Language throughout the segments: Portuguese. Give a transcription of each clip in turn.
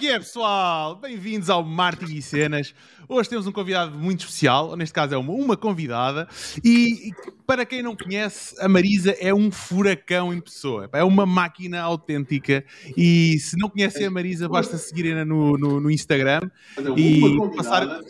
é que é, pessoal? Bem-vindos ao Martin e Cenas. Hoje temos um convidado muito especial, ou neste caso é uma, uma convidada. E, para quem não conhece, a Marisa é um furacão em pessoa. É uma máquina autêntica. E se não conhecem a Marisa, basta seguirem no, no, no Instagram e passar.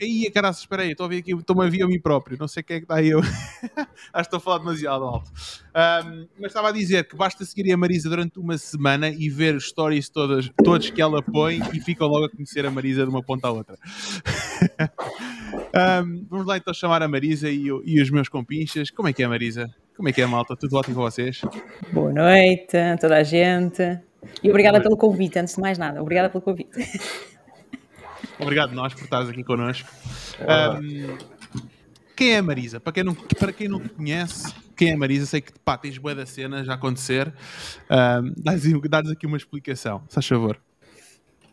Aí, caraças, espera aí, estou a ver aqui, estou-me a ver a mim próprio, não sei quem é que está aí eu. Acho que estou a falar demasiado alto. Um, mas estava a dizer que basta seguir a Marisa durante uma semana e ver stories todas, todos que ela põe e ficam logo a conhecer a Marisa de uma ponta à outra. um, vamos lá então chamar a Marisa e, e, os meus compinchas. Como é que é, Marisa? Como é que é, malta? Tudo ótimo com vocês? Boa noite a toda a gente. E obrigada pelo convite, antes de mais nada. Obrigada pelo convite. Obrigado nós por estares aqui connosco. Um, quem é a Marisa? Para quem, não, para quem não te conhece, quem é a Marisa? Sei que pá, tens boa da cena já a acontecer. Um, Dá-nos aqui uma explicação, se faz favor.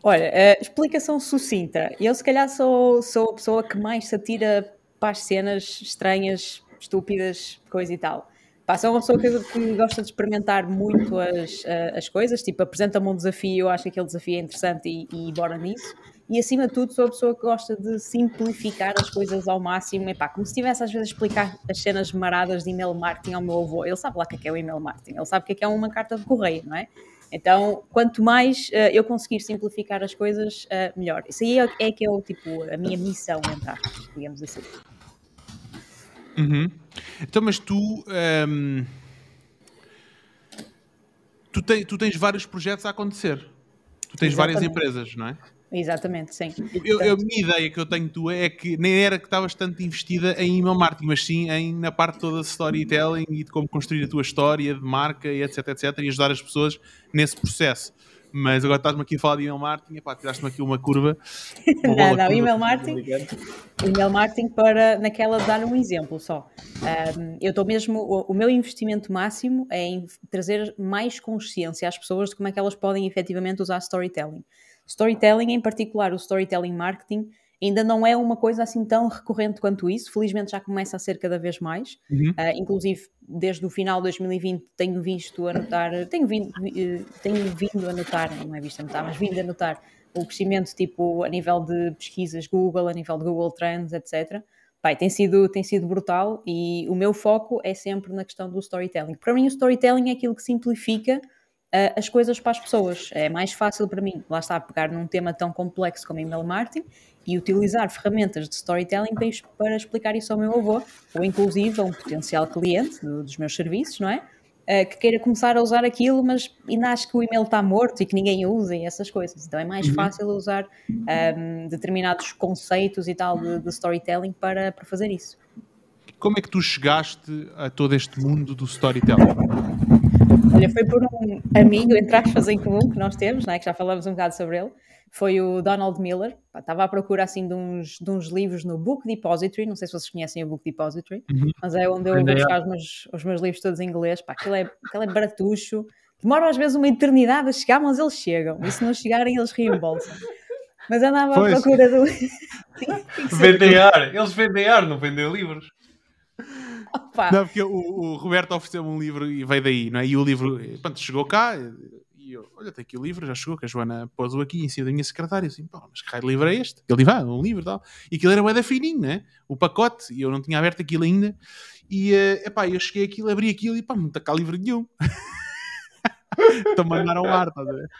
Olha, explicação sucinta. Eu, se calhar, sou, sou a pessoa que mais se atira para as cenas estranhas, estúpidas, coisa e tal. Pá, sou uma pessoa que, que gosta de experimentar muito as, as coisas, tipo, apresenta-me um desafio, eu acho que aquele desafio é interessante e, e bora nisso e acima de tudo sou a pessoa que gosta de simplificar as coisas ao máximo, Epá, como se estivesse às vezes a explicar as cenas maradas de email marketing ao meu avô, ele sabe lá o que é, é o email marketing, ele sabe o que é, é uma carta de correio, não é? Então, quanto mais uh, eu conseguir simplificar as coisas, uh, melhor. Isso aí é, é, que é o, tipo, a minha missão, entre aspas, digamos assim. Uhum. Então, mas tu... Um, ehm, tu, te, tu tens vários projetos a acontecer. Tu tens Exatamente. várias empresas, não é? Exatamente, sim. Eu, eu, a minha ideia que eu tenho tua é que nem era que estavas tanto investida em email marketing, mas sim em, na parte toda de storytelling e de como construir a tua história de marca e etc, etc, e ajudar as pessoas nesse processo. Mas agora estás-me aqui a falar de email marketing, epá, tiraste-me aqui uma curva. Uma não, não, email marketing, email marketing para, naquela, dar um exemplo só. Um, eu estou mesmo, o, o, meu investimento máximo é em trazer mais consciência às pessoas de como é que elas podem efetivamente usar storytelling. Storytelling, em particular o storytelling marketing, ainda não é uma coisa assim tão recorrente quanto isso. Felizmente já começa a ser cada vez mais. Uhum. Uh, inclusive, desde o final de 2020 tenho visto a notar, tenho vindo, uh, tenho vindo a notar, não é visto a notar, mas vindo a notar o crescimento tipo a nível de pesquisas Google, a nível de Google Trends, etc. Pai, tem sido, tem sido brutal e o meu foco é sempre na questão do storytelling. Para mim, o storytelling é aquilo que simplifica uh, as coisas para as pessoas. É mais fácil para mim, lá está, pegar num tema tão complexo como email marketing e utilizar ferramentas de storytelling para, para explicar isso ao meu avô, ou inclusive a um potencial cliente do, dos meus serviços, não é? Uh, que queira começar a usar aquilo, mas ainda acho que o e-mail está morto e que ninguém usa e essas coisas. Então é mais uhum. fácil usar um, determinados conceitos e tal de, de storytelling para, para fazer isso. Como é que tu chegaste a todo este mundo do storytelling? Olha, foi por um amigo, entre aspas, em comum que nós temos, né, que já falamos um bocado sobre ele. Foi o Donald Miller. estava à procura assim de uns, de uns livros no Book Depository. Não sei se vocês conhecem o Book Depository, uhum. mas é onde eu vou buscar os meus, os meus livros todos em inglês. Pá, aquilo, é, aquilo é baratucho. Demoram às vezes uma eternidade a chegar, mas eles chegam. E se não chegarem, eles reembolsam. Mas andava pois. à procura do. vendem ar, eles vendem ar, não vendem livros. Opa. Não, porque o, o Roberto ofereceu-me um livro e veio daí, não é? E o livro, pronto, chegou cá e eu, olha, tem aqui o livro, já chegou, que a Joana pôs-o aqui em cima da minha secretária. Assim, pá, mas que raio de livro é este? Ele disse, ah, um livro e tal. E aquilo era da fininho, né? O pacote, e eu não tinha aberto aquilo ainda. E, uh, epá, eu cheguei aquilo, abri aquilo e pá, não está cá livro nenhum. Então mandaram ar, estás a ver?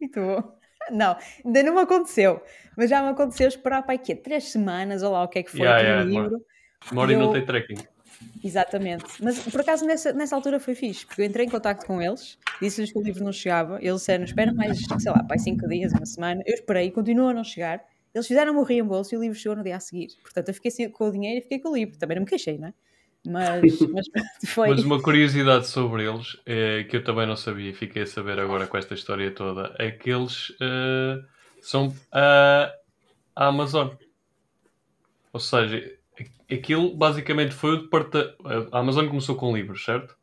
Muito bom. Não, ainda não me aconteceu, mas já me aconteceu esperar para aqui três semanas, ou lá o que é que foi yeah, yeah, livro. E não tem tracking. Exatamente. Mas por acaso nessa, nessa altura foi fixe, porque eu entrei em contato com eles, disse-lhes que o livro não chegava, eles disseram, espera mais, sei lá, pai, cinco dias, uma semana. Eu esperei, continua a não chegar. Eles fizeram o reembolso e o livro chegou no dia a seguir. Portanto, eu fiquei com o dinheiro e fiquei com o livro. Também não me queixei, não é? Mas, mas, foi... mas uma curiosidade sobre eles, é, que eu também não sabia e fiquei a saber agora com esta história toda, é que eles uh, são a, a Amazon. Ou seja, aquilo basicamente foi o departamento. A Amazon começou com livros, certo?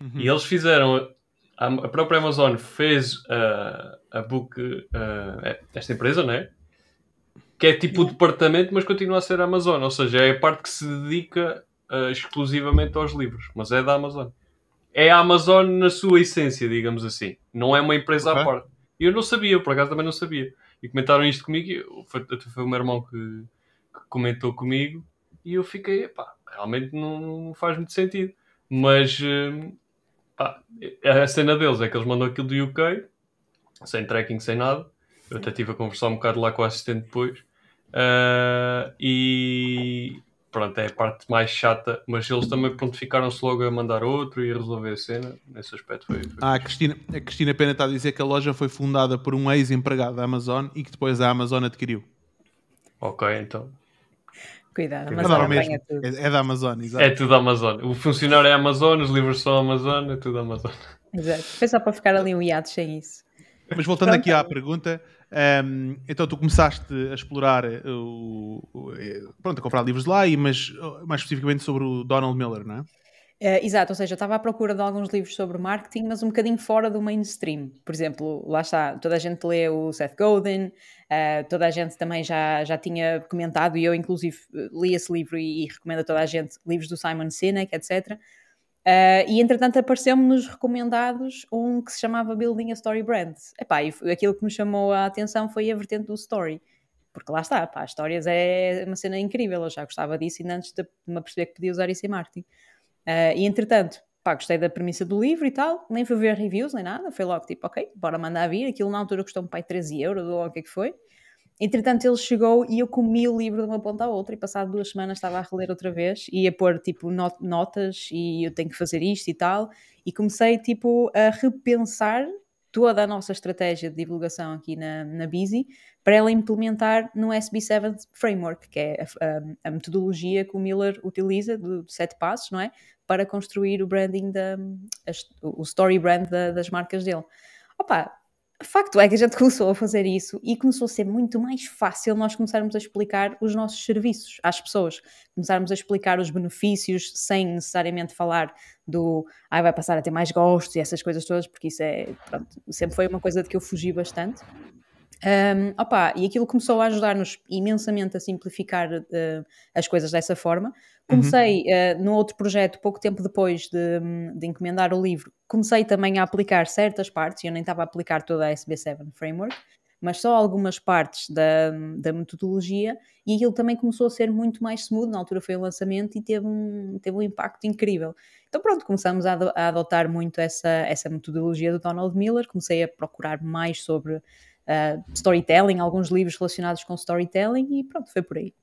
Uhum. E eles fizeram. A, própria Amazon fez uh, a book. Uh, esta empresa, não é? Que é tipo o departamento, mas continua a ser a Amazon. Ou seja, é a parte que se dedica uh, exclusivamente aos livros. Mas é da Amazon. É a Amazon na sua essência, digamos assim. Não é uma empresa okay. à parte. E eu não sabia, por acaso também não sabia. E comentaram isto comigo, foi, foi o meu irmão que, que, comentou comigo, e eu fiquei, pá, realmente não, faz muito sentido. Mas hum, pá, a cena deles é que eles mandam aquilo do UK, sem tracking, sem nada. Eu até estive a conversar um bocado lá com o assistente depois. Uh, e pronto, é a parte mais chata, mas eles também pronto, ficaram-se logo a mandar outro e a resolver a cena. Nesse aspecto foi. foi ah, a Cristina, a Cristina Pena está a dizer que a loja foi fundada por um ex-empregado da Amazon e que depois a Amazon adquiriu. Ok, então. Cuidado, Amazon é, tudo. É, é da Amazon, exato. É tudo Amazon. O funcionário é Amazon, os livros são Amazon, é tudo Amazon. Exato. Foi só para ficar ali um hiato sem isso. Mas voltando Pronto. aqui à pergunta, um, então tu começaste a explorar o, o, pronto, a comprar livros lá, e, mas mais especificamente sobre o Donald Miller, não é? Uh, exato, ou seja, eu estava à procura de alguns livros sobre marketing, mas um bocadinho fora do mainstream. Por exemplo, lá está, toda a gente lê o Seth Godin, uh, toda a gente também já, já tinha comentado, e eu inclusive li esse livro e, e recomendo a toda a gente livros do Simon Sinek, etc. Uh, e entretanto apareceu-me nos recomendados um que se chamava Building a Story Brand. Epá, e aquilo que me chamou a atenção foi a vertente do story. Porque lá está, pá, histórias é uma cena incrível, eu já gostava disso e antes de me perceber que podia usar isso em marketing. Uh, e entretanto, pá, gostei da premissa do livro e tal, nem fui ver reviews nem nada, foi logo tipo, ok, bora mandar vir, aquilo na altura custou-me pai 13 euros ou o que é que foi. Entretanto, ele chegou e eu comi o livro de uma ponta à outra e passado duas semanas estava a reler outra vez e a pôr tipo not notas e eu tenho que fazer isto e tal e comecei tipo a repensar toda a nossa estratégia de divulgação aqui na, na Busy para ela implementar no SB7 Framework, que é a, a, a metodologia que o Miller utiliza de, sete passos, não é? Para construir o branding, da, a, o story brand da, das marcas dele. Opa, facto é que a gente começou a fazer isso e começou a ser muito mais fácil nós começarmos a explicar os nossos serviços às pessoas, começarmos a explicar os benefícios sem necessariamente falar do ah, vai passar a ter mais gostos e essas coisas todas, porque isso é, pronto, sempre foi uma coisa de que eu fugi bastante. Um, opa, e aquilo começou a ajudar-nos imensamente a simplificar uh, as coisas dessa forma. Comecei uhum. uh, no outro projeto, pouco tempo depois de, de, encomendar o livro, comecei também a aplicar certas partes, eu nem estava a aplicar toda a SB7 Framework, mas só algumas partes da, da metodologia, e aquilo também começou a ser muito mais smooth. Na altura foi o lançamento e teve um, teve um impacto incrível. Então, pronto, começamos a, a adotar muito essa, essa metodologia do Donald Miller, comecei a procurar mais sobre uh, storytelling, alguns livros relacionados com storytelling e pronto, foi por aí.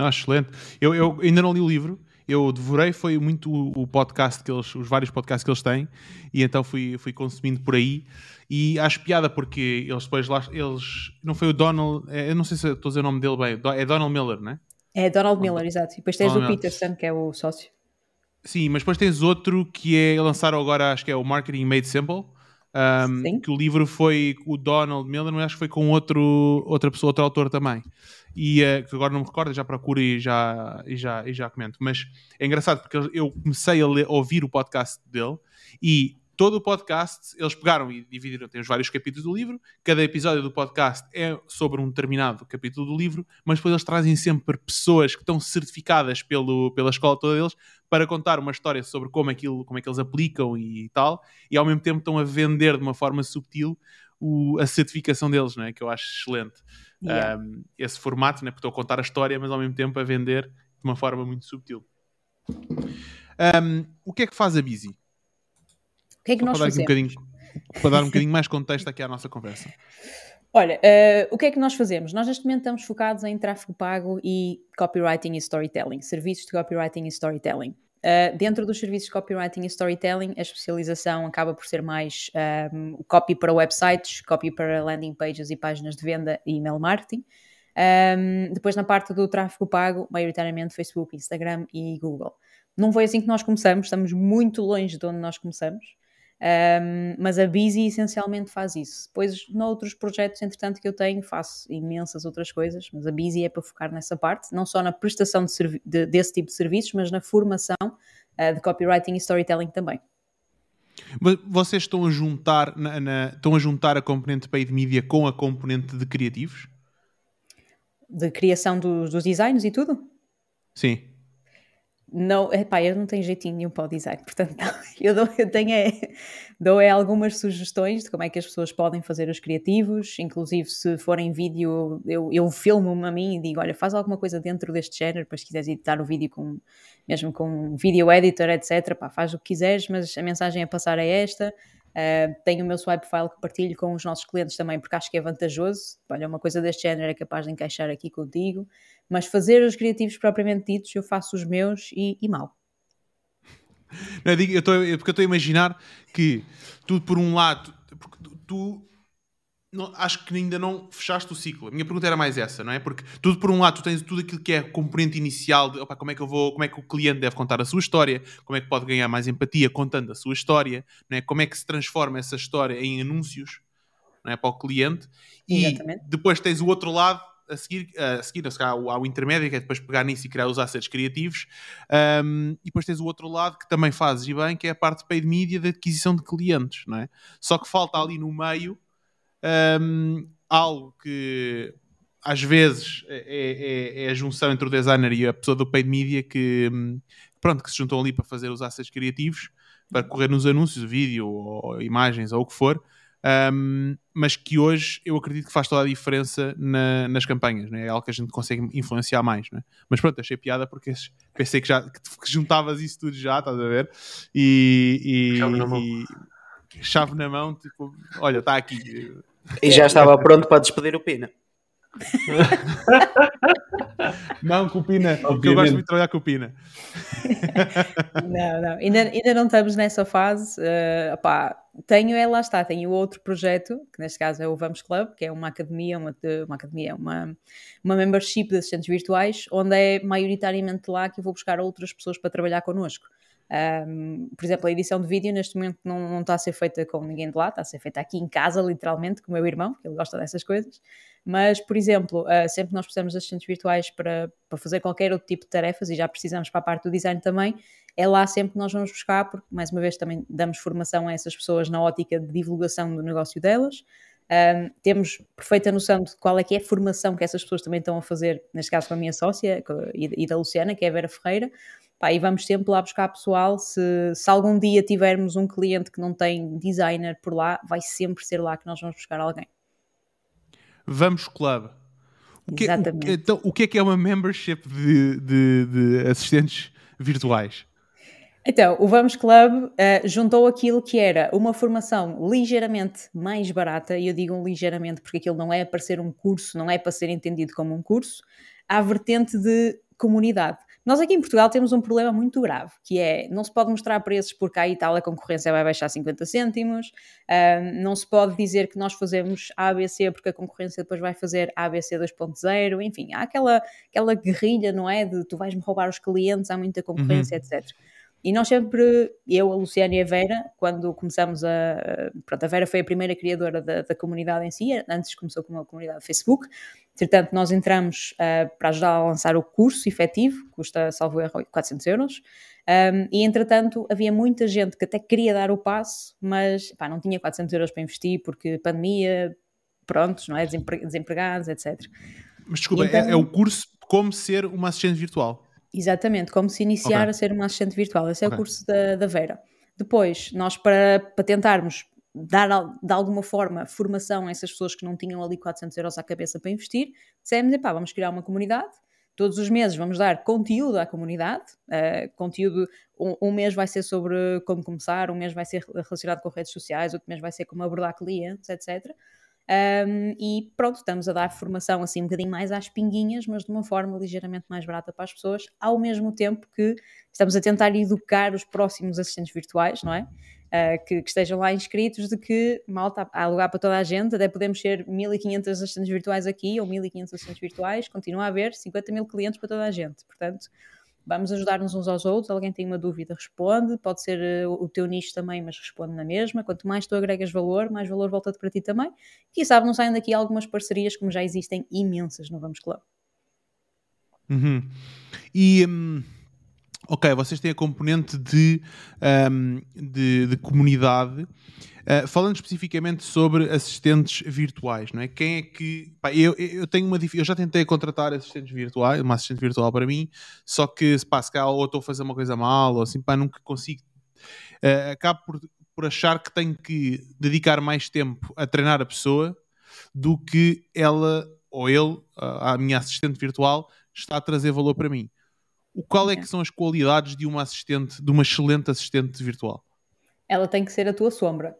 Não, excelente. Eu, eu ainda não li o livro, eu devorei foi muito o, podcast que eles, os vários podcasts que eles têm, e então fui, fui consumindo por aí. E acho piada porque eles depois lá, eles, não foi o Donald, é, eu não sei se estou a dizer o nome dele bem, é Donald Miller, não é? É Donald Miller, exato. E depois tens Donald o Peterson, que é o sócio. Sim, mas depois tens outro que é, lançaram agora, acho que é o Marketing Made Simple, um, que o livro foi o Donald Miller, mas acho que foi com outro, outra pessoa, outro autor também. E uh, que agora não me recordo, já procuro e já, e, já, e já comento. Mas é engraçado porque eu comecei a, ler, a ouvir o podcast dele e todo o podcast, eles pegaram e dividiram, tem os vários capítulos do livro, cada episódio do podcast é sobre um determinado capítulo do livro, mas depois eles trazem sempre pessoas que estão certificadas pelo, pela escola toda deles para contar uma história sobre como, aquilo, como é que eles aplicam e tal, e ao mesmo tempo estão a vender de uma forma subtil o, a certificação deles, é? que eu acho excelente. Yeah. Um, esse formato, né? porque estou a contar a história, mas ao mesmo tempo a vender de uma forma muito subtil. Um, o que é que faz a Busy? O que é que nós fazemos? Um para dar um bocadinho mais contexto aqui à nossa conversa. Olha, uh, o que é que nós fazemos? Nós neste momento estamos focados em tráfego pago e copywriting e storytelling, serviços de copywriting e storytelling. Uh, dentro dos serviços de copywriting e storytelling, a especialização acaba por ser mais um, ehm, copy para websites, copy para landing pages e páginas de venda e email marketing. Um, ehm, depois, na parte do tráfego pago, maioritariamente Facebook, Instagram e Google. Não foi assim que nós começamos, estamos muito longe de onde nós começamos. Um, mas a Busy essencialmente faz isso. Depois, noutros projetos, entretanto, que eu tenho, faço imensas outras coisas, mas a Busy é para focar nessa parte, não só na prestação de de, desse tipo de serviços, mas na formação uh, de copywriting e storytelling também. Vocês estão a juntar na, na, estão a juntar a componente paid media com a componente de criativos? De criação dos designs e tudo? Sim. Não, epá, eu não tenho jeitinho nenhum para o design, portanto, não, eu, dou, eu tenho é, dou é algumas sugestões de como é que as pessoas podem fazer os criativos, inclusive se forem vídeo, eu, eu filmo-me a mim e digo, olha, faz alguma coisa dentro deste género, depois se quiseres editar o vídeo com, mesmo com um video editor, etc, pá, faz o que quiseres, mas a mensagem a passar é esta, Uh, tenho o meu swipe file que partilho com os nossos clientes também, porque acho que é vantajoso. Olha, uma coisa deste género é capaz de encaixar aqui contigo, mas fazer os criativos propriamente ditos, eu faço os meus e, e mal. Não, eu digo, eu tô, porque eu estou a imaginar que tu, por um lado, tu, tu não, acho que ainda não fechaste o ciclo. A minha pergunta era mais essa, não é? Porque tudo por um lado, tu tens tudo aquilo que é componente inicial de opa, como é que eu vou, como é que o cliente deve contar a sua história, como é que pode ganhar mais empatia contando a sua história, não é? Como é que se transforma essa história em anúncios, não é? Para o cliente. E Exatamente. depois tens o outro lado a seguir, a seguir ao, ao intermédio, que é depois pegar nisso e criar os assets criativos. Um, e depois tens o outro lado que também fazes e bem, que é a parte de paid media de aquisição de clientes, não é? Só que falta ali no meio um, algo que às vezes é, é, é, a junção entre o designer e a pessoa do paid media que, pronto, que se juntam ali para fazer os assets criativos, para correr nos anúncios, vídeo ou imagens ou o que for, um, mas que hoje eu acredito que faz toda a diferença na, nas campanhas, né? é algo que a gente consegue influenciar mais. Né? Mas pronto, achei piada porque pensei que já que, juntavas isso tudo já, estás a ver? E, e, e chave na mão, tipo, olha, está aqui. E já estava pronto para despedir o Pina. não, com o Pina, porque eu gosto muito de trabalhar com o Pina. não, não, ainda, ainda não estamos nessa fase. Uh, opá, tenho, é lá está, tenho outro projeto, que neste caso é o Vamos Club, que é uma academia, uma, uma academia, uma, uma membership de assistentes virtuais, onde é maioritariamente lá que eu vou buscar outras pessoas para trabalhar connosco. Um, por exemplo, a edição de vídeo neste momento não, não está a ser feita com ninguém de lá, está a ser feita aqui em casa, literalmente, com o meu irmão, que ele gosta dessas coisas. Mas, por exemplo, uh, sempre nós precisamos de assistentes virtuais para, para fazer qualquer outro tipo de tarefas, e já precisamos para a parte do design também, é lá sempre que nós vamos buscar, porque, mais uma vez, também damos formação a essas pessoas na ótica de divulgação do negócio delas. Um, temos perfeita noção de qual é que é a formação que essas pessoas também estão a fazer, neste caso com a minha sócia e, e da Luciana, que é a Vera Ferreira, Pá, e vamos sempre lá buscar pessoal. Se, se algum dia tivermos um cliente que não tem designer por lá, vai sempre ser lá que nós vamos buscar alguém. Vamos Club. O que, Exatamente. O, então, o que é que é uma membership de, de, de assistentes virtuais? Então, o Vamos Club uh, juntou aquilo que era uma formação ligeiramente mais barata, e eu digo um ligeiramente porque aquilo não é para ser um curso, não é para ser entendido como um curso, à vertente de comunidade. Nós aqui em Portugal temos um problema muito grave, que é não se pode mostrar preços porque aí tal a concorrência vai baixar 50 cêntimos, não se pode dizer que nós fazemos ABC porque a concorrência depois vai fazer ABC 2.0, enfim, há aquela, aquela guerrilha, não é? De tu vais-me roubar os clientes, há muita concorrência, uhum. etc. E nós sempre, eu, a Luciana e a Vera, quando começamos a. Pronto, a Vera foi a primeira criadora da, da comunidade em si, antes começou com uma comunidade Facebook. Entretanto, nós entramos uh, para ajudar a lançar o curso efetivo, custa, salvo erro, 400 euros. Um, e entretanto, havia muita gente que até queria dar o passo, mas pá, não tinha 400 euros para investir porque pandemia, prontos, não é? Desempregados, etc. Mas desculpa, então, é, é o curso como ser uma assistente virtual. Exatamente, como se iniciar okay. a ser uma assistente virtual. Esse é okay. o curso da, da Vera. Depois, nós para, para tentarmos dar de alguma forma formação a essas pessoas que não tinham ali 400 euros à cabeça para investir, dissemos, epá, vamos criar uma comunidade, todos os meses vamos dar conteúdo à comunidade, uh, conteúdo, um, um, mês vai ser sobre como começar, um mês vai ser relacionado com redes sociais, outro mês vai ser como abordar clientes, etc. Um, e pronto, estamos a dar formação assim um bocadinho mais às pinguinhas, mas de uma forma ligeiramente mais barata para as pessoas, ao mesmo tempo que estamos a tentar educar os próximos assistentes virtuais, não é? Uh, que, que, estejam lá inscritos de que malta há lugar para toda a gente, até podemos ser 1500 assistentes virtuais aqui ou 1500 assistentes virtuais, continua a haver 50 mil clientes para toda a gente, portanto vamos ajudar-nos uns aos outros. Alguém tem uma dúvida, responde. Pode ser eh, o teu nicho também, mas responde na mesma. Quanto mais tu agregas valor, mais valor volta-te para ti também. Quem sabe não saem daqui algumas parcerias, como já existem imensas no Vamos Club. Uhum. E hum, ok, vocês têm a componente de, um, de, de, comunidade. Uh, falando especificamente sobre assistentes virtuais, não é? Quem é que. Pá, eu, eu tenho uma Eu já tentei contratar assistentes virtuais, uma assistente virtual para mim, só que se calhar ou estou a fazer uma coisa mal, ou assim, pá, nunca consigo. Uh, acabo por, por achar que tenho que dedicar mais tempo a treinar a pessoa do que ela ou ele, a minha assistente virtual, está a trazer valor para mim. O qual é que são as qualidades de uma assistente, de uma excelente assistente virtual? Ela tem que ser a tua sombra,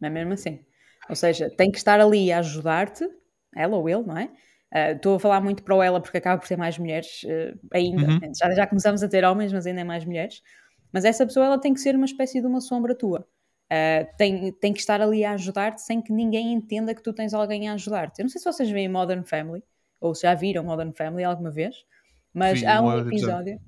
não é mesmo assim? Ou seja, tem que estar ali a ajudar-te, ela ou ele, não é? Uh, estou a falar muito para o ela porque acaba por ter mais mulheres uh, ainda. Uhum. Já, já começamos a ter homens, mas ainda é mais mulheres. Mas essa pessoa ela tem que ser uma espécie de uma sombra tua. Uh, tem, tem que estar ali a ajudar-te sem que ninguém entenda que tu tens alguém a ajudar-te. Eu não sei se vocês veem Modern Family, ou se já viram Modern Family alguma vez, mas Sim, há um episódio.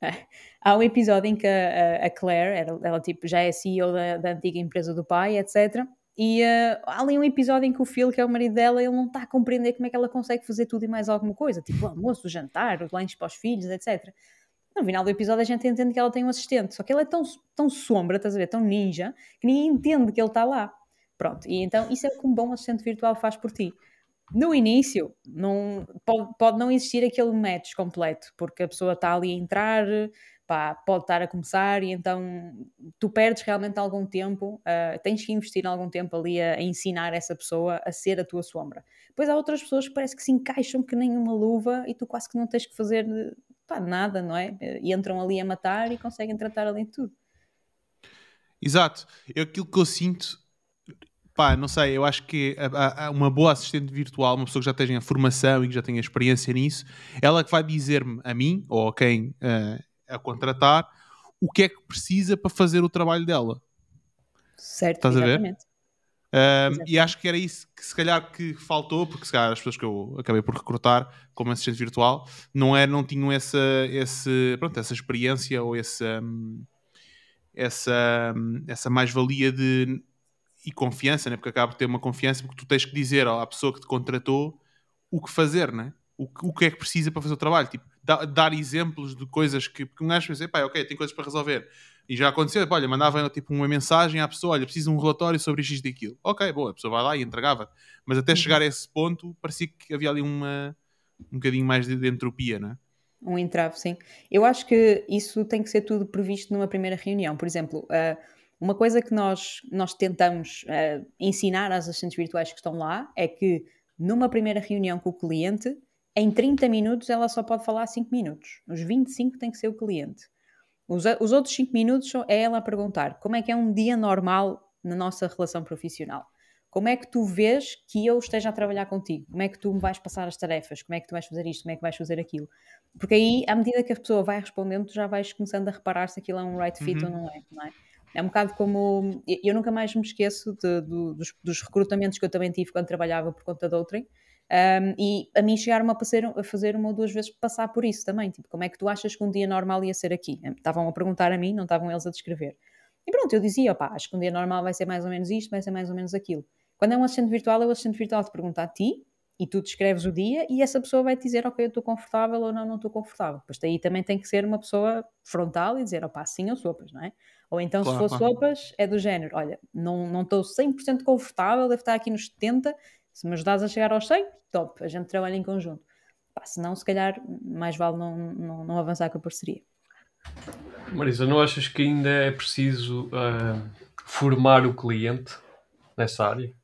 há um episódio em que a, a Claire, ela, ela, tipo, já é CEO da, da antiga empresa do pai, etc. E uh, há ali um episódio em que o Phil, que é o marido dela, ele não está a compreender como é que ela consegue fazer tudo e mais alguma coisa, tipo o almoço, o jantar, os lanches para os filhos, etc. No final do episódio a gente entende que ela tem um assistente, só que ele é tão, tão sombra, estás a ver, tão ninja, que ninguém entende que ele está lá. Pronto, e então isso é o que um bom assistente virtual faz por ti. No início, não, pode, pode não existir aquele match completo, porque a pessoa está ali a entrar, pá, pode estar a começar e então tu perdes realmente algum tempo, uh, tens que investir algum tempo ali a, a, ensinar essa pessoa a ser a tua sombra. Depois há outras pessoas que parece que se encaixam que nem uma luva e tu quase que não tens que fazer pá, nada, não é? E entram ali a matar e conseguem tratar ali tudo. Exato. Eu, aquilo que eu sinto, pá, não sei, eu acho que a, a, uma boa assistente virtual, uma pessoa que já tenha formação e que já tenha experiência nisso, ela que vai dizer-me a mim ou a quem uh, a contratar o que é que precisa para fazer o trabalho dela. Certo, Estás exatamente. a ver? E acho que era isso que se calhar que faltou, porque se calhar as pessoas que eu acabei por recrutar como assistente virtual não, é, não tinham essa, esse, pronto, essa experiência ou esse, um, essa, um, essa mais-valia de e confiança, né? porque acaba por ter uma confiança, porque tu tens que dizer à pessoa que te contratou o que fazer, né? o, o que é que precisa para fazer o trabalho. Tipo, dar exemplos de coisas que, porque um gajo pensa, pá, ok, tem coisas para resolver. E já aconteceu, olha, mandava tipo uma mensagem à pessoa, olha, preciso de um relatório sobre isto e aquilo. Ok, boa, a pessoa vai lá e entregava. Mas até uhum. chegar a esse ponto, parecia que havia ali uma, um bocadinho mais de, de entropia, não é? Um entrave, sim. Eu acho que isso tem que ser tudo previsto numa primeira reunião. Por exemplo, uh, uma coisa que nós, nós tentamos uh, ensinar às assistentes virtuais que estão lá é que numa primeira reunião com o cliente, em 30 minutos ela só pode falar 5 minutos. Os 25 tem que ser o cliente. Os, os outros 5 minutos é ela a perguntar como é que é um dia normal na nossa relação profissional. Como é que tu vês que eu esteja a trabalhar contigo? Como é que tu me vais passar as tarefas? Como é que tu vais fazer isto? Como é que vais fazer aquilo? Porque aí, à medida que a pessoa vai respondendo, tu já vais começando a reparar se aquilo é um right fit uhum. ou não é, não é? É um bocado como. Eu nunca mais me esqueço de, de, dos, dos, recrutamentos que eu também tive quando trabalhava por conta de outrem. Um, e a mim chegaram a, passer, a fazer uma ou duas vezes passar por isso também. Tipo, como é que tu achas que um dia normal ia ser aqui? Estavam a perguntar a mim, não estavam eles a descrever. E pronto, eu dizia, opá, acho que um dia normal vai ser mais ou menos isto, vai ser mais ou menos aquilo. Quando é um assistente virtual, é o assistente virtual te pergunta a ti, e tu descreves o dia, e essa pessoa vai te dizer, ok, eu estou confortável ou não, não estou confortável. Depois daí também tem que ser uma pessoa frontal e dizer, opá, sim ou sopas, não é? Ou então, claro, se for claro. sopas, é do género, olha, não estou 100% confortável, deve estar aqui nos 70, se me ajudares a chegar aos 100, top, a gente trabalha em conjunto. Pá, senão, se calhar, mais vale não, não, não avançar com a parceria. Marisa, não achas que ainda é preciso uh, formar o cliente nessa área?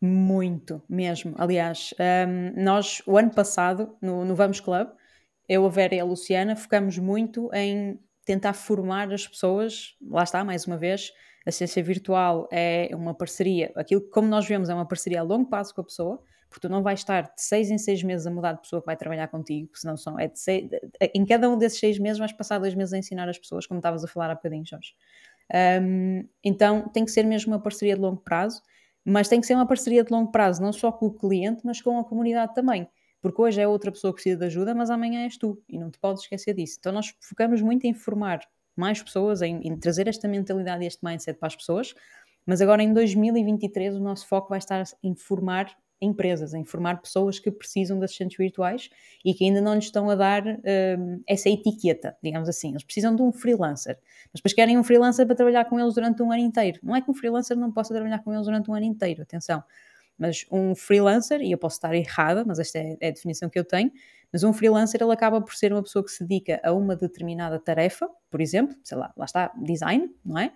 Muito, mesmo. Aliás, um, nós, o ano passado, no, no Vamos Club, eu, a Vera e a Luciana, focamos muito em tentar formar as pessoas, lá está, mais uma vez, a ciência virtual é uma parceria, aquilo que, como nós vemos, é uma parceria a longo prazo com a pessoa, porque tu não vais estar de seis em seis meses a mudar de pessoa que vai trabalhar contigo, senão são, é seis, em cada um desses seis meses vais passar dois meses a ensinar as pessoas, como estavas a falar há bocadinho, Jorge. Um, então tem que ser mesmo uma parceria de longo prazo, mas tem que ser uma parceria de longo prazo, não só com o cliente, mas com a comunidade também. Porque hoje é outra pessoa que precisa de ajuda, mas amanhã és tu e não te podes esquecer disso. Então nós focamos muito em formar mais pessoas, em, em trazer esta mentalidade e este mindset para as pessoas, mas agora em 2023 o nosso foco vai estar em formar empresas, a informar pessoas que precisam de assistentes virtuais e que ainda não lhes estão a dar uh, essa etiqueta, digamos assim. Eles precisam de um freelancer, mas depois querem um freelancer para trabalhar com eles durante um ano inteiro. Não é que um freelancer não possa trabalhar com eles durante um ano inteiro, atenção. Mas um freelancer, e eu posso estar errada, mas esta é, é a definição que eu tenho, mas um freelancer ele acaba por ser uma pessoa que se dedica a uma determinada tarefa, por exemplo, sei lá, lá está, design, não é?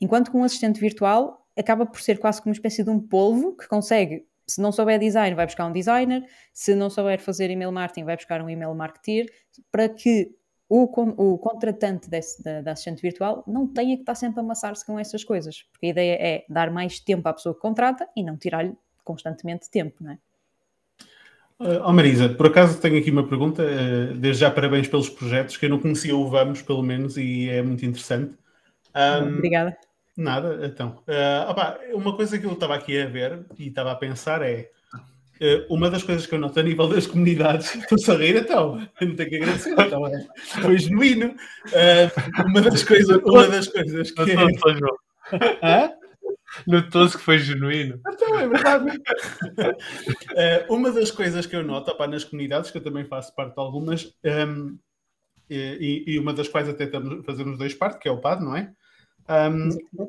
Enquanto que um assistente virtual acaba por ser quase como uma espécie de um polvo que consegue, se não souber design, vai buscar um designer, se não souber fazer email marketing, vai buscar um email marketer, para que o, o contratante desse, da, da, assistente virtual não tenha que estar sempre a amassar-se com essas coisas, porque a ideia é dar mais tempo à pessoa que contrata e não tirar-lhe constantemente tempo, não é? Oh Marisa, por acaso tenho aqui uma pergunta, eh, desde já parabéns pelos projetos, que eu não conhecia o Vamos, pelo menos, e é muito interessante. Um, Obrigada. Nada, então. Uh, opa, uma coisa que eu estava aqui a ver e estava a pensar é uh, uma das coisas que eu noto a nível das comunidades, estou a rir então, não tenho que agradecer, então, foi genuíno. Uh, uma das coisas, uma das coisas que. É... Notou-se que foi genuíno. Então, é verdade. uh, uma das coisas que eu noto opa, nas comunidades, que eu também faço parte de algumas, um, e, e, uma das quais até estamos fazemos dois parte, que é o PAD, não é? Um,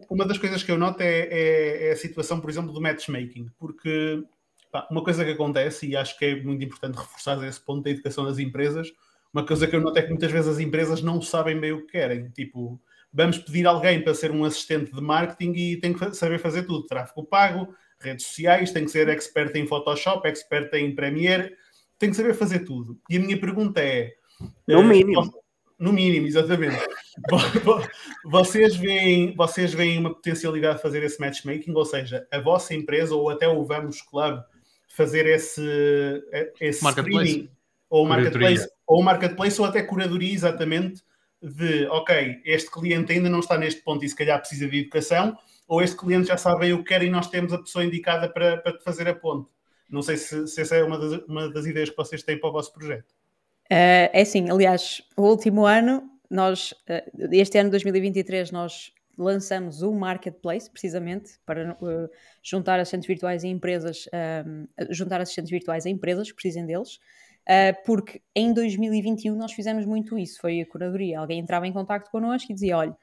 uma das coisas que eu noto é, é, é, a situação, por exemplo, do matchmaking, porque pá, uma coisa que acontece, e acho que é muito importante reforçar esse ponto da educação das empresas, uma coisa que eu noto é que muitas vezes as empresas não sabem bem o que querem. Tipo, vamos pedir alguém para ser um assistente de marketing e tem que saber fazer tudo: tráfego pago, redes sociais, tem que ser expert em Photoshop, expert em Premiere, tem que saber fazer tudo. E a minha pergunta é. No mínimo. No mínimo, exatamente. vocês, veem, vocês veem uma potencialidade de fazer esse matchmaking, ou seja, a vossa empresa ou até o Vamos Club fazer esse, esse marketplace. streaming ou marketplace, ou marketplace ou até curadoria exatamente de ok, este cliente ainda não está neste ponto e se calhar precisa de educação, ou este cliente já sabe o que quer e nós temos a pessoa indicada para, para fazer a ponte. Não sei se, se essa é uma das, uma das ideias que vocês têm para o vosso projeto. Uh, é assim, aliás, o último ano, nós, uh, este ano de 2023, nós lançamos o Marketplace, precisamente, para uh, juntar assistentes virtuais a empresas, juntar assistentes virtuais a empresas que precisem deles, porque em 2021 nós fizemos muito isso, foi a curadoria. Alguém entrava em contato connosco e dizia, olha,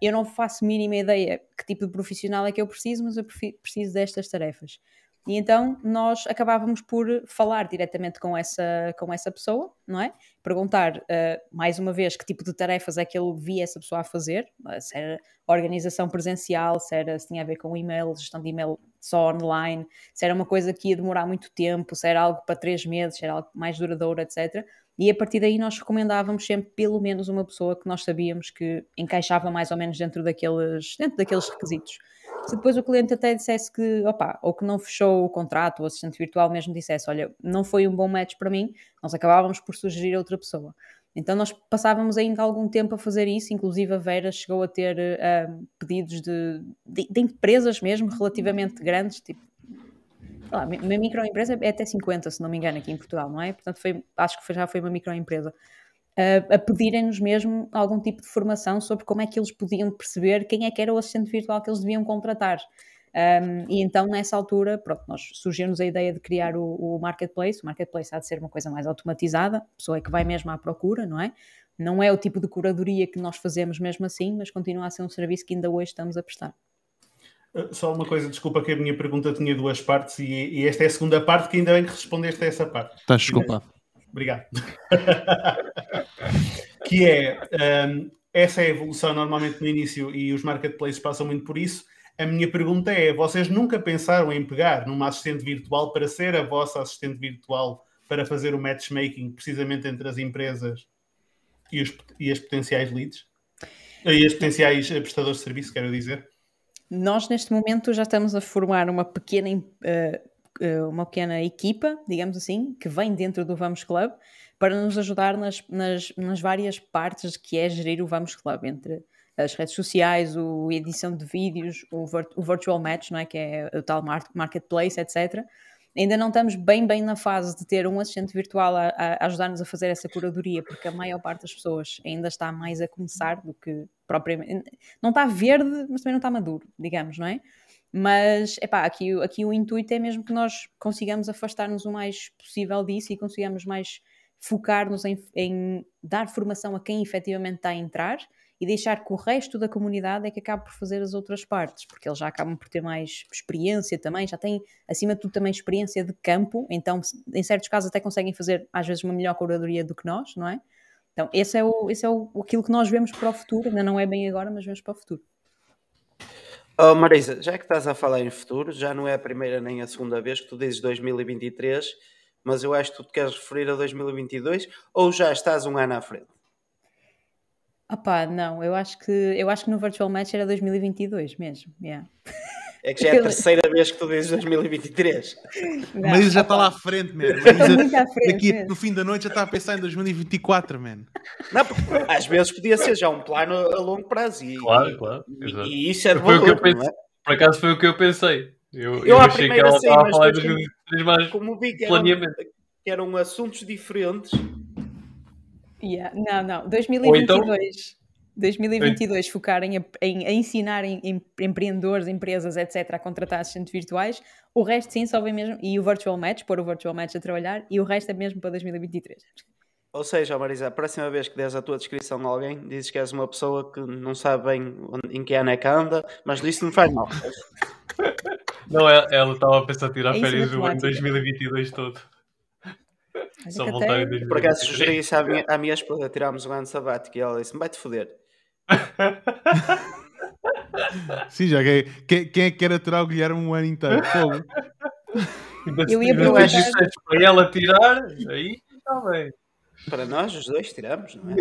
eu não faço mínima ideia que tipo de profissional é que eu preciso, mas eu preciso destas tarefas. E então nós acabávamos por falar diretamente com essa, com essa pessoa, não é? Perguntar, uh, mais uma vez, que tipo de tarefas é que ele via essa pessoa a fazer, uh, se era organização presencial, se, era, se tinha a ver com e-mail, gestão de e-mail só online, se era uma coisa que ia demorar muito tempo, se era algo para três meses, se era algo mais duradouro, etc. E a partir daí nós recomendávamos sempre pelo menos uma pessoa que nós sabíamos que encaixava mais ou menos dentro daqueles, dentro daqueles requisitos. Se depois o cliente até dissesse que, opa, ou que não fechou o contrato, o assistente virtual mesmo dissesse, olha, não foi um bom match para mim, nós acabávamos por sugerir outra pessoa. Então nós passávamos ainda algum tempo a fazer isso, inclusive a Vera chegou a ter uh, pedidos de, de, de, empresas mesmo relativamente grandes, tipo, lá, uma microempresa é até 50, se não me engano, aqui em Portugal, não é? Portanto, foi, acho que foi, já foi uma microempresa a, a pedirem-nos mesmo algum tipo de formação sobre como é que eles podiam perceber quem é que era o assistente virtual que eles deviam contratar. Um, e então, nessa altura, pronto, nós surgiu-nos a ideia de criar o, o, marketplace. O marketplace há de ser uma coisa mais automatizada, a pessoa é que vai mesmo à procura, não é? Não é o tipo de curadoria que nós fazemos mesmo assim, mas continua a ser um serviço que ainda hoje estamos a prestar. Uh, só uma coisa, desculpa que a minha pergunta tinha duas partes e, e esta é a segunda parte que ainda bem que respondeste a essa parte. Tá, desculpa. Obrigado. que é, um, essa é a evolução normalmente no início e os marketplaces passam muito por isso. A minha pergunta é: vocês nunca pensaram em pegar numa assistente virtual para ser a vossa assistente virtual para fazer o matchmaking precisamente entre as empresas e, os, e as potenciais leads? E as potenciais prestadores de serviço, quero dizer? Nós, neste momento, já estamos a formar uma pequena uh, eh, uma pequena equipa, digamos assim, que vem dentro do Vamos Club para nos ajudar nas, nas, nas várias partes que é gerir o Vamos Club, entre as redes sociais, o edição de vídeos, o, o virtual match, não é? que é o tal marketplace, etc. Ainda não estamos bem, bem na fase de ter um assistente virtual a, a ajudar-nos a fazer essa curadoria, porque a maior parte das pessoas ainda está mais a começar do que propriamente. Não está verde, mas também não está maduro, digamos, não é? Mas, epá, aqui, aqui o intuito é mesmo que nós consigamos afastar-nos o mais possível disso e consigamos mais focar-nos em, em, dar formação a quem efetivamente está a entrar e deixar que o resto da comunidade é que acabe por fazer as outras partes, porque eles já acabam por ter mais experiência também, já têm, acima de tudo, também experiência de campo, então, em certos casos, até conseguem fazer, às vezes, uma melhor curadoria do que nós, não é? Então, esse é, o, esse é o, aquilo que nós vemos para o futuro, ainda não é bem agora, mas vemos para o futuro. Oh, Marisa, já que estás a falar em futuro, já não é a primeira nem a segunda vez que tu dizes 2023, mas eu acho que tu te queres referir a 2022 ou já estás um ano à frente? Opá, não, eu acho que eu acho que no Virtual Match era 2022 mesmo. Yeah. É que já é a terceira vez que tu dizes 2023. Não, Mas já está lá à frente, à frente, Daqui mesmo. no fim da noite já está a pensar em 2024, mano. Não, porque às vezes podia ser já um plano a longo prazo. E, claro, claro. E, e isso é de valor, é? Por acaso foi o que eu pensei. Eu, eu, eu achei que ela estava a falar de 2023 mais como vi que eram, que eram assuntos diferentes. Yeah. Não, não. 2022. Então, 2022 focar em, em, ensinar em, em, empreendedores, empresas, etc., a contratar assistentes virtuais. O resto, sim, só vem mesmo. E o Virtual Match, pôr o Virtual Match a trabalhar. E o resto é mesmo para 2023. Ou seja, Marisa, a próxima vez que des a tua descrição a alguém, dizes que és uma pessoa que não sabe bem em que ano é que anda, mas isso não faz mal. Não, ela estava a pensar tirar é férias do ano 2022 todo. Só voltar em 2022. Por acaso sugeri isso à minha, à minha esposa, tirámos um ano sabático e ela disse: vai-te foder. Sim, já que, quem, quem é que quer aturar o Guilherme um ano inteiro? Fogo. Eu ia perguntar para ela tirar, aí está bem. Para nós, os dois tiramos, não é?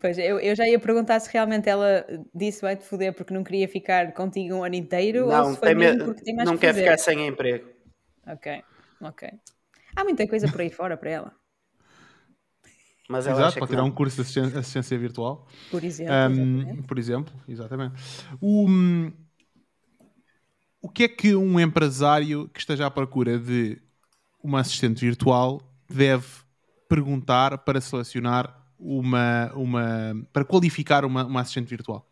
Pois, eu, eu já ia perguntar se realmente ela disse vai-te foder porque não queria ficar contigo um ano inteiro não, ou se foi mesmo porque tem mais Não que quer ficar sem emprego. Ok, ok. Há muita coisa por aí fora para ela. Mas ela Exato, para tirar um curso de assistência, assistência virtual. Por exemplo. Um, por exemplo, exatamente. O, o que é que um empresário que esteja à procura de uma assistente virtual deve perguntar para selecionar uma, uma para qualificar uma, uma assistente virtual?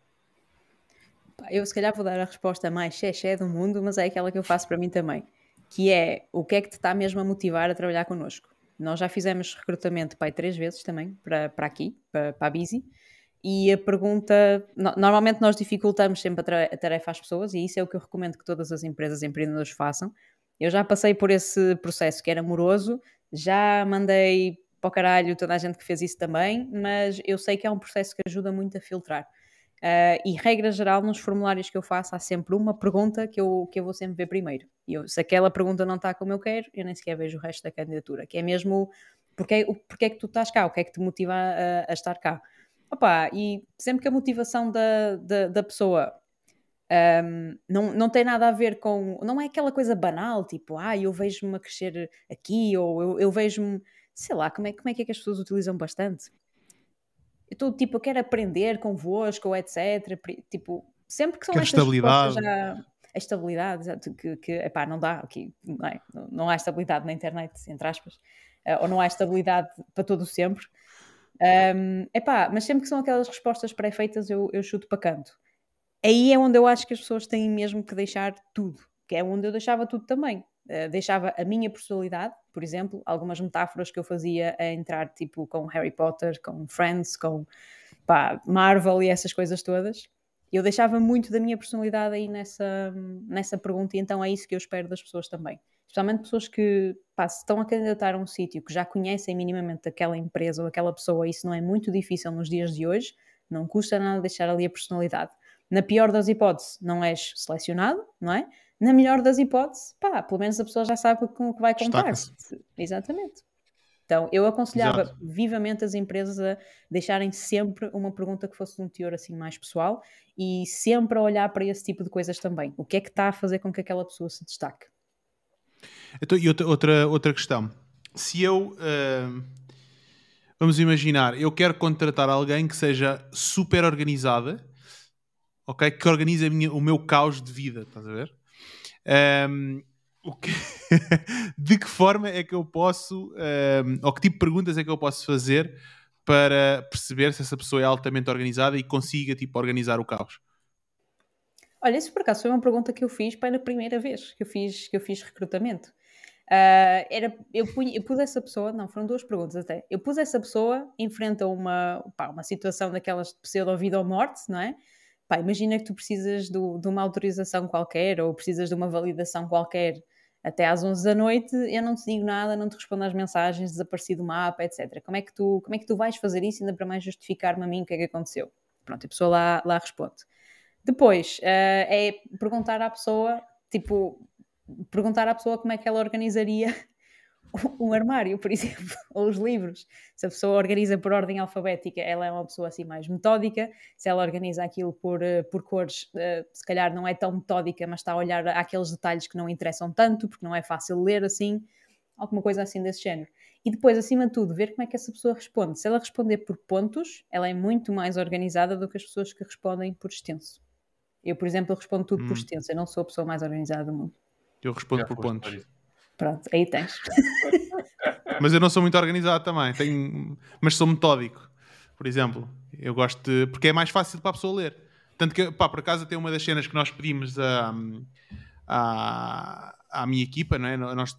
Eu se calhar vou dar a resposta mais xexé do mundo, mas é aquela que eu faço para mim também, que é o que é que te está mesmo a motivar a trabalhar connosco? Nós já fizemos recrutamento pai três vezes também para, para aqui, para, para a Busy, e a pergunta, no, normalmente nós dificultamos sempre a, tarefa às pessoas e isso é o que eu recomendo que todas as empresas e empreendedores façam. Eu já passei por esse processo que era amoroso, já mandei para o caralho toda a gente que fez isso também, mas eu sei que é um processo que ajuda muito a filtrar. Uh, e regra geral, nos formulários que eu faço, há sempre uma pergunta que eu, que eu vou sempre ver primeiro. E eu, se aquela pergunta não está como eu quero, eu nem sequer vejo o resto da candidatura, que é mesmo porque, porque é que tu estás cá, o que é que te motiva a, a estar cá. Opa, e sempre que a motivação da, da, da pessoa um, não, não tem nada a ver com. Não é aquela coisa banal, tipo, ah, eu vejo-me a crescer aqui, ou eu, eu vejo-me. Sei lá, como é, como é que é que as pessoas utilizam bastante? Eu estou tipo, eu quero aprender convosco, ou etc. Tipo, sempre que são estas estabilidade. já. A estabilidade, que, que epá, não dá aqui, não, é? não há estabilidade na internet, entre aspas, uh, ou não há estabilidade para todo o sempre. Um, epá, mas sempre que são aquelas respostas pré-feitas, eu, eu chuto para canto. Aí é onde eu acho que as pessoas têm mesmo que deixar tudo, que é onde eu deixava tudo também. Uh, deixava a minha personalidade, por exemplo, algumas metáforas que eu fazia a entrar tipo com Harry Potter, com Friends, com pá, Marvel e essas coisas todas. Eu deixava muito da minha personalidade aí nessa, nessa pergunta, e então é isso que eu espero das pessoas também. Especialmente pessoas que pá, se estão a candidatar a um sítio que já conhecem minimamente aquela empresa ou aquela pessoa, isso não é muito difícil nos dias de hoje, não custa nada deixar ali a personalidade. Na pior das hipóteses, não és selecionado, não é? Na melhor das hipóteses, pá, pelo menos a pessoa já sabe com o que vai contar. Exatamente. Então, eu aconselhava Exato. vivamente as empresas a deixarem sempre uma pergunta que fosse de um teor assim mais pessoal e sempre a olhar para esse tipo de coisas também. O que é que está a fazer com que aquela pessoa se destaque? Então, e outra, outra, outra questão. Se eu. Uh, vamos imaginar, eu quero contratar alguém que seja super organizada, ok? Que organize minha, o meu caos de vida, estás a ver? Um, que... de que forma é que eu posso, um, ou que tipo de perguntas é que eu posso fazer para perceber se essa pessoa é altamente organizada e consiga tipo, organizar o caos? Olha, isso por acaso foi uma pergunta que eu fiz para a primeira vez que eu fiz, que eu fiz recrutamento. Uh, era, eu, punha, eu pus essa pessoa, não, foram duas perguntas até. Eu pus essa pessoa em frente a uma, pá, uma situação daquelas de pseudo-vida ou morte, não é? Pá, imagina que tu precisas do, de uma autorização qualquer ou precisas de uma validação qualquer até às 11 da noite, eu não te digo nada, não te respondo às mensagens, desapareci do mapa, etc. Como é que tu, como é que tu vais fazer isso ainda para mais justificar-me a mim o que é que aconteceu? Pronto, a pessoa lá, lá responde. Depois, uh, é perguntar à pessoa, tipo, perguntar à pessoa como é que ela organizaria um armário, por exemplo, ou os livros. Se a pessoa organiza por ordem alfabética, ela é uma pessoa assim mais metódica. Se ela organiza aquilo por, eh, por cores, uh, se calhar não é tão metódica, mas está a olhar aqueles detalhes que não interessam tanto, porque não é fácil ler assim, alguma coisa assim desse género. E depois, acima de tudo, ver como é que essa pessoa responde. Se ela responder por pontos, ela é muito mais organizada do que as pessoas que respondem por extenso. Eu, por exemplo, respondo tudo hum. por extenso, eu não sou a pessoa mais organizada do mundo. Eu respondo por pontos. Pronto, aí tens. mas eu não sou muito organizado também, tenho... mas sou metódico. Por exemplo, eu gosto de. porque é mais fácil para a pessoa ler. Tanto que, pá, por acaso, tem uma das cenas que nós pedimos a, a, à minha equipa, não é? Nós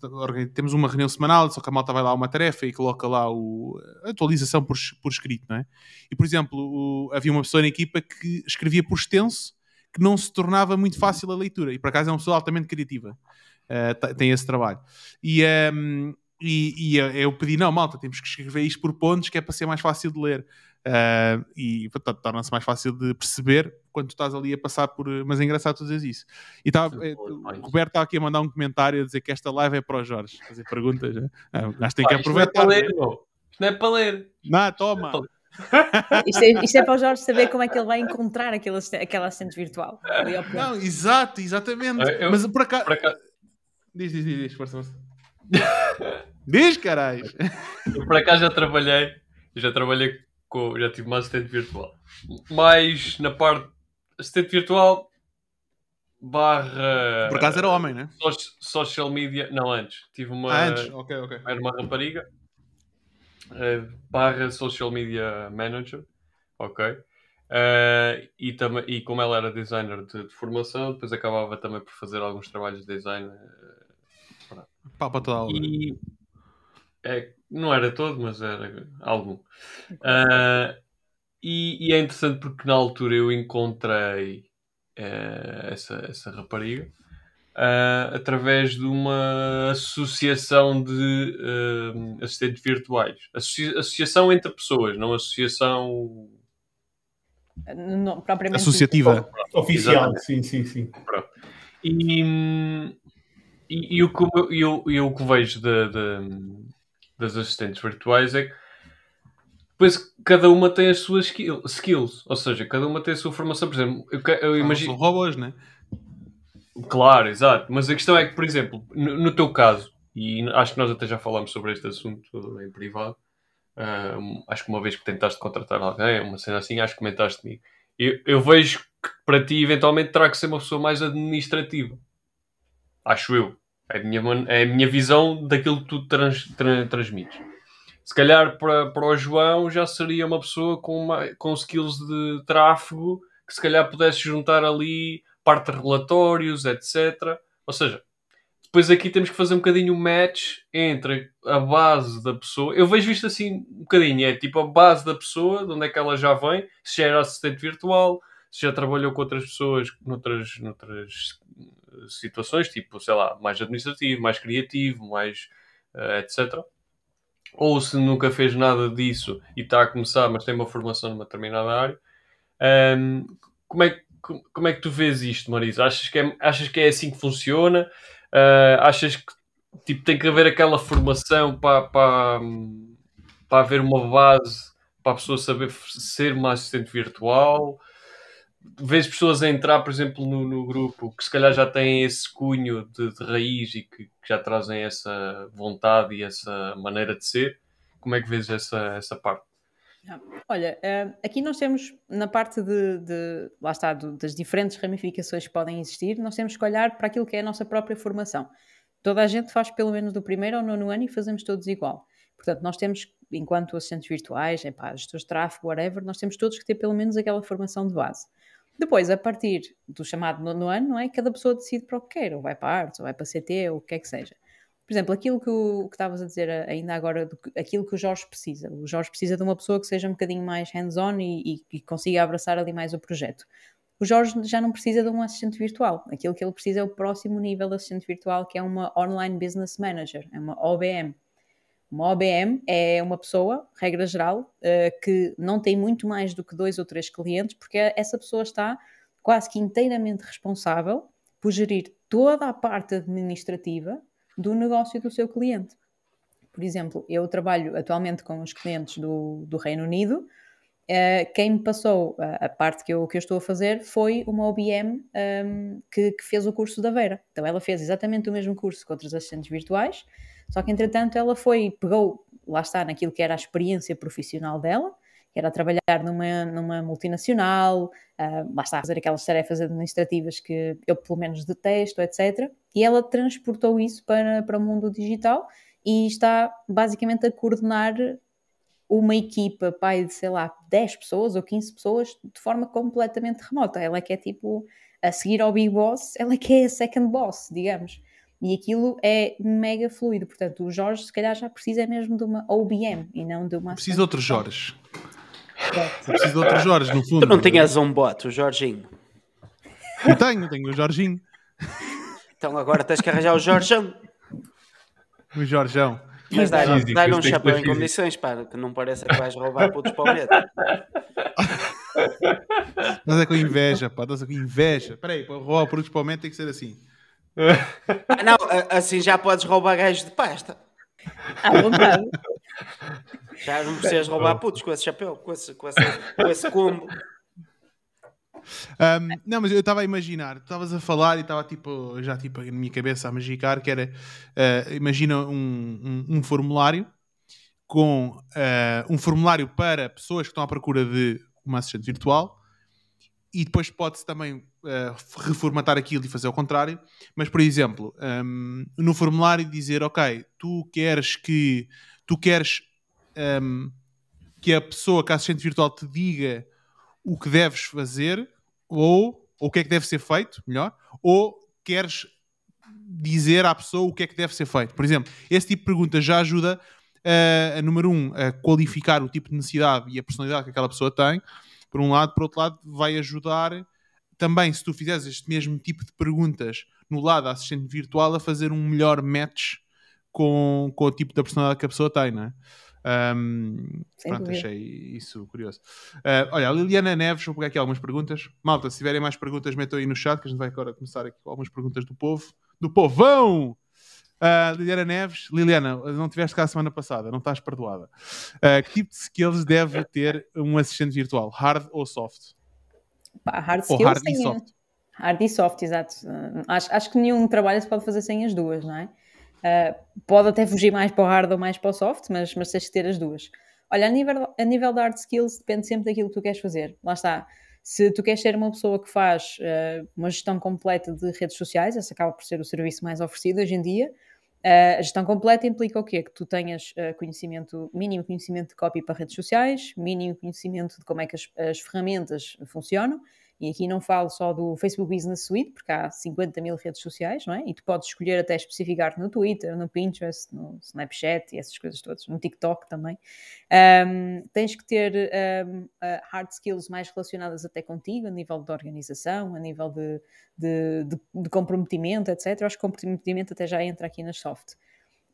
temos uma reunião semanal, só que a malta vai lá uma tarefa e coloca lá o, a atualização por, por escrito, não é? E, por exemplo, o, havia uma pessoa na equipa que escrevia por extenso que não se tornava muito fácil a leitura. E por acaso é uma pessoa altamente criativa. Uh, tem esse trabalho. E, um, ehm, e, e, eu pedi, não, malta, temos que escrever isto por pontos, que é para ser mais fácil de ler. Uh, e portanto, torna-se mais fácil de perceber quando tu estás ali a passar por. Mas é engraçado tu dizer isso. E tá, é, o Roberto está aqui a mandar um comentário a dizer que esta live é para o Jorge. Fazer perguntas. Né? Ah, o gajo tem que aproveitar. Isto não é para ler, Isto não é para ler. Não, toma. Isto é, isto é, para o Jorge saber como é que ele vai encontrar aquele, aquela assistente virtual. Não, exato, exatamente. Eu, Mas por acaso. Diz, diz, diz, diz, força, força. diz, caralho. Eu por acaso já trabalhei, já trabalhei com, já tive uma assistente virtual. Mais na parte assistente virtual barra. Por acaso era homem, né? Social media. Não, antes. Tive uma. Ah, antes, ok, ok. Era uma rapariga uh, barra social media manager, ok? Uh, e, também, e como ela era designer de, de, formação, depois acabava também por fazer alguns trabalhos de design. Uh, para toda a obra. E, é, não era todo, mas era algum. Uh, e, e, é interessante porque na altura eu encontrei essa, essa rapariga uh, através de uma associação de uh, assistentes virtuais. Associa associação entre pessoas, não associação. Não, propriamente associativa. Oficial, sim, sim, sim. E, e, e, o que eu, eu, o que vejo de, de, das assistentes virtuais é que depois cada uma tem as suas skills, ou seja, cada uma tem a sua formação. Por exemplo, eu, eu imagino. São robôs, né? Claro, exato. Mas a questão é que, por exemplo, no, no teu caso, e acho que nós até já falámos sobre este assunto em privado, uh, acho que uma vez que tentaste contratar alguém, uma cena assim, acho que comentaste comigo. Eu, eu vejo que para ti, eventualmente, terá que ser uma pessoa mais administrativa. Acho eu. É a minha, é a minha visão daquilo que tu trans, trans, transmites. Se calhar para, para o João já seria uma pessoa com, uma, com skills de tráfego que se calhar pudesse juntar ali parte de relatórios, etc. Ou seja, depois aqui temos que fazer um bocadinho o match entre a base da pessoa. Eu vejo isto assim um bocadinho, é tipo a base da pessoa, de onde é que ela já vem, se já era assistente virtual, se já trabalhou com outras pessoas noutras, noutras situações, tipo, sei lá, mais administrativo, mais criativo, mais uh, eh, etc. Ou se nunca fez nada disso e está a começar, mas tem uma formação numa determinada área. Um, como é como é que tu vês isto, Marisa? Achas que é, achas que é assim que funciona? Uh, achas que tipo, tem que haver aquela formação para, para, para haver uma base para a pessoa saber ser uma assistente virtual? Vês pessoas a entrar, por exemplo, no, no grupo que se calhar já têm esse cunho de, de raiz e que, que, já trazem essa vontade e essa maneira de ser? Como é que vês essa, essa parte? Olha, uh, aqui nós temos, na parte de, de lá está, das diferentes ramificações que podem existir, nós temos que olhar para aquilo que é a nossa própria formação. Toda a gente faz pelo menos do primeiro ao nono ano e fazemos todos igual. Portanto, nós temos, enquanto assistentes virtuais, epá, gestores de tráfego, whatever, nós temos todos que ter pelo menos aquela formação de base. Depois, a partir do chamado nono ano, não é? Cada pessoa decide para o que quer, ou vai para artes, ou vai para CT, ou o que é que seja. Por exemplo, aquilo que, o, que estavas a dizer ainda agora, do, aquilo que o Jorge precisa. O Jorge precisa de uma pessoa que seja um bocadinho mais hands-on e, e, e consiga abraçar ali mais o projeto. O Jorge já não precisa de um assistente virtual. Aquilo que ele precisa é o próximo nível de assistente virtual, que é uma Online Business Manager, é uma OBM. Uma OBM é uma pessoa, regra geral, uh, que não tem muito mais do que dois ou três clientes, porque essa pessoa está quase que inteiramente responsável por gerir toda a parte administrativa do negócio do seu cliente. Por exemplo, eu trabalho atualmente com os clientes do, do Reino Unido. Uh, quem me passou a, parte que eu, que eu estou a fazer foi uma OBM um, que, que, fez o curso da Vera. Então ela fez exatamente o mesmo curso que outros assistentes virtuais, só que, entretanto, ela foi, pegou, lá está, naquilo que era a experiência profissional dela, que era trabalhar numa, numa multinacional, uh, lá está, fazer aquelas tarefas administrativas que eu, pelo menos, detesto, etc. E ela transportou isso para, para o mundo digital e está, basicamente, a coordenar uma equipa, pai de, sei lá, 10 pessoas ou 15 pessoas de forma completamente remota. Ela é que é tipo, a seguir ao Big Boss, ela é que é a second boss, digamos. E aquilo é mega fluido. Portanto, o Jorge, se calhar, já precisa mesmo de uma OBM e não de uma. Precisa de outro Jorge. Precisa de outro Jorge, no fundo. Tu não tinhas um bot, o Jorginho. Eu tenho, tenho o Jorginho. Então agora tens que arranjar o Jorjão. O Jorjão. Mas dá-lhe dá um chapéu em condições, pá, que não pareça que vais roubar putos para o medo. Mas é com inveja, pá, estás com inveja. Espera aí, para roubar putos para o medo tem que ser assim. Ah, não, assim já podes roubar gajos de pasta. À vontade. Já não precisas roubar putos com esse chapéu, com esse, com esse, com esse combo. Um, não, mas eu estava a imaginar, estavas a falar e estava tipo, já tipo na minha cabeça a magicar que era, uh, imagina um, um, um, formulário com uh, um formulário para pessoas que estão à procura de uma assistente virtual e depois pode-se também uh, reformatar aquilo e fazer o contrário. Mas, por exemplo, um, no formulário dizer, ok, tu queres que tu queres um, que a pessoa, que a assistente virtual te diga o que deves fazer ou, ou o que é que deve ser feito, melhor, ou queres dizer à pessoa o que é que deve ser feito. Por exemplo, esse tipo de pergunta já ajuda a, número um, a qualificar o tipo de necessidade e a personalidade que aquela pessoa tem por um lado, por outro lado, vai ajudar também, se tu fizeres este mesmo tipo de perguntas no lado da assistente virtual, a fazer um melhor match com, com o tipo de personalidade que a pessoa tem, não é? Um, pronto, achei isso curioso. Uh, olha, a Liliana Neves, vou pegar aqui algumas perguntas. Malta, se tiverem mais perguntas, metam aí no chat que a gente vai agora começar aqui com algumas perguntas do povo. Do povão! Uh, Liliana Neves, Liliana, não tiveste cá a semana passada, não estás perdoada. Uh, que tipo de skills deve ter um assistente virtual? Hard ou soft? Pá, hard skills hard e soft? Hard e soft, exato. Uh, acho, acho que nenhum trabalho se pode fazer sem as duas, não é? pode até fugir mais para o hard ou mais para o soft, mas, mas tens que ter as duas. Olha, a nível, a nível da hard skills depende sempre daquilo que tu queres fazer. Lá está. Se tu queres ser uma pessoa que faz uh, uma gestão completa de redes sociais, esse acaba por ser o serviço mais oferecido hoje em dia, Uh, a gestão completa implica o quê? Que tu tenhas uh, conhecimento, mínimo conhecimento de copy para redes sociais, mínimo conhecimento de como é que as, as ferramentas funcionam e aqui não falo só do Facebook Business Suite, porque há 50 mil redes sociais, não é? E tu podes escolher até especificar no Twitter, no Pinterest, no Snapchat e essas coisas todas, no TikTok também. Um, tens que ter um, hard skills mais relacionadas até contigo, a nível de organização, a nível de, de, de, de comprometimento, etc. Eu acho que comprometimento até já entra aqui nas soft.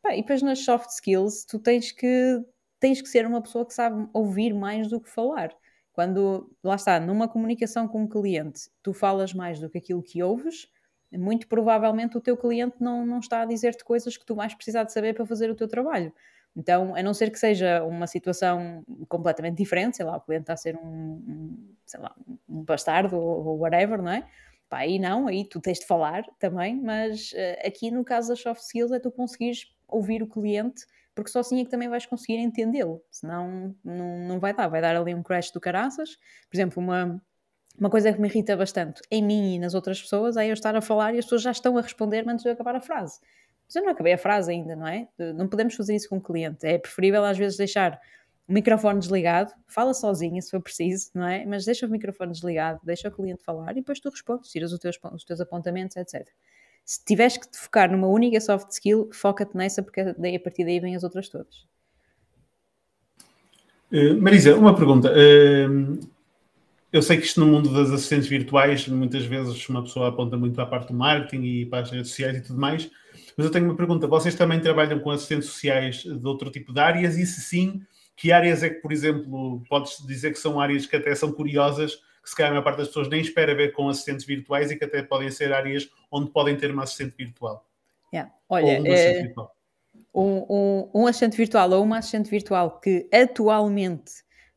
e depois nas soft skills, tu tens que, tens que ser uma pessoa que sabe ouvir mais do que falar. Quando, lá está, numa comunicação com um cliente, tu falas mais do que aquilo que ouves, muito provavelmente o teu cliente não, não está a dizer-te coisas que tu vais precisar de saber para fazer o teu trabalho. Então, a não ser que seja uma situação completamente diferente, sei lá, o cliente está a ser um, um sei lá, um bastardo ou, ou whatever, não é? Pá, aí não, aí tu tens de falar também, mas uh, aqui no caso das soft skills é tu conseguires ouvir o cliente porque só assim é que também vais conseguir entendê-lo, senão não, não vai dar, vai dar ali um crash do caraças. Por exemplo, uma, uma coisa que me irrita bastante em mim e nas outras pessoas é eu estar a falar e as pessoas já estão a responder antes de eu acabar a frase. Mas eu não acabei a frase ainda, não é? Não podemos fazer isso com o cliente. É preferível às vezes deixar o microfone desligado, fala sozinha se for preciso, não é? Mas deixa o microfone desligado, deixa o cliente falar e depois tu respondes, tiras os teus, os teus apontamentos, etc. Se tiveres que te focar numa única soft skill, foca-te nessa, porque daí a partir daí vêm as outras todas. Uh, Marisa, uma pergunta. Uh, eu sei que isto no mundo das assistentes virtuais, muitas vezes uma pessoa aponta muito a parte do marketing e para as redes sociais e tudo mais, mas eu tenho uma pergunta. Vocês também trabalham com assistentes sociais de outro tipo de áreas? E se sim, que áreas é que, por exemplo, podes dizer que são áreas que até são curiosas, que se calhar a maior parte das pessoas nem espera ver com assistentes virtuais e que até podem ser áreas onde podem ter uma assistente virtual? Yeah. Olha, um assistente, é... virtual. Um, um, um assistente virtual ou uma assistente virtual que atualmente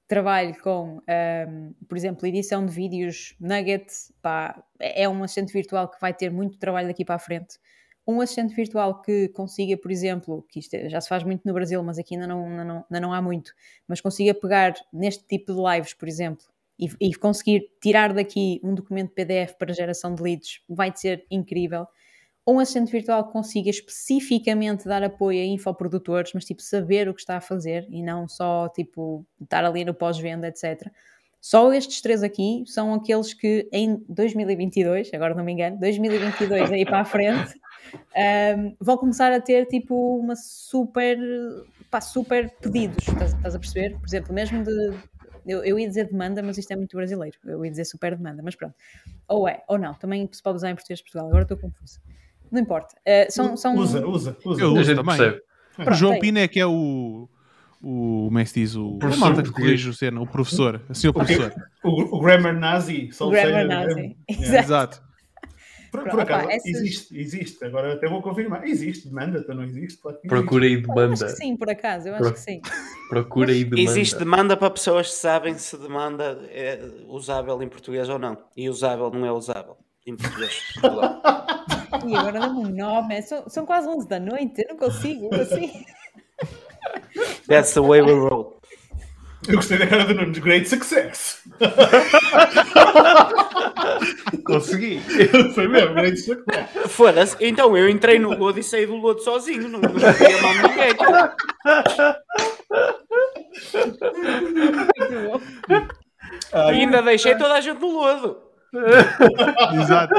trabalhe com, um, por exemplo, edição de vídeos nugget, pá, é um assistente virtual que vai ter muito trabalho daqui para a frente um assistente virtual que consiga, por exemplo, que isto já se faz muito no Brasil, mas aqui ainda não, ainda não, ainda não há muito, mas consiga pegar neste tipo de lives, por exemplo, e, e, conseguir tirar daqui um documento PDF para geração de leads, vai ser incrível. Um assistente virtual que consiga especificamente dar apoio a infoprodutores, mas tipo saber o que está a fazer e não só tipo estar ali no pós-venda, etc. Só estes três aqui são aqueles que em 2022, agora não me engano, 2022 aí para a frente, um, vão começar a ter tipo uma super, pá, super pedidos, estás, estás a perceber? Por exemplo, mesmo de. Eu, eu, ia dizer demanda, mas isto é muito brasileiro. Eu ia dizer super demanda, mas pronto. Ou é, ou não. Também se pode usar em português de Portugal. Agora estou confusa. Não importa. Uh, são, são... Usa, usa, usa. Eu uso também. Pronto, o João é Pina é que é o o, como é que se diz, o, o malta que corrige o cena, o professor, o professor. O, o, grammar nazi, só o grammar nazi, exato. Por, por acaso, essas... existe, existe. Agora até vou confirmar. Existe demanda, então não existe. Claro Procura aí demanda. Eu acho que sim, por acaso, eu acho Pro... que sim. Procura aí demanda. Existe demanda para pessoas que sabem se demanda é usável em português ou não. E usável não é usável em português. e agora dá um nome. São, são quase 11 da noite, eu não consigo, assim. That's the way we roll. Eu gostei da cara do Nunes. Great success. Consegui. Foi mesmo, great success. Foda-se. Então eu entrei no lodo e saí do lodo sozinho. Não, sabia mal ninguém. E ainda deixei toda a gente no lodo. Exato.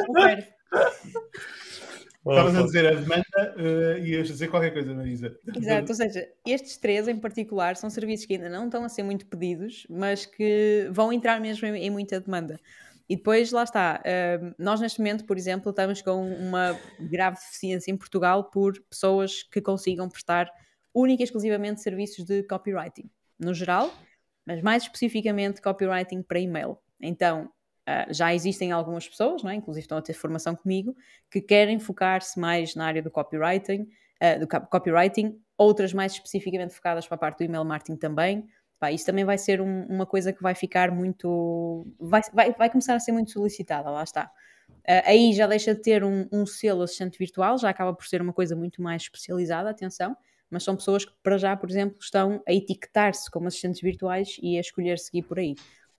Estavas a dizer a demanda uh, e ias dizer qualquer coisa, Marisa. Exato, ou seja, estes três em particular são serviços que ainda não estão a ser muito pedidos, mas que vão entrar mesmo em, em muita demanda. E depois, lá está, uh, nós neste momento, por exemplo, estamos com uma grave deficiência em Portugal por pessoas que consigam prestar única e exclusivamente serviços de copywriting, no geral, mas mais especificamente copywriting para e-mail. Então, Uh, já existem algumas pessoas, não é? inclusive estão a ter formação comigo, que querem focar-se mais na área do copywriting, uh, do copywriting, outras mais especificamente focadas para a parte do email marketing também. Pá, isso também vai ser um, uma coisa que vai ficar muito. Vai, vai, vai começar a ser muito solicitada, lá está. Uh, aí já deixa de ter um, um selo assistente virtual, já acaba por ser uma coisa muito mais especializada, atenção, mas são pessoas que, para já, por exemplo, estão a etiquetar-se como assistentes virtuais e a escolher seguir por aí.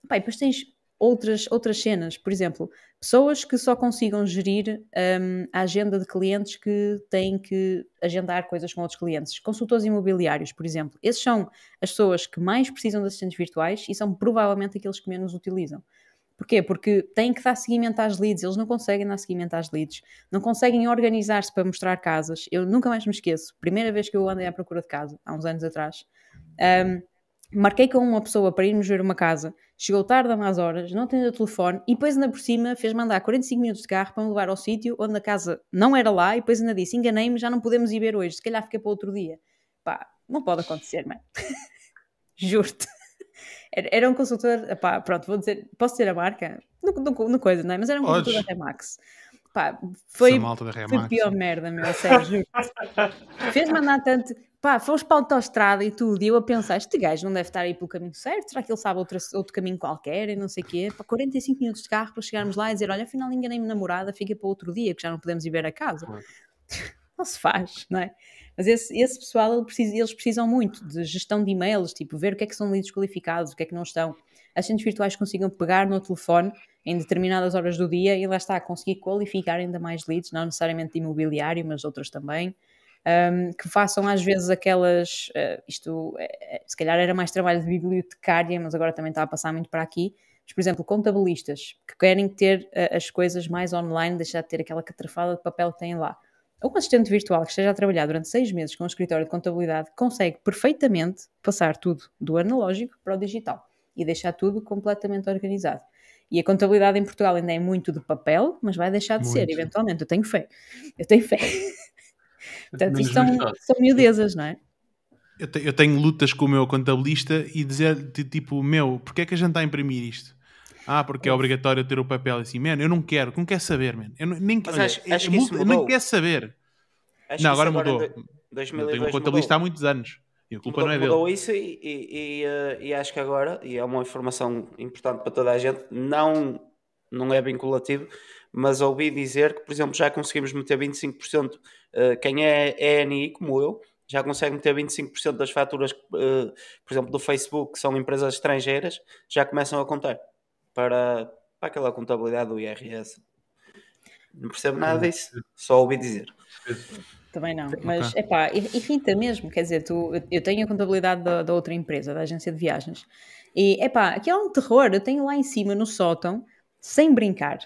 Pá, e depois tens outras, outras cenas. Por exemplo, pessoas que só consigam gerir um, a agenda de clientes que têm que agendar coisas com outros clientes. Consultores imobiliários, por exemplo. Esses são as pessoas que mais precisam de assistentes virtuais e são provavelmente aqueles que menos utilizam. Porquê? Porque têm que dar seguimento às leads, eles não conseguem dar seguimento às leads, não conseguem organizar-se para mostrar casas. Eu nunca mais me esqueço, primeira vez que eu andei à procura de casa, há uns anos atrás, um, marquei com uma pessoa para irmos ver uma casa, chegou tarde a mais horas, não atendeu o telefone e depois ainda por cima fez mandar 45 minutos de carro para me levar ao sítio onde a casa não era lá e depois ainda disse, enganei-me, já não podemos ir ver hoje, se calhar fica para outro dia. Pá, não pode acontecer, mano. Juro-te. Era um consultor, pá, pronto, vou dizer, posso dizer a marca? No, no, no coisa, não é? Mas era um consultor da Remax. Pá, foi, foi pior merda, meu, sério. Fez mandar tanto, pá, fomos para a autostrada e tudo, e eu a pensar, este gajo não deve estar aí pelo caminho certo, será que ele sabe outro, outro caminho qualquer e não sei o quê? Para 45 minutos de carro para chegarmos lá e dizer, olha, afinal enganei-me namorada, fica para outro dia, que já não podemos ir ver a casa. Não se faz, não é? Mas esse, esse pessoal, ele precisa, eles precisam muito de gestão de e-mails, tipo, ver o que é que são leads qualificados, o que é que não estão. Assistentes virtuais consigam pegar no telefone em determinadas horas do dia e lá está, conseguir qualificar ainda mais leads, não necessariamente de imobiliário, mas outras também um, que façam às vezes aquelas. Uh, isto, uh, se calhar era mais trabalho de bibliotecária, mas agora também está a passar muito para aqui. Mas, por exemplo, contabilistas que querem ter uh, as coisas mais online, deixar de ter aquela catrafada de papel que têm lá. Um assistente virtual que esteja a trabalhar durante seis meses com um escritório de contabilidade consegue perfeitamente passar tudo do analógico para o digital e deixar tudo completamente organizado. E a contabilidade em Portugal ainda é muito de papel, mas vai deixar de muito. ser, eventualmente. Eu tenho fé. Eu tenho fé. Portanto, isto são, são miudezas, não é? Eu, te, eu, tenho lutas com o meu contabilista e dizer tipo, meu, porque é que a gente está a imprimir isto? Ah, porque é obrigatório ter o papel assim, mano, eu não quero, não quer saber, mano. Eu não, nem olha, acho, acho que eu não quer saber. Acho não, agora mudou. eu tenho um contabilista mudou. há muitos anos. E a culpa mudou, não é dele. Mudou isso e, e, e, uh, e, acho que agora, e é uma informação importante para toda a gente, não, não é vinculativo, mas ouvi dizer que, por exemplo, já conseguimos meter 25%, uh, eh, quem é ENI, como eu, já consegue meter 25% das faturas, uh, por exemplo, do Facebook, que são empresas estrangeiras, já começam a contar para, para aquela contabilidade do IRS. Não percebo nada disso, só ouvi dizer. Também não, mas é pá, irrita mesmo. Quer dizer, tu, eu tenho a contabilidade da, da outra empresa, da agência de viagens, e é pá, aqui é um terror. Eu tenho lá em cima no sótão, sem brincar,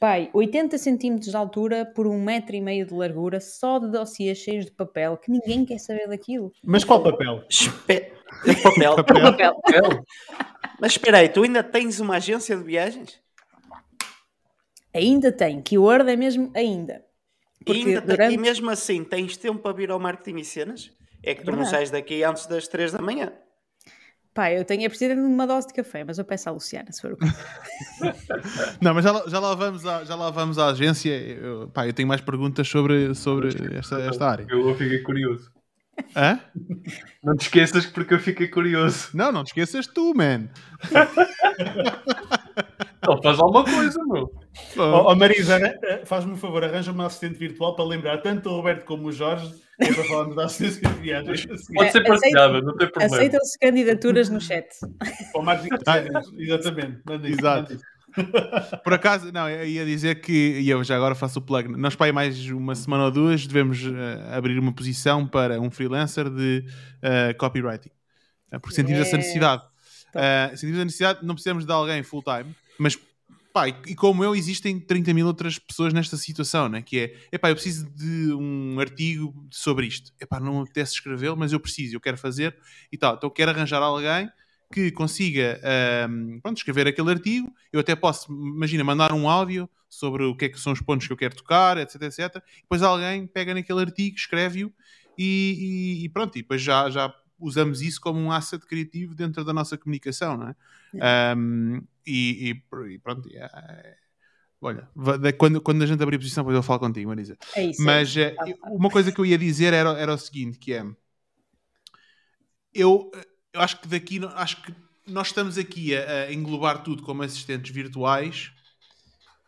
pai, 80 centímetros de altura por um metro e meio de largura, só de dossiês cheios de papel, que ninguém quer saber daquilo. Mas qual papel? Espe... Papel. papel. papel. Mas espera aí, tu ainda tens uma agência de viagens? Ainda tem, que Word é mesmo ainda. Porque ainda durante... E mesmo assim, tens tempo para vir ao marketing e cenas? É que tu não sais daqui antes das 3 da manhã. Pá, eu tenho a precisar de uma dose de café, mas eu peço à Luciana, se for o caso. não, mas já, já, lá vamos à, já lá vamos à agência. Eu, pá, eu tenho mais perguntas sobre, sobre esta, esta área. Eu fiquei curioso. Hã? Não te esqueças porque eu fiquei curioso. Não, não te esqueças tu, man. Então faz alguma coisa, meu. Oh, oh Marisa, eh, faz-me um favor, arranja uma assistente virtual para lembrar tanto o Roberto como o Jorge é para falarmos da assistência de viagens. Pode ser partilhada, não tem problema. Aceitam-se candidaturas no chat. Ou mais exatamente. Exato. Por acaso, não, eu ia dizer que, e eu já agora faço o plug, nós para aí mais uma semana ou duas devemos uh, abrir uma posição para um freelancer de uh, copywriting. Uh, porque sentimos é. essa necessidade. Uh, sentimos a necessidade, não precisamos de alguém full time, mas pá, e como eu, existem 30 mil outras pessoas nesta situação, né? que é, epá, eu preciso de um artigo sobre isto. Epá, não me apetece escrevê-lo, mas eu preciso, eu quero fazer e tal. Então eu quero arranjar alguém que consiga um, pronto, escrever aquele artigo. Eu até posso, imagina, mandar um áudio sobre o que é que são os pontos que eu quero tocar, etc, etc. E depois alguém pega naquele artigo, escreve-o e, e, e, pronto, e depois já, já usamos isso como um asset criativo dentro da nossa comunicação, não é? é. Um, e, e, pronto, é, olha, quando, quando a gente abrir a posição, depois eu falo contigo, Marisa. É isso. Mas é, uma coisa que eu ia dizer era, era o seguinte, que é... Eu eu acho que daqui, acho que nós estamos aqui a, a, englobar tudo como assistentes virtuais,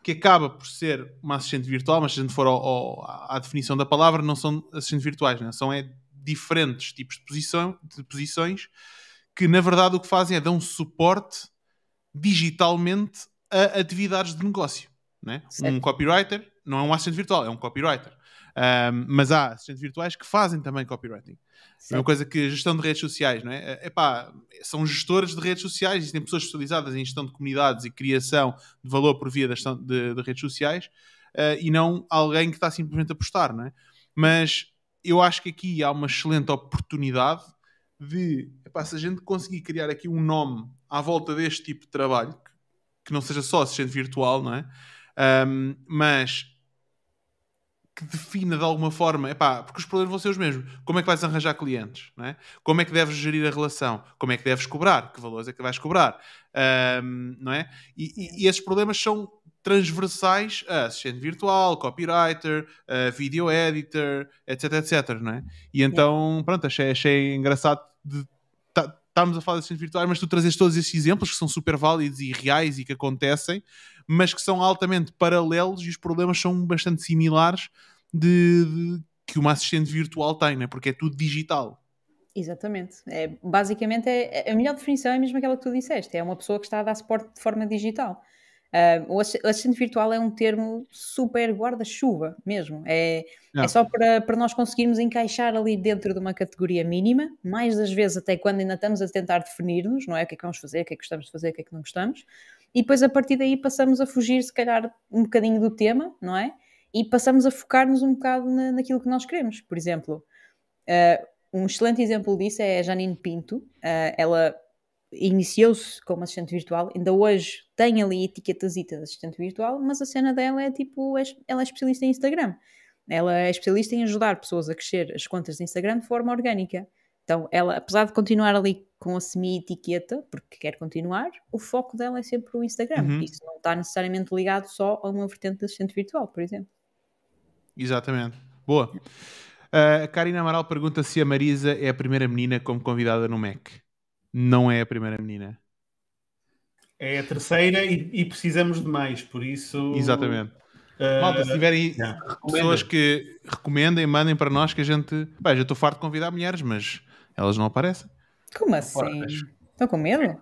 que acaba por ser uma assistente virtual, mas se a gente for ao, ao, à definição da palavra, não são assistentes virtuais, né? são é, diferentes tipos de, posição, de posições que, na verdade, o que fazem é dar um suporte digitalmente a atividades de negócio. Né? Um copywriter não é um assistente virtual, é um copywriter. Um, mas há assistentes virtuais que fazem também copywriting. É uma coisa que gestão de redes sociais, não é? Epá, são gestores de redes sociais, existem pessoas especializadas em gestão de comunidades e criação de valor por via de, de redes sociais uh, e não alguém que está simplesmente a postar, não é? Mas eu acho que aqui há uma excelente oportunidade de, epá, se a gente conseguir criar aqui um nome à volta deste tipo de trabalho, que, não seja só assistente virtual, não é? Um, mas que defina de alguma forma, epá, porque os problemas vão ser os mesmos. Como é que vais arranjar clientes? Não é? Como é que deves gerir a relação? Como é que deves cobrar? Que valores é que vais cobrar? Um, não é? E, e, e, esses problemas são transversais a assistente virtual, copywriter, video editor, etc, etc, não é? E então, pronto, achei, achei engraçado de estarmos a falar de assistentes virtuais, mas tu trazes todos esses exemplos que são super válidos e reais e que acontecem, mas que são altamente paralelos e os problemas são bastante similares de, de que uma assistente virtual tem, né? porque é tudo digital. Exatamente. É, basicamente, é, é, a melhor definição é mesmo aquela que tu disseste: é uma pessoa que está a dar suporte de forma digital. Uh, o assistente virtual é um termo super guarda-chuva mesmo. É, Não. é só para, para nós conseguirmos encaixar ali dentro de uma categoria mínima, mais das vezes até quando ainda estamos a tentar definir-nos, não é? O que é que vamos fazer, o que é que gostamos de fazer, o que é que não gostamos. E depois a partir daí passamos a fugir, se calhar, um bocadinho do tema, não é? E passamos a focar-nos um bocado na, naquilo que nós queremos. Por exemplo, uh, um excelente exemplo disso é a Janine Pinto. Uh, ela iniciou-se como assistente virtual, ainda hoje tem ali etiquetazita de assistente virtual, mas a cena dela é tipo, ela é especialista em Instagram. Ela é especialista em ajudar pessoas a crescer as contas de Instagram de forma orgânica. Então, ela, apesar de continuar ali com a semi-etiqueta, porque quer continuar, o foco dela é sempre o Instagram. Uhum. Isso não está necessariamente ligado só a uma vertente de assistente virtual, por exemplo. Exatamente. Boa. Uh, a Karina Amaral pergunta se a Marisa é a primeira menina como convidada no MEC. Não é a primeira menina. É a terceira e, e precisamos de mais, por isso. Exatamente. uh, Malta, se tiverem yeah. pessoas que recomendem, mandem para nós que a gente. Bem, já estou farto de convidar mulheres, mas elas não aparecem. Como assim? Estão com medo?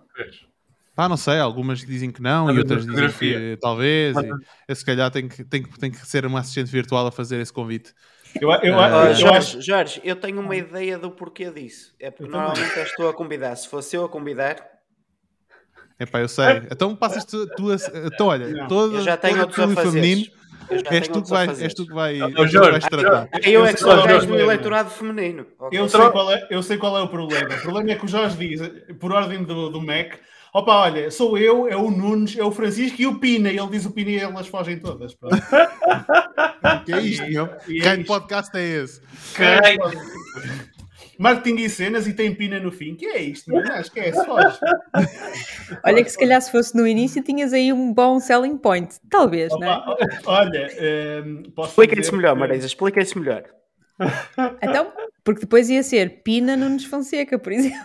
Pá, não sei, algumas dizem que não e outras dizem que talvez. E, eu, se calhar tem que, tem, que, tem que ser uma assistente virtual a fazer esse convite. Eu, eu, Ah, eu, Ah, eu Jorge, acho. Jorge, eu tenho uma ideia do porquê disso. É porque normalmente és tu a convidar. Se fosse eu a convidar, É pá, eu sei. Então passas tu, tu a- Então, olha, Não. toda, eu já tenho todo fazer. feminino, Eu já és tenho tu, que vai, és tu que vai, que Jorge, vais tratar. Eu é que sou o gajo do eleitorado feminino. ok? Eu sei, qual é, eu sei qual é o problema. O problema é que o Jorge diz, por ordem do, do MEC, opa, olha, sou eu, é o Nunes, é o Francisco e o Pina. E ele diz o Pina e elas fogem todas. Pronto. Que é isto, meu? É Que isto. podcast é esse? Caralho. Marketing e cenas e tem Pina no fim. Que é isto, meu? Não, esquece, foge. Olha que se calhar se fosse no início tinhas aí um bom selling point. Talvez, não é? Opa, olha, ehm, posso Explica-se dizer melhor, que- Marisa, explica-se melhor. Então, porque depois ia ser Pina Nunes Fonseca, por exemplo.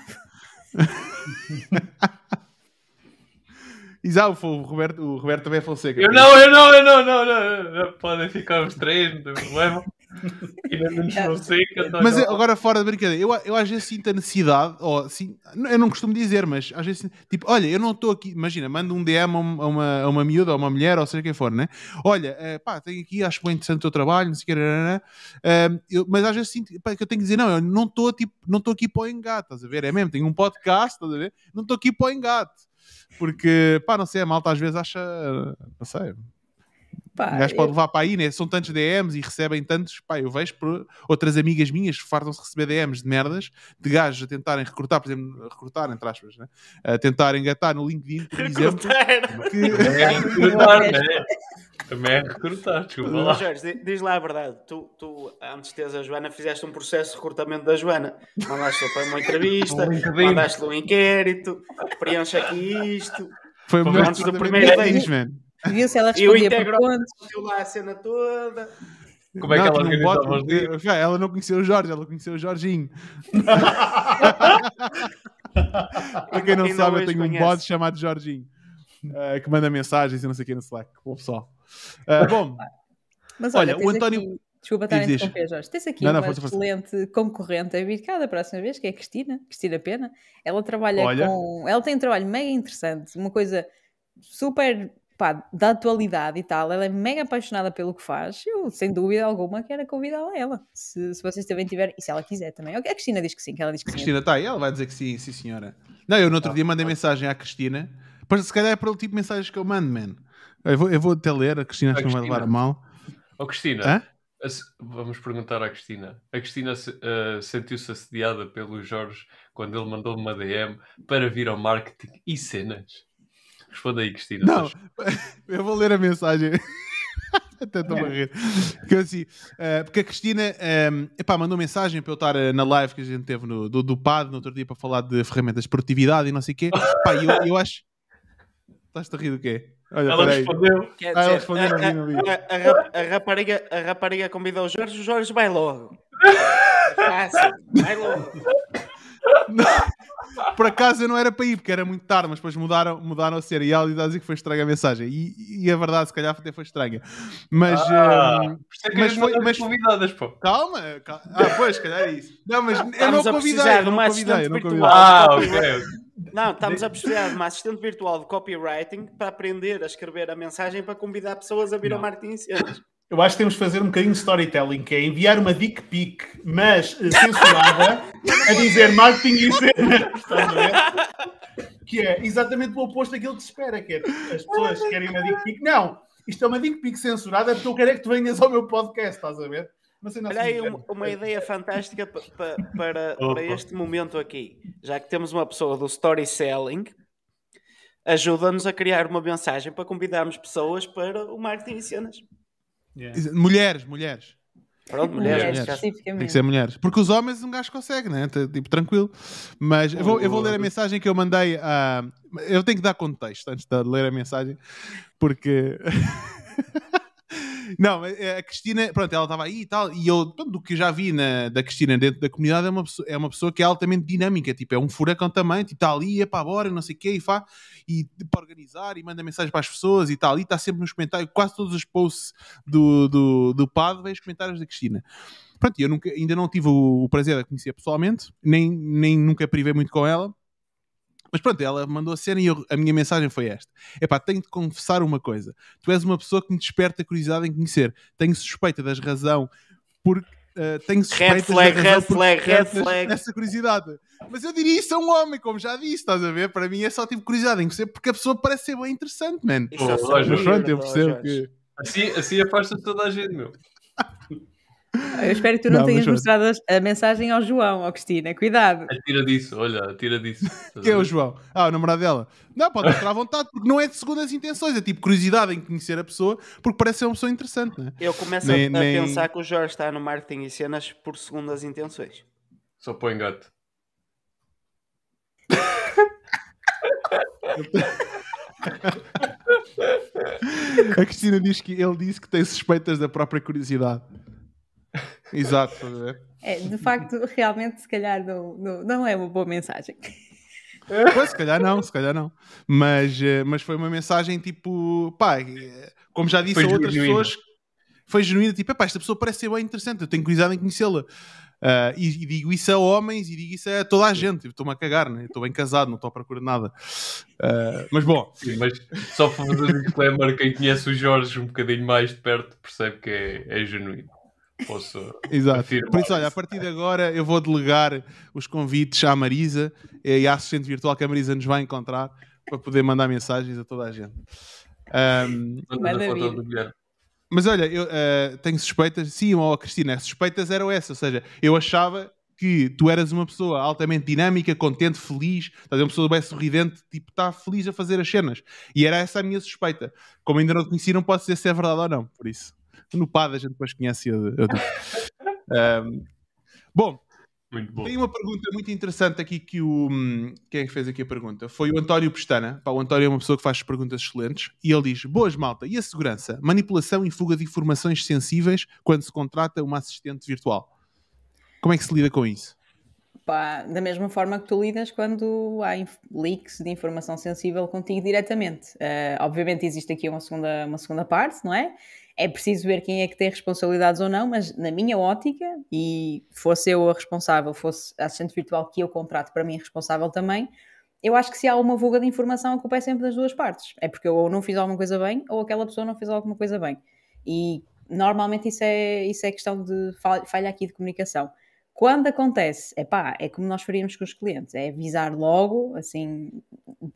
Exato, o Roberto, o Roberto também é Fonseca. Eu não, eu não, eu não, não, não, não. Podem ficar os três, não tem problema. Fonseca, não, Mas eu- agora fora da brincadeira, eu, eu às vezes sinto a necessidade, ou assim, eu não costumo dizer, mas às vezes, sinto- tipo, olha, eu não estou aqui, imagina, mando um DM a uma, a uma, a uma miúda, ou uma mulher, ou seja quem for, né? Olha, eh, pá, tenho aqui, acho bem interessante o teu trabalho, não sei o que, nananã. Eh, eu- mas às vezes sinto pá, que eu tenho que dizer, não, eu não estou tipo, não estou aqui para o engate, estás a ver? É mesmo, tenho um podcast, estás a ver? Não estou aqui para o engate. Porque, pá, não sei, a malta às vezes acha, não sei, Pá, um gajo pode levar para aí, né? São tantos DMs e recebem tantos. Pá, eu vejo por outras amigas minhas que fartam-se receber DMs de merdas de gajos a tentarem recrutar, por exemplo, recrutar, entre aspas, né? a tentarem engatar no LinkedIn, por exemplo. Que... Também é recrutar, né? Também é recrutar, desculpa lá. Jorge, di- diz lá a verdade. Tu, tu, antes de teres a Joana, fizeste um processo de recrutamento da Joana. Mandaste-lhe para uma entrevista, mandaste-lhe um inquérito, preenche aqui isto, Foi o meu antes do primeiro de date. man. Viu se ela E o respondia integral- lá a cena toda. Como é que Não, ela tinha um bot, organizava os dias? porque, ela não conheceu o Jorge, ela conheceu o Jorginho. Para quem não Ainda sabe, eu hoje tenho um conhece. bot chamado Jorginho eh, que manda mensagens e não sei o que no Slack. Bom pessoal. Eh, bom, Mas Olha, olha, o António- aqui- Desculpa estar a interromper, Jorge. Tens aqui Não, não, uma força, força. excelente concorrente a vir cá da próxima vez, que é a Cristina, Cristina Pena. Ela trabalha Olha. com. Ela tem um trabalho mega interessante, uma coisa super pá, da atualidade e tal. Ela é mega apaixonada pelo que faz. Eu, sem dúvida alguma, quero convidá-la a ela. Se, se vocês também tiverem. E se ela quiser também. A Cristina diz que sim, que ela diz que a sim. Cristina está aí, ela vai dizer que sim, sim senhora. Não, eu no outro dia mandei mensagem à Cristina, mas se calhar é para o tipo de mensagens que eu mando, man. Eu vou, eu vou até ler, a Cristina acho que não vai levar a mal. Ó Cristina, Hã? vamos perguntar à Cristina. A Cristina se- eh, sentiu-se assediada pelo Jorge quando ele mandou uma DM para vir ao marketing e cenas. Responda aí, Cristina. Não, eu vou ler a mensagem. Até estou a rir. Porque, assim, eh, porque a Cristina eh, epá, mandou mensagem para eu estar eh, na live que a gente teve no, do, do PAD no outro dia para falar de ferramentas de produtividade e não sei o quê. Pá, e eu, eu acho. Estás-te a rir do quê? Olha, Ela peraí. respondeu. Ah, ela respondeu, a, não vi, não vi. a- a- a rap- a rapariga, a rapariga convida o Jorge, o Jorge vai logo. É Fácil, vai logo. Por acaso eu não era para ir, porque era muito tarde, mas depois mudaram, mudaram a ser e a dizer que foi estranha a mensagem. E, e a verdade, se calhar, até foi estranha. Mas. Ah, isso é que mas as foi- mas- convidadas, pô. calma, calma. Ah, pois, se calhar é isso. Não, mas eu não convidei, eu de não uma convidei, eu não assistente convidei. virtual. Ah, ok. Não, estamos a precisar de uma assistente virtual de copywriting para aprender a escrever a mensagem para convidar pessoas a vir ao Martin Cenas. Eu acho que temos de fazer um bocadinho de storytelling, que é enviar uma dick pic, mas eh, censurada, a dizer marketing e cena. Estás a ver? Que é exatamente o oposto daquilo que se espera, que é as pessoas querem uma dick pic. Não, isto é uma dick pic censurada porque eu quero é que tu venhas ao meu podcast, estás a ver? Olha assim, aí uma, uma ideia fantástica pa- pa- para, para este momento aqui. Já que temos uma pessoa do storytelling, ajuda-nos a criar uma mensagem para convidarmos pessoas para o marketing e cenas. Yeah. Mulheres, mulheres. Pronto, Mulheres, mulheres. Tem que ser mulheres. Porque os homens um gajo consegue, né? Tipo, tranquilo. Mas eu vou, eu vou ler a mensagem que eu mandei a. Eu tenho que dar contexto antes de ler a mensagem, porque. Não, a Cristina, pronto, ela estava aí e tal, e eu, pronto, do que já vi na, da Cristina dentro da comunidade, é uma, pessoa, é uma pessoa que é altamente dinâmica, tipo, é um furacão também, tipo, está ali, é para bora, não sei o quê, e faz, e para organizar, e manda mensagem para as pessoas e tal, e está sempre nos comentários, quase todos os posts do, do, do PAD, vem os comentários da Cristina. Pronto, eu nunca, ainda não tive o, o prazer de a conhecer pessoalmente, nem, nem nunca privei muito com ela, mas pronto, ela mandou a cena e eu- a minha mensagem foi esta. Epá, tenho de confessar uma coisa. Tu és uma pessoa que me desperta curiosidade em conhecer. Tenho suspeita das razão porque uh, tenho suspeitas flag, da razão red flag, red flag. Essa curiosidade. Mas eu diria isso a um homem, como já disse, estás a ver? Para mim é só tipo curiosidade em conhecer porque a pessoa parece ser bem interessante, man. Isso é pronto, eu percebo Jorge. que. Assim, assim afasta toda a gente, meu. Eu espero que tu não, Não, tenhas mostrado a mensagem ao João, ó Cristina. Cuidado. Atira disso, olha, atira disso. Quem é o? João? Ah, o namorado dela. Não, pode mostrar à vontade, porque não é de segundas intenções, é tipo curiosidade em conhecer a pessoa, porque parece ser uma pessoa interessante, né? Eu começo Nem- a, a nem- pensar que o Jorge está no marketing e cenas por segundas intenções. Só põe gato. A Cristina diz que ele disse que tem suspeitas da própria curiosidade. Exato? É, de facto, realmente, se calhar não, não, não é uma boa mensagem. Pois, se calhar não, se calhar não. Mas, eh, mas foi uma mensagem tipo, pá, eh, como já disse Foi a outras genuína. pessoas, foi genuína, tipo, epá, esta pessoa parece ser bem interessante, eu tenho curiosidade em conhecê-la. Ah, e, e digo isso a homens e digo isso a toda a gente, Eu estou-me a cagar, né? Estou bem casado, não estou à procura de nada. Ah, mas bom, Sim, mas só para fazer um disclaimer, quem conhece o Jorge um bocadinho mais de perto percebe que é, é genuíno. Posso Exato. afirmar Por isso, olha, a partir de agora eu vou delegar os convites à Marisa e à assistente virtual que a Marisa nos vai encontrar para poder mandar mensagens a toda a gente. A Guilherme. mas olha, eu eh, tenho suspeitas, sim, ó Cristina, as suspeitas eram essas, ou seja, eu achava que tu eras uma pessoa altamente dinâmica, contente, feliz, estás a uma pessoa bem sorridente, tipo, está feliz a fazer as cenas. E era essa a minha suspeita. Como ainda não te conheci, não posso dizer se é verdade ou não, por isso. No PAD a gente depois conhece. Eu, eu. Ahm, bom, bom. tem uma pergunta muito interessante aqui que o. hum, Quem é que fez aqui a pergunta? Foi o António Pestana. Pá, o António é uma pessoa que faz perguntas excelentes. E ele diz: Boas, malta. E a segurança? Manipulação e fuga de informações sensíveis quando se contrata uma assistente virtual. Como é que se lida com isso? Pá, da mesma forma que tu lidas quando há leaks de informação sensível contigo diretamente. Eh, obviamente existe aqui uma segunda, uma segunda parte, não é? É preciso ver quem é que tem responsabilidades ou não, mas na minha ótica, e fosse eu a responsável, fosse a assistente virtual que eu contrato para mim responsável também, eu acho que se há uma fuga de informação, a culpa é sempre das duas partes. É porque eu ou não fiz alguma coisa bem, ou aquela pessoa não fez alguma coisa bem. E normalmente isso é, isso é questão de fal- falha aqui de comunicação. Quando acontece, é pá, é como nós faríamos com os clientes, é avisar logo, assim,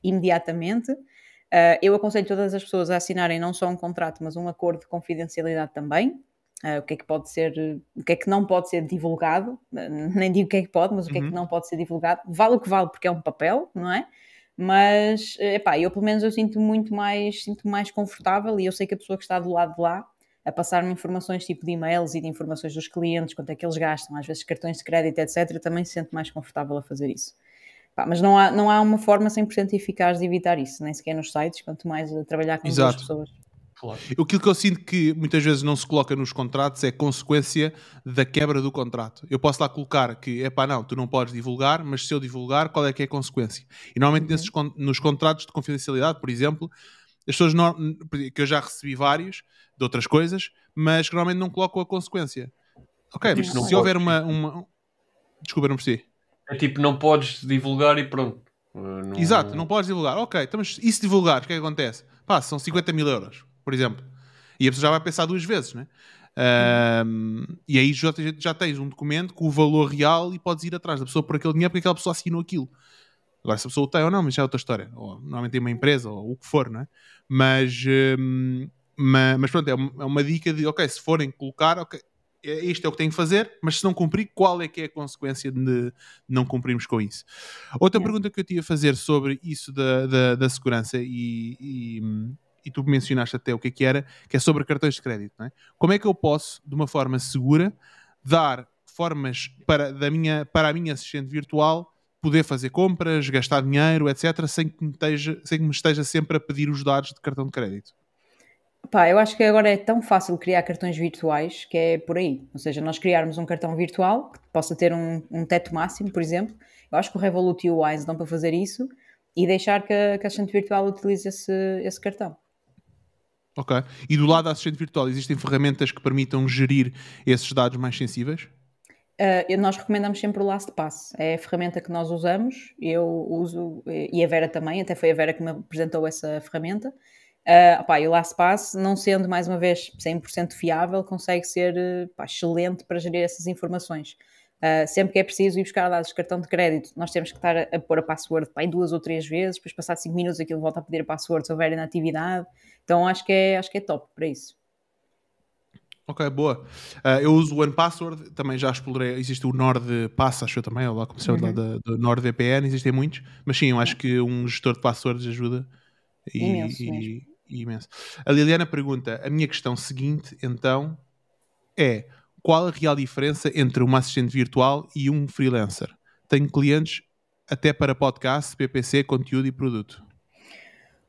imediatamente. Uh, eu aconselho todas as pessoas a assinarem não só um contrato, mas um acordo de confidencialidade também. Uh, o que é que pode ser, o que é que não pode ser divulgado, Uh, nem digo o que é que pode, mas o que é que Uhum. não pode ser divulgado. Vale o que vale, porque é um papel, não é? Mas, epá, eu pelo menos eu sinto muito mais, sinto mais confortável e eu sei que a pessoa que está do lado de lá a passar-me informações tipo de e-mails e de informações dos clientes, quanto é que eles gastam, às vezes cartões de crédito, etc., também se sente mais confortável a fazer isso. Pá, mas não há, não há uma forma 100% eficaz de evitar isso, nem sequer nos sites, quanto mais a trabalhar com Exato. duas pessoas. Claro. Aquilo que eu sinto que muitas vezes não se coloca nos contratos é consequência da quebra do contrato. Eu posso lá colocar que, é pá, não, tu não podes divulgar, mas se eu divulgar, qual é que é a consequência? E normalmente nesses con- nos contratos de confidencialidade, por exemplo, as pessoas no- que eu já recebi vários de outras coisas, mas que normalmente não colocam a consequência. Ok, mas se houver uma, uma. Desculpa, não percebi. É tipo, não podes divulgar e pronto. Uh, Exato, não podes divulgar. Ok, então, mas e se divulgares, o que é que acontece? Pá, são 50 mil euros, por exemplo. E a pessoa já vai pensar duas vezes, né? Um, e aí já, já tens um documento com o valor real e podes ir atrás da pessoa por aquele dinheiro porque aquela pessoa assinou aquilo. Agora, se a pessoa tem ou não, mas já é outra história. Ou, normalmente tem uma empresa ou o que for, não é? Mas, um, mas, pronto, é uma, é uma, dica de, ok, se forem colocar, ok, isto é o que tenho que fazer, mas se não cumprir, qual é que é a consequência de não cumprirmos com isso? Outra é. pergunta que eu tinha a fazer sobre isso da, da, da segurança e, e, e, tu mencionaste até o que é que era, que é sobre cartões de crédito, é? Como é que eu posso, de uma forma segura, dar formas para, da minha, para a minha assistente virtual poder fazer compras, gastar dinheiro, etc., sem que, me esteja, sem que me esteja sempre a pedir os dados de cartão de crédito? Pá, eu acho que agora é tão fácil criar cartões virtuais que é por aí. Ou seja, nós criarmos um cartão virtual que possa ter um, um teto máximo, por exemplo. Eu acho que o Revolut e o Wise dão para fazer isso e deixar que a, que a assistente virtual utilize esse, esse cartão. Ok. E do lado da assistente virtual, existem ferramentas que permitam gerir esses dados mais sensíveis? Uh, nós recomendamos sempre o LastPass. É a ferramenta que nós usamos. Eu uso, e a Vera também, até foi a Vera que me apresentou essa ferramenta. Uh, opá, e o LastPass, não sendo mais uma vez 100% fiável, consegue ser pá, excelente para gerir essas informações. Uh, sempre que é preciso ir buscar dados de cartão de crédito, nós temos que estar a, a pôr a password pá, duas ou três vezes, depois passar 5 minutos aquilo volta a pedir a password se houver inatividade. Então acho que é, acho que é top para isso. Ok, boa. Uh, eu uso o OnePassword, também já explorei. Existe o NordPass, acho eu também, ou lá como se chama, uhum. do NordVPN, existem muitos. Mas sim, eu acho que um gestor de passwords ajuda. E, Imenso e, imenso. A Liliana pergunta: a minha questão seguinte, então, é qual a real diferença entre uma assistente virtual e um freelancer? Tenho clientes até para podcast, PPC, conteúdo e produto.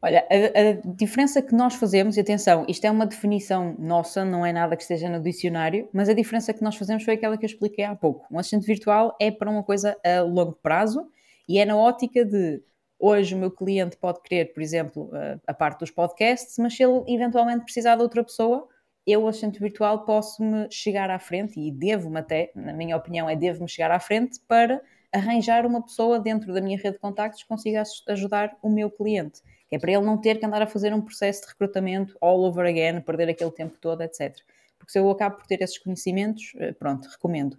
Olha, a, a, diferença que nós fazemos, e atenção, isto é uma definição nossa, não é nada que esteja no dicionário, mas a diferença que nós fazemos foi aquela que eu expliquei há pouco. Um assistente virtual é para uma coisa a longo prazo e é na ótica de Hoje o meu cliente pode querer, por exemplo, a, parte dos podcasts, mas se ele eventualmente precisar de outra pessoa, eu, assistente virtual, posso-me chegar à frente, e devo-me até, na minha opinião, é devo-me chegar à frente para arranjar uma pessoa dentro da minha rede de contactos que consiga ajudar o meu cliente. Que é para ele não ter que andar a fazer um processo de recrutamento all over again, perder aquele tempo todo, etc. Porque se eu acabo por ter esses conhecimentos, eh, pronto, recomendo.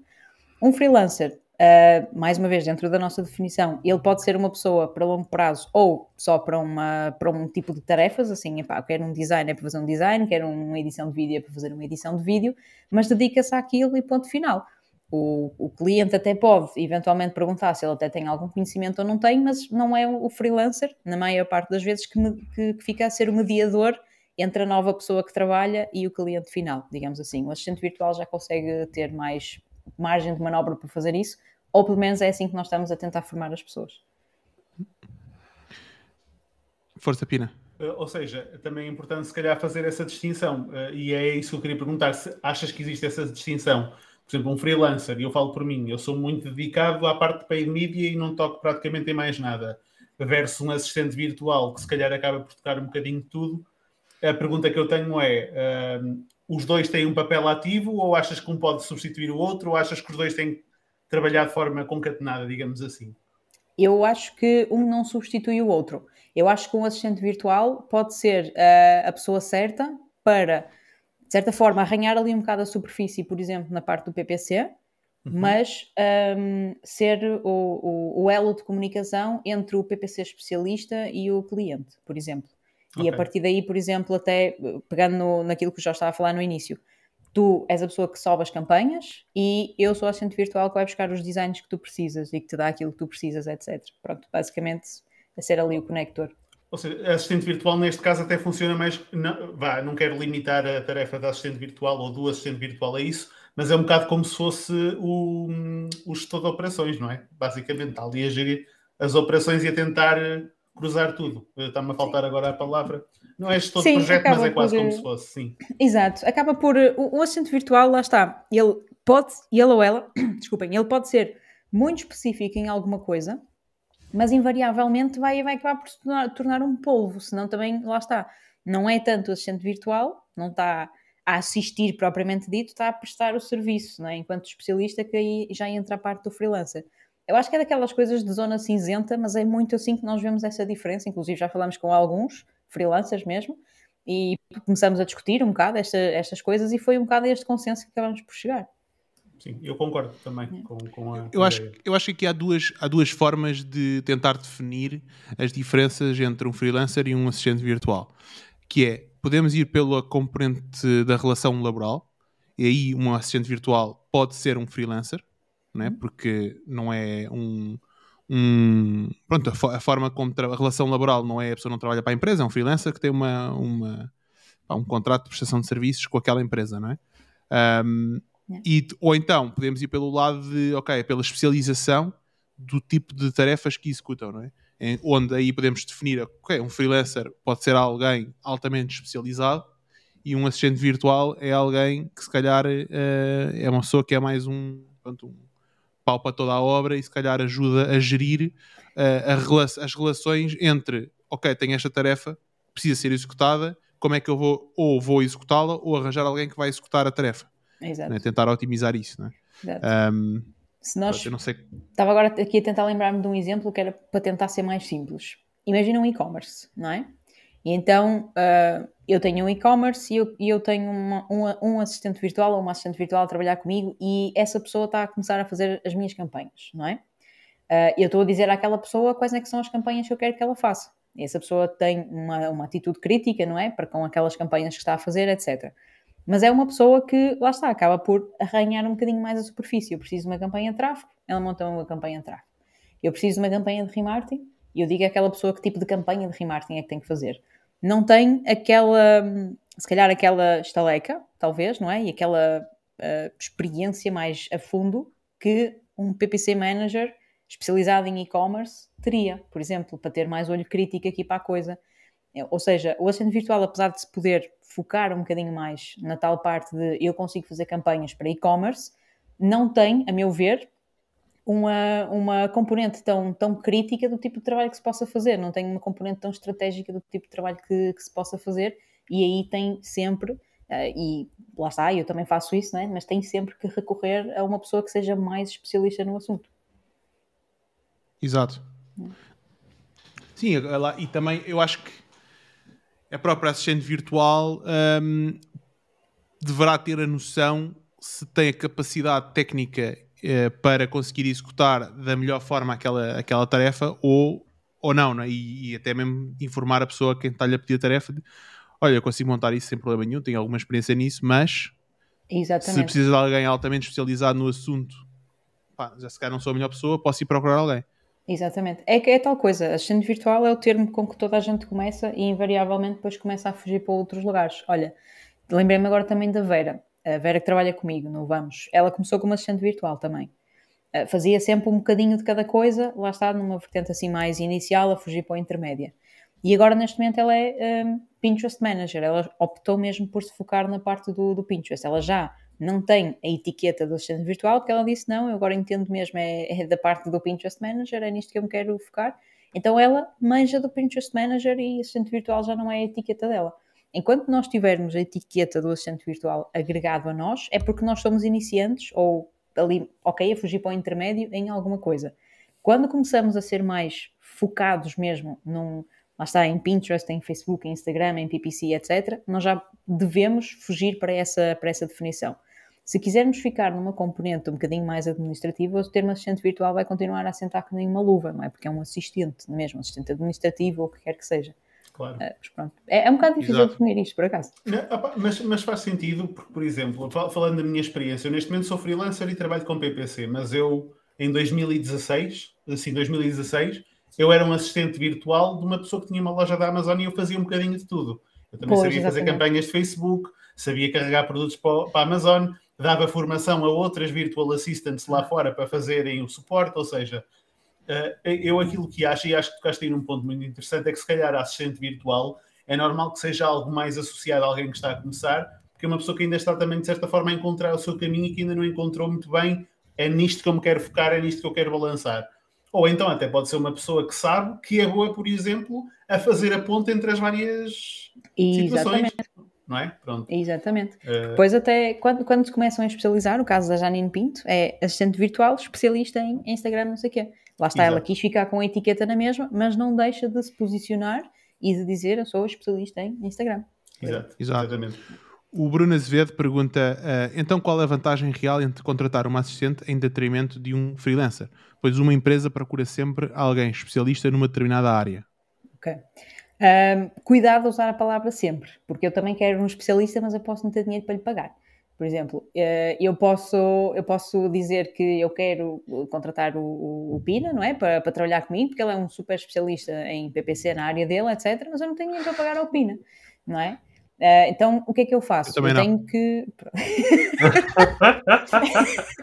Um freelancer Uh, mais uma vez, dentro da nossa definição, ele pode ser uma pessoa para longo prazo ou só para, uma, para um tipo de tarefas, assim, epá, quero um design é para fazer um design, quero uma edição de vídeo é para fazer uma edição de vídeo, mas dedica-se àquilo e ponto final. O, o, cliente até pode eventualmente perguntar se ele até tem algum conhecimento ou não tem, mas não é o freelancer, na maior parte das vezes, que, me, que, que fica a ser o mediador entre a nova pessoa que trabalha e o cliente final, digamos assim. O assistente virtual já consegue ter mais margem de manobra para fazer isso, ou pelo menos é assim que nós estamos a tentar formar as pessoas. Força Pina. Eh, ou seja, também é importante se calhar fazer essa distinção, eh, e é isso que eu queria perguntar, se achas que existe essa distinção? Por exemplo, um freelancer, e eu falo por mim, eu sou muito dedicado à parte de paid media e não toco praticamente em mais nada, versus um assistente virtual que se calhar acaba por tocar um bocadinho de tudo. A pergunta que eu tenho é, uh, os dois têm um papel ativo ou achas que um pode substituir o outro ou achas que os dois têm que trabalhar de forma concatenada, digamos assim? Eu acho que um não substitui o outro. Eu acho que um assistente virtual pode ser uh, a pessoa certa para, de certa forma, arranhar ali um bocado a superfície, por exemplo, na parte do PPC, uhum. mas um, ser o, o, o elo de comunicação entre o PPC especialista e o cliente, por exemplo. Okay. E a partir daí, por exemplo, até pegando no, naquilo que já estava a falar no início, tu és a pessoa que sobe as campanhas e eu sou a assistente virtual que vai buscar os designs que tu precisas e que te dá aquilo que tu precisas, etc. Pronto, basicamente a ser ali o conector. Ou seja, a assistente virtual neste caso até funciona mais. Não, vá, não quero limitar a tarefa da assistente virtual ou do assistente virtual a isso, mas é um bocado como se fosse o, o gestor de operações, não é? Basicamente, está ali a gerir as operações e a tentar cruzar tudo. Está-me a faltar agora a palavra. Não é gestor sim, projeto, mas é quase por... como se fosse, sim. Exato. Acaba por. O, o assistente virtual, lá está. Ele pode, ele ou ela, desculpem, ele pode ser muito específico em alguma coisa, mas invariavelmente vai, vai acabar por se tornar, tornar um polvo, senão também, lá está. Não é tanto o assistente virtual, não está a assistir propriamente dito, está a prestar o serviço, não é? enquanto especialista, que aí já entra a parte do freelancer. Eu acho que é daquelas coisas de zona cinzenta, mas é muito assim que nós vemos essa diferença. Inclusive, já falamos com alguns freelancers mesmo e começamos a discutir um bocado esta, estas coisas e foi um bocado este consenso que acabamos por chegar. Sim, eu concordo também é. com, com a. Eu acho, eu acho que aqui há duas, há duas formas de tentar definir as diferenças entre um freelancer e um assistente virtual. Que é, podemos ir pela componente da relação laboral, e aí um assistente virtual pode ser um freelancer, né? porque não é um. um pronto, a, a forma como a relação laboral não é a pessoa não trabalha para a empresa, é um freelancer que tem uma, uma, um contrato de prestação de serviços com aquela empresa, não é? Um, e, ou então podemos ir pelo lado de, ok, pela especialização do tipo de tarefas que executam, não é? Em, onde aí podemos definir, ok, um freelancer pode ser alguém altamente especializado e um assistente virtual é alguém que se calhar uh, é uma pessoa que é mais um, pronto, um pau para toda a obra e se calhar ajuda a gerir uh, a rela as relações entre, ok, tenho esta tarefa, precisa ser executada, como é que eu vou, ou vou executá-la, ou arranjar alguém que vai executar a tarefa. Exato. Né? Tentar otimizar isso, né? Um, se nós... Estava agora aqui a tentar lembrar-me de um exemplo que era para tentar ser mais simples. Imagina um e-commerce, não é? E então uh, eu tenho um e-commerce e eu, eu tenho uma, uma, um assistente virtual ou uma assistente virtual a trabalhar comigo e essa pessoa está a começar a fazer as minhas campanhas, não é? Uh, eu estou a dizer àquela pessoa quais é que são as campanhas que eu quero que ela faça. Essa pessoa tem uma, uma atitude crítica, não é? Para com aquelas campanhas que está a fazer, etc. Mas é uma pessoa que, lá está, acaba por arranhar um bocadinho mais a superfície. Eu preciso de uma campanha de tráfego, ela monta uma campanha de tráfego. Eu preciso de uma campanha de remarketing, e eu digo àquela pessoa que tipo de campanha de remarketing é que tem que fazer. Não tem aquela, se calhar aquela estaleca, talvez, não é? E aquela uh, experiência mais a fundo que um PPC Manager especializado em e-commerce teria, por exemplo, para ter mais olho crítico aqui para a coisa. Ou seja, o assistente virtual, apesar de se poder focar um bocadinho mais na tal parte de eu consigo fazer campanhas para e-commerce, não tem, a meu ver, uma, uma componente tão, tão crítica do tipo de trabalho que se possa fazer, não tem uma componente tão estratégica do tipo de trabalho que, que se possa fazer, e aí tem sempre, uh, e lá está, eu também faço isso, né? mas tem sempre que recorrer a uma pessoa que seja mais especialista no assunto. Exato. Sim, e também eu acho que a própria assistente virtual um, deverá ter a noção se tem a capacidade técnica uh, para conseguir executar da melhor forma aquela, aquela tarefa ou, ou não, né? e, e, até mesmo informar a pessoa quem está-lhe a pedir a tarefa de, olha, eu consigo montar isso sem problema nenhum, tenho alguma experiência nisso, mas Exatamente. se precisa de alguém altamente especializado no assunto, pá, já se calhar não sou a melhor pessoa, posso ir procurar alguém. Exatamente. É que é tal coisa, assistente virtual é o termo com que toda a gente começa e invariavelmente depois começa a fugir para outros lugares. Olha, lembrei-me agora também da Vera, a Vera que trabalha comigo no Vamos. Ela começou como assistente virtual também. Eh, fazia sempre um bocadinho de cada coisa, lá está, numa vertente assim mais inicial, a fugir para a intermédia. E agora, neste momento, ela é um, Pinterest Manager. Ela optou mesmo por se focar na parte do, do Pinterest. Ela já não tem a etiqueta do assistente virtual, porque ela disse: Não, eu agora entendo mesmo, é, é, da parte do Pinterest Manager, é nisto que eu me quero focar. Então ela manja do Pinterest Manager e assistente virtual já não é a etiqueta dela. Enquanto nós tivermos a etiqueta do assistente virtual agregado a nós, é porque nós somos iniciantes ou ali, ok, a fugir para o intermédio em alguma coisa. Quando começamos a ser mais focados mesmo num, lá está, em Pinterest, em Facebook, em Instagram, em PPC, etc., nós já devemos fugir para essa, para essa definição. Se quisermos ficar numa componente um bocadinho mais administrativa, o termo assistente virtual vai continuar a sentar que nem uma luva, não é? Porque é um assistente, mesmo, assistente administrativo ou o que quer que seja. Claro. Uh, é, é, um bocado difícil Exato. definir isto, por acaso. Mas, mas, faz sentido, porque, por exemplo, falando da minha experiência, eu neste momento sou freelancer e trabalho com PPC, mas eu, em 2016, assim, 2016, eu era um assistente virtual de uma pessoa que tinha uma loja da Amazon e eu fazia um bocadinho de tudo. Eu também pois, sabia exatamente. fazer campanhas de Facebook, sabia carregar produtos para, para a Amazon, dava formação a outras virtual assistants lá fora para fazerem o suporte, ou seja, eu aquilo que acho, e acho que tocaste aí num ponto muito interessante, é que se calhar a assistente virtual é normal que seja algo mais associado a alguém que está a começar, porque é uma pessoa que ainda está também, de certa forma, a encontrar o seu caminho e que ainda não encontrou muito bem, é nisto que eu me quero focar, é nisto que eu quero balançar. Ou então até pode ser uma pessoa que sabe que é boa, por exemplo, a fazer a ponte entre as várias Exatamente. situações não é? Pronto. Exatamente. Uh, Depois até quando, quando se começam a especializar, o caso da Janine Pinto, é assistente virtual, especialista em Instagram, não sei o quê. Lá está, Exato. ela quis ficar com a etiqueta na mesma, mas não deixa de se posicionar e de dizer eu sou especialista em Instagram. exato, Exato. exatamente. O Bruno Azevedo pergunta: ah, então qual é a vantagem real entre contratar uma assistente em detrimento de um freelancer? Pois uma empresa procura sempre alguém especialista numa determinada área. Ok. Ahm, cuidado a usar a palavra sempre, porque eu também quero um especialista, mas eu posso não ter dinheiro para lhe pagar. Por exemplo, eh, eu posso, eu posso dizer que eu quero contratar o, o- Pina, não é? Para, para trabalhar comigo, porque ele é um super especialista em PPC na área dele, etc. Mas eu não tenho dinheiro para pagar ao Pina, não é? Eh, então, o que é que eu faço? Eu não. tenho que.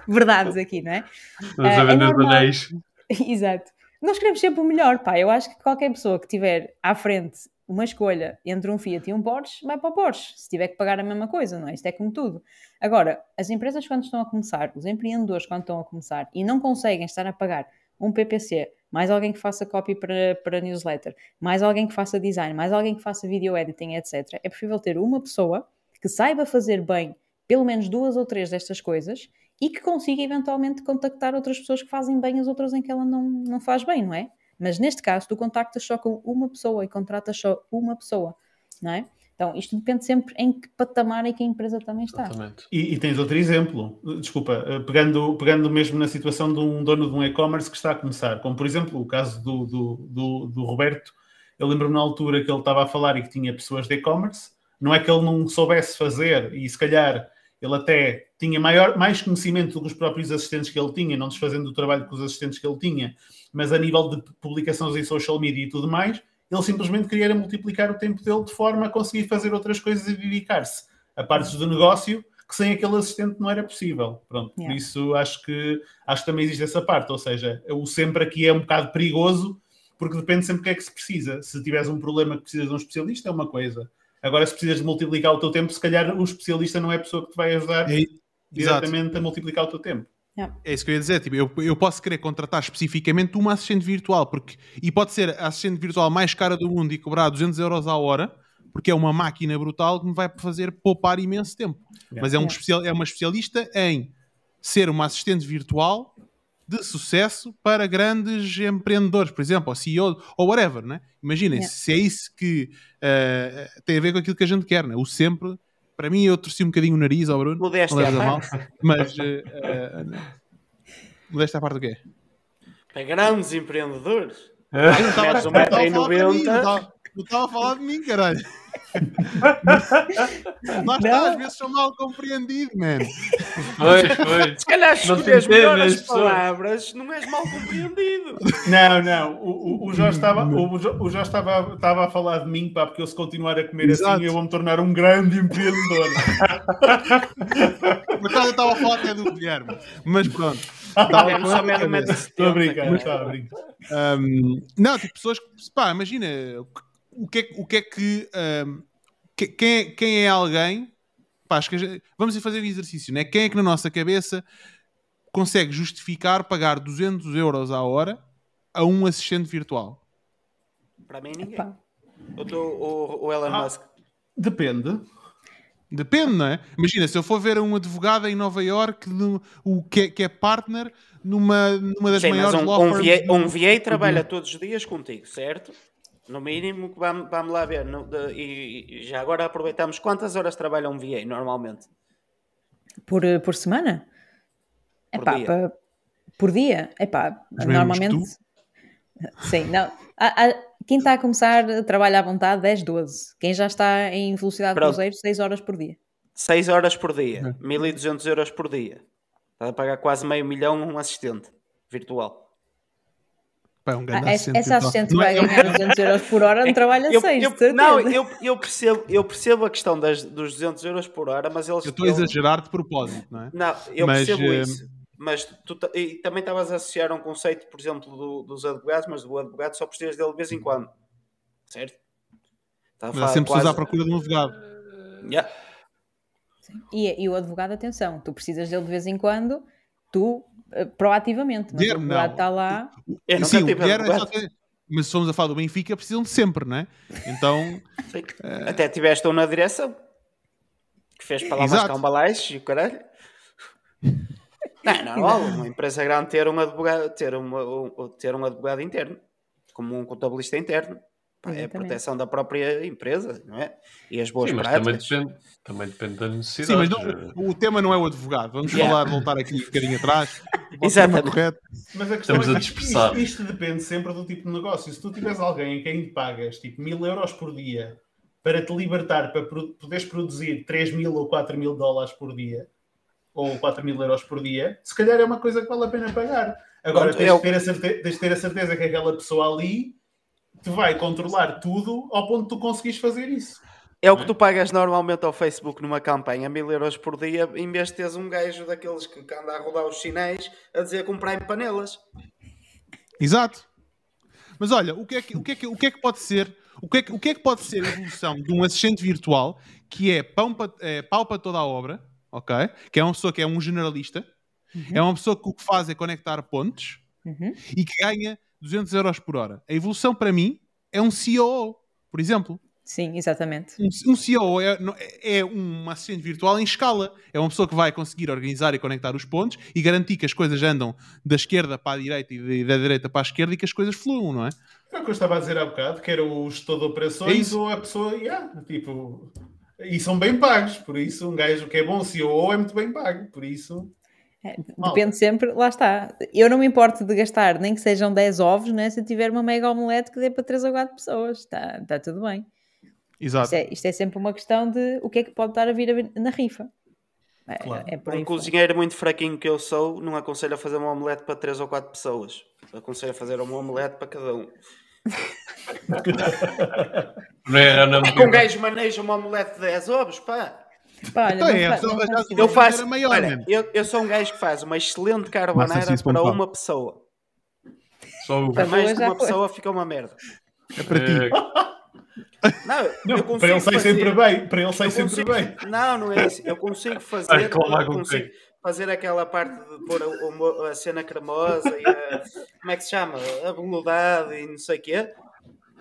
Verdades aqui, não é? Estamos a é vender normal. anéis. Exato. Nós queremos sempre o melhor, pá. Eu acho que qualquer pessoa que tiver à frente uma escolha entre um Fiat e um Porsche, vai para o Porsche, se tiver que pagar a mesma coisa, não é? Isto é como tudo. Agora, as empresas quando estão a começar, os empreendedores quando estão a começar e não conseguem estar a pagar um PPC, mais alguém que faça copy para, para newsletter, mais alguém que faça design, mais alguém que faça video editing, etc. É preferível ter uma pessoa que saiba fazer bem pelo menos duas ou três destas coisas e que consiga eventualmente contactar outras pessoas que fazem bem as outras em que ela não, não faz bem, não é? Mas neste caso, tu contactas só com uma pessoa e contratas só uma pessoa, não é? Então, isto depende sempre em que patamar é que a empresa também está. Exatamente. E, e tens outro exemplo, desculpa, eh, pegando, pegando mesmo na situação de um dono de um e-commerce que está a começar, como por exemplo o caso do, do, do, do Roberto. Eu lembro-me na altura que ele estava a falar e que tinha pessoas de e-commerce, não é que ele não soubesse fazer e se calhar ele até tinha maior, mais conhecimento do que os próprios assistentes que ele tinha, não desfazendo o trabalho com os assistentes que ele tinha, mas a nível de publicações em social media e tudo mais, ele simplesmente queria era multiplicar o tempo dele de forma a conseguir fazer outras coisas e dedicar-se a partes do negócio que sem aquele assistente não era possível. Pronto, por Yeah. isso acho que, acho que também existe essa parte, ou seja, o sempre aqui é um bocado perigoso porque depende sempre do que é que se precisa. Se tiveres um problema que precisas de um especialista, é uma coisa. Agora, se precisas de multiplicar o teu tempo, se calhar o especialista não é a pessoa que te vai ajudar É, exato. diretamente a multiplicar o teu tempo. É isso que eu ia dizer. Tipo, eu, eu posso querer contratar especificamente uma assistente virtual, porque, e pode ser a assistente virtual mais cara do mundo e cobrar 200 euros à hora, porque é uma máquina brutal que me vai fazer poupar imenso tempo. Mas é, um Yeah. especial, é uma especialista em ser uma assistente virtual de sucesso para grandes empreendedores, por exemplo, ou CEO ou whatever, né? Imaginem, Yeah. se é isso que eh, tem a ver com aquilo que a gente quer, né? O sempre, para mim, eu torci um bocadinho o nariz ao Bruno, Modéstia não mal, parte. mas eh, eh, modéstia à parte do quê? Para grandes empreendedores. Eu não estava Metes um não metro estava a falar para mim, noventa. não estava- não estava a falar de mim, caralho. Lá está, às vezes sou mal compreendido, man. Pois, pois. Se calhar Não te escolheres melhor entendes, as pessoa. palavras, não és mal compreendido. Não, não, o, o, o Jorge, estava, o, o Jorge estava, estava a falar de mim, pá, porque eu se continuar a comer Exato. assim, eu vou me tornar um grande empreendedor. Acaso eu estava a falar até do Guilherme. Mas pronto. Estava Temos com só a menos cabeça. Estou a brincar, estou a brincar. Um, não, tipo, pessoas que, pá, imagina, o que é, que- o que, é que, um, que- quem, é, quem é alguém, pá, acho que gente- vamos fazer um exercício, né? Quem é que na nossa cabeça consegue justificar pagar 200 euros à hora a um assistente virtual? Para mim, ninguém. Pá. O, teu- o, o Elon Ah. Musk. Depende. Depende, não é? Imagina, se eu for ver um advogado em Nova York o que, é, que é partner numa, numa das Sim, mas maiores um, law um, firms VA, do- um VA trabalha todos os dias contigo, certo? No mínimo, vamos, vamos lá ver. no- de- e, e já agora aproveitamos. Quantas horas trabalha um VA normalmente? Por, eh, por semana? Por Epá, dia. pa- por dia? Epá, mesmos que normalmente. Sim, não. Há- há- quem está a começar trabalha à vontade 10, 12. Quem já está em velocidade de Pronto. cruzeiro, 6 horas por dia. 6 horas por dia, 1200 euros por dia. Estás a pagar quase meio milhão um assistente virtual. Pá, é um Ah, assistente essa assistente é- vai ganhar 200 euros por hora não trabalha Eu- 6, eu- de certeza. não, eu, eu, percebo, eu percebo a questão das, dos 200 euros por hora, mas eles. Eu estou a exagerar de propósito, não é? Não, eu Mas, percebo eh, isso. Mas tu e também estavas a associar um conceito, por exemplo, do- dos advogados, mas do advogado só precisas dele de vez em quando. Certo? Estava a Mas sempre quase- pessoas à procura de um advogado. Yeah. E, e o advogado, atenção, tu precisas dele de vez em quando, tu eh, proativamente, mas Guilherme, o advogado não. está lá. Eu nunca Sim, tive é Mas se formos a falar do Benfica, precisam de sempre, não é? Então, Sim. Até tiveste um na direção. que fez para lá Exato. umas cambalaches e o caralho. Não, é normal, uma empresa grande ter um advogado, ter, uma, um, ter um advogado interno, como um contabilista interno. Pá, É a proteção da própria empresa, não é? E as boas Sim, mas também práticas. depende, também depende da Sim, necessidade. mas não- o tema não é o advogado. Vamos Yeah. falar, voltar aqui um bocadinho atrás. O Exatamente. correto. Mas a questão Estamos é a que dispersar. isto, isto depende sempre do tipo de negócio. Se tu tiveres alguém a quem lhe pagas tipo mil euros por dia para te libertar, para pro- poderes produzir 3 mil ou 4 mil dólares por dia, ou 4 mil euros por dia, se calhar é uma coisa que vale a pena pagar. Agora Pronto, tens, eu- de ter a certe- tens de ter a certeza que aquela pessoa ali te vai controlar tudo ao ponto de tu conseguires fazer isso. É o que tu pagas normalmente ao Facebook numa campanha, mil euros por dia, em vez de teres um gajo daqueles que que anda a rodar os sinais a dizer comprar em panelas. Exato. Mas olha, o que é que, o que, é que, o que, é que pode ser o que, é que, o que é que pode ser a evolução de um assistente virtual que é pão para, é, pau para toda a obra, ok? Que é uma pessoa que é um generalista, é uma pessoa que o que faz é conectar pontos Uhum. e que ganha 200 euros por hora. A evolução para mim é um COO, por exemplo. Sim, exatamente. Um, um COO é, é um assistente virtual em escala. É uma pessoa que vai conseguir organizar e conectar os pontos e garantir que as coisas andam da esquerda para a direita e de- da direita para a esquerda e que as coisas fluam, não é? É o que eu estava a dizer há bocado, que era o gestor de É operações isso. ou a pessoa, yeah, tipo, e são bem pagos, por isso um gajo que é bom CEO é muito bem pago, por isso. É, depende sempre, lá está. Eu não me importo de gastar nem que sejam 10 ovos, né? se eu tiver uma mega omelete que dê para 3 ou 4 pessoas. Está tá tudo bem. Exato. Isto é, isto é sempre uma questão de o que é que pode estar a vir na rifa. É, Claro. é Um cozinheiro muito fraquinho que eu sou, não aconselho a fazer uma omelete para 3 ou 4 pessoas. Aconselho a fazer uma omelete para cada um. Não é na É que um gajo maneja uma omelete de 10 ovos, pá. Pá, olha, Então não é, não Eu faço. maior, olha, eu, eu sou um gajo que faz uma excelente carbonara para uma pessoa. Só o Para mais de uma foi. pessoa fica uma merda. É para ti. Não, Não, eu consigo para ele sai fazer- sempre bem, para ele sai eu sempre bem. Não, não é isso. Eu consigo fazer, reclamar eu consigo? Fazer aquela parte de pôr a, a cena cremosa e a, como é que se chama? A beludade e não sei o quê.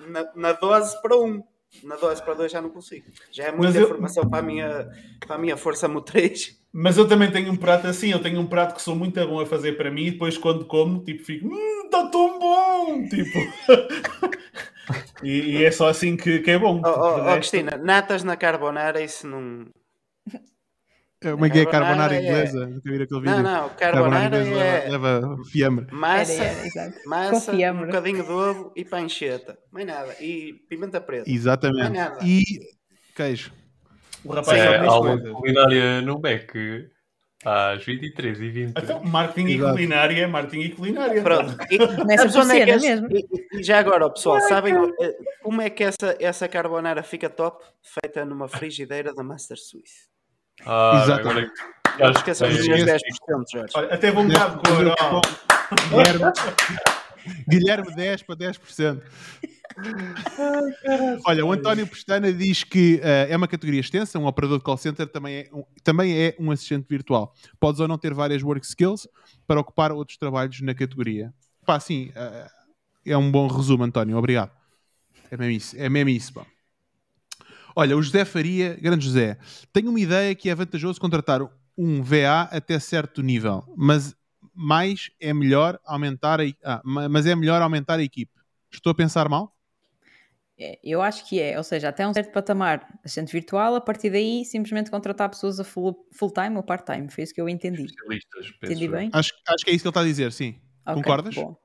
Na, na dose para um. Na dose para dois já não consigo. Já é muita eu- informação para a minha, para a minha força motriz. Mas eu também tenho um prato assim, eu tenho um prato que sou muito bom a fazer para mim e depois quando como, tipo, fico, hum, está tão bom, tipo. e, e é só assim que, que é bom. Oh, oh, oh, resto- Cristina, natas na carbonara, isso não. Como é que é Carbonara carbonara é- inglesa? Nunca vi aquele vídeo. Não, não, carbonara inglesa é leva, leva fiambre. massa, Era, massa Com um fiambre. bocadinho de ovo e pancheta. Mais nada. E pimenta preta. Exatamente. Não é nada. E queijo. O rapaz É, aula de culinária no BEC às 23 e 20 Então, marketing e culinária é marketing e culinária. Pronto. E, por onde é que é esse- mesmo? e- e já agora, pessoal, sabem eh, como é que essa, essa carbonara fica top? Feita numa frigideira da Master Suisse. Ah, Exato. agora Não esqueçam Acho dos que- meus 10%, Jorge. Olha, até vontade com o Guilherme, Guilherme 10 para 10%. Olha, o António Pestana diz que eh, é uma categoria extensa, um operador de call center também é, um, também é um assistente virtual. Podes ou não ter várias work skills para ocupar outros trabalhos na categoria. Pá, sim, eh, é um bom resumo, António, obrigado. É mesmo isso, é mesmo isso pá. Olha, o José Faria, grande José, tenho uma ideia que é vantajoso contratar um VA até certo nível, mas mais é melhor aumentar a, ah, ma- mas é melhor aumentar a equipe. Estou a pensar mal? É, Eu acho que é, ou seja, até um certo patamar assistente virtual, a partir daí simplesmente contratar pessoas a full, full time ou part time, foi isso que eu entendi. Entendi bem? Acho, acho que é isso que ele está a dizer, sim. Ok, Concordas? bom.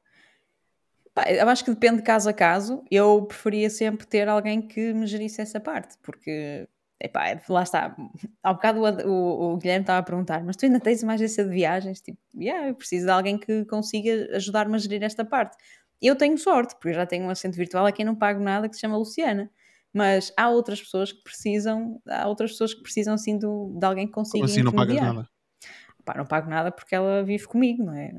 Eu acho que depende de caso a caso. Eu preferia sempre ter alguém que me gerisse essa parte, porque epá, lá está. Há bocado o, o- o Guilherme estava a perguntar, mas tu ainda tens uma agência de viagens? Tipo, yeah, eu preciso de alguém que consiga ajudar-me a gerir esta parte. Eu tenho sorte, porque eu já tenho um assistente virtual a quem não pago nada que se chama Luciana. Mas há outras pessoas que precisam, há outras pessoas que precisam sim do, de alguém que consiga Como assim não pagas nada? Pá, não pago nada porque ela vive comigo, não é?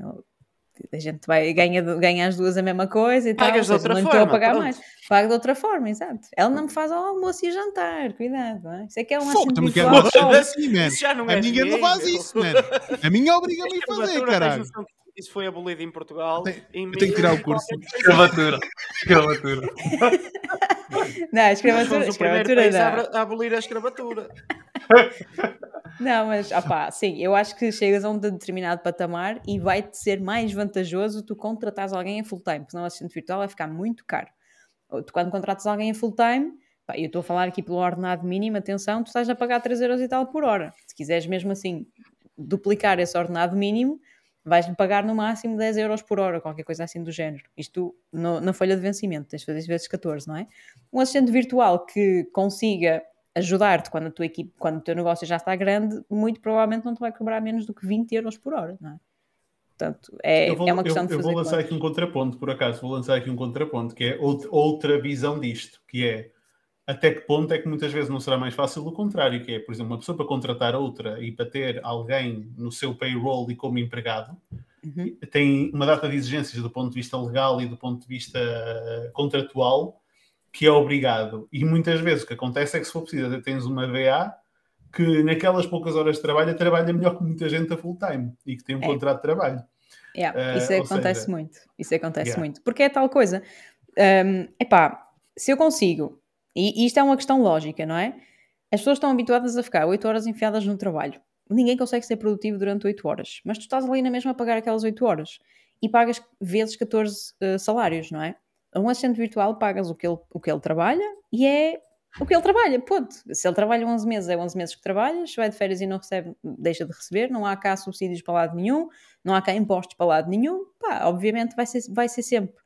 A gente vai, ganha, ganha as duas a mesma coisa e tal, Pagas de outra não lhe estou a forma, pagar pronto. mais. Pago de outra forma, exato. Ela não me faz ao almoço e jantar, cuidado, não é? Isso é que é Fogo, assistente também quero assim, man. Já não A é minha não faz isso, man. A minha obriga-me a fazer, caralho. Isso foi abolido em Portugal. Eu tenho- em eu tenho que tirar o curso. Escravatura. Escravatura. Não, a escravatura, Nós escravatura país a não. a abolir a escravatura. Não, mas opá, sim, eu acho que chegas a um determinado patamar e vai-te ser mais vantajoso tu contratares alguém em full time, porque senão o assistente virtual vai ficar muito caro. Ou Tu, quando contratas alguém em full time, pá, eu estou a falar aqui pelo ordenado mínimo, atenção, tu estás a pagar 3 euros e tal por hora. Se quiseres mesmo assim duplicar esse ordenado mínimo, vais-lhe pagar no máximo 10 euros por hora, qualquer coisa assim do género. Isto no- na folha de vencimento, tens de fazer vezes 14, não é? Um assistente virtual que consiga ajudar-te quando a tua equipe, quando o teu negócio já está grande, muito provavelmente não te vai cobrar menos do que 20 euros por hora, não é? Portanto, é, eu vou, é uma questão eu, de eu fazer vou lançar contas. aqui um contraponto, por acaso, vou lançar aqui um contraponto, que é out- outra visão disto, que é até que ponto é que muitas vezes não será mais fácil o contrário, que é, por exemplo, uma pessoa para contratar outra e para ter alguém no seu payroll e como empregado, Uhum. tem uma data de exigências do ponto de vista legal e do ponto de vista eh, contratual que é obrigado. E muitas vezes o que acontece é que se for preciso, tens uma VA que naquelas poucas horas de trabalho trabalha melhor que muita gente a full time e que tem um É. contrato de trabalho. Yeah, Eh, isso acontece seja, muito. Isso acontece yeah. muito. Porque é tal coisa. Hum, epá, se eu consigo, e, isto é uma questão lógica, não é? As pessoas estão habituadas a ficar 8 horas enfiadas no trabalho. Ninguém consegue ser produtivo durante 8 horas. Mas tu estás ali na mesma a pagar aquelas 8 horas. E pagas vezes 14 eh, salários, não é? Um assistente virtual pagas o que, ele, o que ele trabalha e é o que ele trabalha, ponto. Se ele trabalha 11 meses, é 11 meses que trabalha. Se vai de férias e não recebe, deixa de receber. Não há cá subsídios para lado nenhum não há cá impostos para lado nenhum, pá, obviamente vai ser, vai ser sempre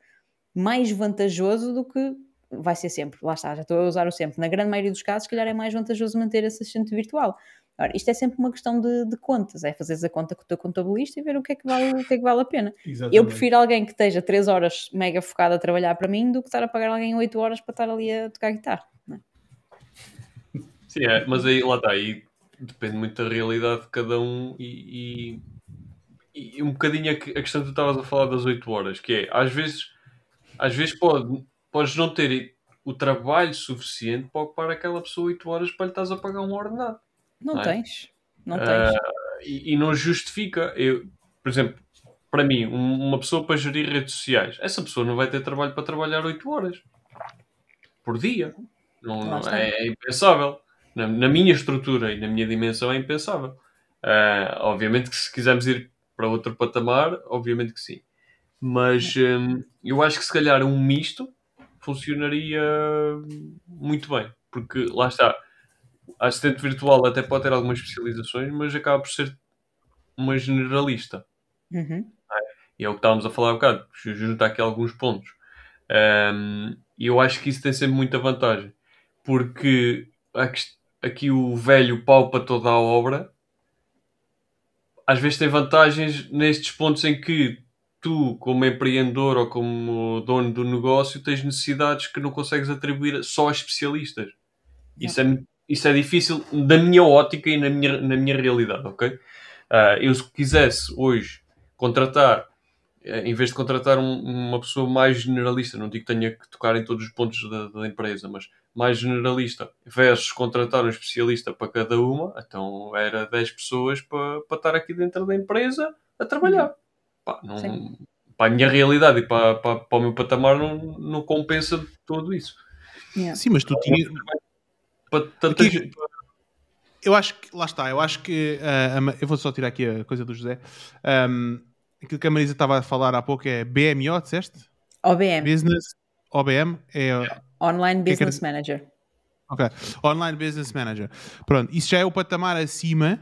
mais vantajoso do que vai ser sempre, lá está, já estou a usar o sempre. Na grande maioria dos casos, se calhar é mais vantajoso manter esse assistente virtual. Ora, isto é sempre uma questão de, de contas, é fazeres a conta com o teu contabilista e ver o que é que vale, o que é que vale a pena. Exatamente. Eu prefiro alguém que esteja 3 horas mega focado a trabalhar para mim do que estar a pagar alguém 8 horas para estar ali a tocar guitarra. não é? Sim, é, mas aí lá está, aí depende muito da realidade de cada um e, e, e um bocadinho a, que- a questão que tu estavas a falar das 8 horas, que é às vezes, às vezes pode, podes não ter o trabalho suficiente para ocupar aquela pessoa 8 horas para lhe estás a pagar um ordenado. Não Não é? tens, não tens. Ah, e, e não justifica. Eu, por exemplo, para mim, um- uma pessoa para gerir redes sociais, essa pessoa não vai ter trabalho para trabalhar 8 horas por dia. Não, não- é, é impensável. Na, na minha estrutura e na minha dimensão é impensável. Ah, obviamente que se quisermos ir para outro patamar, obviamente que sim. Mas hum, eu acho que se calhar um misto funcionaria muito bem. Porque lá está, a assistente virtual até pode ter algumas especializações, mas acaba por ser uma generalista. Uhum. E é o que estávamos a falar um bocado. Juntar aqui alguns pontos. E eu acho que isso tem sempre muita vantagem. Porque aqui o velho pau para toda a obra às vezes tem vantagens nestes pontos em que tu, como empreendedor ou como dono do negócio, tens necessidades que não consegues atribuir só a especialistas. Isso é, isso é difícil da minha ótica e na minha, na minha realidade, ok? Ah, eu, se quisesse hoje contratar, eh, em vez de contratar um- uma pessoa mais generalista, não digo que tenha que tocar em todos os pontos da, da empresa, mas mais generalista, versus contratar um especialista para cada uma, então era 10 pessoas para, para estar aqui dentro da empresa a trabalhar. Pá, não, para a minha realidade e para, para, para o meu patamar não, não compensa tudo isso. Yeah. Sim, mas tu tinhas. Para tanta Aqui- gente- Eu acho que, lá está, eu acho que, a Ma- eu vou só tirar aqui a coisa do José. Ahm, aquilo que a Marisa estava a falar há pouco é BMO, disseste? OBM, Business, OBM, é Online que é que Business Manager. Ok. Online Business Manager. Pronto, isso já é o patamar acima,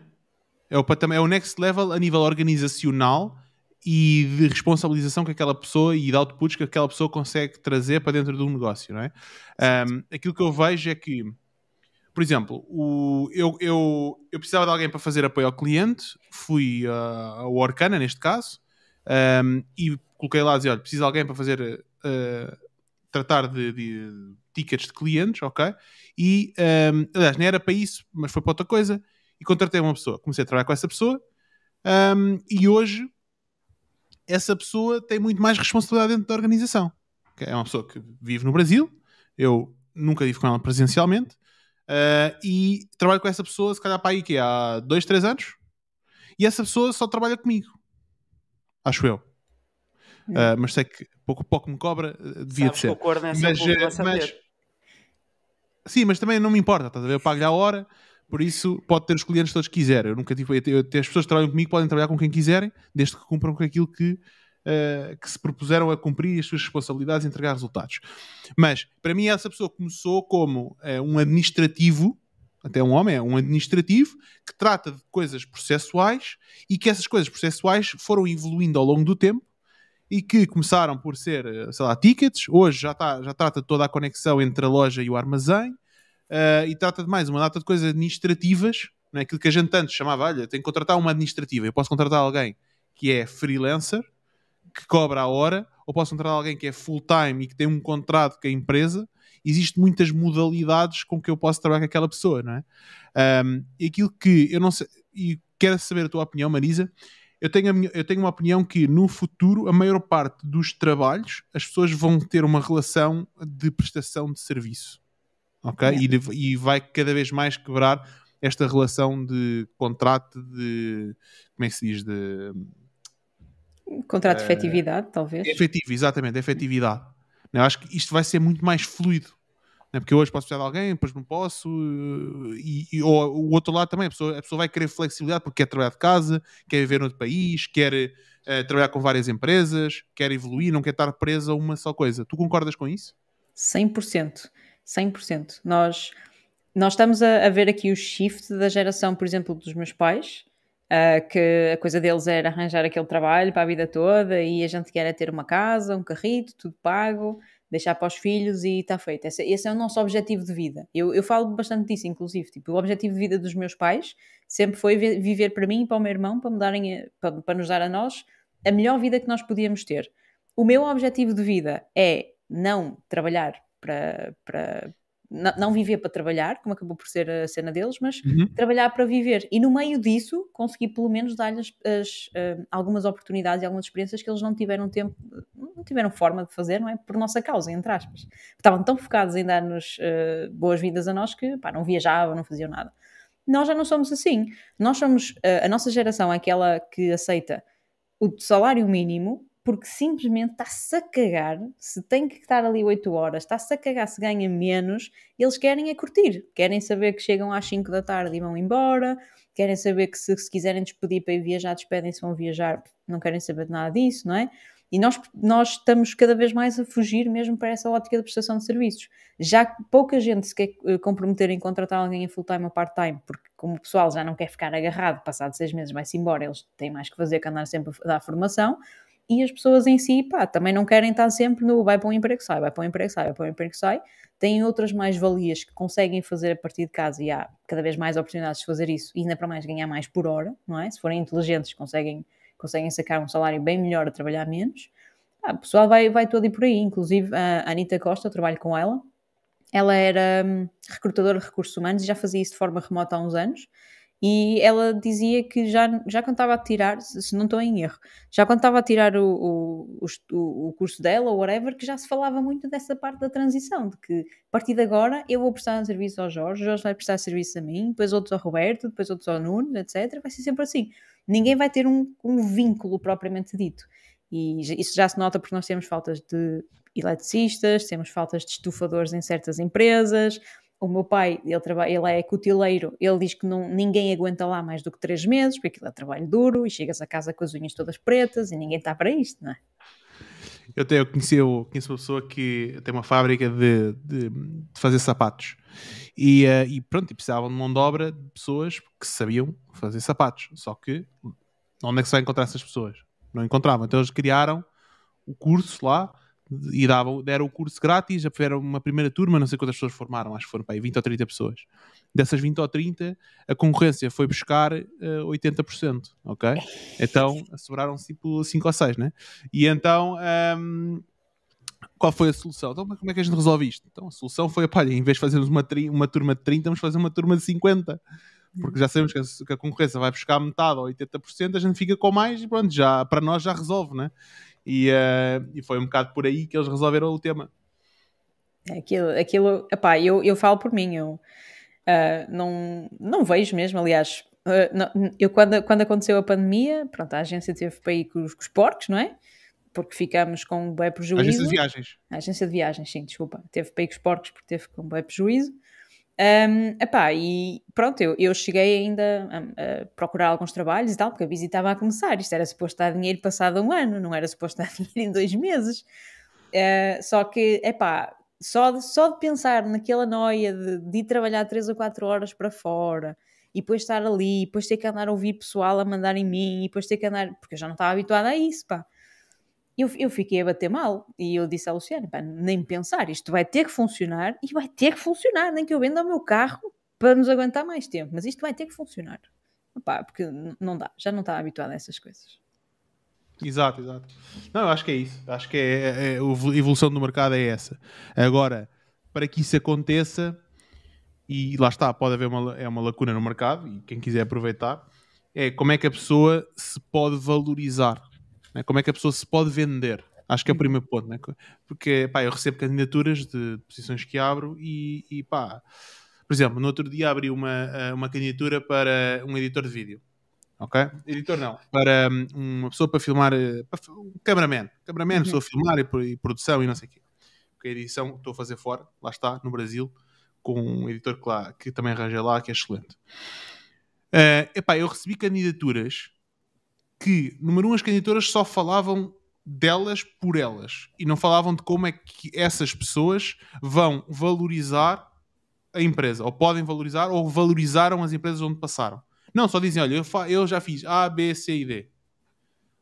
é o, patamar, é o next level a nível organizacional e de responsabilização que aquela pessoa e de outputs que aquela pessoa consegue trazer para dentro de um negócio, não é? Um, aquilo que eu vejo é que, por exemplo, o, eu, eu, eu precisava de alguém para fazer apoio ao cliente, fui uh, ao Orkana, neste caso, um, e coloquei lá a dizer, olha, preciso de alguém para fazer... uh, tratar de, de tickets de clientes, ok? E, um, aliás, nem era para isso, mas foi para outra coisa. E contratei uma pessoa. Comecei a trabalhar com essa pessoa. e hoje, essa pessoa tem muito mais responsabilidade dentro da organização. É uma pessoa que vive no Brasil. Eu nunca vivo com ela presencialmente. uh, e trabalho com essa pessoa, se calhar para aí que é há dois, três anos. E essa pessoa só trabalha comigo. Acho eu. Uh, mas sei que pouco pouco me cobra, uh, devia de Sabes que ser. o corno é Mas, eh, mas- Sim, mas também não me importa, estás a ver? Eu pago-lhe a hora, por isso pode ter os clientes todos que quiser. Eu nunca tive. Eu, as pessoas que trabalham comigo podem trabalhar com quem quiserem, desde que cumpram com aquilo que, uh, que se propuseram a cumprir as suas responsabilidades e entregar resultados. Mas, para mim, essa pessoa começou como uh, um administrativo até um homem, é um administrativo que trata de coisas processuais e que essas coisas processuais foram evoluindo ao longo do tempo e que começaram por ser, eh, sei lá, tickets, hoje já, tá, já trata toda a conexão entre a loja e o armazém uh, e trata de mais uma data de coisas administrativas, não é? aquilo que a gente antes chamava, olha, tenho que contratar uma administrativa, eu posso contratar alguém que é freelancer, que cobra a hora, ou posso contratar alguém que é full-time e que tem um contrato com a empresa existem muitas modalidades com que eu posso trabalhar com aquela pessoa, não é? Um, e aquilo que eu não sei, e quero saber a tua opinião, Marisa. Eu tenho, minha, eu tenho uma opinião que no futuro a maior parte dos trabalhos as pessoas vão ter uma relação de prestação de serviço, ok? É. E, e vai cada vez mais quebrar esta relação de contrato de como é que se diz de contrato de uh, efetividade, talvez. Efetivo, exatamente, efetividade. Eu acho que isto vai ser muito mais fluido. Né? Porque hoje posso precisar de alguém, depois não posso. E, e, ou o outro lado também, a pessoa, a pessoa vai querer flexibilidade porque quer trabalhar de casa, quer viver noutro país, quer uh, trabalhar com várias empresas, quer evoluir, não quer estar presa a uma só coisa. Tu concordas com isso? 100%. 100%. Nós, nós estamos a, a ver aqui o shift da geração, por exemplo, dos meus pais, Uh, que a coisa deles era arranjar aquele trabalho para a vida toda e a gente quer é ter uma casa, um carrito, tudo pago, deixar para os filhos e está feito. Esse, esse, é o nosso objetivo de vida. Eu, eu falo bastante disso, inclusive. Tipo, o objetivo de vida dos meus pais sempre foi viver para mim e para o meu irmão, para, me darem, para, para nos dar a nós a melhor vida que nós podíamos ter. O meu objetivo de vida é não trabalhar para, para, não viver para trabalhar, como acabou por ser a cena deles, mas uhum. trabalhar para viver. E no meio disso, conseguir pelo menos dar-lhes uh, algumas oportunidades e algumas experiências que eles não tiveram tempo, não tiveram forma de fazer, não é? Por nossa causa, entre aspas. Estavam tão focados em dar-nos uh, boas-vindas a nós que pá, não viajavam, não faziam nada. Nós já não somos assim. Nós somos, uh, a nossa geração é aquela que aceita o salário mínimo porque simplesmente está-se a cagar se tem que estar ali 8 horas, está-se a cagar se ganha menos, eles querem é curtir, querem saber que chegam às 5 da tarde e vão embora, querem saber que se, se quiserem despedir para ir viajar, despedem-se, vão viajar, não querem saber de nada disso, não é? E nós, nós estamos cada vez mais a fugir mesmo para essa ótica de prestação de serviços. Já pouca gente se quer eh, comprometer em contratar alguém em full-time ou part-time, porque como o pessoal já não quer ficar agarrado, passado seis meses vai-se embora, eles têm mais que fazer que andar sempre a dar formação, e as pessoas em si, pá, também não querem estar sempre no vai para um emprego sai, vai para um emprego sai, vai para um emprego sai. Têm outras mais-valias que conseguem fazer a partir de casa e há cada vez mais oportunidades de fazer isso e ainda para mais ganhar mais por hora, não é? Se forem inteligentes, conseguem, conseguem sacar um salário bem melhor a trabalhar menos. Ah, o pessoal vai, vai todo e por aí, inclusive a Anitta Costa, eu trabalho com ela. Ela era hum, recrutadora de recursos humanos e já fazia isso de forma remota há uns anos e ela dizia que já, já quando estava a tirar, se não estou em erro, já quando estava a tirar o, o, o, curso dela ou whatever, que já se falava muito dessa parte da transição, de que a partir de agora eu vou prestar serviço ao Jorge, o Jorge vai prestar serviço a mim, depois outros ao Roberto, depois outros ao Nuno, etc. Vai ser sempre assim. Ninguém vai ter um, um vínculo propriamente dito. E isso já se nota porque nós temos faltas de eletricistas, temos faltas de estufadores em certas empresas, o meu pai, ele, trabalha, ele é cutileiro, ele diz que não, ninguém aguenta lá mais do que três meses, porque aquilo é trabalho duro e chegas a casa com as unhas todas pretas e ninguém está para isto, não é? Eu, tenho, eu, conheci, eu conheço uma pessoa que tem uma fábrica de, de, de fazer sapatos e, uh, e pronto, e precisavam de mão de obra de pessoas que sabiam fazer sapatos, só que onde é que se vai encontrar essas pessoas? Não encontravam, então eles criaram o curso lá e davam, deram o curso grátis, tiveram uma primeira turma, não sei quantas pessoas formaram, acho que foram para aí 20 ou 30 pessoas. Dessas 20 ou 30, a concorrência foi buscar uh, eh, 80%, ok? Então, sobraram tipo 5 ou 6, né? E então, um, ehm, qual foi a solução? Então, como é que a gente resolve isto? Então, a solução foi, olha, em vez de fazermos uma, uma turma de 30, vamos fazer uma turma de 50 porque já sabemos que a, que a, concorrência vai buscar metade ou 80%, a gente fica com mais e pronto, já, para nós já resolve, né? E, uh, e foi um bocado por aí que eles resolveram o tema. É aquilo, aquilo epá, eu, eu falo por mim, eu uh, não, não vejo mesmo, aliás, uh, não, eu quando, quando aconteceu a pandemia, pronto, a agência teve para ir com os, com os porcos, não é? Porque ficamos com um bom prejuízo. A agência de viagens. A agência de viagens, sim, desculpa. Teve para ir com os porcos porque teve com um bom prejuízo. Um, epá, e pronto, eu, eu cheguei ainda a, a, procurar alguns trabalhos e tal, porque a visita estava a começar. Isto era suposto dar dinheiro passado um ano, não era suposto dar dinheiro em dois meses. Uh, só que, epá, só de, só de pensar naquela noia de, de ir trabalhar 3 ou 4 horas para fora e depois estar ali, e depois ter que andar a ouvir pessoal a mandar em mim, e depois ter que andar, porque eu já não estava habituada a isso, pá. Eu, eu fiquei a bater mal e eu disse à Luciana: nem pensar, isto vai ter que funcionar e vai ter que funcionar, nem que eu venda o meu carro para nos aguentar mais tempo, mas isto vai ter que funcionar. Porque não dá, já não estava habituada a essas coisas. Exato, exato. Não, eu acho que é isso. Acho que é, é, é, a evolução do mercado é essa. Agora, para que isso aconteça, e lá está, pode haver uma, é uma lacuna no mercado, e quem quiser aproveitar, é como é que a pessoa se pode valorizar, né? como é que a pessoa se pode vender. Acho que é o primeiro ponto, né? porque pá, eu recebo candidaturas de posições que abro e, e pá, por exemplo, no outro dia abri uma, eh, uma candidatura para um editor de vídeo ok? Editor não, para hum, uma pessoa para filmar, eh, para, um cameraman, cameraman, uhum. pessoa a filmar e, e, produção e não sei o quê. Porque a edição estou a fazer fora, lá está, no Brasil, com um editor que, lá, que também arranjei lá, que é excelente. Uh, epá, eu recebi candidaturas que, número um, as candidaturas só falavam delas por elas e não falavam de como é que essas pessoas vão valorizar a empresa, ou podem valorizar, ou valorizaram as empresas onde passaram. Não, só dizem, olha, eu, eu já fiz A, B, C e D.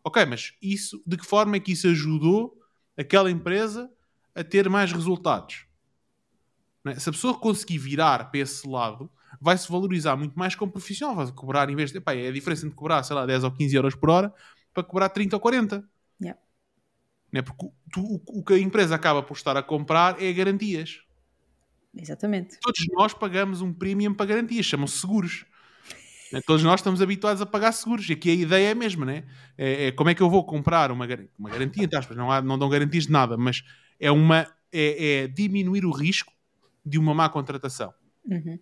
Ok, mas isso, de que forma é que isso ajudou aquela empresa a ter mais resultados? É? Se a pessoa conseguir virar para esse lado, vai se valorizar muito mais como profissional. Vai cobrar, em vez de. Pá, é a diferença entre cobrar, sei lá, 10 ou 15 euros por hora para cobrar 30 ou 40. Yeah. Não é? Porque tu, o, o que a empresa acaba por estar a comprar é garantias. Exatamente. Todos nós pagamos um premium para garantias, chamam-se seguros. Né? Todos nós estamos habituados a pagar seguros e aqui a ideia é a mesma, né? É, é como é que eu vou comprar uma, uma garantia, entre aspas, não, há, não dão garantias de nada, mas é, uma, é, é diminuir o risco de uma má contratação. Uhum.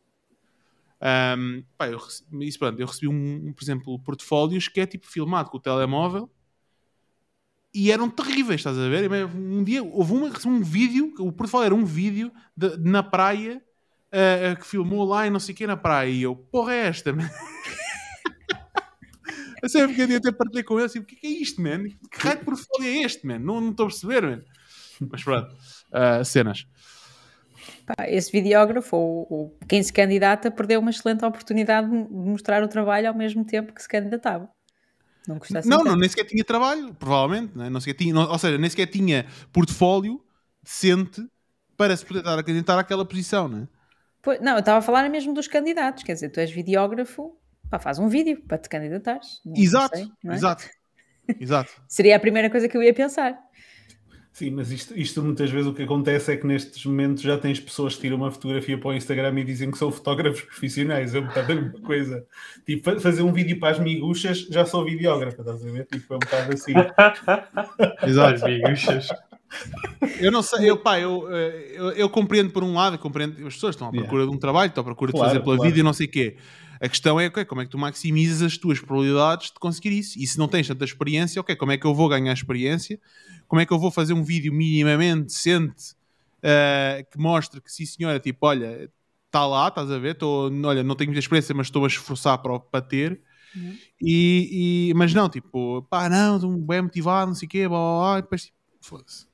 Um, pá, eu, isso, pronto, eu recebi, um, um, por exemplo, portfólios que é tipo filmado com o telemóvel e eram terríveis, estás a ver? Um dia houve uma, um vídeo, o portfólio era um vídeo de, na praia uh, que filmou lá e não sei o que na praia. E eu, porra, é esta, man? eu sempre queria até partilhar com ele assim: o que é isto, man? Que raio de portfólio é este, man? Não estou a perceber, man. Mas pronto, uh, cenas. Esse videógrafo, ou, ou, quem se candidata, perdeu uma excelente oportunidade de mostrar o trabalho ao mesmo tempo que se candidatava. Não, não, não, nem sequer tinha trabalho, provavelmente. Né? Não sequer tinha, não, ou seja, nem sequer tinha portfólio decente para se poder dar a candidatar àquela posição. Né? Pois, não, eu estava a falar mesmo dos candidatos, quer dizer, tu és videógrafo, pá, faz um vídeo para te candidatares. Exato, sei, é? exato, exato. Seria a primeira coisa que eu ia pensar. Sim, mas isto, isto, muitas vezes o que acontece é que nestes momentos já tens pessoas que tiram uma fotografia para o Instagram e dizem que são fotógrafos profissionais. É um bocado a mesma coisa. Tipo, fazer um vídeo para as miguxas, já sou videógrafo, estás a ver? Tipo, é um bocado assim. Exato, as miguxas. Eu não sei, eu, pá, eu, eh, eu, eu, compreendo por um lado, compreendo, as pessoas estão à procura yeah. de um trabalho, estão à procura claro, de fazer pela claro. vida e não sei o quê. A questão é okay, como é que tu maximizas as tuas probabilidades de conseguir isso. E se não tens tanta experiência, ok, como é que eu vou ganhar experiência? Como é que eu vou fazer um vídeo minimamente decente uh, que mostre que sim senhora, tipo, olha, está lá, estás a ver, estou, olha, não tenho muita experiência, mas estou a esforçar para, para ter. Uhum. E, e, mas não, tipo, pá, não, estou bem motivado, não sei o quê, blá, blá, blá, e depois, tipo, foda-se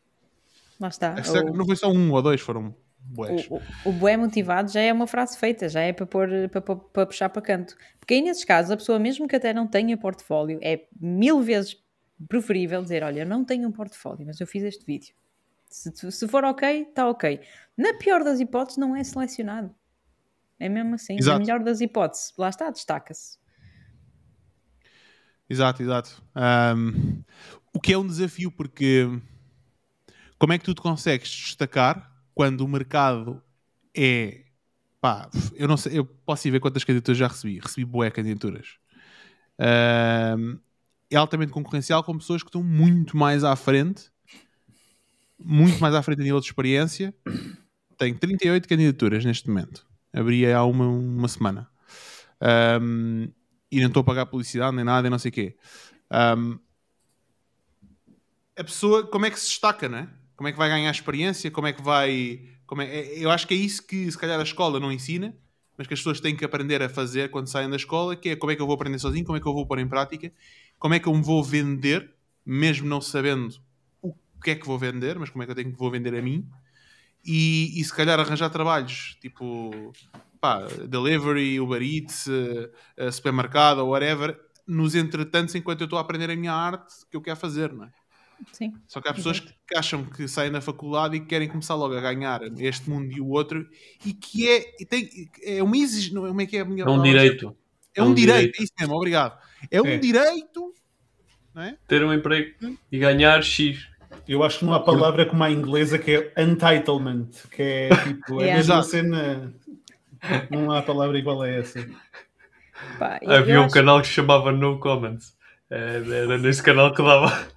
Lá está. O... Não foi só um ou dois, foram O, o, o bué motivado já é uma frase feita, já é para, pôr, para, para, para puxar para canto. Porque aí nesses casos, a pessoa, mesmo que até não tenha portfólio, é mil vezes preferível dizer: Olha, eu não tenho um portfólio, mas eu fiz este vídeo. Se, se for ok, está ok. Na pior das hipóteses, não é selecionado. É mesmo assim. Exato. Na melhor das hipóteses, lá está, destaca-se. Exato, exato. Um, o que é um desafio, porque como é que tu te consegues destacar quando o mercado é. Pá, eu não sei, eu posso ir ver quantas candidaturas já recebi. Recebi boé candidaturas. Uh, é altamente concorrencial com pessoas que estão muito mais à frente, muito mais à frente a nível de experiência. Tenho 38 candidaturas neste momento. Abri há uma, uma semana. Um, e não estou a pagar publicidade nem nada, e não sei o quê. Um, a pessoa, como é que se destaca, não é? Como é que vai ganhar experiência, como é que vai, Como é, é- eu acho que é isso que se calhar a escola não ensina, mas que as pessoas têm que aprender a fazer quando saem da escola, que é como é que eu vou aprender sozinho, como é que eu vou pôr em prática, como é que eu me vou vender, mesmo não sabendo o que é que vou vender, mas como é que eu tenho que vou vender a mim, e, e se calhar arranjar trabalhos, tipo, pá, delivery, Uber Eats, eh, eh, supermercado ou whatever, nos entretantos, enquanto eu estou a aprender a minha arte que eu quero fazer, não é? Sim. Só que há pessoas que acham que saem da faculdade e que querem começar logo a ganhar este mundo e o outro, e que é, e tem, é uma exigência, como é que é a minha É um palavra? direito. É um, direito, é isso mesmo, obrigado. É um É. direito, não é? Ter um emprego e ganhar X. Eu acho que não há palavra como a inglesa que é entitlement, que é tipo, é Yeah. a Exato. cena. Não há palavra igual a essa. Pá, Havia um acho- canal que se chamava No Comments. Eh, Era nesse canal que dava.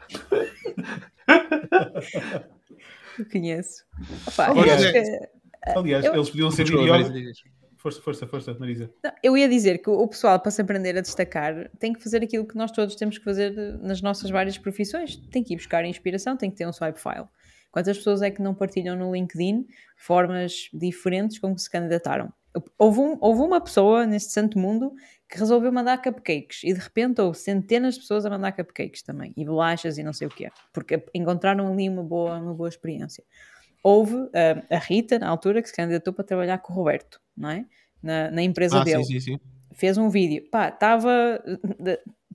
Eu conheço. Opa, Aliás, que- Aliás, Eu- eles podiam ser diz. Força, força, força, Marisa. não, eu ia dizer que o o pessoal, para se aprender a destacar, tem que fazer aquilo que nós todos temos que fazer nas nossas várias profissões. Tem que ir buscar inspiração, tem que ter um swipe file. Quantas pessoas é que não partilham no LinkedIn formas diferentes como se candidataram? Houve, um- houve uma pessoa neste santo mundo que resolveu mandar cupcakes e de repente houve centenas de pessoas a mandar cupcakes também e bolachas e não sei o quê, porque encontraram ali uma boa, uma boa experiência. Houve ah, a Rita, na altura, que se candidatou para trabalhar com o Roberto, não é? Na, na empresa Ah, dele sim, sim, sim. fez um vídeo, pá, estava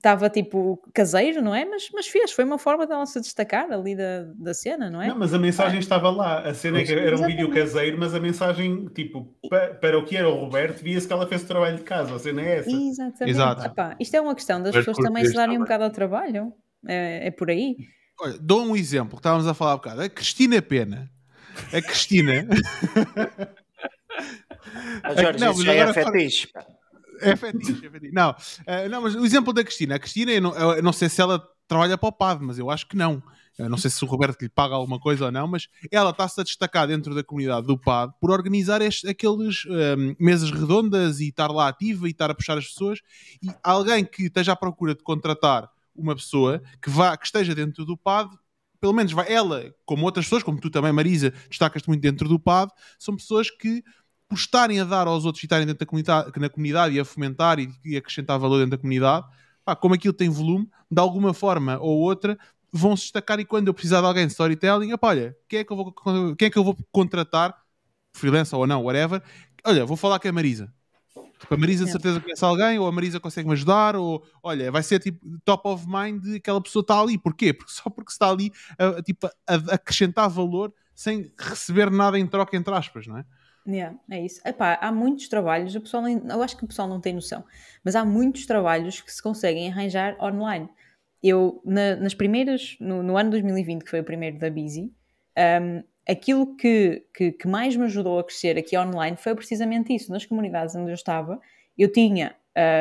estava tipo caseiro, não é? Mas, mas fez, foi uma forma dela se destacar ali da, da cena, não é? Não, mas a mensagem estava lá. A cena é era um Exatamente. vídeo caseiro, mas a mensagem, tipo, pa- para o que era o Roberto, via-se que ela fez o trabalho de casa. A cena é essa. Exatamente. Exato. Epá, isto é uma questão das Mas pessoas também se darem um bocado ao trabalho. É, é por aí. Olha, dou um exemplo que estávamos a falar há bocado. A Cristina Pena. A Cristina. Ah, Jorge, Não, isso já é fala- fetiche. É fetiche, é fetiche. Não, eh, não, mas o exemplo da Cristina. A Cristina, eu não, eu não sei se ela trabalha para o PAD, mas eu acho que não. Eu não sei se o Roberto lhe paga alguma coisa ou não, mas ela está-se a destacar dentro da comunidade do PAD por organizar estes, aqueles ehm, mesas redondas e estar lá ativa e estar a puxar as pessoas. E alguém que esteja à procura de contratar uma pessoa que, vá, que esteja dentro do PAD, pelo menos vai, ela, como outras pessoas, como tu também, Marisa, destacas-te muito dentro do PAD, são pessoas que, por estarem a dar aos outros e estarem dentro da comunidade, na comunidade e a fomentar e, e acrescentar valor dentro da comunidade, pá, como aquilo tem volume, de alguma forma ou outra, vão se destacar e quando eu precisar de alguém de storytelling, opa, olha, quem é que eu vou, quem é que eu vou contratar, freelancer ou não, whatever, olha, vou falar com a Marisa. Tipo, a Marisa de certeza conhece alguém, ou a Marisa consegue me ajudar, ou olha, vai ser tipo top of mind de aquela pessoa está ali. Porquê? Porque só porque está ali a, a, tipo, a, a acrescentar valor sem receber nada em troca, entre aspas, não é? Yeah, é isso. Epá, há muitos trabalhos, o pessoal eu acho que o pessoal não tem noção, mas há muitos trabalhos que se conseguem arranjar online. Eu, na- nas primeiras, no, no ano 2020, que foi o primeiro da Busy, um, aquilo que, que, que mais me ajudou a crescer aqui online foi precisamente isso. Nas comunidades onde eu estava, eu tinha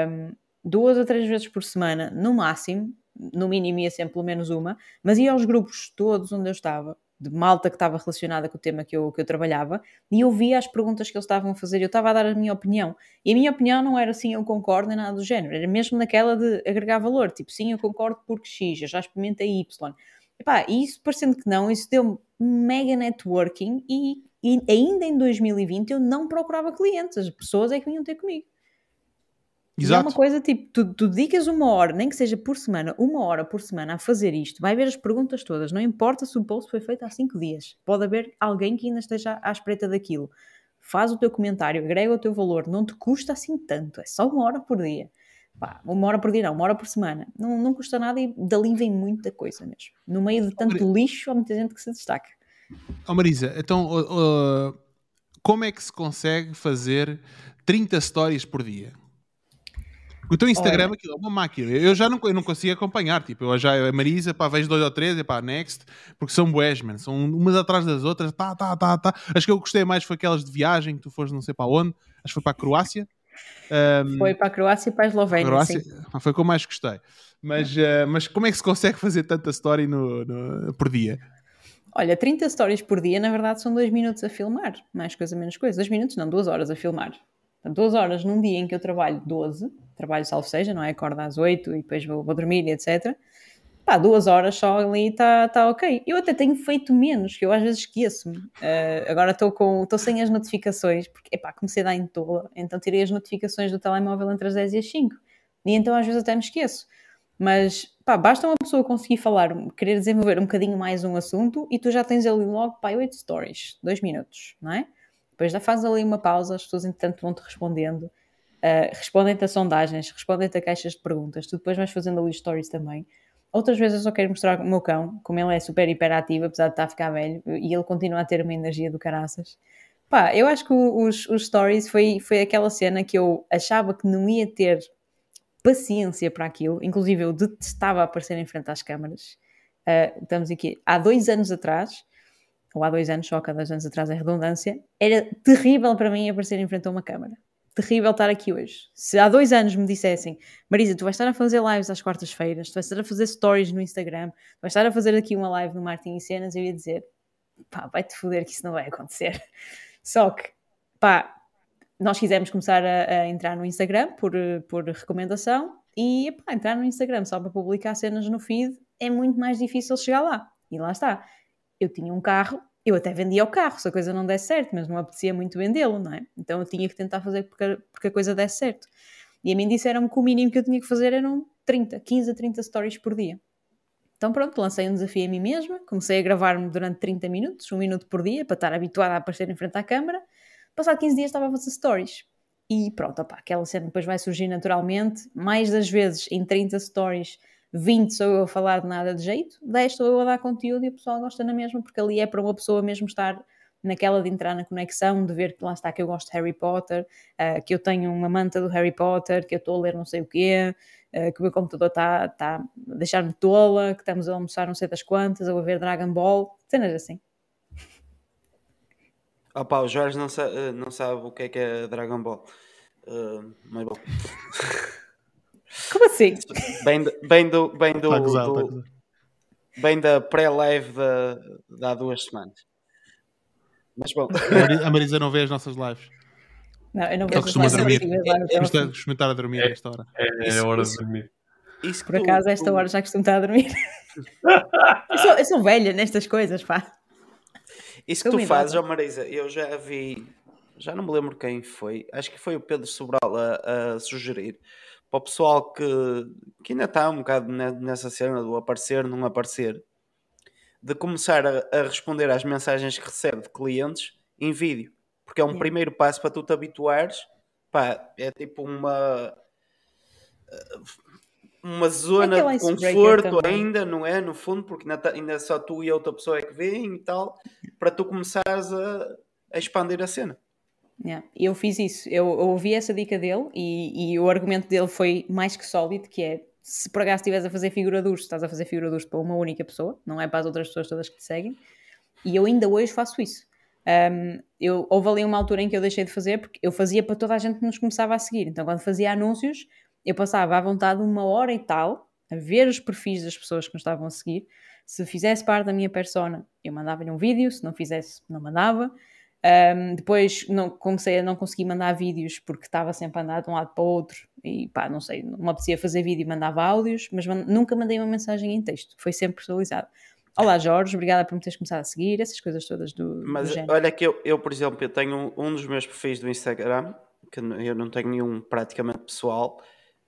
um, duas a três vezes por semana, no máximo, no mínimo ia sempre pelo menos uma, mas ia aos grupos todos onde eu estava, de malta que estava relacionada com o tema que eu, que eu trabalhava, e eu via as perguntas que eles estavam a fazer, eu estava a dar a minha opinião. E a minha opinião não era assim, eu concordo, nem nada do género, era mesmo naquela de agregar valor, tipo, sim, eu concordo porque X, eu já experimentei Y. Epá, e isso parecendo que não, isso deu mega networking e, e ainda em 2020 eu não procurava clientes, as pessoas é que vinham ter comigo. E é Exato. uma coisa tipo, tu, tu dedicas uma hora, nem que seja por semana, uma hora por semana a fazer isto, vai ver as perguntas todas, não importa se o post foi feito há cinco dias, pode haver alguém que ainda esteja à espreita daquilo. Faz o teu comentário, agrega o teu valor, não te custa assim tanto, é só uma hora por dia. Pá, uma hora por dia não, uma hora por semana. Não, não custa nada e dali vem muita coisa mesmo. No meio de tanto lixo, há muita gente que se destaca. Ó Marisa, então como é que se consegue fazer 30 stories por dia? O teu Instagram Olha. aquilo é uma máquina. Eu já não, eu não consigo acompanhar. Tipo, eu já a Marisa, pá, vejo dois ou três, e pá, next, porque são bués, man. São umas atrás das outras, tá, tá, tá, tá. Acho que eu gostei mais foi aquelas de viagem que tu foste não sei para onde. Acho que foi para a Croácia. Um, Foi para a Croácia e para a Eslovénia. Croácia, sim. foi o que eu mais gostei. Mas, uh, mas como é que se consegue fazer tanta story no, no- por dia? Olha, 30 stories por dia, na verdade, são 2 minutos a filmar. Mais coisa, menos coisa. 2 minutos, não, 2 horas a filmar. Portanto, 2 horas num dia em que eu trabalho 12, trabalho salvo seja, não é? Acordo às 8 e depois vou, vou dormir etc. pá, duas horas só ali está tá ok. Eu até tenho feito menos, que eu às vezes esqueço-me. Uh, agora estou com estou sem as notificações, porque epá, comecei a dar em tola, então tirei as notificações do telemóvel entre as 10 e as 5. E então às vezes até me esqueço. Mas pá, basta uma pessoa conseguir falar, querer desenvolver um bocadinho mais um assunto e tu já tens ali logo, pá, 8 stories, 2 minutos, não é? Depois já fazes ali uma pausa, as pessoas entretanto vão-te respondendo, uh, respondem-te a sondagens, respondem-te a caixas de perguntas, tu depois vais fazendo ali stories também. Outras vezes eu só quero mostrar o meu cão, como ele é super hiperativo, apesar de estar a ficar velho, e ele continua a ter uma energia do caraças. Pá, eu acho que os, os stories foi, foi aquela cena que eu achava que não ia ter paciência para aquilo, inclusive eu detestava aparecer em frente às câmaras. Uh, estamos aqui há dois anos atrás, ou há dois anos, só há dois anos atrás é redundância, era terrível para mim aparecer em frente a uma câmara. Terrível estar aqui hoje. Se há dois anos me dissessem, Marisa, tu vais estar a fazer lives às quartas-feiras, tu vais estar a fazer stories no Instagram, tu vais estar a fazer aqui uma live no Martin e Cenas, eu ia dizer, pá, vai-te foder que isso não vai acontecer. Só que, pá, nós quisemos começar a, a, entrar no Instagram por, por recomendação e pá, entrar no Instagram só para publicar cenas no feed é muito mais difícil chegar lá. E lá está. Eu tinha um carro, eu até vendia o carro se a coisa não desse certo, mas não apetecia muito vendê-lo, não é? Então eu tinha que tentar fazer porque, porque a coisa desse certo. E a mim disseram-me que o mínimo que eu tinha que fazer eram 30, 15 a 30 stories por dia. Então pronto, lancei um desafio a mim mesma, comecei a gravar-me durante 30 minutos, um minuto por dia, para estar habituada a aparecer em frente à câmara Passado 15 dias estava a fazer stories. E pronto, opa, aquela cena depois vai surgir naturalmente. Mais das vezes, em 30 stories, 20 sou eu a falar de nada de jeito, 10 sou eu a dar conteúdo e o pessoal gosta na mesma, porque ali é para uma pessoa mesmo estar naquela de entrar na conexão, de ver que lá está que eu gosto de Harry Potter, uh, que eu tenho uma manta do Harry Potter, que eu estou a ler não sei o quê, uh, que o meu computador está tá a deixar-me tola, que estamos a almoçar não sei das quantas, ou a ver Dragon Ball, cenas assim. Opa, o Jorge não, sa não sabe o que é que é Dragon Ball. Uh, mas bom. Como assim? Bem, do, bem do. Bem, do, acusar, do bem da pré-live de, de há duas semanas. Mas bom. A Marisa não vê as nossas lives. Não, eu não vejo costuma dormir. Costuma estar a dormir a esta hora. É, é a hora de dormir. Isso Por acaso, a esta hora já costumo estar a dormir. eu, sou, eu sou velha nestas coisas, pá. Isso que tu fazes, ó oh Marisa, eu já vi, já não me lembro quem foi, acho que foi o Pedro Sobral a, a sugerir para o pessoal que, que ainda está um bocado nessa cena do aparecer, não aparecer, de começar a, a responder às mensagens que recebe de clientes em vídeo, porque é um primeiro passo para tu te habituares. Pá, é tipo uma uma zona de conforto ainda, não é? No fundo, porque ainda, tá, só tu e a outra pessoa é que vêem e tal, para tu começares a, a expandir a cena. Yeah. Eu fiz isso, eu, eu ouvi essa dica dele e, e, o argumento dele foi mais que sólido, que é se por acaso estiveres a fazer figura de urso, estás a fazer figura de urso para uma única pessoa, não é para as outras pessoas todas que te seguem, e eu ainda hoje faço isso. Um, eu, houve ali uma altura em que eu deixei de fazer porque eu fazia para toda a gente que nos começava a seguir, então quando fazia anúncios eu passava à vontade uma hora e tal a ver os perfis das pessoas que me estavam a seguir. Se fizesse parte da minha persona, eu mandava-lhe um vídeo, se não fizesse, não mandava. Um, depois não, comecei a não conseguir mandar vídeos porque estava sempre a andar de um lado para o outro e pá, não sei, não me apetecia fazer vídeo e mandava áudios, mas nunca mandei uma mensagem em texto, foi sempre personalizado. Olá Jorge, obrigada por me teres começado a seguir, essas coisas todas do. Mas do olha que eu, eu, por exemplo, eu tenho um, dos meus perfis do Instagram, que eu não tenho nenhum praticamente pessoal,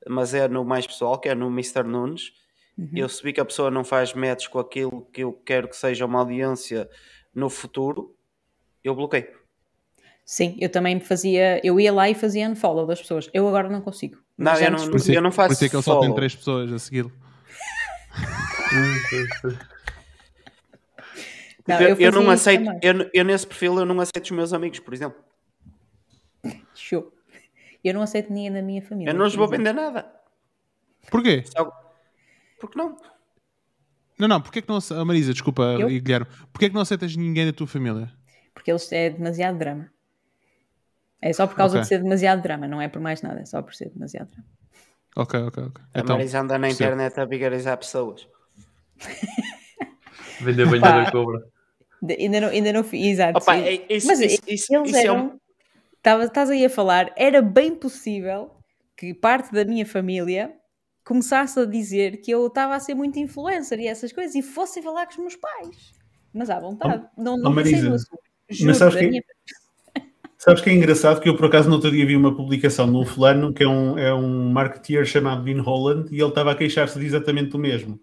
mas é no mais pessoal, que é no Mr. Nunes. Uhum. Eu se que a pessoa não faz match com aquilo que eu quero que seja uma audiência no futuro, eu bloqueio. Sim, eu também fazia, eu ia lá e fazia unfollow das pessoas. Eu agora não consigo. Não, eu não, eu não faço. Por isso é que ele só tem três pessoas a segui-lo. não, eu, eu, não aceito, eu, eu, nesse perfil eu não aceito os meus amigos, por exemplo. Show. Eu não aceito ninguém da minha família. Eu não os vou vender nada. Porquê? Porque não? Não, não, porquê que não a Marisa, desculpa, eu? Guilherme, porquê que não aceitas ninguém da tua família? Porque eles é demasiado drama. É só por causa okay. de ser demasiado drama, não é por mais nada, é só por ser demasiado drama. Ok, ok, ok. A então, Marisa anda na internet a vigarizar pessoas. Vender banho da cobra. Ainda não, ainda não fiz, exato. Opa, é, isso, Mas isso, isso, eles isso eram, é um estás aí a falar, era bem possível que parte da minha família começasse a dizer que eu estava a ser muito influencer e essas coisas e fossem falar com os meus pais. Mas à vontade. não não oh, pensei Marisa, no assunto. Mas Juro, sabes da que- minha- Sabes que é engraçado que eu por acaso no outro dia vi uma publicação de um fulano que é um, é um marketeer chamado Dean Holland e ele estava a queixar-se de exatamente o mesmo.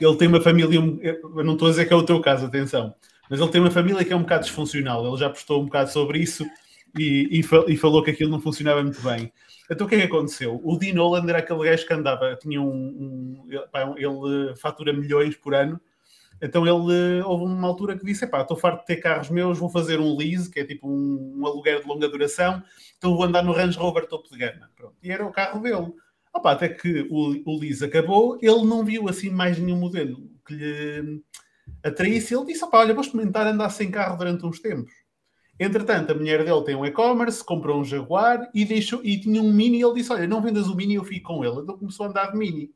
Ele tem uma família, um- eu não estou a dizer que é o teu caso, atenção, mas ele tem uma família que é um bocado disfuncional. Ele já postou um bocado sobre isso e, e, e falou que aquilo não funcionava muito bem. Então o que é que aconteceu? O Dean Holland era aquele gajo que andava, tinha um, um- ele, fatura milhões por ano então ele eh, houve uma altura que disse: estou farto de ter carros meus, vou fazer um lease, que é tipo um, um aluguer de longa duração, então vou andar no Range Rover topo de gama. Pronto. E era o carro dele. Opa, até que o, o lease acabou, ele não viu assim mais nenhum modelo que lhe atraísse. Ele disse: olha, vou experimentar andar sem carro durante uns tempos. Entretanto, a mulher dele tem um e-commerce, comprou um Jaguar e, deixou, e tinha um Mini. Ele disse: Olha, não vendas o Mini, eu fico com ele. Então começou a andar de Mini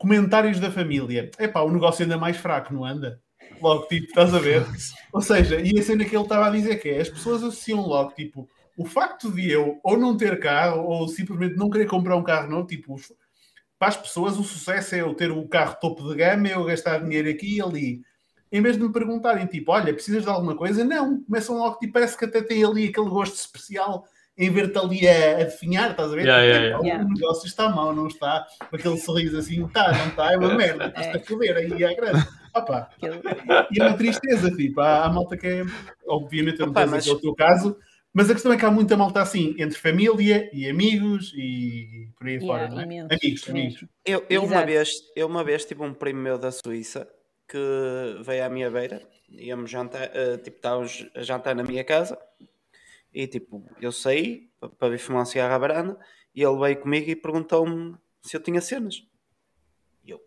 comentários da família. Epá, o negócio anda mais fraco, não anda? Logo, tipo, estás a ver? Ou seja, e a cena que ele estava a dizer que é, as pessoas associam logo, tipo, o facto de eu ou não ter carro ou simplesmente não querer comprar um carro novo, tipo, para as pessoas o sucesso é eu ter o carro topo de gama, eu gastar dinheiro aqui e ali. Em vez de me perguntarem, tipo, olha, precisas de alguma coisa? Não, começam logo, tipo, parece que até tem ali aquele gosto especial em ver-te ali a, a definhar, estás a ver? Yeah, Tipo, yeah, "Epá, yeah. O negócio está mal, não está? Com aquele sorriso assim, está, não está, é uma merda, estás-te a foder aí à grande. Opa, e é uma tristeza, tipo, há, há malta que é, obviamente, eu não estou dizer mas- é o teu caso, mas a questão é que há muita malta assim, entre família e amigos e por aí Yeah, fora, não é? imenso, Amigos, amigos. mesmo. Eu, eu, uma vez, eu uma vez tive um primo meu da Suíça que veio à minha beira, íamos jantar, eh, tipo, estávamos a jantar na minha casa e tipo, eu saí pa- para vir fumar um cigarro à e ele veio comigo e perguntou-me se eu tinha cenas. E eu,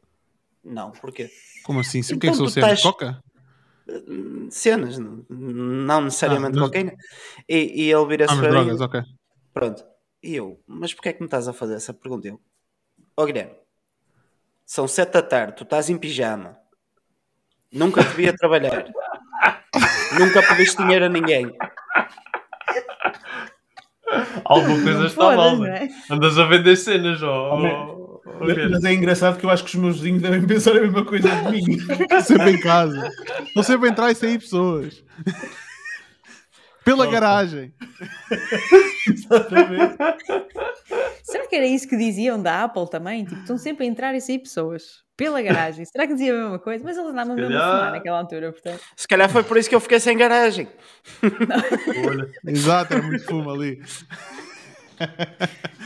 não, porquê? Como assim? O que é que Então tu sempre? estás- Coca? "Hum, Cenas, não, necessariamente Ah, mas- cocaína. E, e ele vira-se Ah, para mim drogas, ok. Pronto. E eu, mas porquê é que me estás a fazer essa pergunta? Eu, ó Guilherme, são sete da tarde, tu estás em pijama, nunca te vi a trabalhar, nunca pediste dinheiro a ninguém. Alguma coisa está mal, não é? Andas a vender cenas, ó. Ó- ó Mas, mas é engraçado que eu acho que os meus vizinhos devem pensar a mesma coisa de mim. Sempre em casa. Estou sempre a entrar e sair pessoas. Pela garagem. Exatamente. Será que era isso que diziam da Apple também? Tipo, estão sempre a entrar e sair pessoas pela garagem. Será que dizia a mesma coisa? Mas eles andavam a fumar naquela altura, portanto. Se calhar foi por isso que eu fiquei sem garagem. Olha, Exato, era muito fumo ali.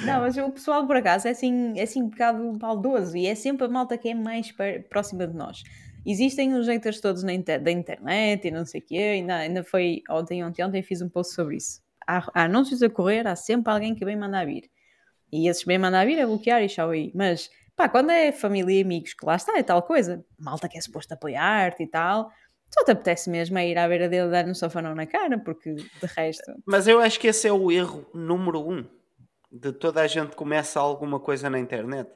Não, mas o pessoal por acaso é assim, é assim um bocado baldoso e é sempre a malta que é mais próxima de nós. Existem os haters todos inter- da internet e não sei o quê, ainda, ainda foi ontem, ontem, ontem fiz um post sobre isso. Há, há anúncios a correr, há sempre alguém que vem mandar vir. E esses bem mandar vir é bloquear e tchau aí. Mas, pá, quando é família e amigos, que lá está, é tal coisa. Malta que é suposto apoiar-te e tal. Só te apetece mesmo é ir à beira dele dar um sofanão na cara, porque de resto... Mas eu acho que esse é o erro número um de toda a gente começa alguma coisa na internet.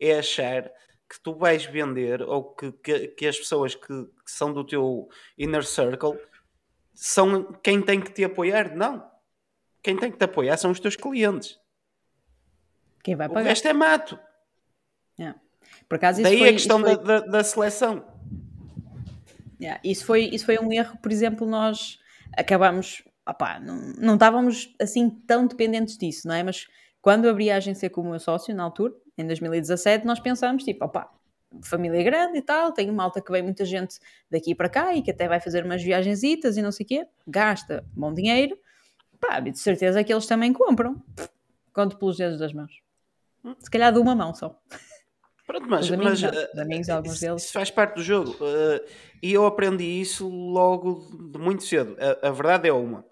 É achar que tu vais vender ou que, que, que as pessoas que, que são do teu inner circle são quem tem que te apoiar. Não. Quem tem que te apoiar são os teus clientes. Quem vai O pagar? resto é mato. Yeah. Por acaso Daí foi, a questão foi- da, da, seleção. Yeah, isso, foi, isso foi um erro, por exemplo, nós acabamos, opá, não, não estávamos assim tão dependentes disso, não é? Mas quando abri a agência como meu sócio, na altura, em 2017, nós pensámos, tipo, opá, família grande e tal, tenho malta que vem muita gente daqui para cá e que até vai fazer umas viagenzitas e não sei o quê, gasta bom dinheiro, pá, de certeza que eles também compram. Conto pelos dedos das mãos. Se calhar de uma mão só. Pronto, mas, Os amigos, mas, eh, Os amigos, alguns isso, deles. isso faz parte do jogo. eh, e eu aprendi isso logo de muito cedo. A, a verdade é uma.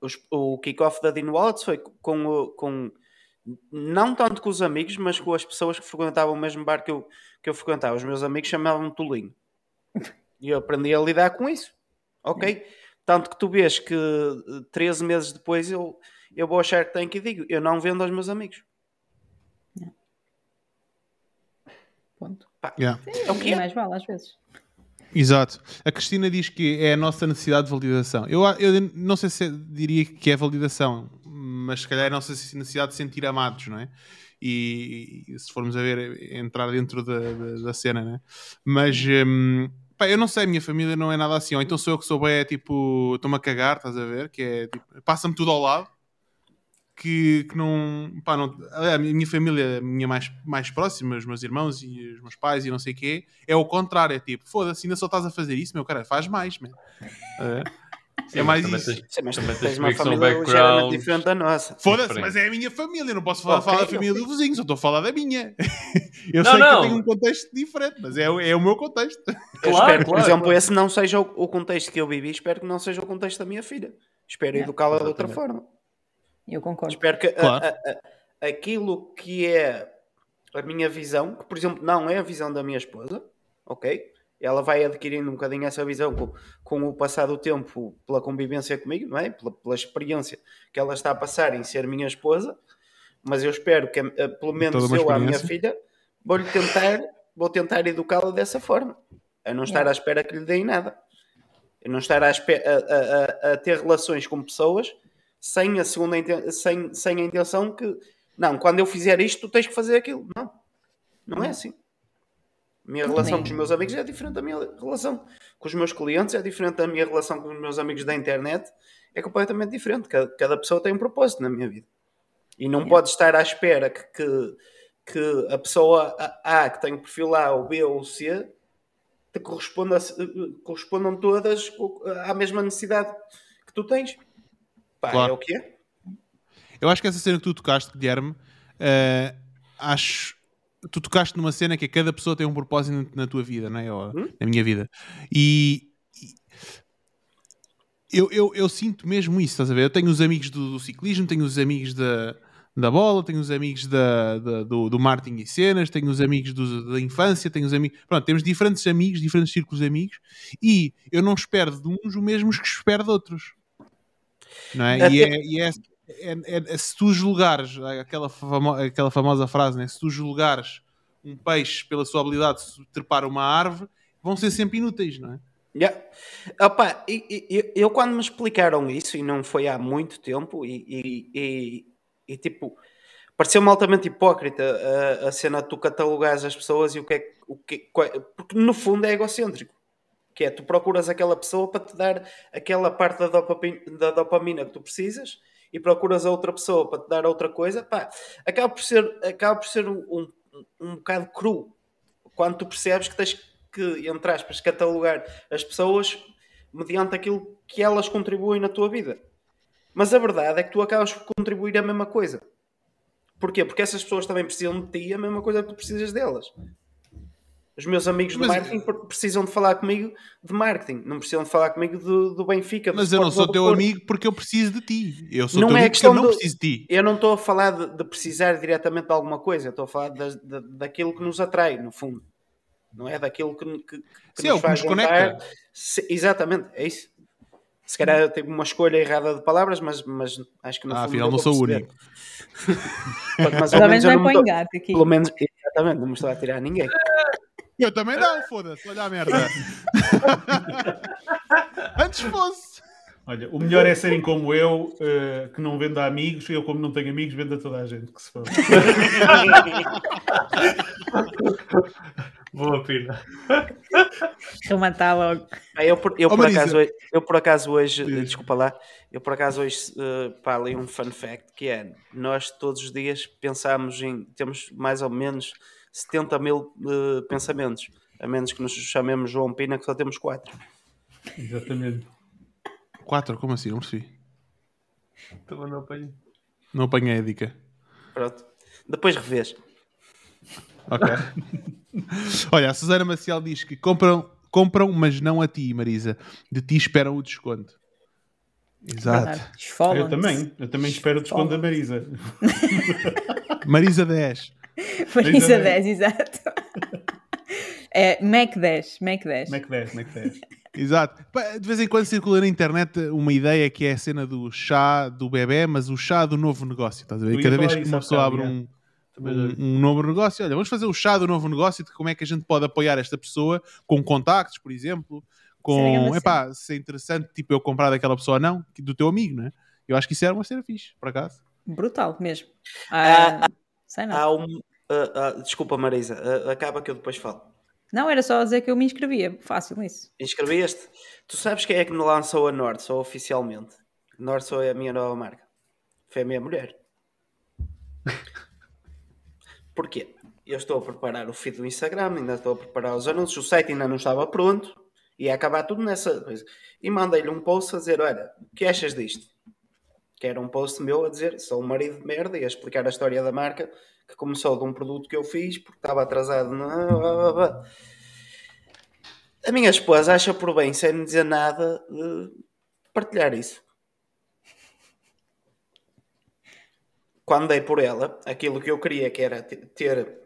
Os- o kick-off da Dean Wallets foi com, o- com. Não tanto com os amigos, mas com as pessoas que frequentavam o mesmo bar que eu, que eu frequentava. Os meus amigos chamavam-me Tolinho. E eu aprendi a lidar com isso. Ok? Tanto que tu vês que eh, 13 meses depois eu, eu vou achar que tenho que digo: eu não vendo aos meus amigos. Ponto. Yeah. É o que é. mais vale, às vezes. Exato. A Cristina diz que é a nossa necessidade de validação. Eu, eu não sei se diria que é validação, mas se calhar a nossa necessidade de sentir amados, não é? E, e se formos a ver, entrar dentro da, da, da cena, né? Mas hum, pá, eu não sei, a minha família não é nada assim. Ou então sou eu que sou bem, é tipo, estou-me a cagar, estás a ver? Que é tipo, passa-me tudo ao lado. Que, que não, pá, não. A minha família, a minha mais, mais próxima, os meus irmãos e os meus pais e não sei o quê, é o contrário. É tipo, foda-se, ainda só estás a fazer isso, meu cara, faz mais, man. É. Sim, É mais também isso. tens- Sim, mas Também tens tens uma família ligeiramente backgrounds diferente da nossa. Foda-se, mas é a minha família, não posso falar, Ok, falar da eu- família do vizinho, só estou a falar da minha. eu Não, sei que eu não. tenho um contexto diferente, mas é, o- é o meu contexto. Eu Claro, espero que, por claro, exemplo, claro. esse não seja o, o contexto que eu vivi, espero que não seja o contexto da minha filha. Espero Yeah. educá-la de outra forma. Eu concordo. Espero que a- Claro. a- a- aquilo que é a minha visão, que por exemplo não é a visão da minha esposa, ok? Ela vai adquirindo um bocadinho essa visão com, com o passar do tempo, pela convivência comigo, não é? Pela, pela experiência que ela está a passar em ser minha esposa, mas eu espero que, eh, pelo menos eu, à minha filha, vou-lhe tentar, vou tentar educá-la dessa forma, a não estar Yeah. à espera que lhe deem nada. A não estar à espe- a, a- a- a ter relações com pessoas sem a segunda sem, sem a intenção que não, quando eu fizer isto, tu tens que fazer aquilo. Não, não é assim. A minha relação com os meus amigos é diferente da minha relação com os meus clientes, é diferente da minha relação com os meus amigos da internet, é completamente diferente. Cada, cada pessoa tem um propósito na minha vida. E não pode estar à espera que, que, que a pessoa A, A, que tem o perfil A, ou B ou C, te corresponda, correspondam todas à mesma necessidade que tu tens. Pá, Claro. é o que é. Eu acho que essa cena que tu tocaste, Guilherme, eh, acho. Tu tocaste numa cena que é cada pessoa tem um propósito na tua vida, não é? Ou Hum? Na minha vida. E. e eu, eu, eu sinto mesmo isso, estás a ver? Eu tenho os amigos do, do ciclismo, tenho os amigos da, da bola, tenho os amigos da, da- do, do marketing e cenas, tenho os amigos do- da infância, tenho os amigos. Pronto, temos diferentes amigos, diferentes círculos de amigos, e eu não espero de uns os mesmos que espero de outros. Não é? E, é, e é, é- é- se tu julgares aquela, famo- aquela famosa frase, né? se tu julgares um peixe pela sua habilidade de trepar uma árvore, vão ser sempre inúteis, não é? Yeah. Opa, e- e- eu, quando me explicaram isso, e não foi há muito tempo, e, e- e- tipo, pareceu-me altamente hipócrita a, a cena de tu catalogares as pessoas e o que é o que porque no fundo é egocêntrico. Que é, tu procuras aquela pessoa para te dar aquela parte da dopamina, da dopamina que tu precisas e procuras a outra pessoa para te dar outra coisa, pá, acaba por ser, acaba por ser um, um, um bocado cru quando tu percebes que tens que, entre aspas, catalogar as pessoas mediante aquilo que elas contribuem na tua vida. Mas a verdade é que tu acabas por contribuir a mesma coisa. Porquê? Porque essas pessoas também precisam de ti a mesma coisa que tu precisas delas. Os meus amigos de Mas- marketing por- precisam de falar comigo de marketing, não precisam de falar comigo do, do Benfica. do Mas eu não sou teu do Porto. amigo porque eu preciso de ti. Eu sou Não teu é amigo porque eu não do- preciso de ti. Eu não estou a falar de, de precisar diretamente de alguma coisa, eu estou a falar das- da- daquilo que nos atrai, no fundo. Não é daquilo que, que, que Sim, é o que nos conecta. Se- exatamente, é isso. Se calhar eu tive uma escolha errada de palavras, mas, mas acho que no Ah, fundo afinal não sou o único. Mas, Pelo menos não é não para engate aqui. Pelo menos, exatamente, não me estou a tirar a ninguém. Eu também não, foda-se, olha a merda. Antes fosse. Olha, o melhor é serem como eu, eh, que não vendo a amigos, eu, como não tenho amigos, vendo a toda a gente. Que se for. Boa pina. Rematar logo. Ah, Eu por, eu, Oh, por acaso, hoje- eu por acaso hoje, Diz. desculpa lá, eu por acaso hoje eh, pá, li um fun fact que é nós todos os dias pensamos em temos mais ou menos 70 mil eh, pensamentos, a menos que nos chamemos João Pina, que só temos 4. Exatamente. Quatro, como assim? Não percebi. Também não apanho. Não apanhei a dica. Pronto. Depois revês. Ok. Olha, a Susana Maciel diz que compram, compram, mas não a ti, Marisa. De ti esperam o desconto. Exato. Eu também. Eu também espero o desconto da Marisa. Marisa 10. Marisa Ainda 10, exato. É Mac 10, Mac 10. Como é que 10? Como é que 10? Exato. De vez em quando circula na internet uma ideia que é a cena do chá do bebê, mas o chá do novo negócio. Estás a ver? Cada vez que isso uma pessoa abre um, um, um novo negócio, olha, vamos fazer o chá do novo negócio de como é que a gente pode apoiar esta pessoa com contactos, por exemplo, Isso é com, epá, se é interessante, tipo eu comprar daquela pessoa ou não, do teu amigo, não é? Eu acho que isso era uma cena fixe, por acaso. Brutal mesmo. Ah, Ah, sei não. Há um. ah, ah, desculpa, Marisa, ah, acaba que eu depois falo. Não, era só dizer que eu me inscrevia. Fácil nisso. Inscreveste? Tu sabes quem é que me lançou a Nordso oficialmente? Nordso é a minha nova marca. Foi a minha mulher. Porquê? Eu estou a preparar o feed do Instagram, ainda estou a preparar os anúncios, o site ainda não estava pronto, ia acabar tudo nessa coisa. E mandei-lhe um post a dizer: Olha, o que achas disto? Que era um post meu a dizer: Sou um marido de merda e a explicar a história da marca que começou de um produto que eu fiz porque estava atrasado. Na... A minha esposa acha por bem, sem me dizer nada, de partilhar isso. Quando dei por ela, aquilo que eu queria que era te- ter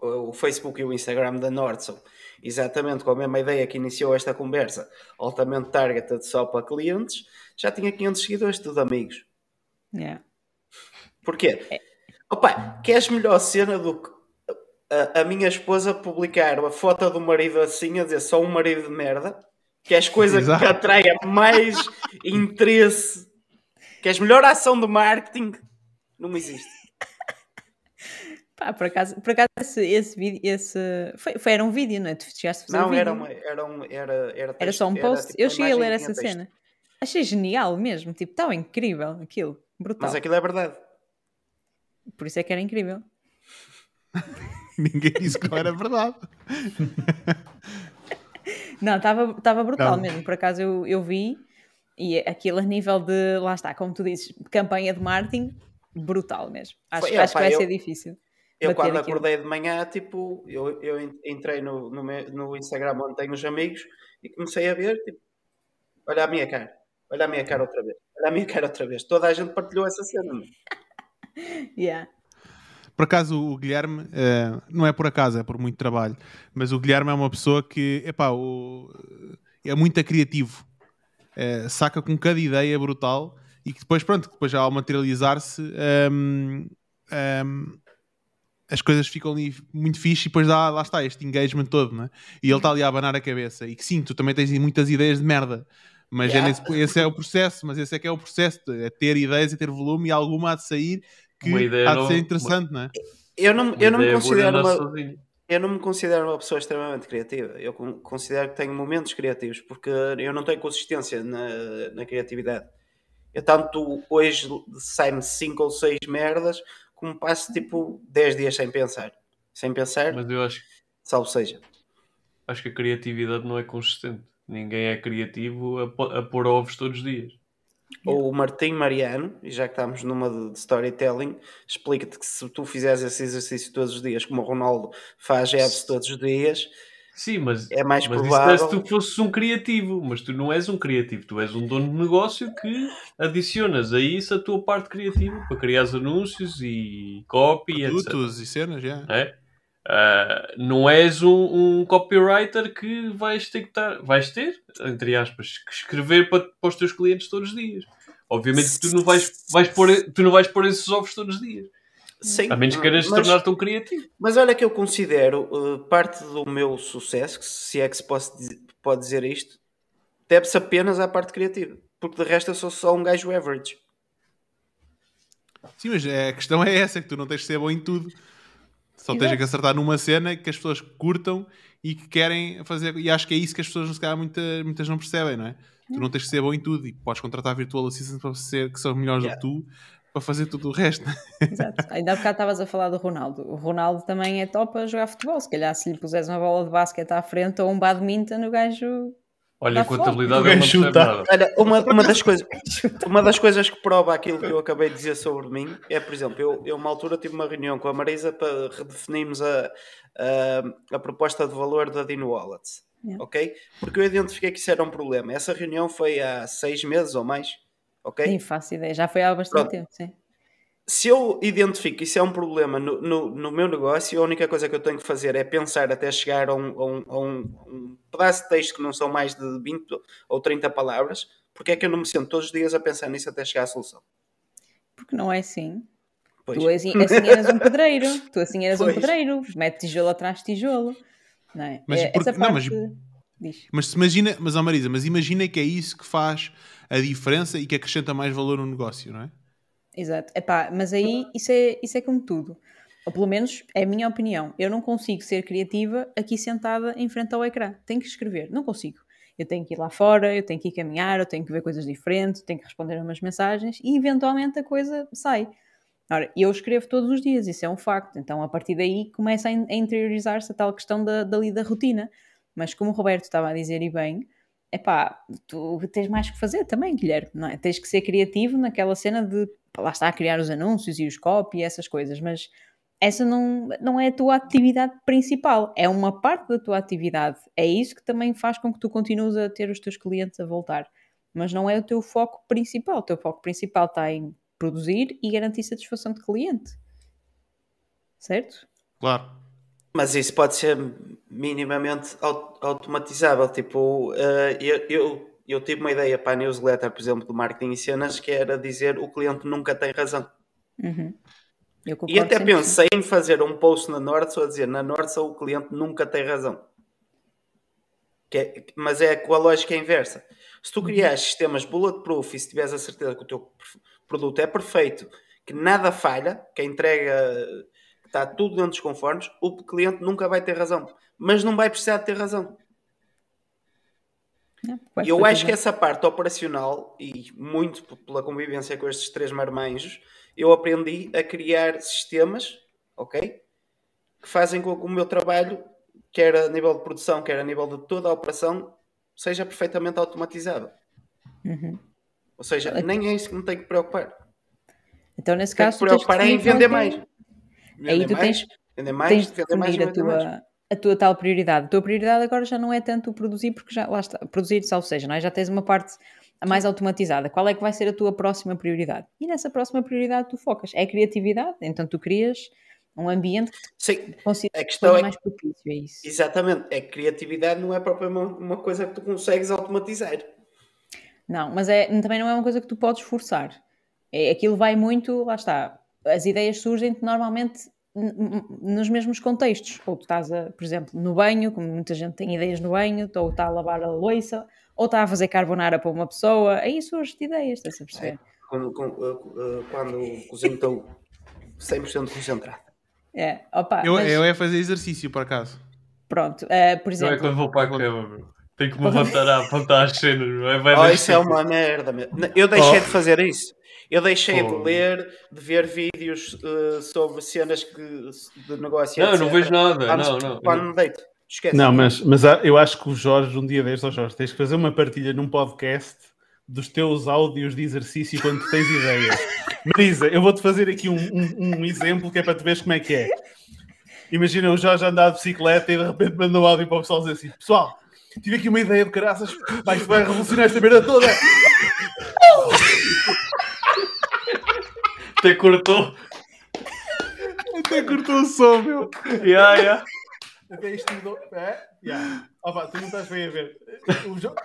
o Facebook e o Instagram da Nordson, exatamente com a mesma ideia que iniciou esta conversa, altamente targeted só para clientes, já tinha 500 seguidores, tudo amigos. Yeah. Porquê? Opa, queres melhor cena do que a, a minha esposa publicar a foto do marido assim, a dizer só um marido de merda? Queres coisa Exato. que atraia mais interesse? Queres melhor ação de marketing? Não existe. Pá, por acaso, por acaso esse, esse vídeo, esse. Foi, foi- era um vídeo, não é? Tu chegaste a fazer Não, vídeo. era, uma, era, um, era, era, Era só um post. tipo eu cheguei a ler essa texto. cena. Achei genial mesmo. Tipo, tão incrível aquilo. Brutal. Mas aquilo é verdade. Por isso é que era incrível. Ninguém disse que não era verdade. Não, estava brutal Não. mesmo. Por acaso eu, eu vi e aquilo a nível de, lá está, como tu dizes, campanha de marketing, brutal mesmo. Acho, Foi, acho opá, que vai eu- ser difícil. Eu bater quando aquilo. acordei de manhã, tipo, eu, eu en- entrei no, no, me- no Instagram onde tenho os amigos e comecei a ver, tipo, olha a minha cara, olha a minha cara outra vez, olha a minha cara outra vez. Toda a gente partilhou essa cena. meu. Yeah. Por acaso o Guilherme, eh, não é por acaso, é por muito trabalho, mas o Guilherme é uma pessoa que, epá, o, é muito criativo. Eh, saca com cada ideia brutal e que depois, pronto, depois já ao materializar-se, ehm, ehm, as coisas ficam ali muito fixe e depois dá, lá está, este engagement todo, né? E ele está ali a abanar a cabeça. E que sim, tu também tens muitas ideias de merda. Mas é Yeah. nesse- esse é o processo, mas esse é que é o processo, é ter ideias e ter volume e alguma há de sair que há de ser interessante, não é? Eu não, eu não me considero uma, sozinho. eu não me considero uma pessoa extremamente criativa. Eu con- considero que tenho momentos criativos, porque eu não tenho consistência na, na criatividade. Eu tanto hoje sai-me 5 ou 6 merdas, como passo tipo 10 dias sem pensar. Sem pensar, Mas eu acho, salvo seja. acho que a criatividade não é consistente. Ninguém é criativo a, a pôr ovos todos os dias. Ou o Martim Mariano, e já que estamos numa de, storytelling, explica-te que se tu fizeres esse exercício todos os dias, como o Ronaldo faz apps todos os dias, Sim, mas, é mais mas isso provável. é se tu fosses um criativo. Mas tu não és um criativo. Tu és um dono de negócio que adicionas a isso a tua parte criativa para criar anúncios e copy, etc. Produtos e cenas, já. é? Ah, não és um, um copywriter que vais ter que estar, vais ter, entre aspas, que escrever para, para os teus clientes todos os dias. Obviamente que tu não vais, vais pôr, tu não vais pôr esses ovos todos os dias. Sim, A menos que queiras mas- tornar-te um criativo. Mas olha que eu considero uh, parte do meu sucesso, se é que se posso dizer- pode dizer isto, deve-se apenas à parte criativa. Porque de resto eu sou só um gajo average. Sim, mas é- a questão é essa, que tu não tens de ser bom em tudo. Só tens que acertar numa cena que as pessoas curtam e que querem fazer. E acho que é isso que as pessoas, se calhar, muitas, muitas não percebem, não é? Tu não tens de ser bom em tudo e podes contratar virtual assistants para ser, que são melhores Yeah. do que tu para fazer tudo o resto. Exato. Ainda há bocado estavas a falar do Ronaldo. O Ronaldo também é top a jogar futebol. Se calhar se lhe puseres uma bola de basquete à frente ou um badminton, o gajo. Olha, a contabilidade Chuta. nada. Olha, uma, uma, das coisas, uma das coisas que prova aquilo que eu acabei de dizer sobre mim é, por exemplo, eu, eu uma altura tive uma reunião com a Marisa para redefinirmos a, a, a proposta de valor da Dino Wallets. Yeah. Ok? Porque eu identifiquei que isso era um problema. Essa reunião foi há seis meses ou mais. Ok? Nem faço ideia. Já foi há bastante Pronto. tempo, sim. se eu identifico que isso é um problema no, no, no meu negócio, a única coisa que eu tenho que fazer é pensar até chegar a um, a um- a um- um pedaço de texto que não são mais de 20 ou 30 palavras, porque é que eu não me sento todos os dias a pensar nisso até chegar à solução? Porque não é assim. Pois. Tu assim, assim eras um pedreiro. Tu assim eras um Pois. pedreiro. Mete tijolo atrás de tijolo. Não é? Mas É, porque- essa não, parte... mas- Diz. Mas se imagina, mas ó Marisa, mas imagina que é isso que faz a diferença e que acrescenta mais valor no negócio, não é? Exato. Epá, mas aí isso é, isso é como tudo. Ou pelo menos é a minha opinião. Eu não consigo ser criativa aqui sentada em frente ao ecrã. Tenho que escrever. Não consigo. Eu tenho que ir lá fora, eu tenho que ir caminhar, eu tenho que ver coisas diferentes, tenho que responder a umas mensagens e eventualmente a coisa sai. Ora, eu escrevo todos os dias, isso é um facto. Então, a partir daí, começa a interiorizar-se a tal questão da, da, da rotina. Mas como o Roberto estava a dizer e bem, é pá, tu tens mais que fazer também, Guilherme, não é? Tens que ser criativo naquela cena de, lá está, a criar os anúncios e os copy e essas coisas, mas essa não, não é a tua atividade principal, é uma parte da tua atividade. É isso que também faz com que tu continues a ter os teus clientes a voltar. Mas não é o teu foco principal. O teu foco principal está em produzir e garantir satisfação de cliente. Certo? Claro. Mas isso pode ser minimamente automatizável. Tipo, uh, eu, eu, eu, tive uma ideia para a newsletter, por exemplo, do marketing e cenas, que era dizer o cliente nunca tem razão. Uhum. E até pensei em fazer um post na Nordso a dizer na Nordso o cliente nunca tem razão. É, mas é com a lógica inversa. Se tu criares uhum. sistemas bulletproof e se tiveres a certeza que o teu produto é perfeito, que nada falha, que a entrega está tudo dentro dos conformes, o cliente nunca vai ter razão. Mas não vai precisar de ter razão. E eu acho que essa parte operacional, e muito pela convivência com estes três marmanjos, eu aprendi a criar sistemas, ok? Que fazem com que o meu trabalho, quer a nível de produção, quer a nível de toda a operação, seja perfeitamente automatizado. Uhum. Ou seja, nem é isso que me tenho que preocupar. Então, nesse caso, que preocupar é em vender mais. Aí tu mais, tens, vender mais, tens de mais, a tua, mais. a tua tal prioridade. A tua prioridade agora já não é tanto produzir, porque já lá está, produzir, salvo seja, não é? já tens uma parte mais automatizada. Qual é que vai ser a tua próxima prioridade? E nessa próxima prioridade tu focas. É a criatividade, então tu crias um ambiente que Sim, a questão é mais propício a isso. Exatamente, é que criatividade não é propriamente uma coisa que tu consegues automatizar. Não, mas é, também não é uma coisa que tu podes forçar. É, aquilo vai muito, lá está, as ideias surgem normalmente nos mesmos contextos. Ou tu estás, a, por exemplo, no banho, como muita gente tem ideias no banho, ou está a lavar a louça, ou está a fazer carbonara para uma pessoa, aí surgem ideias, estás a perceber? É, quando, quando, quando o cozinho estou 100% concentrado. É, opa, eu, mas... eu é fazer exercício, por acaso. Pronto, uh, por exemplo... Não é quando vou para a cama, Tenho que me levantar a apontar as cenas, não é? Vai oh, isso é uma merda. Eu deixei oh. de fazer isso. Eu deixei oh. de ler, de ver vídeos uh, sobre cenas que, de negócio. Não, etc. não vejo nada. Quando, não, não. Quando me deito. Esquece. Não, mas, mas eu acho que o Jorge, um dia deste, oh Jorge, tens que fazer uma partilha num podcast dos teus áudios de exercício quando tu tens ideias. Marisa, eu vou-te fazer aqui um, um, um, exemplo que é para tu veres como é que é. Imagina o Jorge andar de bicicleta e de repente manda um áudio para o pessoal dizer assim: Pessoal, tive aqui uma ideia de caraças, vai, vai revolucionar esta merda toda. Até cortou. Até cortou o som, meu. Yeah, yeah. Até isto mudou. É? Yeah. Opa, tu não estás bem a ver. O Jorge,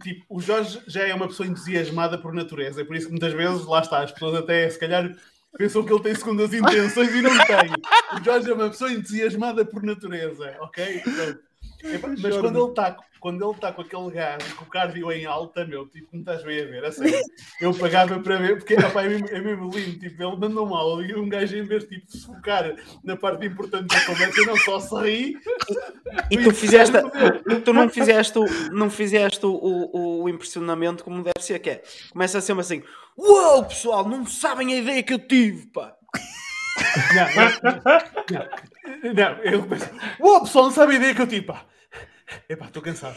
tipo, o Jorge já é uma pessoa entusiasmada por natureza, é por isso que muitas vezes, lá está, as pessoas até se calhar pensam que ele tem segundas intenções e não tem. O Jorge é uma pessoa entusiasmada por natureza, ok? Pronto. Mas quando ele está quando ele está com aquele gás, com o cardio em alta, meu, tipo, não estás bem a ver, a sério. Eu pagava para ver, porque opa, é, mesmo, é mesmo lindo, tipo, ele mandou um áudio e um gajo em vez tipo, de se focar na parte importante da conversa, não só se ri. E tu fizeste, tu não fizeste, não fizeste o, o, o, impressionamento como deve ser, que é, começa a ser assim, uou, pessoal, não sabem a ideia que eu tive, pá. Não, não, não, não eu penso, uou, pessoal, não sabem a ideia que eu tive, pá. Epá, estou cansado.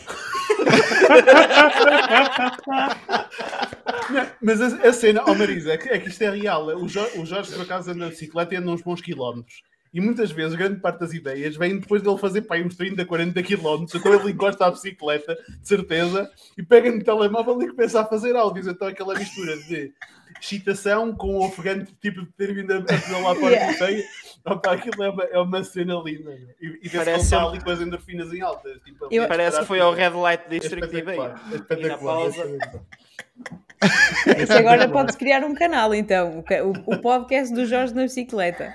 Não, mas a, a, cena, oh Marisa, é que, é que isto é real. O Jorge, o Jorge, por acaso, anda de bicicleta e anda uns bons quilómetros. E muitas vezes, grande parte das ideias vem depois dele fazer pá, uns 30, 40 quilómetros. Então ele encosta a bicicleta, de certeza, e pega no telemóvel e começa a fazer áudios. Então aquela mistura de excitação com o ofegante tipo de ter vindo a pedalar para yeah. cheia. Opa, aquilo é uma, é uma cena linda. E, e parece que ali com as endorfinas em alta. Tipo, eu, parece que foi ao Red Light District e veio. E na pausa. Isso agora pode-se criar um canal, então. O, o podcast do Jorge na bicicleta.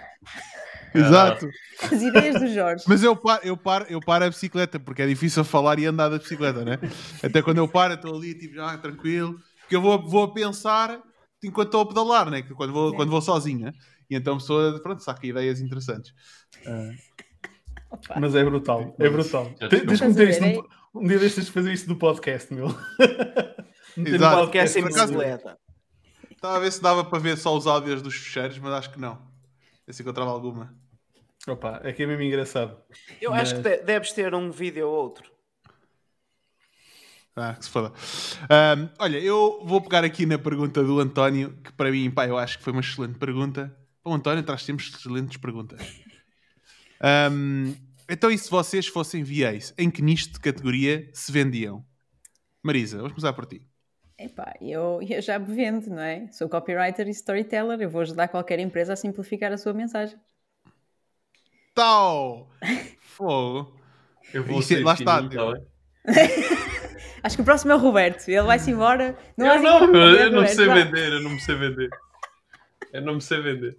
Exato. As ideias do Jorge. Mas eu paro, eu, paro, eu paro a bicicleta, porque é difícil falar e andar da bicicleta, né? Até quando eu paro, estou ali, tipo, já tranquilo. Porque eu vou, vou a pensar enquanto estou a pedalar, né? Que quando vou, Sim. quando vou sozinha. E então a pessoa, pronto, saca ideias interessantes. Ah, Opa. Mas é brutal, é brutal. Tens que a meter isto no, um dia destes fazer isto no podcast, meu. Meter no. Podcast em bicicleta. Estava a ver se dava para ver só os áudios dos fecheiros, mas acho que não. Eu se encontrava alguma. Opa, é que é mesmo engraçado. Eu Mas- acho que de- deves ter um vídeo ou outro. Ah, que se foda. Ahm, olha, eu vou pegar aqui na pergunta do António, que para mim, pá, eu acho que foi uma excelente pergunta. O António traz sempre excelentes perguntas. Ahm, então, e se vocês fossem VAs, em que nicho de categoria se vendiam? Marisa, vamos começar por ti. Epá, eu, eu já me vendo, não é? Sou copywriter e storyteller. Eu vou ajudar qualquer empresa a simplificar a sua mensagem. Tal! Fogo! Eu vou Isso ser lá está, tá bem? Acho que o próximo é o Roberto. Ele vai-se embora. Não, Eu vais não, eu, Roberto, eu não me sei vender, eu não me sei vender. Eu não me sei vender.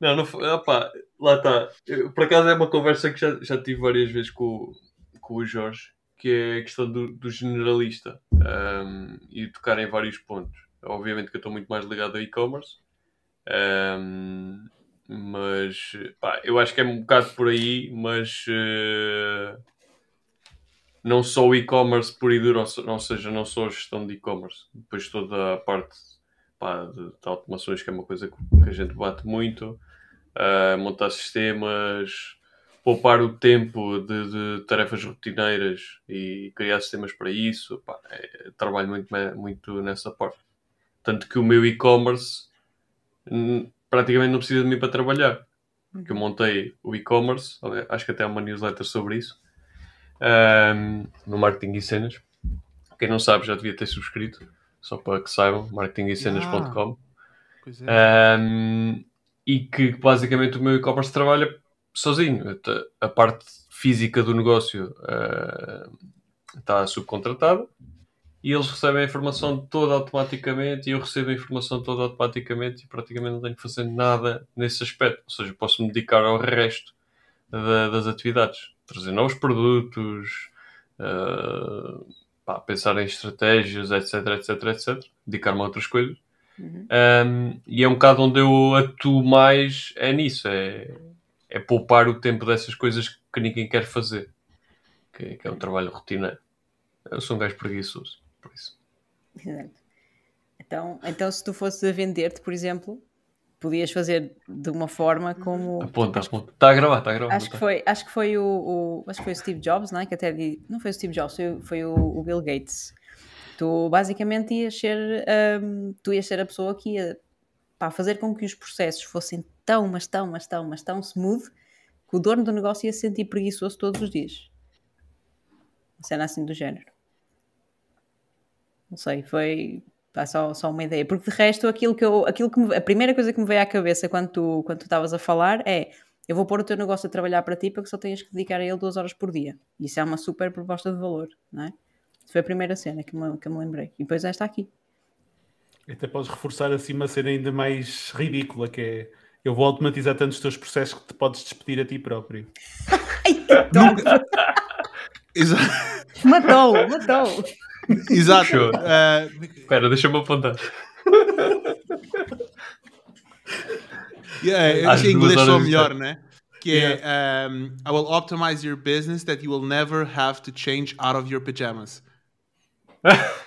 Não, não foi. Opá, lá está. Por acaso é uma conversa que já, já tive várias vezes com, o- com o Jorge, que é a questão do, do generalista ahm, e tocar em vários pontos. Obviamente que eu estou muito mais ligado ao e-commerce, ahm, mas pá, eu acho que é um bocado por aí, mas eh, não só o e-commerce por e duro, ou se- ou seja, não só a gestão de e-commerce, depois toda a parte pá, de, de automações, que é uma coisa que, a gente bate muito, ah, montar sistemas, poupar o tempo de, de tarefas rotineiras e criar sistemas para isso, pá, é- trabalho muito, muito nessa parte. Tanto que o meu e-commerce praticamente não precisa de mim para trabalhar. Porque eu montei o e-commerce, acho que até há uma newsletter sobre isso, ahm, no Marketing e Cenas. Quem não sabe já devia ter subscrito, só para que saibam, marketingicenas.com. Pois é. Um, e que basicamente o meu e-commerce trabalha sozinho. A parte física do negócio uh, está subcontratada e eles recebem a informação toda automaticamente e eu recebo a informação toda automaticamente e praticamente não tenho que fazer nada nesse aspecto. Ou seja, posso me dedicar ao resto da- das atividades. Trazer novos produtos, uh, pá, pensar em estratégias, etc, etc, etc. Dedicar-me a outras coisas. Uhum. Um, e é um bocado onde eu atuo mais é nisso, é, é poupar o tempo dessas coisas que ninguém quer fazer, que, que é um trabalho rotineiro. Eu sou um gajo preguiçoso, por isso. Exato. Então, então, se tu fosses a vender-te, por exemplo, podias fazer de uma forma como. Aponta, aponta. Está a gravar, está a gravar. Acho não que tá? foi, acho que foi o, o- acho que foi o Steve Jobs, não é? Que até di- não foi o Steve Jobs, foi, o- foi o, o Bill Gates. Tu basicamente ias ser, hum, tu ias ser a pessoa que ia pá, fazer com que os processos fossem tão, mas tão, mas tão, mas tão smooth que o dono do negócio ia se sentir preguiçoso todos os dias. Cena assim do género. Não sei, foi pá, só, só uma ideia. Porque de resto, aquilo que eu, aquilo que me- a primeira coisa que me veio à cabeça quando tu quando tu estavas a falar é eu vou pôr o teu negócio a trabalhar para ti para que só tenhas que dedicar a ele duas horas por dia. Isso é uma super proposta de valor, não é? Isso foi a primeira cena que me, que me lembrei. E depois esta aqui. Até podes reforçar assim uma cena ainda mais ridícula, que é eu vou automatizar tantos teus processos que te podes despedir a ti próprio. Ai, que! Exa- matou, matou! Exato. Ah, Espera, deixa-me apontar. yeah, Às em duas inglês sou melhor, né? Que é um, I will optimize your business that you will never have to change out of your pajamas.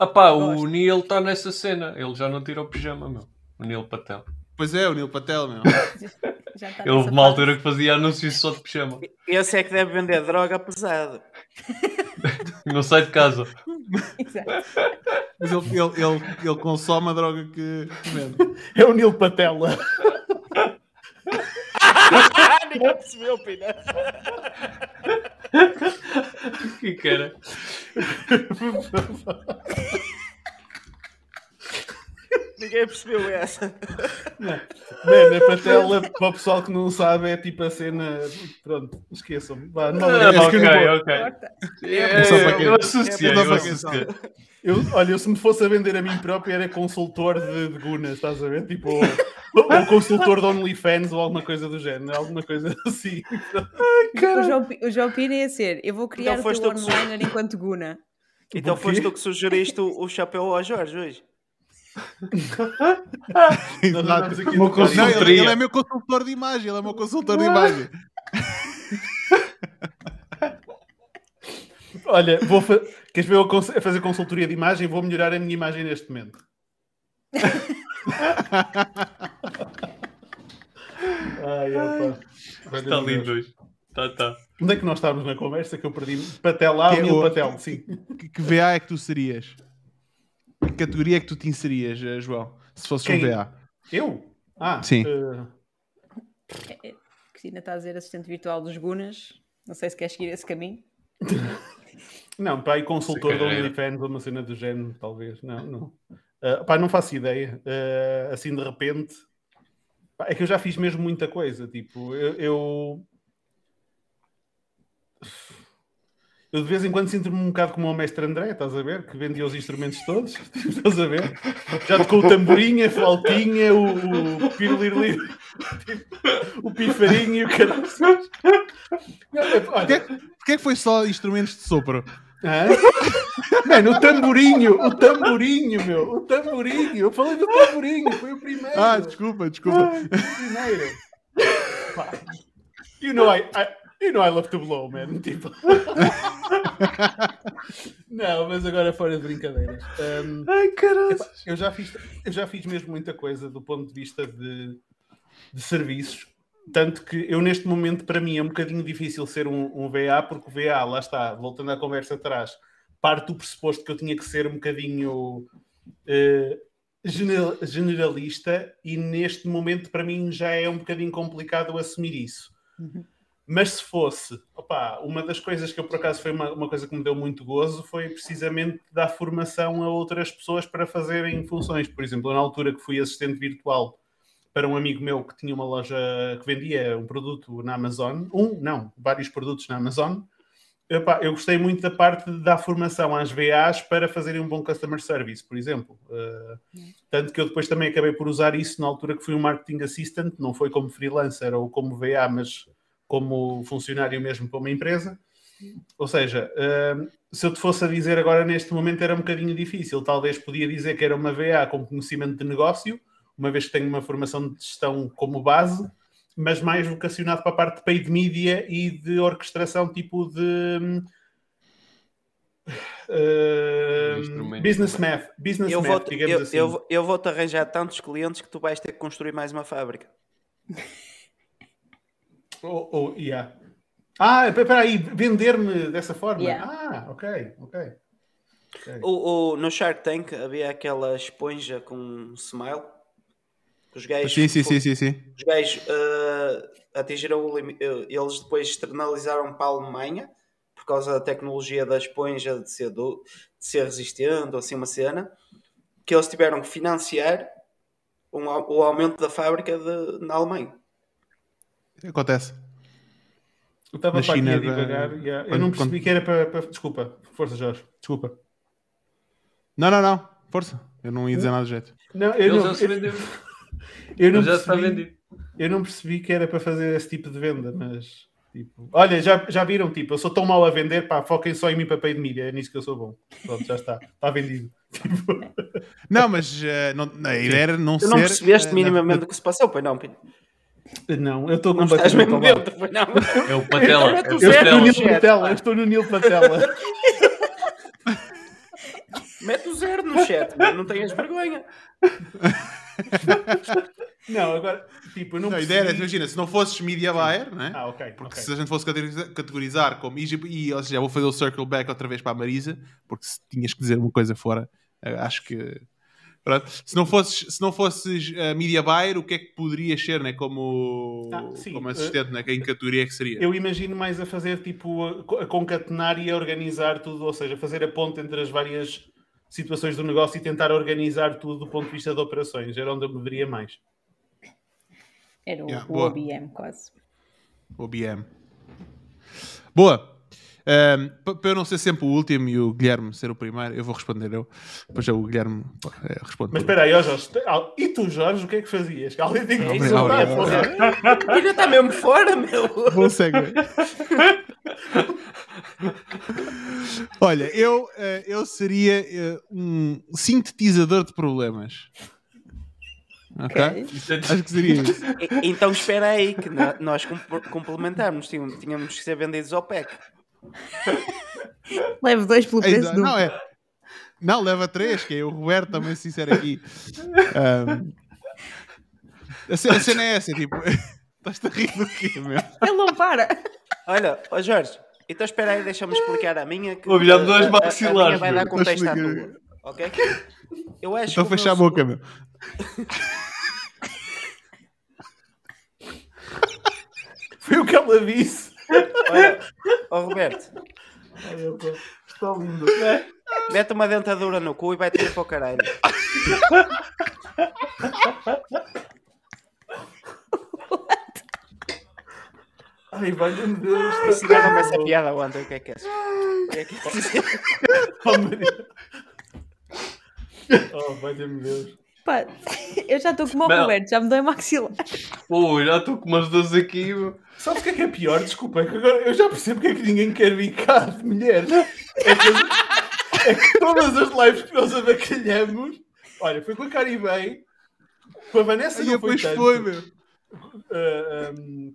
Ah pá, o. Neil está nessa cena. Ele já não tira o pijama, meu. O Neil Patel. Pois é, o Neil Patel, meu. Está Ele uma altura que fazia anúncios só de pijama. Esse é que deve vender droga pesada. Não sai de casa. Exato. Mas ele, ele, ele, ele consome a droga que vende. É o Neil Patella. Ninguém percebeu, Pina. O que que era? Ninguém percebeu essa. Mano, a Patella, para o pessoal que não sabe, é tipo a cena. Pronto, esqueçam. Vá, não, Ah, é eu ok, não vou- ok. Corta. É, só para quem- eu associei, é eu associei. Olha, eu se me fosse a vender a mim próprio era consultor de, de Gunas, estás a ver? Tipo, ou, ou consultor de OnlyFans ou alguma coisa do género, alguma coisa assim. O João, o João Pina ia ser: eu vou criar Então o foste teu onliner enquanto Guna. Então foste tu que sugeriste o, o chapéu ao Jorge hoje. A tocar Não, ele, ele é meu consultor de imagem, ele é meu consultor de imagem. Olha, vou fa- queres ver eu cons- a fazer consultoria de imagem? Vou melhorar a minha imagem neste momento. Ai, opa. Está lindo hoje. Tá, tá. Onde é que nós estávamos na conversa que eu perdi? Patel é mil o- patel, sim. Que, que VA é que tu serias? Que categoria é que tu te inserias, eh, João? Se fosses um Quem? VA? Eu? Ah, Sim. eh, Cristina está a dizer assistente virtual dos Gunas. Não sei se queres seguir esse caminho. não, para aí consultor do. OnlyFans ou uma cena do género, talvez. Não, não. Eh, pá, não faço ideia. Eh, assim de repente. Pá, é que eu já fiz mesmo muita coisa. Tipo, eu. eu... eu de vez em quando sinto-me um bocado como o mestre André, estás a ver? Que vendia os instrumentos todos, estás a ver? Já tocou o tamborim, a flautinha, o, o o pifarinho e o caralho. É- olha, Porquê, porquê que foi só instrumentos de sopro? Hã? Mano, o tamborinho, o tamborinho, meu, o tamborinho. Eu falei do tamborinho, foi o primeiro. Ah, desculpa, desculpa. Ai, o primeiro. Pá. You know I, I, you know I love to blow, man. Tipo. Não, mas agora fora de brincadeiras. Um, Ai, caralho. Eu, já fiz, eu já fiz mesmo muita coisa do ponto de vista de, de serviços. Tanto que eu, neste momento, para mim, é um bocadinho difícil ser um, um VA, porque o VA, lá está, voltando à conversa atrás, parte do pressuposto que eu tinha que ser um bocadinho general- generalista, e neste momento, para mim, já é um bocadinho complicado assumir isso. Mas se fosse, opá, uma das coisas que eu por acaso foi uma, uma coisa que me deu muito gozo foi precisamente dar formação a outras pessoas para fazerem funções. Por exemplo, na altura que fui assistente virtual para um amigo meu que tinha uma loja que vendia um produto na Amazon, um, não, vários produtos na Amazon. Epá, eu gostei muito da parte de dar formação às VAs para fazerem um bom customer service, por exemplo. Uh, tanto que eu depois também acabei por usar isso na altura que fui um marketing assistant, não foi como freelancer ou como VA, mas como funcionário mesmo para uma empresa. Ou seja, uh, se eu te fosse a dizer agora neste momento era um bocadinho difícil. Talvez podia dizer que era uma VA com conhecimento de negócio, uma vez que tenho uma formação de gestão como base, mas mais vocacionado para a parte de paid media e de orquestração, tipo de. uh, business math, business Eu math, vou, digamos eu, assim. eu, vou- eu vou-te arranjar tantos clientes que tu vais ter que construir mais uma fábrica. Oh, oh, yeah. Ah, espera aí, vender-me dessa forma. Yeah. Ah, ok, ok. ok. O, o- no Shark Tank havia aquela esponja com um smile. que Os gajos, Sim, sim, sim, sim, sim. Os gajos eh, atingiram o limite. Eles depois externalizaram para a Alemanha por causa da tecnologia da esponja de ser, do- de ser resistente ou assim uma cena. Que eles tiveram que financiar um o aumento da fábrica de- na Alemanha. Acontece. Eu estava Na para aqui China, a divagar. yeah. Eu não percebi quando- que era para, para- Desculpa, força, Jorge. Desculpa. Não, não, não. Força. Eu não ia dizer nada de jeito. Não, eu Ele não, já se eu, vendeu. eu não Ele já está percebi, vendido. eu não percebi que era para fazer esse tipo de venda, mas. Tipo, olha, já, já viram? Tipo, eu sou tão mau a vender, pá, foquem só em mim para paid media, é nisso que eu sou bom. Pronto, já está. Está vendido. Tipo, Não, mas eh, não, a ideia era não Tu ser. não percebeste eh, minimamente o que se passou, pois não, Pinho? Não, eu estou Não estás completamente mesmo dentro, não. É o Patela. É o Eu Eu estou no. Nilo Chat, Patela, eu estou no Nilo Patela. Mete o zero no chat, não tenhas vergonha. Não, agora, tipo, eu não Não, percebi... ideia era, imagina, se não fosses media buyer, né? Ah, ok, Porque ok. se a gente fosse categoriza- categorizar como e, e ou seja, vou fazer o circle back outra vez para a Marisa, porque se tinhas que dizer uma coisa fora, eh, acho que pronto. se não fosses, se não fosses eh, media buyer, o que é que poderias ser, né? Como, Ah, sim, como assistente, né? Que em categoria é que seria? Eu imagino mais a fazer, tipo, a a concatenar e a organizar tudo, ou seja, fazer a ponte entre as várias situações do negócio e tentar organizar tudo do ponto de vista de operações. Era onde eu me veria mais. Era o, Yeah, o boa. OBM quase. OBM. Boa. Pa- para eu não ser sempre o último e o Guilherme ser o primeiro, eu vou responder eu. Depois já o Guilherme eh, responde. Mas espera aí, ó Jorge, e tu, Jorge, o que é que fazias? Que Alguém tem que Não, insultar, não. Ainda está mesmo fora, meu. Bom segue. Olha, eu, eh, eu seria eh, um sintetizador de problemas. Ok? Ok. Isso é- Acho que seria isso. Então espera aí, que nós comp- complementamos, tínhamos, tínhamos que ser vendidos ao PEC. Levo dois pelo preço Exa- de um. Não, é. Não, leva três, que é o Roberto também sincero aqui. Ahm, a, ce- a cena é essa, tipo, estás-te a rir do quê, meu? Ele não para. Olha, ó Jorge, então espera aí, deixa-me explicar a minha. Que Ouve, já me as a- a- minha vai dar contexto à tua. Ok? Eu acho Então o fecha a boca, meu. Foi o que ela disse. Olha, ó Roberto, Está lindo. mete uma dentadura no cu e vai ter para o caralho. Ai, valha-me Deus. Ensinaram-me essa piada ontem, o que é que é? O que é que é dizer? Oh. Oh, valha-me Deus. Pá, eu já estou como o Não. Roberto, já me dói maxilar. Pô, já estou com umas dores aqui. meu. Sabe o que é que é pior? Desculpa, é que agora eu já percebo porque é que ninguém quer vir cá de mulher. É que, é que todas as lives que nós abacalhamos, olha, foi com a Caribei, com a Vanessa não foi depois tanto. foi, meu. Ah, um,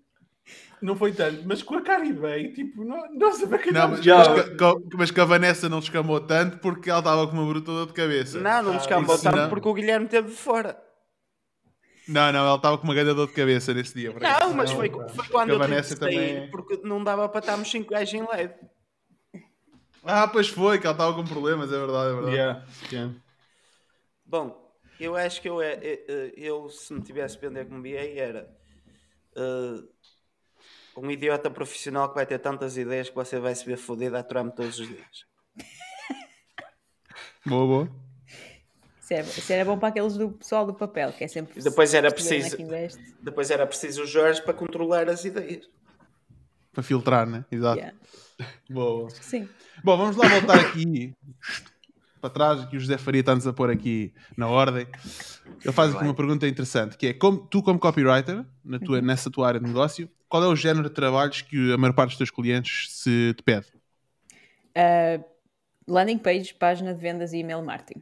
não foi tanto, mas com a Caribei, tipo, nó- nós Não, abacalhamos. mas, Já. mas, mas que a Vanessa não descamou tanto porque ela estava com uma bruta dor de cabeça. Não, não nos Ah, isso tanto não. porque o Guilherme teve de fora. Não, não, ela estava com uma grande dor de cabeça nesse dia. Não, mas não, foi, foi quando eu tive Vanessa sair, também- porque não dava para estarmos 5 gajos em live. Ah, pois foi, que ela estava com problemas, é verdade, é verdade. Yeah, yeah. Bom, eu acho que eu, é- é- é- eu se me tivesse de vender como BA era eh, um idiota profissional que vai ter tantas ideias que você vai se ver fodido a aturar-me todos os dias. Boa, boa. Isso era, isso era bom para aqueles do pessoal do papel, que é sempre. Depois era preciso-. Depois era preciso o Jorge para controlar as ideias. Para filtrar, né? Exato. Yeah. Boa. Sim. Bom, vamos lá voltar aqui para trás, que o José Faria está-nos a pôr aqui na ordem. Ele faz aqui uma pergunta interessante, que é, como, tu como copywriter, na tua, nessa tua área de negócio, qual é o género de trabalhos que a maior parte dos teus clientes se te pede? Uh, landing page, página de vendas e email marketing,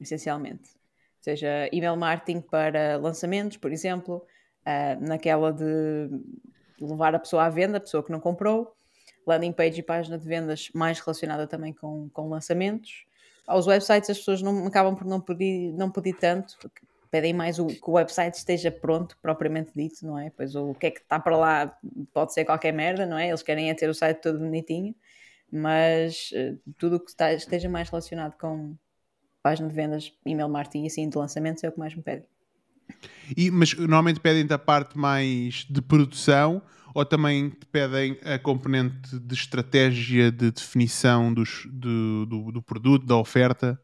essencialmente. Ou seja, email marketing para lançamentos, por exemplo, uh, naquela de levar a pessoa à venda, a pessoa que não comprou. Landing page e página de vendas mais relacionada também com, com lançamentos. Aos websites as pessoas não, acabam por não pedir, não pedir tanto, pedem mais o, que o website esteja pronto, propriamente dito, não é? Pois o que é que está para lá pode ser qualquer merda, não é? Eles querem é ter o site todo bonitinho mas eh, tudo o que está- esteja mais relacionado com página de vendas, email marketing e assim de lançamentos é o que mais me pedem. E, mas normalmente pedem-te a parte mais de produção ou também te pedem a componente de estratégia de definição dos, do, do, do produto, da oferta?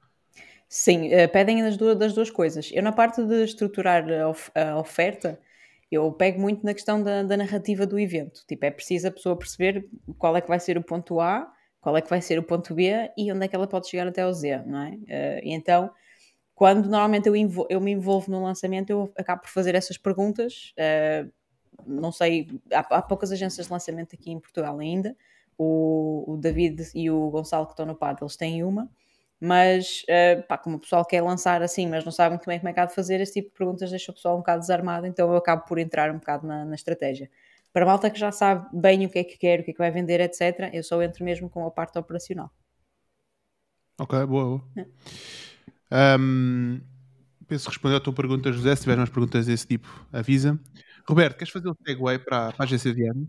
Sim, eh, pedem das duas, das duas coisas. Eu, na parte de estruturar a, of- a oferta, eu pego muito na questão da, da narrativa do evento. Tipo, é preciso a pessoa perceber qual é que vai ser o ponto A, qual é que vai ser o ponto B e onde é que ela pode chegar até o Z, não é? Eh, e então, quando normalmente eu, eu me envolvo no lançamento, eu acabo por fazer essas perguntas. eh, não sei, há, há poucas agências de lançamento aqui em Portugal ainda. O, o David e o Gonçalo que estão no PAD, eles têm uma mas eh, pá, como o pessoal quer lançar assim, mas não sabe muito bem como é que há de fazer, esse tipo de perguntas deixa o pessoal um bocado desarmado, então eu acabo por entrar um bocado na, na estratégia. Para a malta que já sabe bem o que é que quer, o que é que vai vender, etc., eu só entro mesmo com a parte operacional. Ok, boa, boa. Ahm, penso que respondeu a tua pergunta, José. Se tiver mais perguntas desse tipo, avisa. Roberto, queres fazer o segue para, para a agência de ano?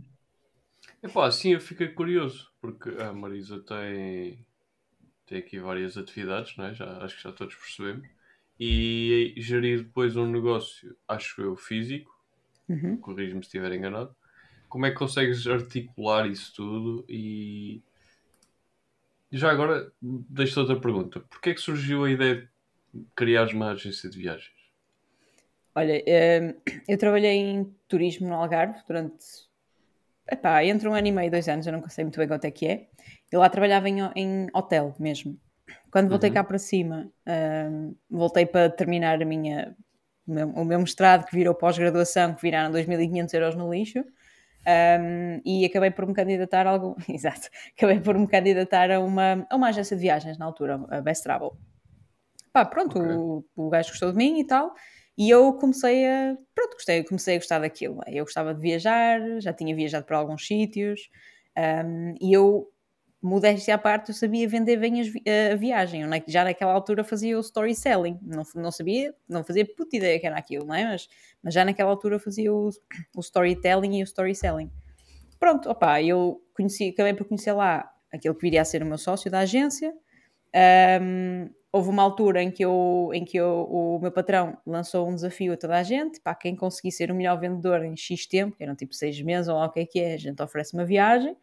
Epá, sim, eu fiquei curioso, porque a Marisa tem, tem aqui várias atividades, não é? já, acho que já todos percebemos. E gerir depois um negócio, acho eu, físico, Uhum. corrijo-me se estiver enganado. Como é que consegues articular isso tudo? E já agora, deixo outra pergunta: porquê é que surgiu a ideia de criar uma agência de viagens? Olha, eh, eu trabalhei em turismo no Algarve durante epá, entre um ano e meio e dois anos, eu nunca sei muito bem quanto é que é. E lá trabalhava em, em hotel mesmo. Quando voltei Uhum. cá para cima, ahm, voltei para terminar a minha, o, meu, mestrado, que virou pós-graduação, que viraram 2.500 euros no lixo. Um, e acabei por me candidatar a algo, exato, acabei por me candidatar a uma, a uma agência de viagens na altura, a Best Travel. Pá, pronto, okay. o, o gajo gostou de mim e tal, e eu comecei a, pronto, gostei, comecei a gostar daquilo. Eu gostava de viajar, já tinha viajado para alguns sítios, um, e eu, modéstia à parte, eu sabia vender bem a viagem. Eu, já naquela altura fazia o storytelling, não, não sabia, não fazia puta ideia que era aquilo, não é? Mas, mas já naquela altura fazia o, o storytelling e o storytelling. Pronto, opá, eu conheci, acabei por conhecer lá aquele que viria a ser o meu sócio da agência. Um, houve uma altura em que, eu, em que eu, o meu patrão lançou um desafio a toda a gente, para quem conseguir ser o melhor vendedor em X tempo, que eram tipo seis meses ou lá o que é que é, a gente oferece uma viagem.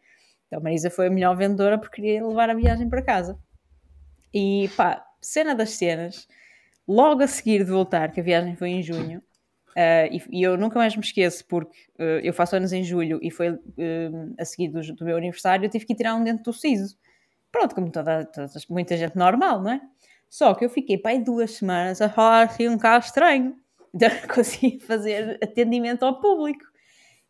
Então a Marisa foi a melhor vendedora porque queria levar a viagem para casa. E pá, cena das cenas, logo a seguir de voltar, que a viagem foi em junho, uh, e, e, eu nunca mais me esqueço porque uh, eu faço anos em julho e foi uh, a seguir do, do, meu aniversário, eu tive que tirar um dente do siso. Pronto, como toda, toda, muita gente normal, não é? Só que eu fiquei para aí duas semanas a falar assim um bocado estranho. Então não consegui fazer atendimento ao público.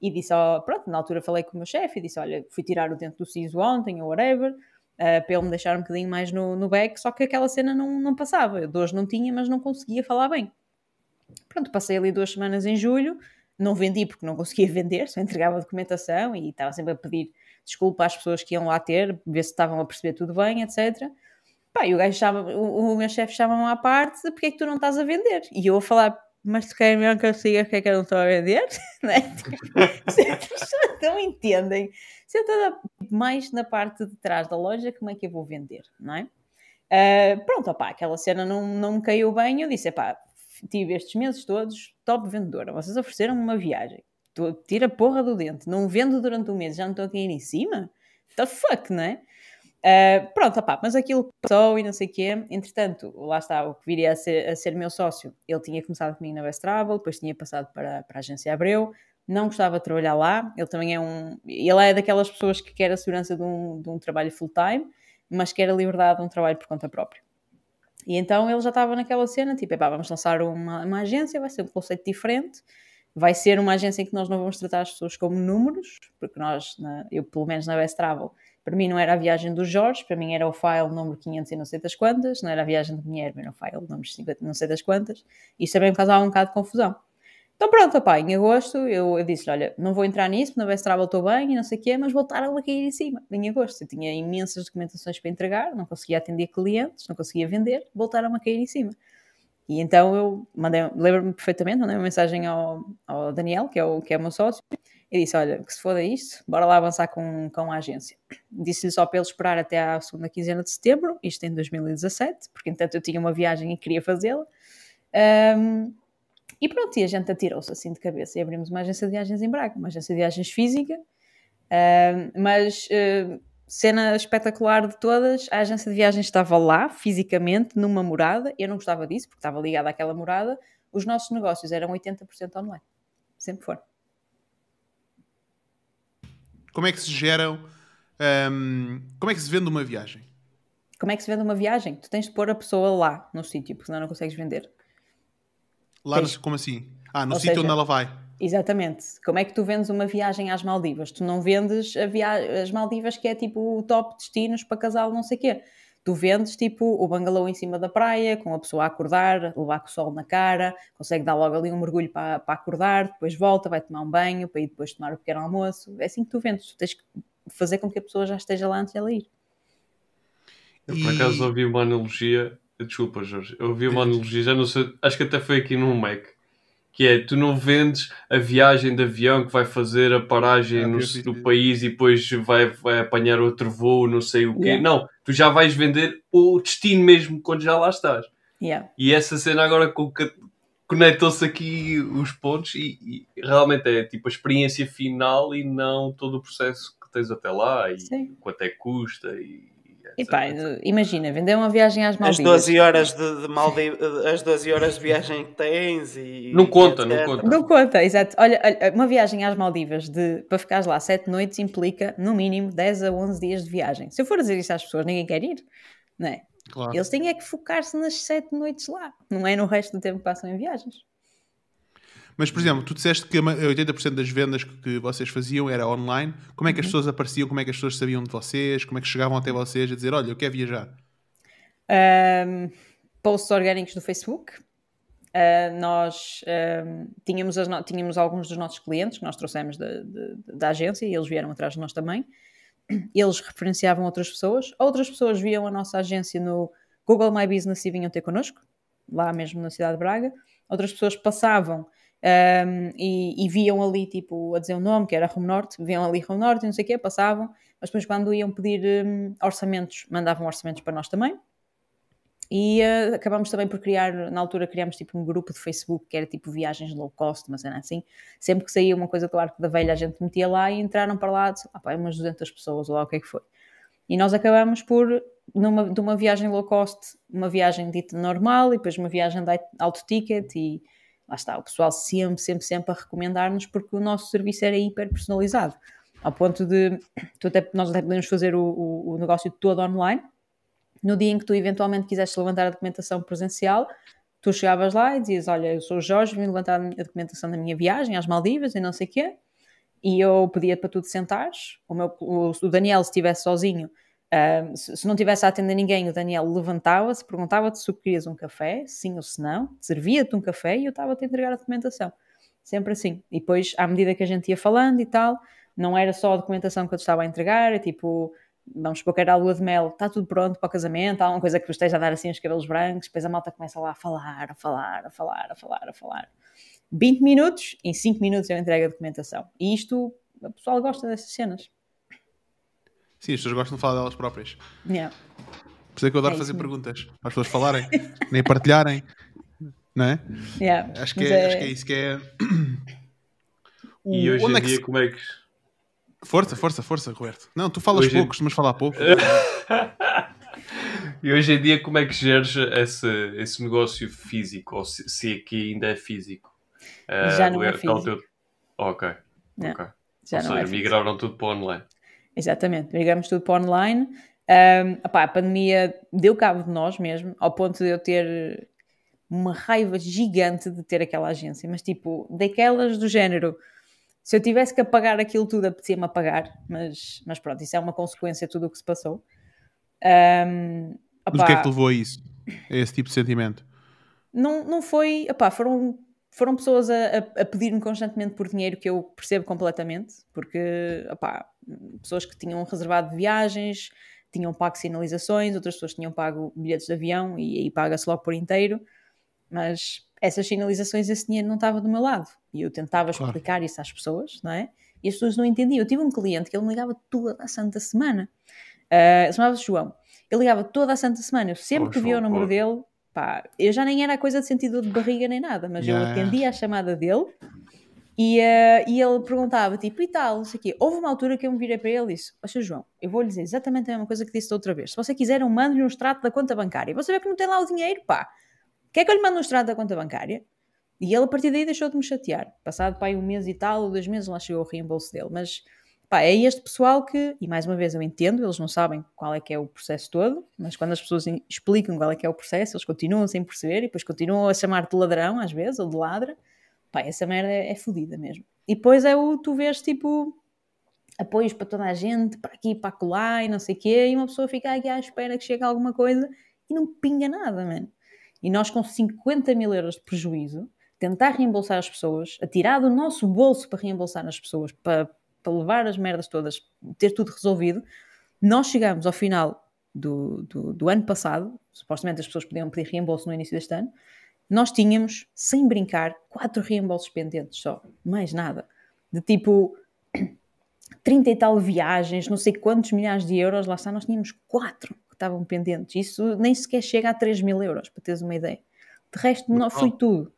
E disse, ó, pronto, na altura falei com o meu chefe e disse, olha, fui tirar o dente do siso ontem ou whatever, uh, para ele me deixar um bocadinho mais no, no back, só que aquela cena não, não passava. Eu hoje não tinha, mas não conseguia falar bem. Pronto, passei ali duas semanas em julho, não vendi porque não conseguia vender, só entregava documentação e estava sempre a pedir desculpa às pessoas que iam lá ter, ver se estavam a perceber tudo bem, etc. Pá, e o gajo chama, o, o meu chefe chama-me à parte, porque é que tu não estás a vender? E eu a falar, mas tu queres mesmo que eu siga que é que eu não estou a vender? é? Tipo, pessoas não entendem. Se eu estou mais na parte de trás da loja, como é que eu vou vender, não é? Uh, pronto, opá, aquela cena não, não me caiu bem, eu disse, pá, tive estes meses todos top vendedora, vocês ofereceram-me uma viagem, tira a porra do dente, não vendo durante um mês, já não estou a cair em cima? The fuck, não é? Uh, pronto, opá, mas aquilo passou e não sei o quê. Entretanto, lá está, o que viria a ser, a ser meu sócio, ele tinha começado comigo na West Travel, depois tinha passado para, para a agência Abreu, não gostava de trabalhar lá. Ele também é um. Ele é daquelas pessoas que quer a segurança de um, de um trabalho full-time, mas quer a liberdade de um trabalho por conta própria. E então ele já estava naquela cena, tipo, epá, vamos lançar uma, uma agência, vai ser um conceito diferente, vai ser uma agência em que nós não vamos tratar as pessoas como números, porque nós, na, eu pelo menos na West Travel, para mim não era a viagem dos Jorge, para mim era o file número 500 e não sei das quantas, não era a viagem de dinheiro, era o file número 50 não sei das quantas, isso também me causava um bocado de confusão. Então pronto, opá, em agosto eu, eu disse olha, não vou entrar nisso, na Travel estou bem e não sei o quê, mas voltaram a cair em cima. Em agosto eu tinha imensas documentações para entregar, não conseguia atender clientes, não conseguia vender, voltaram a cair em cima. E então eu mandei, lembro-me perfeitamente, mandei uma mensagem ao, ao Daniel, que é o, que é o meu sócio, e disse: Olha, que se foda isto, bora lá avançar com, com a agência. Disse-lhe só para ele esperar até à segunda quinzena de setembro, isto em 2017, porque entanto eu tinha uma viagem e queria fazê-la. Um, e pronto, e a gente atirou-se assim de cabeça e abrimos uma agência de viagens em Braga, uma agência de viagens física, um, mas uh, cena espetacular de todas, a agência de viagens estava lá, fisicamente, numa morada, eu não gostava disso, porque estava ligada àquela morada, os nossos negócios eram 80% online, sempre foram. Como é que se geram. Um, como é que se vende uma viagem? Como é que se vende uma viagem? Tu tens de pôr a pessoa lá no sítio, porque senão não consegues vender. Lá, no, como assim? Ah, no Ou sítio seja, onde ela vai. Exatamente. Como é que tu vendes uma viagem às Maldivas? Tu não vendes via... as Maldivas que é tipo o top destinos para casal, não sei o quê tu vendes tipo o bangalô em cima da praia, com a pessoa a acordar, levar com o sol na cara, consegue dar logo ali um mergulho para, para acordar, depois volta, vai tomar um banho, para ir depois tomar o pequeno almoço. É assim que tu vendes, tu tens que fazer com que a pessoa já esteja lá antes de ela ir. Eu por acaso ouvi uma analogia, desculpa Jorge, eu ouvi uma analogia, já não sei, acho que até foi aqui no Mac, que é tu não vendes a viagem de avião que vai fazer a paragem ah, no, no, país e depois vai, vai apanhar outro voo, não sei o quê. Yeah. Não, tu já vais vender o destino mesmo quando já lá estás. Yeah. E essa cena agora conectou-se aqui os pontos e, e, realmente é tipo a experiência final e não todo o processo que tens até lá e Sim. quanto é que custa e e pá, imagina, vender uma viagem às Maldivas. As 12 horas de, de Maldivas, as 12 horas de viagem que tens e. Não conta, não conta. Não conta, exato. Olha, uma viagem às Maldivas de, para ficares lá 7 noites implica, no mínimo, 10 a 11 dias de viagem. Se eu for dizer isso às pessoas, ninguém quer ir, não é? Claro. Eles têm é que focar-se nas 7 noites lá, não é no resto do tempo que passam em viagens. Mas, por exemplo, tu disseste que 80% das vendas que vocês faziam era online. Como é que as pessoas apareciam? Como é que as pessoas sabiam de vocês? Como é que chegavam até vocês a dizer: Olha, eu quero viajar? Um, posts orgânicos do Facebook. Uh, nós um, tínhamos, as, tínhamos alguns dos nossos clientes que nós trouxemos da, da agência e eles vieram atrás de nós também. Eles referenciavam outras pessoas. Outras pessoas viam a nossa agência no Google My Business e vinham ter connosco, lá mesmo na cidade de Braga. Outras pessoas passavam um, e, e, viam ali, tipo, a dizer o nome, que era Home Norte, viam ali Home Norte e não sei o quê, passavam, mas depois quando iam pedir um, orçamentos, mandavam orçamentos para nós também. E uh, acabamos também por criar, na altura criámos tipo um grupo de Facebook que era tipo viagens low cost, mas era assim. Sempre que saía uma coisa, claro que da velha a gente metia lá e entraram para lá, ah, pá, umas 200 pessoas ou lá o que é que foi. E nós acabamos por, numa, de uma viagem low cost, uma viagem dita normal e depois uma viagem de alto ticket e lá está, o pessoal sempre, sempre, sempre a recomendar-nos porque o nosso serviço era hiper personalizado. Ao ponto de, até, nós até podemos fazer o, o, o negócio todo online, no dia em que tu eventualmente quiseste levantar a documentação presencial, tu chegavas lá e dizias: Olha, eu sou o Jorge, vim levantar a documentação da minha viagem às Maldivas e não sei o quê. E eu pedia para tu te sentares. O, meu, o, Daniel, se estivesse sozinho, se, se, não tivesse a atender ninguém, o Daniel levantava-se, perguntava-te se querias um café, sim ou se não, servia-te um café e eu estava a entregar a documentação. Sempre assim. E depois, à medida que a gente ia falando e tal, não era só a documentação que eu te estava a entregar, é tipo vamos supor que era a lua de mel, está tudo pronto para o casamento, há uma coisa que esteja a dar assim os cabelos brancos, depois a malta começa lá a falar, a falar, a falar, a falar, a falar. 20 minutos, em 5 minutos eu entrego a documentação. E isto, o pessoal gosta dessas cenas. Sim, as pessoas gostam de falar delas próprias. Yeah. Por isso é que eu adoro é fazer perguntas, para as pessoas falarem, nem partilharem, não é? Yeah. Acho, que é, é... acho que é isso que é. E hoje em é dia, se... como é que Força, força, força, Roberto. Não, tu falas hoje... pouco, costumas falar pouco. e hoje em dia, como é que geres esse, esse negócio físico? Ou se, se aqui ainda é físico? Já uh, não é físico. Teu... Ok. Não, okay. Já ou não seja, é migraram tudo para online. Exatamente, migramos tudo para online. Um, opá, a pandemia deu cabo de nós mesmo, ao ponto de eu ter uma raiva gigante de ter aquela agência, mas tipo, daquelas do género se eu tivesse que apagar aquilo tudo, apetecia-me apagar, mas, mas pronto, isso é uma consequência de tudo o que se passou. Um, mas o que é que levou a isso? A esse tipo de sentimento? Não, não foi. Opá, foram, foram pessoas a, a, pedir-me constantemente por dinheiro que eu percebo completamente, porque opá, pessoas que tinham reservado viagens, tinham pago sinalizações, outras pessoas tinham pago bilhetes de avião e aí paga-se logo por inteiro, mas essas sinalizações, esse dinheiro não estava do meu lado. E eu tentava claro. explicar isso às pessoas, não é? E as pessoas não entendiam. Eu tive um cliente que ele me ligava toda a santa semana. Uh, chamava-se João. Ele ligava toda a santa semana. Eu sempre oh, que via o número oh. dele, pá, eu já nem era coisa de sentido de barriga nem nada, mas yeah. eu atendia a chamada dele e, uh, e ele perguntava, tipo, e tal, não sei o quê. Houve uma altura que eu me virei para ele e disse: Ó, João, eu vou lhe dizer exatamente a mesma coisa que disse da outra vez. Se você quiser, eu mando-lhe um extrato da conta bancária. Você vê que não tem lá o dinheiro, pá. Quer que eu lhe mande um extrato da conta bancária? E ele a partir daí deixou de me chatear. Passado pá, um mês e tal, ou dois meses, lá chegou o reembolso dele. Mas pá, é este pessoal que, e mais uma vez eu entendo, eles não sabem qual é que é o processo todo, mas quando as pessoas explicam qual é que é o processo, eles continuam sem perceber e depois continuam a chamar-te de ladrão às vezes, ou de ladra. Pá, essa merda é, é fodida mesmo. E depois é o, tu vês tipo apoios para toda a gente, para aqui, para colar e não sei o quê, e uma pessoa fica aqui à espera que chegue alguma coisa e não pinga nada, mano. E nós com 50 mil euros de prejuízo, tentar reembolsar as pessoas, a tirar do nosso bolso para reembolsar as pessoas, para, para levar as merdas todas, ter tudo resolvido, nós chegamos ao final do, do, do, ano passado, supostamente as pessoas podiam pedir reembolso no início deste ano, nós tínhamos, sem brincar, quatro reembolsos pendentes só, mais nada. De tipo 30 e tal viagens, não sei quantos milhares de euros, lá está, nós tínhamos quatro que estavam pendentes. Isso nem sequer chega a 3 mil euros, para teres uma ideia. De resto, não, foi tudo.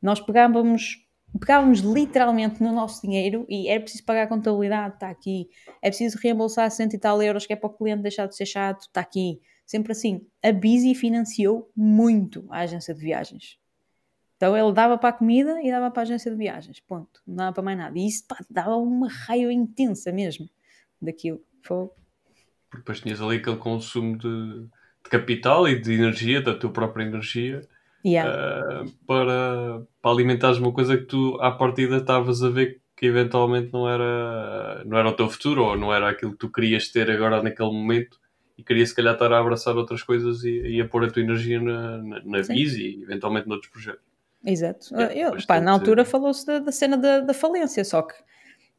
Nós pegávamos, pegávamos literalmente no nosso dinheiro e era preciso pagar a contabilidade, está aqui. É preciso reembolsar cento e tal euros que é para o cliente deixar de ser chato, está aqui. Sempre assim. A Busy financiou muito a agência de viagens. Então ele dava para a comida e dava para a agência de viagens. Ponto. Não dava para mais nada. E isso pá, dava uma raiva intensa mesmo daquilo. Foi. Depois tinhas ali aquele consumo de, de capital e de energia, da tua própria energia Yeah. uh, para, para alimentares uma coisa que tu, à partida, estavas a ver que eventualmente não era, não era o teu futuro ou não era aquilo que tu querias ter agora naquele momento e querias se calhar estar a abraçar outras coisas e, e a pôr a tua energia na, na, na e eventualmente noutros projetos. Exato. É, Eu, pá, na altura falou-se da, da cena da, da falência, só que.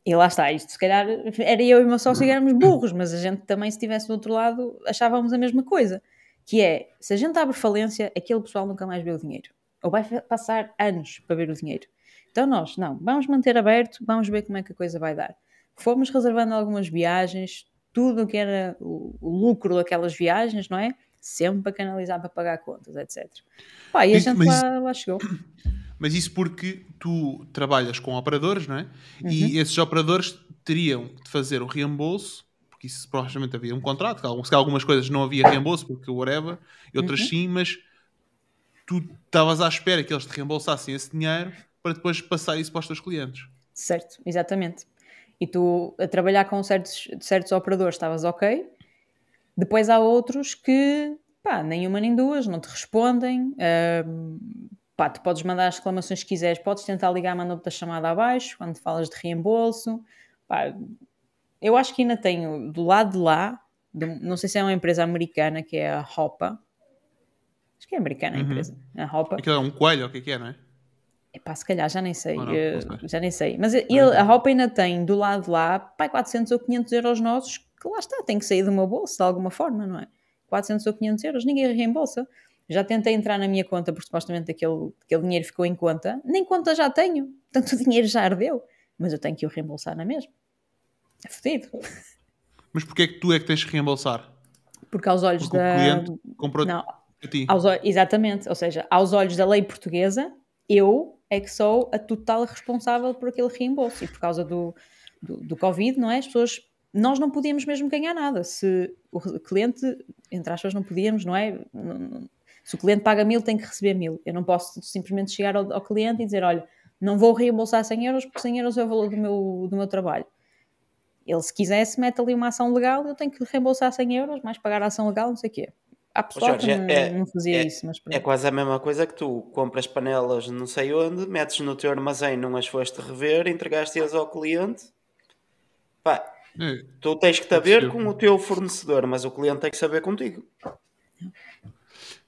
E lá está, isto se calhar era eu e o meu sócio que éramos burros, mas a gente também, se estivesse do outro lado, achávamos a mesma coisa. Que é, se a gente abre falência, aquele pessoal nunca mais vê o dinheiro. Ou vai passar anos para ver o dinheiro. Então nós, não, vamos manter aberto, vamos ver como é que a coisa vai dar. Fomos reservando algumas viagens, tudo o que era o, lucro daquelas viagens, não é? Sempre para canalizar para pagar contas, etc. Pá, e a gente mas lá, lá chegou. Mas isso porque tu trabalhas com operadores, não é? Uhum. E esses operadores teriam de fazer o reembolso, porque isso provavelmente havia um contrato, se algumas coisas não havia reembolso, porque whatever, e outras Uhum. sim, mas tu estavas à espera que eles te reembolsassem esse dinheiro para depois passar isso para os teus clientes. Certo, exatamente. E tu a trabalhar com certos, certos operadores estavas ok. Depois há outros que, pá, nem uma nem duas, não te respondem. ahm, pá, tu podes mandar as reclamações que quiseres, podes tentar ligar, manda-te a chamada abaixo quando falas de reembolso. Pá, eu acho que ainda tenho do lado de lá, de- não sei se é uma empresa americana que é a Hopa. Acho que é americana a Uhum. empresa. A Hopa. Aquilo é um coelho, o que é que é, não é? Epá, se calhar, já nem sei. Não, eh, não sei. já nem sei. Mas ele, a Hopa ainda tem do lado de lá, pai, 400 ou 500 euros nossos, que lá está, tem que sair do meu bolso de alguma forma, não é? 400 ou 500 euros, ninguém reembolsa. Já tentei entrar na minha conta, porque supostamente aquele, aquele dinheiro ficou em conta. Nem conta já tenho, tanto o dinheiro já ardeu. Mas eu tenho que o reembolsar na mesma. É fodido. Mas porquê é que tu é que tens que reembolsar? Porque aos olhos Porque da. o cliente comprou Não, a ti. Aos exatamente, ou seja, aos olhos da lei portuguesa, eu é que sou a total responsável por aquele reembolso. E por causa do, do, do Covid, não é? As pessoas. Nós não podíamos mesmo ganhar nada. Se o cliente, entre aspas, não podíamos, não é? Se o cliente paga mil, tem que receber mil. Eu não posso simplesmente chegar ao, ao cliente e dizer: olha, não vou reembolsar 100 euros porque 100 euros é o valor do meu, do meu trabalho. Ele, se quisesse, mete ali uma ação legal, eu tenho que reembolsar 100 euros, mais pagar a ação legal, não sei o quê. Há pessoal Jorge, que não, é- não fazia é- isso, mas pronto. É quase a mesma coisa que tu compras panelas não sei onde, metes no teu armazém, não as foste rever, entregaste-as ao cliente. Pá, É, tu tens que saber com o teu fornecedor, mas o cliente tem que saber contigo.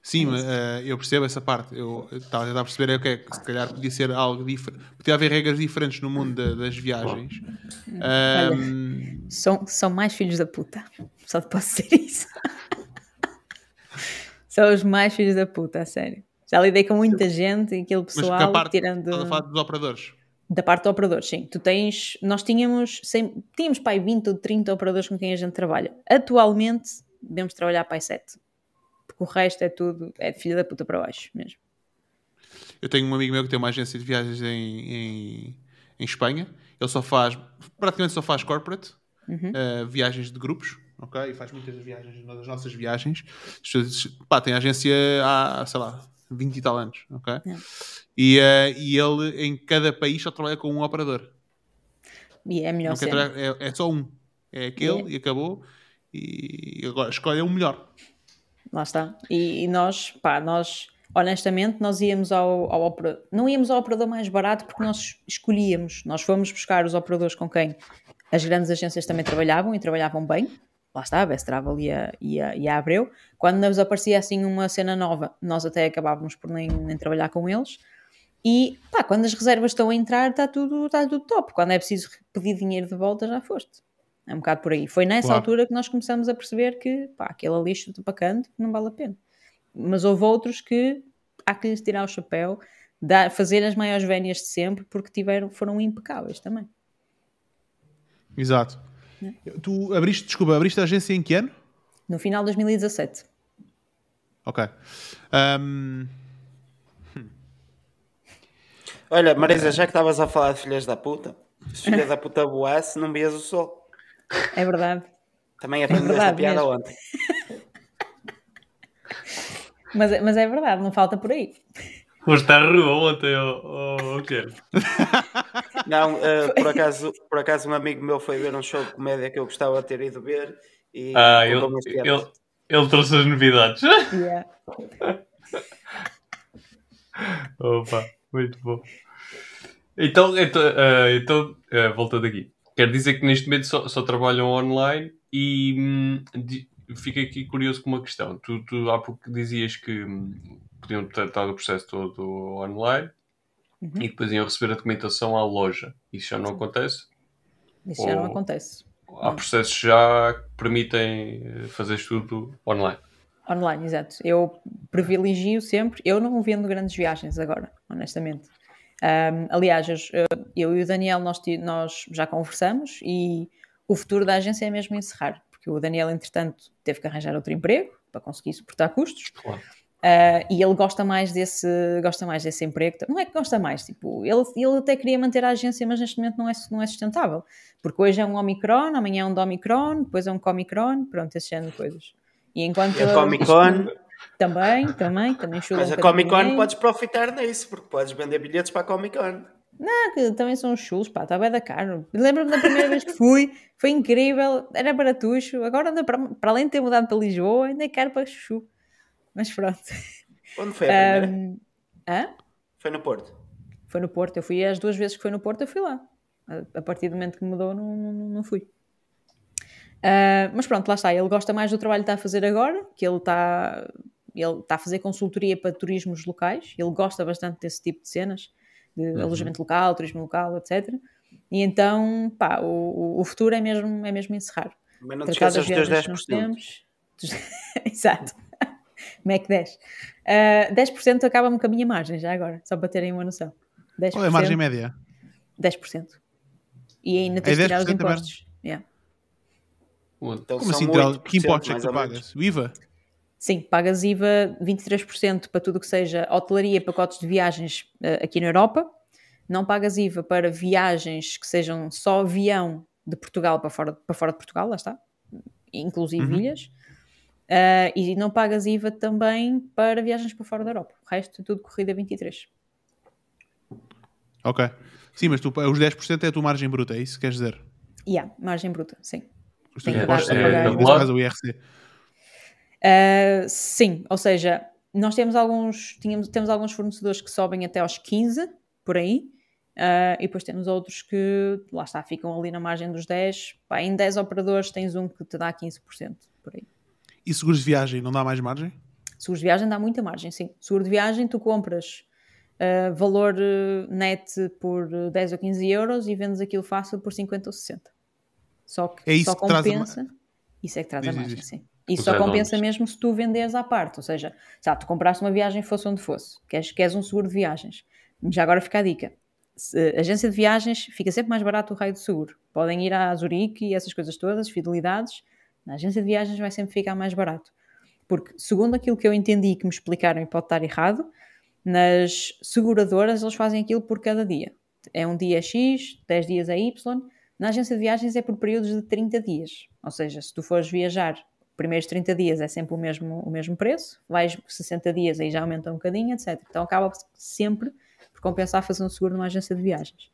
Sim, mas, eh, eu percebo essa parte. Eu estava a tentar perceber é o que é que se calhar podia ser algo diferente. Podia haver regras diferentes no mundo da- das viagens. Ahm, São, são mais filhos da puta. Só te posso dizer isso. são os mais filhos da puta, a sério. Já lidei com muita gente e aquele mas que pessoal a parte tirando estás a falar dos operadores. da parte do operador, sim. Tu tens, nós tínhamos, tínhamos pai 20 ou 30 operadores com quem a gente trabalha. Atualmente devemos trabalhar pai 7. Porque o resto é tudo, é de filho da puta para baixo mesmo. Eu tenho um amigo meu que tem uma agência de viagens em, em, em Espanha. Ele só faz, praticamente só faz corporate, Uhum. eh, viagens de grupos, ok? E faz muitas viagens, das nossas viagens. Pá, tem agência há, sei lá, 20 e tal anos, ok? É. E, eh, e ele em cada país só trabalha com um operador. E é melhor é, é só um. É aquele e acabou. E agora escolhe o melhor. Lá está. E, e nós, pá, nós, honestamente, nós íamos ao, ao operador. Não íamos ao operador mais barato porque nós escolhíamos. Nós fomos buscar os operadores com quem as grandes agências também trabalhavam e trabalhavam bem. Lá está, a Best Travel e a, e a, e a Abreu. Quando nos aparecia assim uma cena nova, nós até acabávamos por nem, nem trabalhar com eles. E pá, quando as reservas estão a entrar, está tudo, está tudo top. Quando é preciso pedir dinheiro de volta, já foste. É um bocado por aí. Foi nessa Claro. altura que nós começamos a perceber que pá, aquele lixo de pacante não vale a pena. Mas houve outros que há que lhes tirar o chapéu, dar, fazer as maiores vénias de sempre, porque tiveram, foram impecáveis também. Exato. Tu abriste, desculpa, abriste a agência em que ano? No final de 2017. Ok. Ahm, Olha, Marisa, já que estavas a falar de filhas da puta, se filha da puta voasse, não vias o sol. É verdade. Também aprendi essa verdade piada mesmo. ontem. Mas, é- mas é verdade, não falta por aí. Foste à rua ontem, ou o quê? Não, eh, por, acaso, por acaso um amigo meu foi ver um show de comédia que eu gostava de ter ido ver e Ah, ele, ele, ele trouxe as novidades. Yeah. Opa, muito bom. Então, então, uh, então uh, voltando aqui. Quer dizer que neste momento só, só trabalham online e hum, fico aqui curioso com uma questão. Tu, tu há pouco dizias que hum, podiam tratar o processo todo online uhum. e depois iam receber a documentação à loja. Isso já não acontece? Isso Ou já não acontece. Há processos já que permitem eh, fazer tudo online. Online, exato. Eu privilegio sempre. Eu não vendo grandes viagens agora, honestamente. Um, aliás, eu e o Daniel, nós, nós já conversamos e o futuro da agência é mesmo encerrar, porque o Daniel, entretanto, teve que arranjar outro emprego para conseguir suportar custos. Claro. Uh, e ele gosta mais desse gosta mais desse emprego não é que gosta mais tipo ele, ele até queria manter a agência mas neste momento não é, não é sustentável porque hoje é um Omicron amanhã é um Domicron depois é um Comicron pronto esse género de coisas e enquanto a Comic Con também também também chulo mas um a Comic Con podes profitar disso porque podes vender bilhetes para a Comic Con não, que também são chulos, pá, está bem da caro. Lembro-me da primeira vez que fui, foi incrível, era baratucho. Agora, anda para, para além de ter mudado para Lisboa, ainda é caro para chuchu. Mas pronto. Onde foi a primeira? Um, hã? Foi no Porto. Foi no Porto. Eu fui as duas vezes que foi no Porto, eu fui lá. A, a partir do momento que mudou, não, não, não fui. Uh, mas pronto, lá está. Ele gosta mais do trabalho que está a fazer agora, que ele está, ele está a fazer consultoria para turismos locais. Ele gosta bastante desse tipo de cenas, de uhum. alojamento local, turismo local, etc. E então, pá, o, o futuro é mesmo, é mesmo encerrar. Mas não te esqueças dos 10%. Temos, Exato. Mac 10. Uh, 10% acaba-me com a minha margem, já agora, só para terem uma noção. 10%, Qual é a margem média? 10%. E ainda tens é de tirar os impostos. Yeah. Então, Como assim? Que impostos é que tu pagas? O IVA? Sim, pagas IVA 23% para tudo o que seja hotelaria, pacotes de viagens uh, aqui na Europa. Não pagas IVA para viagens que sejam só avião de Portugal para fora, para fora de Portugal, lá está, inclusive uhum. ilhas. Uh, e não pagas IVA também para viagens para fora da Europa. O resto é tudo corrida 23. Ok. Sim, mas tu, os 10% é a tua margem bruta, é isso que queres dizer? Yeah, margem bruta, sim. Os teus impostos é, é, o IRC. Uh, sim, ou seja, nós temos alguns, tínhamos, temos alguns fornecedores que sobem até aos 15, por aí, uh, e depois temos outros que, lá está, ficam ali na margem dos 10. Pá, em 10 operadores tens um que te dá 15%, por aí. E seguros de viagem não dá mais margem? Seguros de viagem dá muita margem, sim. Seguro de viagem tu compras uh, valor net por 10 ou 15 euros e vendes aquilo fácil por 50 ou 60. Só que é isso só que compensa. A... Isso é que traz diz, a margem, diz. sim. Isso só compensa mesmo se tu venderes à parte. Ou seja, sabe, tu compraste uma viagem fosse onde fosse, queres, queres um seguro de viagens. Já agora fica a dica. Se, agência de viagens fica sempre mais barato o raio de seguro. Podem ir à Zurique e essas coisas todas, fidelidades na agência de viagens vai sempre ficar mais barato. Porque, segundo aquilo que eu entendi e que me explicaram, e pode estar errado, nas seguradoras eles fazem aquilo por cada dia. É um dia X, 10 dias é Y. Na agência de viagens é por períodos de 30 dias. Ou seja, se tu fores viajar, primeiros 30 dias é sempre o mesmo, o mesmo preço, vais 60 dias aí já aumenta um bocadinho, etc. Então acaba sempre por compensar fazer um seguro numa agência de viagens.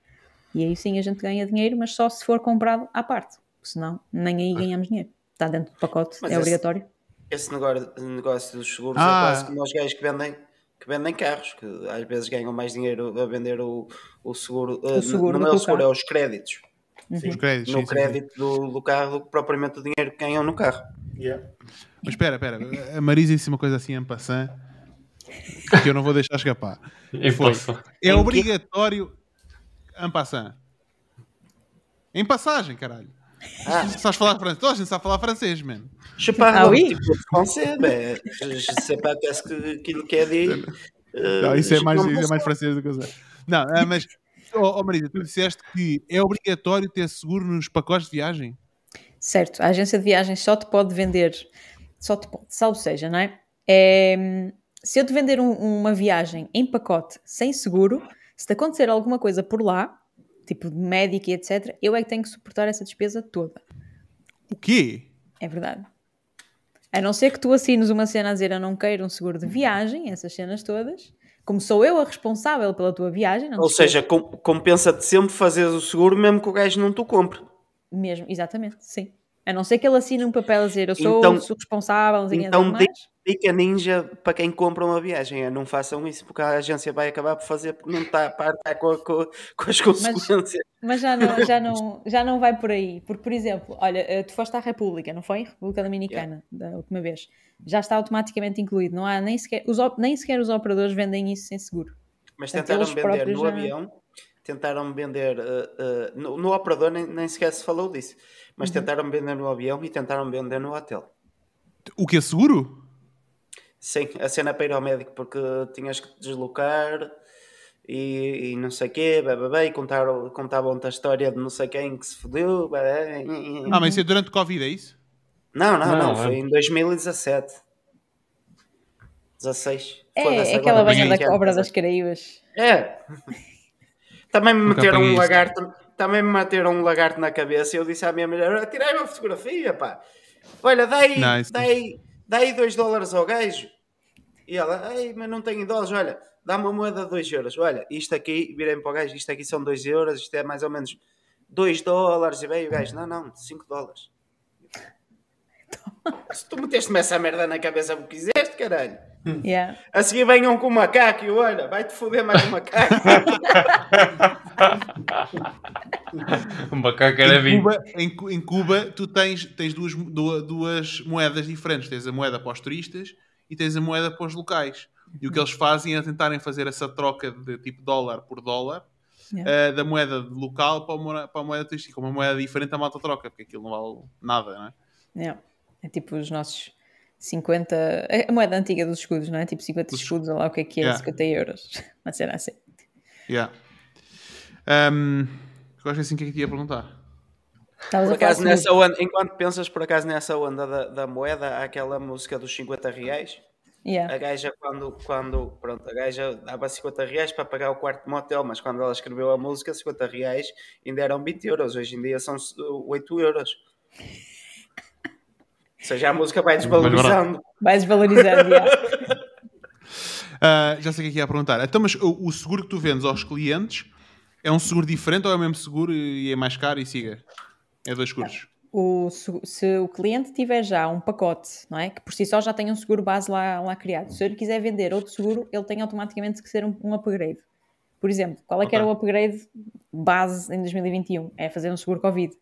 E aí sim a gente ganha dinheiro, mas só se for comprado à parte. Senão nem aí ganhamos dinheiro está dentro do pacote, Mas é esse, obrigatório. Esse negócio, negócio dos seguros é ah. é quase como os gajos que vendem, que vendem carros, que às vezes ganham mais dinheiro a vender o, o seguro. O uh, seguro não é o seguro, é os créditos. Uhum. Os créditos, no sim, crédito sim. Do, do carro do que propriamente o dinheiro que ganham no carro. Yeah. Mas espera, espera, a Marisa disse uma coisa assim em passant que eu não vou deixar escapar. Foi, é obrigatório em passant. Em passagem, caralho. Ah. Sabes falar francês? Toda a gente sabe falar francês, mano. Je parle ah, oui? un petit peu français, mais je sais pas qu'est-ce que qu'il quer dire. Não, isso é mais, isso é mais francês do que eu sei. Não, é, mas, oh, oh Marisa, tu disseste que é obrigatório ter seguro nos pacotes de viagem? Certo, a agência de viagens só te pode vender, só te pode, salvo seja, não é? é se eu te vender um, uma viagem em pacote sem seguro, se te acontecer alguma coisa por lá, tipo de médica e etc., eu é que tenho que suportar essa despesa toda. O quê? É verdade. A não ser que tu assines uma cena a dizer eu não quero um seguro de viagem, essas cenas todas, como sou eu a responsável pela tua viagem. Ou seja, compensa-te sempre fazer o seguro mesmo que o gajo não te compre. Mesmo, exatamente, sim. A não ser que ele assine um papel a dizer eu sou, Então- sou responsável, então. Dica ninja para quem compra uma viagem: é não façam isso porque a agência vai acabar por fazer porque não está a par tá com, com- com as consequências. Mas já não, já, não, já não vai por aí. Porque, por exemplo, olha, eh, tu foste à República, não foi? República Dominicana, da última vez. Já está automaticamente incluído. Não há nem sequer, os, nem sequer os operadores vendem isso sem seguro. Mas Portanto, tentaram vender no já- avião, tentaram vender eh, eh, no, no operador, nem, nem sequer se falou disso, mas Uhum. tentaram vender no avião e tentaram vender no hotel. O que é seguro? Sim, a cena para ir ao médico porque tinhas que te deslocar e, e não sei o quê, blá, e contaram, contavam-te a história de não sei quem que se fodeu. Ah, mas isso é durante o Covid, é isso? Não, não, não, Não, foi é- em 2017. 16. É, é aquela banha da quer cobra das Caraíbas. É. Também me Nunca meteram um isto. lagarto, também me meteram um lagarto na cabeça e eu disse à minha mulher: tirei uma fotografia, pá. Olha, dá aí, Nice. dá aí 2 dólares ao gajo. E ela, ai, mas não tenho dólares, olha, dá uma moeda de 2 euros. Olha, isto aqui, virei para o gajo, isto aqui são 2 euros, isto é mais ou menos 2 dólares. E veio o gajo, não, não, 5 dólares. Se tu meteste-me essa merda na cabeça o que quiseste, caralho. Yeah. A seguir venham com o macaco e olha, vai-te foder mais um macaco. O macaco era Em vinho. Cuba, em, em Cuba, tu tens, tens duas, du- duas moedas diferentes. Tens a moeda para os turistas e tens a moeda para os locais. E o que eles fazem é tentarem fazer essa troca de tipo dólar por dólar Yeah. eh, da moeda local para a moeda, para a moeda turística. Uma moeda diferente a malta troca, porque aquilo não vale nada, não é? Yeah. É tipo os nossos 50. A moeda antiga dos escudos, não é? Tipo 50 Os- escudos, ou lá o que é que é, Yeah. 50 euros. Mas será assim. Yeah. Um, eu acho assim que é que te ia perguntar. Estavas Por acaso, nessa onda, enquanto pensas por acaso nessa onda da, da moeda, há aquela música dos 50 reais. Yeah. A gaja, quando, quando pronto, a gaja dava 50 reais para pagar o quarto de motel, mas quando ela escreveu a música, 50 reais ainda eram 20 euros. Hoje em dia são 8 euros. Ou seja, a música vai desvalorizando. Vai desvalorizando, yeah. Ah, já sei o que é que ia perguntar. Então, mas o, o seguro que tu vendes aos clientes é um seguro diferente ou é o mesmo seguro e é mais caro e siga? É dois seguros. o, se, se o cliente tiver já um pacote, não é? Que por si só já tem um seguro base lá, lá criado. Se ele quiser vender outro seguro, ele tem automaticamente que ser um, um upgrade. Por exemplo, qual é que Ok. era o upgrade base em 2021? É fazer um seguro Covid. O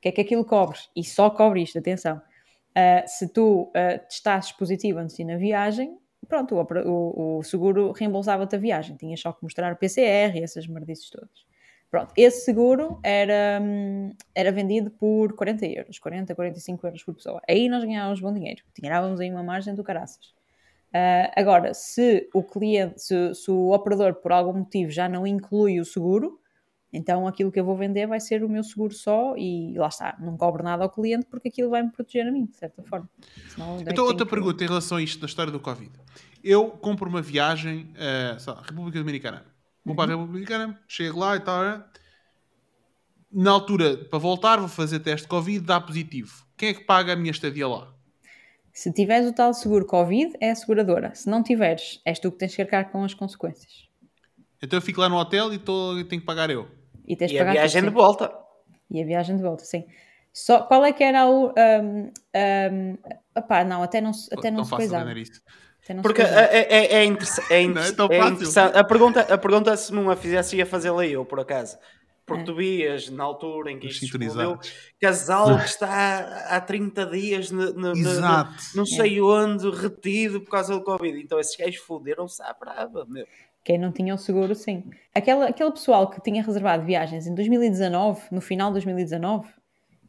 que é que aquilo cobre? E só cobre isto, atenção. Ah, se tu uh, testasses positivo antes de ir na viagem, pronto, o, o- o seguro reembolsava-te a viagem. Tinhas só que mostrar o PCR e essas merdices todas. Pronto, esse seguro era, hum, era vendido por 40 euros, 40, 45 euros por pessoa. Aí nós ganhávamos bom dinheiro, tirávamos aí uma margem do caraças. Ah, agora, se o cliente, se, se o operador por algum motivo já não inclui o seguro, então aquilo que eu vou vender vai ser o meu seguro só e lá está, não cobro nada ao cliente porque aquilo vai me proteger a mim, de certa forma. Senão, Então, outra que- pergunta em relação a isto da história do Covid. Eu compro uma viagem, uh, sei lá, República Dominicana. Vou para a República Dominicana, chego lá e tal. né? Na altura, para voltar, vou fazer teste de Covid, dá positivo. Quem é que paga a minha estadia lá? Se tiveres o tal seguro Covid, é a seguradora. Se não tiveres, és tu que tens que arcar com as consequências. Então eu fico lá no hotel e tô, tenho que pagar eu. E tens E a viagem tudo, de volta. E a viagem de volta, sim. Só, qual é que era o. Um, um, opá, não, até não, se- até não Tão se coisava. não Porque é, é, é, é, é, inter- Não é é interessante. A pergunta, a pergunta se não a fizesse ia fazê-la eu, por acaso. Porque É. tu vias na altura em que isto explodiu, casal que está há 30 dias no, no- no- Exato. não sei onde, retido por causa do Covid. Então esses gajos foderam-se à brava, meu. Quem não tinha o seguro, sim. Aquela, aquele pessoal que tinha reservado viagens em 2019, no final de 2019,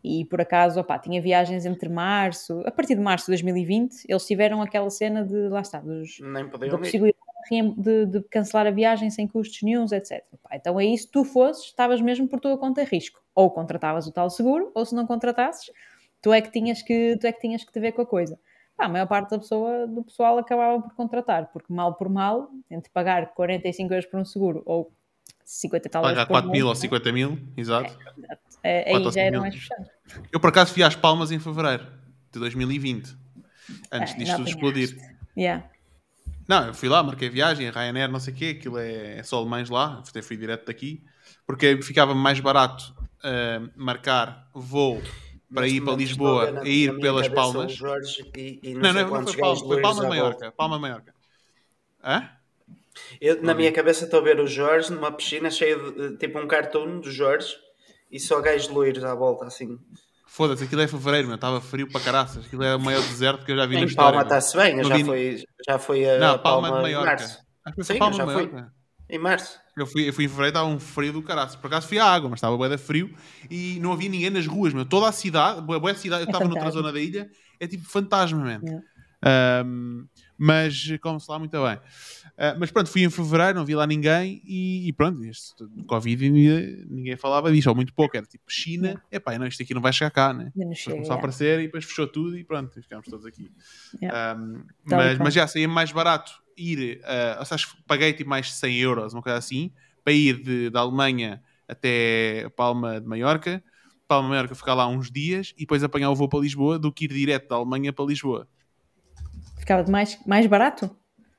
e por acaso, opá, tinha viagens entre março, a partir de março de 2020, eles tiveram aquela cena de, lá está, dos, Nem da possibilidade de de, cancelar a viagem sem custos nenhums, etc. Pá, então aí, se tu fosses, estavas mesmo por tua conta em risco. Ou contratavas o tal seguro, ou se não contratasses, tu é que tinhas que, tu é que, tinhas que te ver com a coisa. A maior parte da pessoa, do pessoal acabava por contratar, porque mal por mal, entre pagar 45 euros por um seguro ou 50 e tal euros Pagar por 4 mês, mil ou né? 50 mil, exato. É, quatro aí já era mais puxado. Eu por acaso fui às Palmas em fevereiro de 2020, antes Ah, disto tudo explodir. Yeah. Não, eu fui lá, marquei viagem, Ryanair, não sei o quê, aquilo é, é só alemães lá, até fui direto daqui, porque ficava mais barato ah, marcar voo para ir para Lisboa a ir pelas Palmas. E, e não, não, não, foi Palma, gajos foi Palma de Maiorca. Palma Maiorca. Hã? Eu, na minha cabeça estou a ver o Jorge numa piscina cheia de tipo um cartoon do Jorge e só gajos loiros à volta, assim. Foda-se, aquilo é fevereiro, meu. Estava frio para caraças. Aquilo é o maior deserto que eu já vi na Em história. Palma está-se bem, Não já vi- foi, já foi a Não, Palma, Palma de Maiorca. março. Acho que Sim, foi Palma já de fui. Maiorca. Em março. Eu fui, eu fui em fevereiro, estava um frio do caraças. Por acaso fui à água, mas estava bué de frio e não havia ninguém nas ruas, meu. Toda a cidade, bué, bué cidade, eu É estava noutra fantasma. zona da ilha, é tipo fantasma. Yeah. Ahm, mas come-se lá muito bem. Ah, mas pronto, fui em fevereiro, não vi lá ninguém e, e pronto, este Covid ninguém, ninguém falava disto, ou muito pouco. Era tipo China, epá, não, isto aqui não vai chegar cá, né? Não chega. começou a aparecer e depois fechou tudo e pronto, ficámos todos aqui. Um, e mas, mas já saía mais barato ir, uh, ou seja, acho que paguei tipo mais de 100 euros, uma coisa assim, para ir de, da Alemanha até Palma de Maiorca. Palma de Maiorca ficar lá uns dias e depois apanhar o voo para Lisboa do que ir direto da Alemanha para Lisboa. Ficava de mais, mais barato?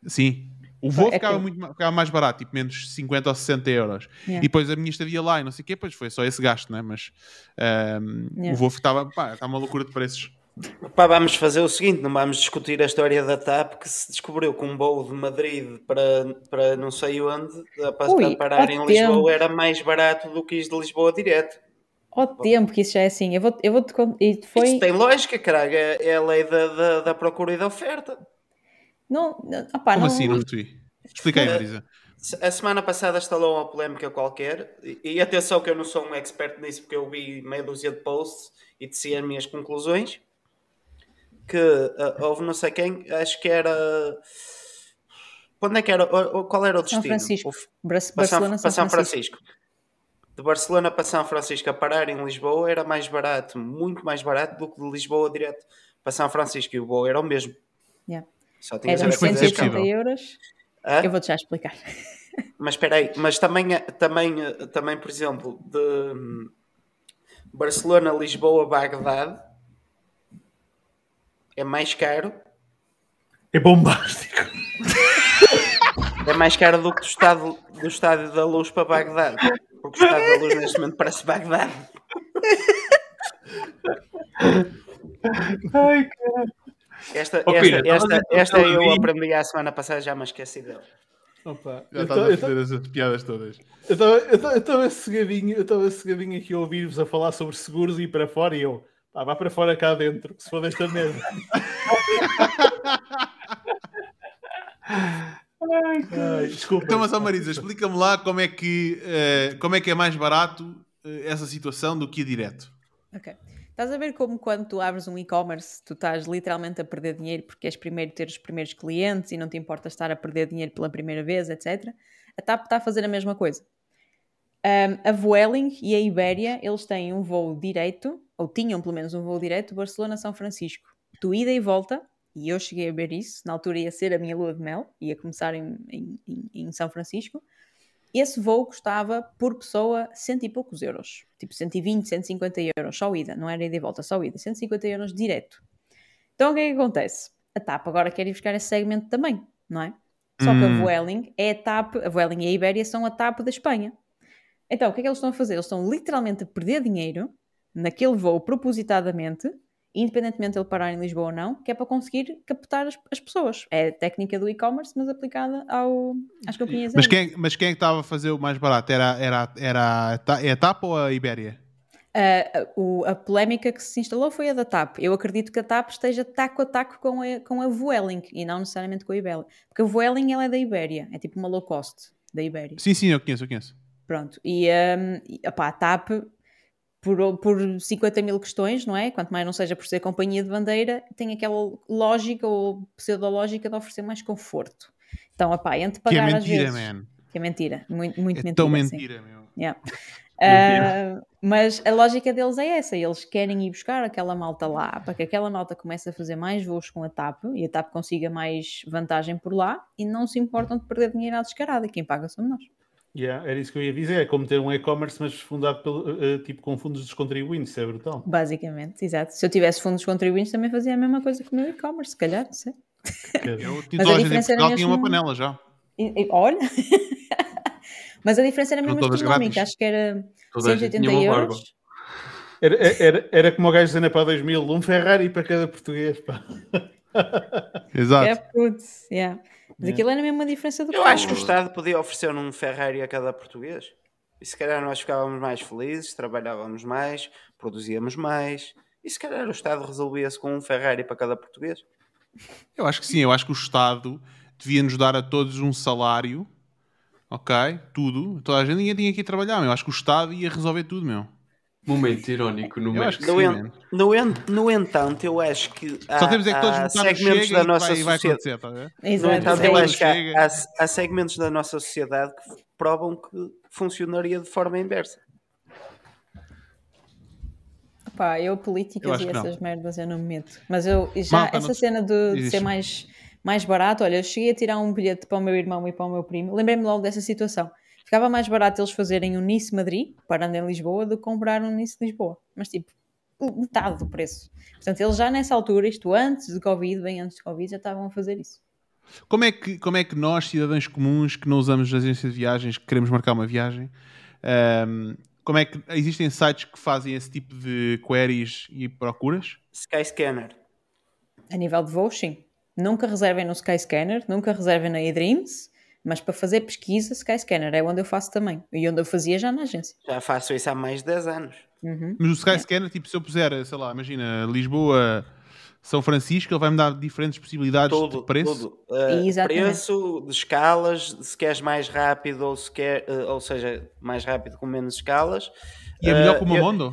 Sim. O voo É ficava, que- muito, ficava mais barato, tipo menos 50 ou 60 euros. Yeah. E depois a minha estadia lá e não sei o quê, pois foi só esse gasto, né? Mas um, Yeah. o voo estava, pá, está uma loucura de preços. Pá, vamos fazer o seguinte, não vamos discutir a história da TAP que se descobriu que um voo de Madrid para, para não sei onde a, pa- Ui, a parar ó em tempo. Lisboa era mais barato do que ir de Lisboa direto. Ao tempo que isso já é assim. Eu vou, eu vou te e foi Isso tem lógica, caralho, é, é a lei da, da, da procura e da oferta. não, não, opá, Como não, assim? Não percebi. Explica aí, Marisa. A semana passada instalou uma polémica qualquer, e, e atenção que eu não sou um expert nisso porque eu vi meia dúzia de posts e teci as minhas conclusões. Que ah, houve não sei quem, acho que era. Quando é que era? Qual era o São destino? Francisco. O f- Bar- para São- Barcelona, para São São Francisco. Francisco. De Barcelona para São Francisco a parar em Lisboa era mais barato, muito mais barato do que de Lisboa direto para São Francisco e o voo era o mesmo. Yeah. Só tinhas Eram Mas como é que isso é 180 possível? euros. Hã? Eu vou-te já explicar. Mas espera aí, mas também, também, também, por exemplo, de hum, Barcelona, Lisboa, Bagdade é mais caro, É bombástico. é mais caro do que do estádio, do estádio da Luz para Bagdade, porque o estádio da Luz neste momento parece Bagdade. Ai, caralho. Esta, esta, esta, esta dizer eu aprendi a semana passada, já me esqueci dela. Opa, Já eu estás a fazer essas piadas todas. eu estava- eu cegadinho, eu estava cegadinho aqui a ouvir-vos a falar sobre seguros e ir para fora e eu, pá, vá para fora cá dentro, que se for desta merda. Ai, desculpa. Então, mas, ó Marisa, explica-me lá como é, que, eh, como é que é mais barato eh, essa situação do que ir direto. Ok. Estás a ver como quando tu abres um e-commerce, tu estás literalmente a perder dinheiro porque és primeiro ter os primeiros clientes e não te importa estar a perder dinheiro pela primeira vez, etc. A TAP está a fazer a mesma coisa. Um, a Vueling e a Ibéria, eles têm um voo direto, ou tinham pelo menos um voo direto, Barcelona-São Francisco. Tu ida e volta, e eu cheguei a ver isso, na altura ia ser a minha lua de mel, ia começar em, em- em- São Francisco. Esse voo custava por pessoa cento e poucos euros, tipo 120, 150 euros, só ida, não era ida e volta, só ida, 150 euros direto. Então o que é que acontece? A TAP agora quer ir buscar esse segmento também, não é? Só que a Hum. Vueling é a TAP, a Vueling e a Ibéria são a TAP da Espanha. Então, o que é que eles estão a fazer? Eles estão literalmente a perder dinheiro naquele voo propositadamente, independentemente de ele parar em Lisboa ou não, que é para conseguir captar as, as pessoas. É a técnica do e-commerce, mas aplicada ao, às companhias Mas quem, mas quem é que estava a fazer o mais barato? Era, era, era a é TAP ou a Ibéria? a, o- a polémica que se instalou foi a da TAP. Eu acredito que a TAP esteja taco a taco com a, com a Vueling e não necessariamente com a Ibéria. Porque a Vueling ela é da Ibéria, é tipo uma low cost da Ibéria. Sim, sim, eu conheço, eu conheço. Pronto. E, um, opá, a TAP, por, por 50 mil questões, não é? Quanto mais não seja por ser companhia de bandeira, tem aquela lógica ou pseudológica de oferecer mais conforto. Então, opá, entre Que é pagar às mentira, vezes... man. Que é mentira. Muito, muito É mentira. tão mentira, meu. Yeah. Ah, mas a lógica deles é essa, eles querem ir buscar aquela malta lá para que aquela malta comece a fazer mais voos com a TAP e a TAP consiga mais vantagem por lá e não se importam de perder dinheiro à descarada, quem paga somos nós. Yeah, era isso que eu ia dizer, é como ter um e-commerce, mas fundado pelo, eh, tipo, com fundos dos contribuintes, isso é brutal. Basicamente, exato. Se eu tivesse fundos contribuintes também fazia a mesma coisa que o meu e-commerce, se calhar, não sei. Eu, a em diferença era Portugal tinha uma panela já. E- e- olha, mas a diferença era mesmo grátis. acho que era Toda a gente 180 tinha uma barba. euros. Era, era, era como o gajo dizendo para 2000, um Ferrari para cada português. Pá. Exato. É putz, yeah. Mas aquilo era mesmo uma diferença do Eu carro. acho que o Estado podia oferecer um Ferrari a cada português. E se calhar nós ficávamos mais felizes, trabalhávamos mais, produzíamos mais. E se calhar o Estado resolvia-se com um Ferrari para cada português. Eu acho que sim, eu acho que o Estado devia nos dar a todos um salário, ok? Tudo, toda a gente, ninguém tinha que ir trabalhar, meu. Eu acho que o Estado ia resolver tudo, meu. Momento irónico no Eu meio. acho que No, sim, en- no, en- no entanto, eu acho que há, Só temos é que todos há segmentos da nossa vai, vai sociedade. tá a ver? No Exato. entanto, eu acho que há, há- há segmentos da nossa sociedade que provam que funcionaria de forma inversa. Pá, eu Eu políticas acho e que não. essas merdas eu não me meto. Mas eu já, Malta, essa não- cena de, de ser mais, mais barato, olha, eu cheguei a tirar um bilhete para o meu irmão e para o meu primo, lembrei-me logo dessa situação. Ficava mais barato eles fazerem um Nice Madrid, parando em Lisboa, do que comprar um Nice Lisboa. Mas tipo, metade do preço. Portanto, eles já nessa altura, isto antes de Covid, bem antes de Covid, já estavam a fazer isso. Como é, que, como é que nós, cidadãos comuns, que não usamos agência de viagens, que queremos marcar uma viagem, ahm, como é que existem sites que fazem esse tipo de queries e procuras? Skyscanner. A nível de voos, sim. Nunca reservem no Skyscanner, nunca reservem na eDreams, mas para fazer pesquisa, Skyscanner é onde eu faço também. E onde eu fazia já na agência. Já faço isso há mais de 10 anos. Uhum. Mas o Skyscanner, tipo, se eu puser, sei lá, imagina, Lisboa, São Francisco, ele vai-me dar diferentes possibilidades Tudo, de preço. tudo. Uh, Exatamente. preço, de escalas, se queres mais rápido ou se quer, uh, ou seja, mais rápido com menos escalas. E é melhor Uh, que o eu- Mamondo?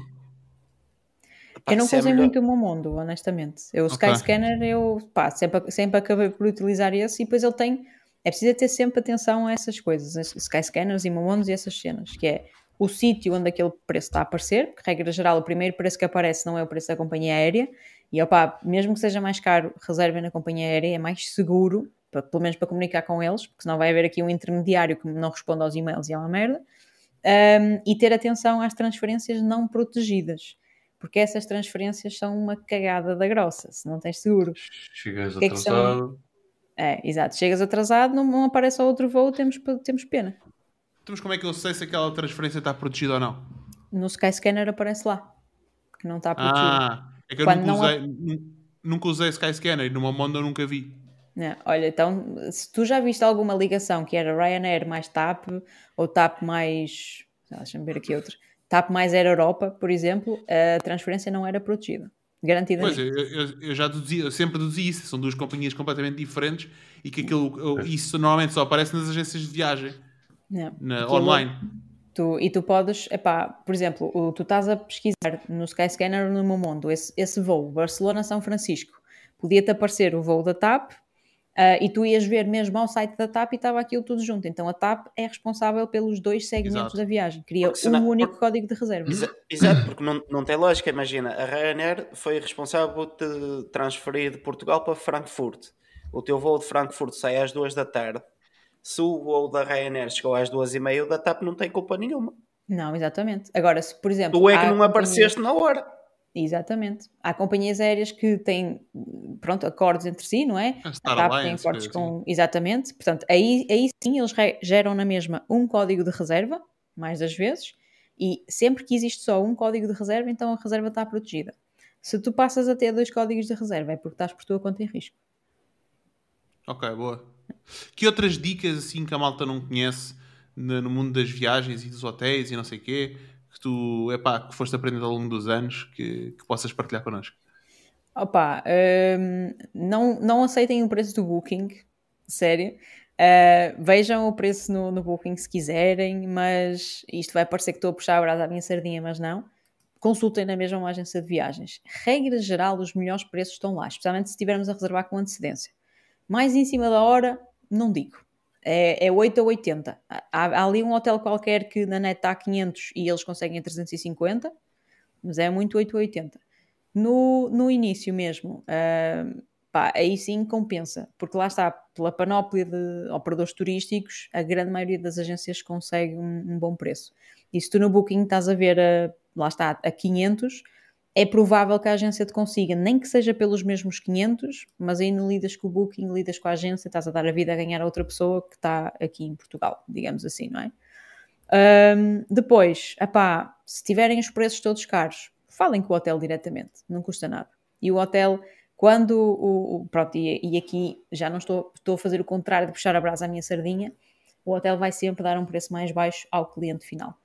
pá, eu não é usei melhor- muito o Momondo, honestamente. Eu, o Ok. Skyscanner, eu pá, sempre, sempre acabei por utilizar esse e depois ele tem. É preciso ter sempre atenção a essas coisas, as Skyscanners e Momondos e essas cenas, que é o sítio onde aquele preço está a aparecer, porque regra geral o primeiro preço que aparece não é o preço da companhia aérea, e opá, mesmo que seja mais caro, reservem na companhia aérea, é mais seguro, pa- pelo menos para comunicar com eles, porque senão vai haver aqui um intermediário que não responde aos e-mails e é uma merda. Um, e ter atenção às transferências não protegidas, porque essas transferências são uma cagada da grossa, se não tens seguro. Chegas que é que são? É, exato, chegas atrasado, não, não aparece outro voo, temos, temos pena. Então, mas como é que eu sei se aquela transferência está protegida ou não? No Skyscanner aparece lá, que não está protegido. Ah, é que eu Quando nunca não usei, nu- nunca usei Skyscanner e no Mamondo eu nunca vi. Não, olha, então, se tu já viste alguma ligação que era Ryanair mais TAP, ou TAP mais. Deixa-me ver aqui outra. TAP mais Air Europa, por exemplo, a transferência não era protegida. Garantidamente. Pois, eu, eu- eu já deduzi, eu sempre deduzi isso. São duas companhias completamente diferentes e que aquilo, eu- isso normalmente só aparece nas agências de viagem, Não. na, Aquilo- online. Tu, e tu podes, epá, por exemplo, tu estás a pesquisar no Skyscanner no Momondo esse, esse voo, Barcelona-São Francisco, podia-te aparecer o voo da TAP ah, e tu ias ver mesmo ao site da TAP e estava aquilo tudo junto. Então a TAP é responsável pelos dois segmentos Exato. da viagem, cria Porque senão- um único porque- código de reserva. Exa- Exato, porque não, não tem lógica. Imagina, a Ryanair foi responsável por te transferir de Portugal para Frankfurt. O teu voo de Frankfurt sai às duas da tarde. Se o voo da Ryanair chegou às duas e meia, o da TAP não tem culpa nenhuma. Não, exatamente. Agora, se por exemplo. Tu é que não apareceste na hora. Exatamente. Há companhias aéreas que têm, pronto, acordos entre si, não é? A Star TAP tem acordos assim. com. Exatamente. Portanto, aí, aí sim eles geram na mesma um código de reserva, mais das vezes, e sempre que existe só um código de reserva, então a reserva está protegida. Se tu passas a ter dois códigos de reserva, é porque estás por tua conta em risco. Ok, boa. Que outras dicas assim que a malta não conhece no no mundo das viagens e dos hotéis e não sei o quê, que tu, epá, que foste aprendendo ao longo dos anos, que, que possas partilhar connosco? Opa, hum, não, não aceitem o preço do Booking, sério. Uh, vejam o preço no, no Booking se quiserem, mas isto vai parecer que estou a puxar a brasa à minha sardinha, mas não. Consultem na mesma agência de viagens. Regra geral, os melhores preços estão lá, especialmente se estivermos a reservar com antecedência. Mais em cima da hora, não digo. É, é 8 a 80. Há, há ali um hotel qualquer que na net está a 500 e eles conseguem a 350, mas é muito 8 a 80. No, no início mesmo, ah, pá, aí sim compensa, porque lá está, pela panóplia de operadores turísticos, a grande maioria das agências consegue um, um bom preço. E se tu no Booking estás a ver, a, lá está, a 500, é provável que a agência te consiga, nem que seja pelos mesmos 500, mas não lidas com o Booking, lidas com a agência, estás a dar a vida a ganhar a outra pessoa que está aqui em Portugal, digamos assim, não é? Um, depois, epá, se tiverem os preços todos caros, falem com o hotel diretamente, não custa nada. E o hotel, quando o. o pronto, e, e, aqui já não estou, estou a fazer o contrário de puxar a brasa à minha sardinha, o hotel vai sempre dar um preço mais baixo ao cliente final.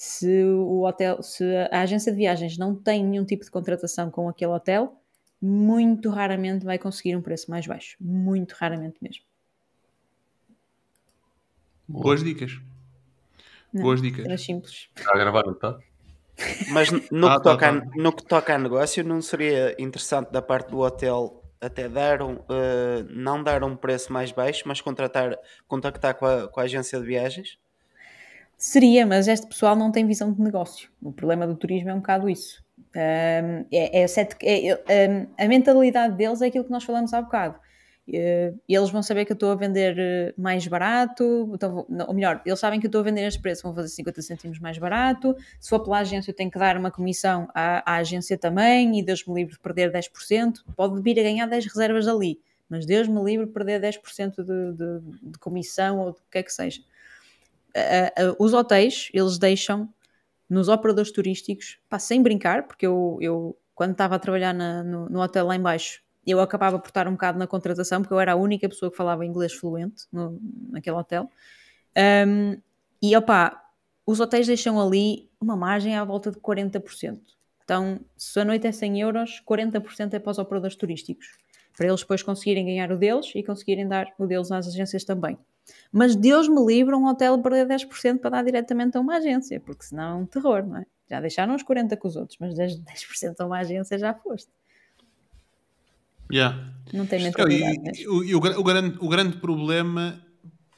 Se o hotel, se a agência de viagens não tem nenhum tipo de contratação com aquele hotel, muito raramente vai conseguir um preço mais baixo. Muito raramente mesmo. Boas dicas. Não, Boas dicas. Era simples. Está a gravar, não está? Mas no, Ah, que tá, toca a, tá. no que toca a negócio, não seria interessante da parte do hotel até dar um, eh, não dar um preço mais baixo, mas contratar, contactar com a, com a agência de viagens? Seria, mas este pessoal não tem visão de negócio. O problema do turismo é um bocado isso. Um, é, é é- é- a mentalidade deles é aquilo que nós falamos há bocado. Eh, eles vão saber que eu estou a vender eh, mais barato, então vou- não, ou melhor, eles sabem que eu estou a vender este preço, vão fazer 50 cêntimos mais barato. Se for pela agência, eu tenho que dar uma comissão à, à agência também, e Deus me livre de perder 10%. Pode vir a ganhar 10 reservas ali, mas Deus me livre de perder 10% de, de, de comissão ou do que é que seja. A- a- os hotéis, eles deixam nos operadores turísticos, pá, sem brincar, porque eu, eu quando estava a trabalhar na- no, no hotel lá em baixo, eu acabava por estar um bocado na contratação, porque eu era a única pessoa que falava inglês fluente no, naquele hotel. Um, e opá, os hotéis deixam ali uma margem à volta de 40%. Então, se a noite é 100 euros, 40% é para os operadores turísticos. Para eles depois conseguirem ganhar o deles e conseguirem dar o deles às agências também. Mas Deus me livre um hotel perder 10% para dar diretamente a uma agência, porque senão é um terror, não é? Já deixaram os 40% com os outros, mas 10%, 10% a uma agência já foste. Yeah. Não tem mentalidade e- mesmo. e o, o grande, o grande problema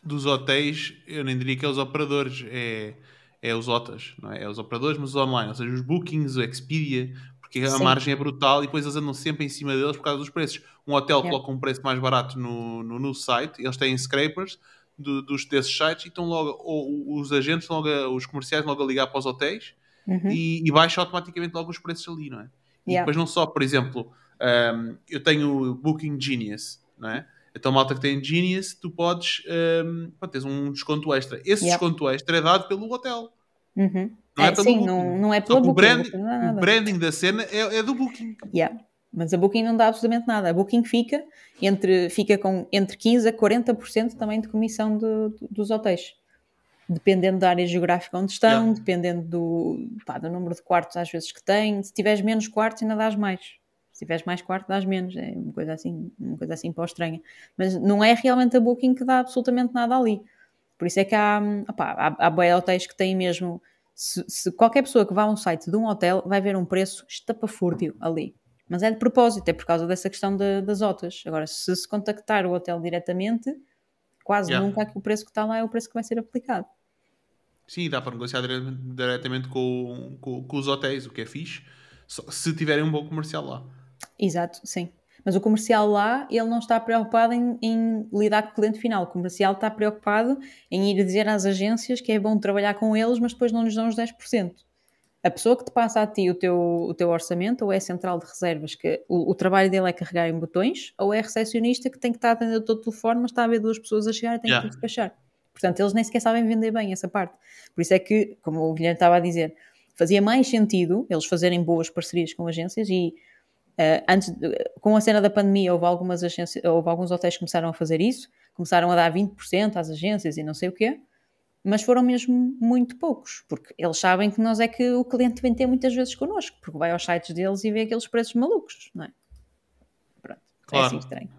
dos hotéis, eu nem diria que é os operadores, é, é os OTAs, não é? É os operadores, mas os online, ou seja, os bookings, o Expedia, porque a Sim. margem é brutal e depois eles andam sempre em cima deles por causa dos preços. Um hotel Yeah. coloca um preço mais barato no, no, no site, eles têm scrapers do- dos, desses sites e estão logo, ou os agentes, logo a- os comerciais, logo a ligar para os hotéis Uhum. e, e baixa automaticamente logo os preços ali, não é? E Yeah. depois não só, por exemplo, um, eu tenho o Booking Genius, não é? Então, malta que tem Genius, tu podes um, pá, tens um desconto extra. Esse Yeah. desconto extra é dado pelo hotel. Uhum. Não é É, pelo sim, não, não é pelo o, Booking. brand, Booking não dá o branding da cena é, é do Booking. Yeah. Mas a Booking não dá absolutamente nada. A Booking fica, entre, fica com entre 15% a 40% também de comissão de- de- dos hotéis. Dependendo da área geográfica onde estão, Yeah. dependendo do, pá, do número de quartos às vezes que têm. Se tiveres menos quartos, ainda dás mais. Se tiveres mais quartos, dás menos. É uma coisa assim, uma coisa assim pó estranha. Mas não é realmente a Booking que dá absolutamente nada ali. Por isso é que há, opá, há, há bué hotéis que têm mesmo. Se, se qualquer pessoa que vá a um site de um hotel vai ver um preço estapafúrdio ali. Mas é de propósito, é por causa dessa questão de- das OTAs. Agora, se se contactar o hotel diretamente, quase Yeah. nunca que o preço que está lá é o preço que vai ser aplicado. Sim, dá para negociar diretamente, com, com, com os hotéis, o que é fixe, se tiverem um bom comercial lá. Exato, sim. Mas o comercial lá, ele não está preocupado em, em lidar com o cliente final. O comercial está preocupado em ir dizer às agências que é bom trabalhar com eles, mas depois não lhes dão os 10%. A pessoa que te passa a ti o teu, o teu orçamento, ou é a central de reservas, que o, o trabalho dele é carregar em botões, ou é a recepcionista que tem que estar atendendo o teu telefone, mas está a ver duas pessoas a chegar e tem Yeah. que despachar. Portanto, eles nem sequer sabem vender bem essa parte. Por isso é que, como o Guilherme estava a dizer, fazia mais sentido eles fazerem boas parcerias com agências e Uh, antes de- com a cena da pandemia houve algumas agências, houve alguns hotéis que começaram a fazer isso, começaram a dar 20% às agências e não sei o quê, mas foram mesmo muito poucos, porque eles sabem que nós é que o cliente vem ter muitas vezes connosco, porque vai aos sites deles e vê aqueles preços malucos, não é? Pronto, é Claro. assim estranho.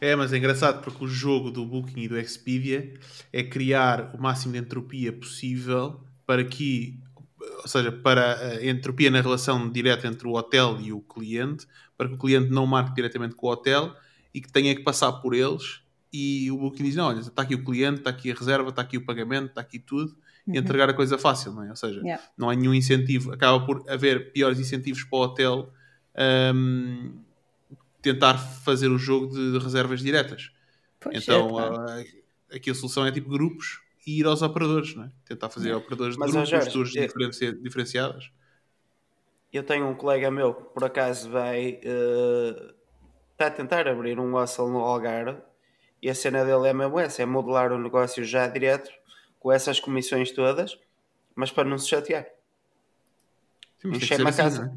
É, mas é engraçado porque o jogo do Booking e do Expedia é criar o máximo de entropia possível para que, ou seja, para a entropia na relação direta entre o hotel e o cliente, para que o cliente não marque diretamente com o hotel e que tenha que passar por eles e o Booking diz, não, olha, está aqui o cliente, está aqui a reserva, está aqui o pagamento, está aqui tudo e entregar a coisa fácil, não é? Ou seja, Yeah. não há nenhum incentivo, acaba por haver piores incentivos para o hotel hum, tentar fazer o jogo de reservas diretas. Pois, então, é, pá. a- aqui a solução é tipo grupos e ir aos operadores, não é? Tentar fazer operadores de Mas, grupos, Jorge, tours eu- diferenci- diferenciadas. Eu tenho um colega meu que por acaso vai eh, está a tentar abrir um hostel no Algarve e a cena dele é mesmo essa, é modelar o negócio já direto com essas comissões todas, mas para não se chatear. Sim, mas tem que Encher uma assim, casa. não é?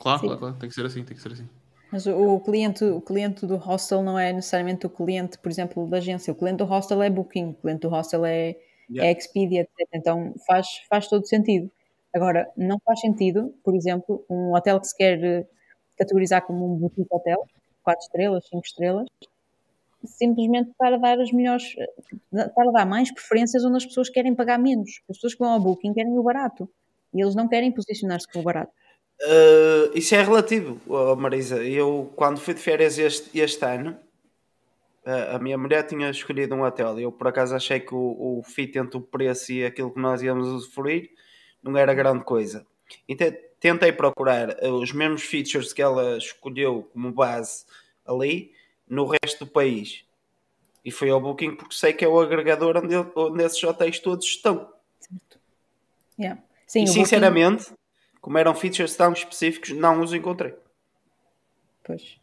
Claro, Sim. claro, claro, tem que ser assim, tem que ser assim. Mas o, o cliente, o cliente do hostel não é necessariamente o cliente, por exemplo, da agência. O cliente do hostel é Booking, o cliente do hostel é, Yeah. é Expedia, etc. Então faz, faz todo sentido. Agora, não faz sentido, por exemplo, um hotel que se quer eh, categorizar como um boutique hotel, 4 estrelas, 5 estrelas, simplesmente estar a dar as melhores, eh, estar a dar mais preferências onde as pessoas querem pagar menos. As pessoas que vão ao Booking querem o barato. E eles não querem posicionar-se com o barato. Uh, isso é relativo, oh, Marisa. Eu, quando fui de férias este, este ano, a a minha mulher tinha escolhido um hotel. Eu, por acaso, achei que o, o fit entre o preço e aquilo que nós íamos usufruir não era grande coisa. Então, tentei procurar uh, os mesmos features que ela escolheu como base ali no resto do país. E foi ao Booking porque sei que é o agregador onde, onde esses hotéis todos estão. Yeah. Sim, e o Booking- sinceramente, como eram features tão específicos, não os encontrei. Pois.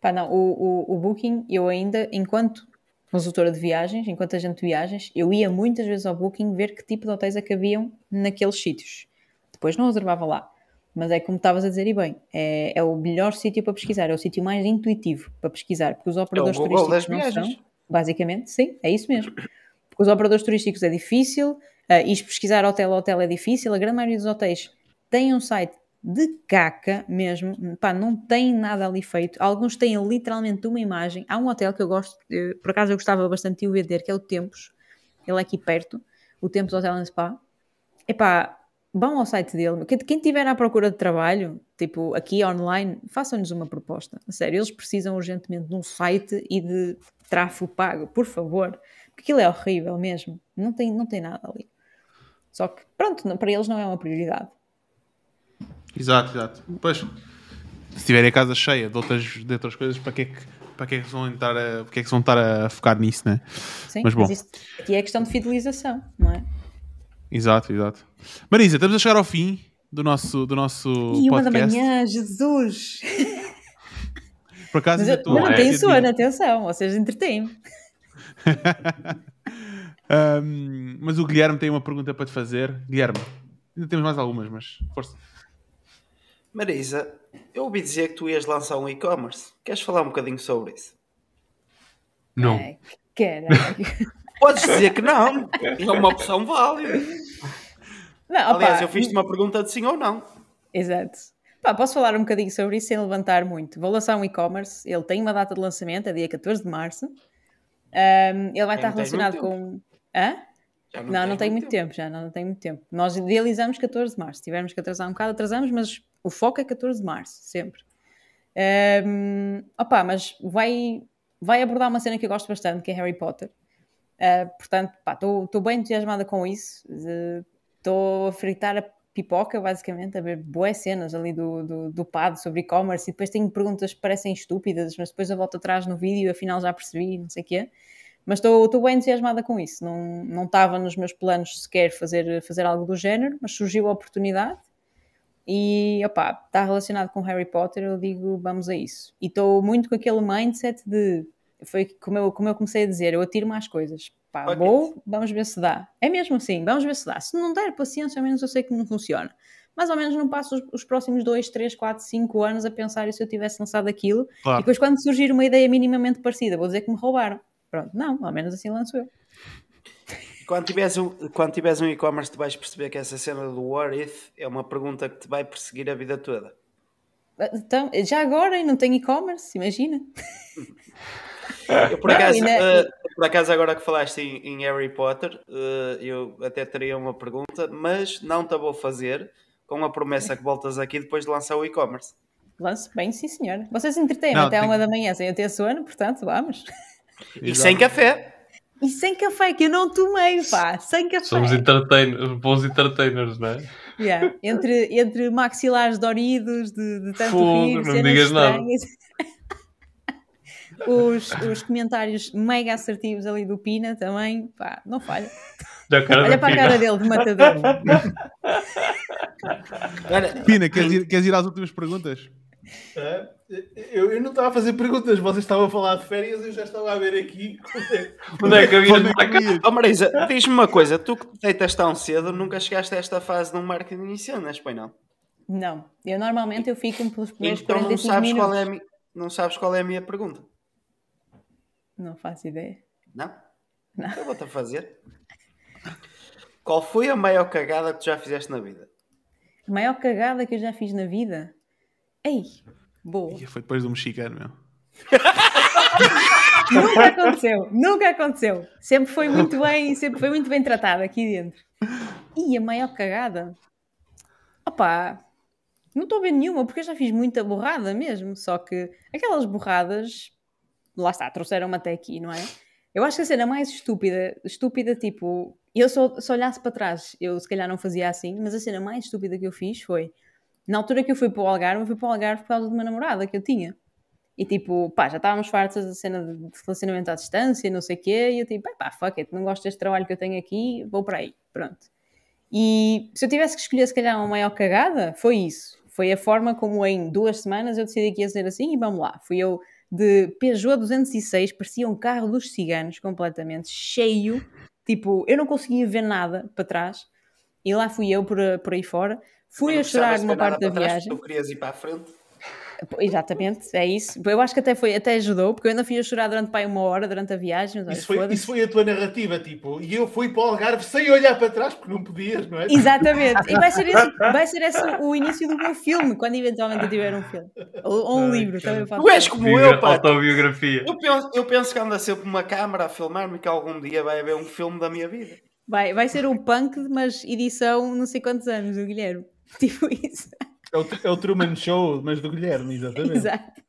Pá, não, o, o, o Booking, eu ainda, enquanto consultora de viagens, enquanto agente de viagens, eu ia muitas vezes ao Booking ver que tipo de hotéis é que haviam naqueles sítios. Depois não reservava lá. Mas é como estavas a dizer, e bem, é, é o melhor sítio para pesquisar, é o sítio mais intuitivo para pesquisar, porque os operadores É Google das turísticos não viagens. são, basicamente, sim, é isso mesmo. Porque os operadores turísticos é difícil, uh, e pesquisar hotel a hotel é difícil, a grande maioria dos hotéis tem um site de caca mesmo, pá, não tem nada ali feito. Alguns têm literalmente uma imagem. Há um hotel que eu gosto, eh, por acaso eu gostava bastante de o vender, que é o Tempos. Ele é aqui perto, o Tempos Hotel and Spa. Epá, vão ao site dele. Quem- estiver à procura de trabalho, tipo aqui online, façam-nos uma proposta. A sério, eles precisam urgentemente de um site e de tráfego pago, por favor. Porque aquilo é horrível mesmo. Não tem, não tem nada ali. Só que, pronto, para eles não é uma prioridade. Exato, exato. Pois, se tiverem a casa cheia de outras, de outras coisas, para que é que, para que, é que vão estar a, para que é que vão estar a focar nisso, né? Sim, Mas bom. isto aqui é questão de fidelização, não é? Exato, exato. Marisa, estamos a chegar ao fim do nosso, do nosso E uma da manhã, Jesus! Por acaso, Mas eu, mas não a- tenho sono, atenção, vocês entretêm-me. Ahm, mas o Guilherme tem uma pergunta para te fazer. Guilherme, ainda temos mais algumas, mas força. Marisa, eu ouvi dizer que tu ias lançar um e-commerce. Queres falar um bocadinho sobre isso? Não. Ai, caralho. Podes dizer que não. É uma opção válida. Não, opa, Aliás, eu fiz-te uma pergunta de sim ou não. Exato. Pá, posso falar um bocadinho sobre isso sem levantar muito. Vou lançar um e-commerce, ele tem uma data de lançamento, é dia 14 de março. Ahm, ele vai estar não relacionado com. Hã? Já Não, não, tem muito tempo. já, não, não tem muito tempo. Nós idealizamos 14 de março. Se tivermos que atrasar um bocado, atrasamos, mas o foco é 14 de março, sempre. Ahm, opa, mas vai, vai abordar uma cena que eu gosto bastante, que é Harry Potter. Ah, portanto, estou bem entusiasmada com isso. Estou a fritar a pipoca, basicamente, a ver boas cenas ali do, do, do PAD sobre e-commerce e depois tenho perguntas que parecem estúpidas, mas depois eu volto atrás no vídeo e afinal já percebi, não sei o quê. Mas estou bem entusiasmada com isso. Não não estava nos meus planos sequer fazer, fazer algo do género, mas surgiu a oportunidade e opá, está relacionado com Harry Potter, eu digo vamos a isso. E estou muito com aquele mindset de foi como eu, como eu comecei a dizer, eu atiro-me às coisas. Pá, Bucket. vou, vamos ver se dá. É mesmo assim, vamos ver se dá. Se não der paciência, ao menos eu sei que não funciona. Mais ou menos não passo os, os próximos 2, 3, 4, 5 anos a pensar se eu tivesse lançado aquilo. Claro. E depois, quando surgir uma ideia minimamente parecida, vou dizer que me roubaram. Pronto, não, ao menos assim lanço eu. Quando tiveres um, quando tiveres um e-commerce, tu vais perceber que essa cena do what if é uma pergunta que te vai perseguir a vida toda. Então, já agora e não tenho e-commerce, imagina. Eu, por, Não, acaso, e na- eh, por acaso, agora que falaste em, em Harry Potter, eh, eu até teria uma pergunta, mas não te a vou fazer com a promessa que voltas aqui depois de lançar o e-commerce. Lance bem, sim senhor. Vocês entretêm Não, até tem- uma da manhã sem eu ter sono, portanto, vamos. E sem café. E sem café, que eu não tomei, pá, sem café. Somos entertainers, bons entertainers, não é? Yeah. Entre, entre maxilares doridos, de, de tanto Fogo, rir, não cenas digas nada. Os, os comentários mega assertivos ali do Pina também, pá, não falha. A Olha para a Pina. cara dele de matador. Pina, queres ir, queres ir às últimas perguntas? Ah, eu, eu não estava a fazer perguntas, vocês estavam a falar de férias, eu já estava a ver aqui. Onde é que eu ia é? Oh Marisa, diz-me uma coisa, tu que te deitas tão cedo, nunca chegaste a esta fase de um marketing de cenas, pois não? Não, eu normalmente eu fico pelos primeiros Então não 45 sabes, minutos. qual é a não sabes qual é a minha pergunta? Não faço ideia. Não? Não. Eu vou-te a fazer. Qual foi a maior cagada que tu já fizeste na vida? A maior cagada que eu já fiz na vida? Ei, boa. Ih, Foi depois do mexicano, meu. Nunca aconteceu, nunca aconteceu. Sempre foi muito bem, sempre foi muito bem tratado aqui dentro. E a maior cagada? Opá, não estou a ver nenhuma, porque eu já fiz muita borrada mesmo. Só que aquelas borradas, lá está, trouxeram-me até aqui, não é? Eu acho que a cena mais estúpida, estúpida, tipo, eu só, se olhasse para trás, eu se calhar não fazia assim, mas a cena mais estúpida que eu fiz foi, na altura que eu fui para o Algarve, eu fui para o Algarve por causa de uma namorada que eu tinha. E tipo, pá, já estávamos fartos da cena de de relacionamento à distância, não sei o quê, e eu tipo, pá, fuck it, não gosto deste trabalho que eu tenho aqui, vou para aí, pronto. E se eu tivesse que escolher, se calhar, uma maior cagada, foi isso. Foi a forma como em duas semanas eu decidi que ia ser assim e vamos lá. Fui eu de Peugeot 206, parecia um carro dos ciganos completamente, cheio, tipo, eu não conseguia ver nada para trás, e lá fui eu por, por aí fora. Fui a chorar numa parte da trás, viagem. Tu querias ir para a frente. Exatamente, é isso. Eu acho que até, foi, até ajudou, porque eu ainda fui a chorar durante pai, uma hora durante a viagem. Mas, Isso foi, isso foi a tua narrativa, tipo, e eu fui para o Algarve sem olhar para trás, porque não podias, não é? Exatamente, e vai ser, esse, vai ser esse o início do meu filme, quando eventualmente eu tiver um filme. Ou, ou um Ai, livro, cara. também faço. Tu és como eu, pá. Autobiografia. Eu penso, eu penso que anda sempre uma câmara a filmar-me que algum dia vai haver um filme da minha vida. Vai, vai ser o punk, mas edição não sei quantos anos, o Guilherme. Tipo isso. É o, é o Truman Show, mas do Guilherme, exatamente. Exato.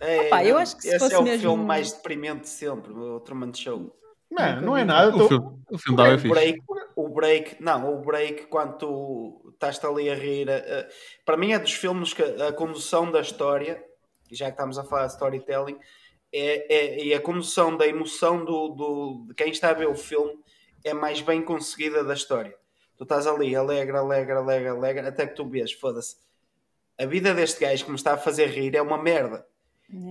É, Opa, eu acho que se esse fosse é o mesmo- filme mais deprimente de sempre, o Truman Show. Não, não é nada. O tô- filme, o filme o fixe. break, o break, não, o break quando tu estás ali a rir, eh, para mim é dos filmes que a condução da história, e já que estamos a falar de storytelling, é, é, e a condução da emoção do, do- de quem está a ver o filme é mais bem conseguida da história. Tu estás ali alegre, alegre, alegre, alegre, até que tu vês, foda-se. A vida deste gajo que me está a fazer rir é uma merda.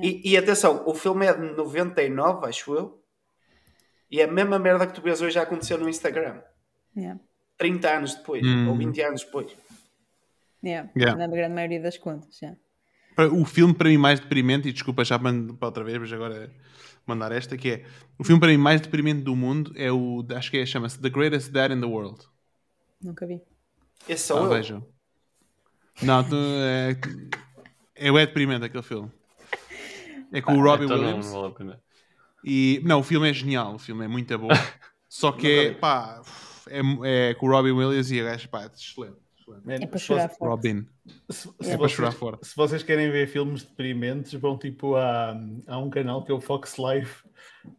E, e atenção, o filme é de 99, acho eu. E é a mesma merda que tu vês hoje a acontecer no Instagram. Yeah. 30 anos depois, Hum. ou 20 anos depois. Yeah. Yeah. Na grande maioria das contas. O filme para mim mais deprimente, e desculpa já mando para outra vez, mas agora mandar esta, que é o filme para mim mais deprimente do mundo é o, acho que é, chama-se The Greatest Dad in the World. Nunca vi. Esse sou Ah, eu. vejam. Não, tu, é, é, é deprimente aquele filme. É com o Robbie Então não, Williams. não. E, não, o filme é genial, o filme é muito bom. Só que é, pá, é, é com o Robin Williams e a gaja, pá, excelente. excelente. Man, É para se chorar vocês- forte. Robin. Se, se É para vocês, chorar fora. se vocês querem ver filmes deprimentes, vão tipo a, a um canal que é o Fox Life,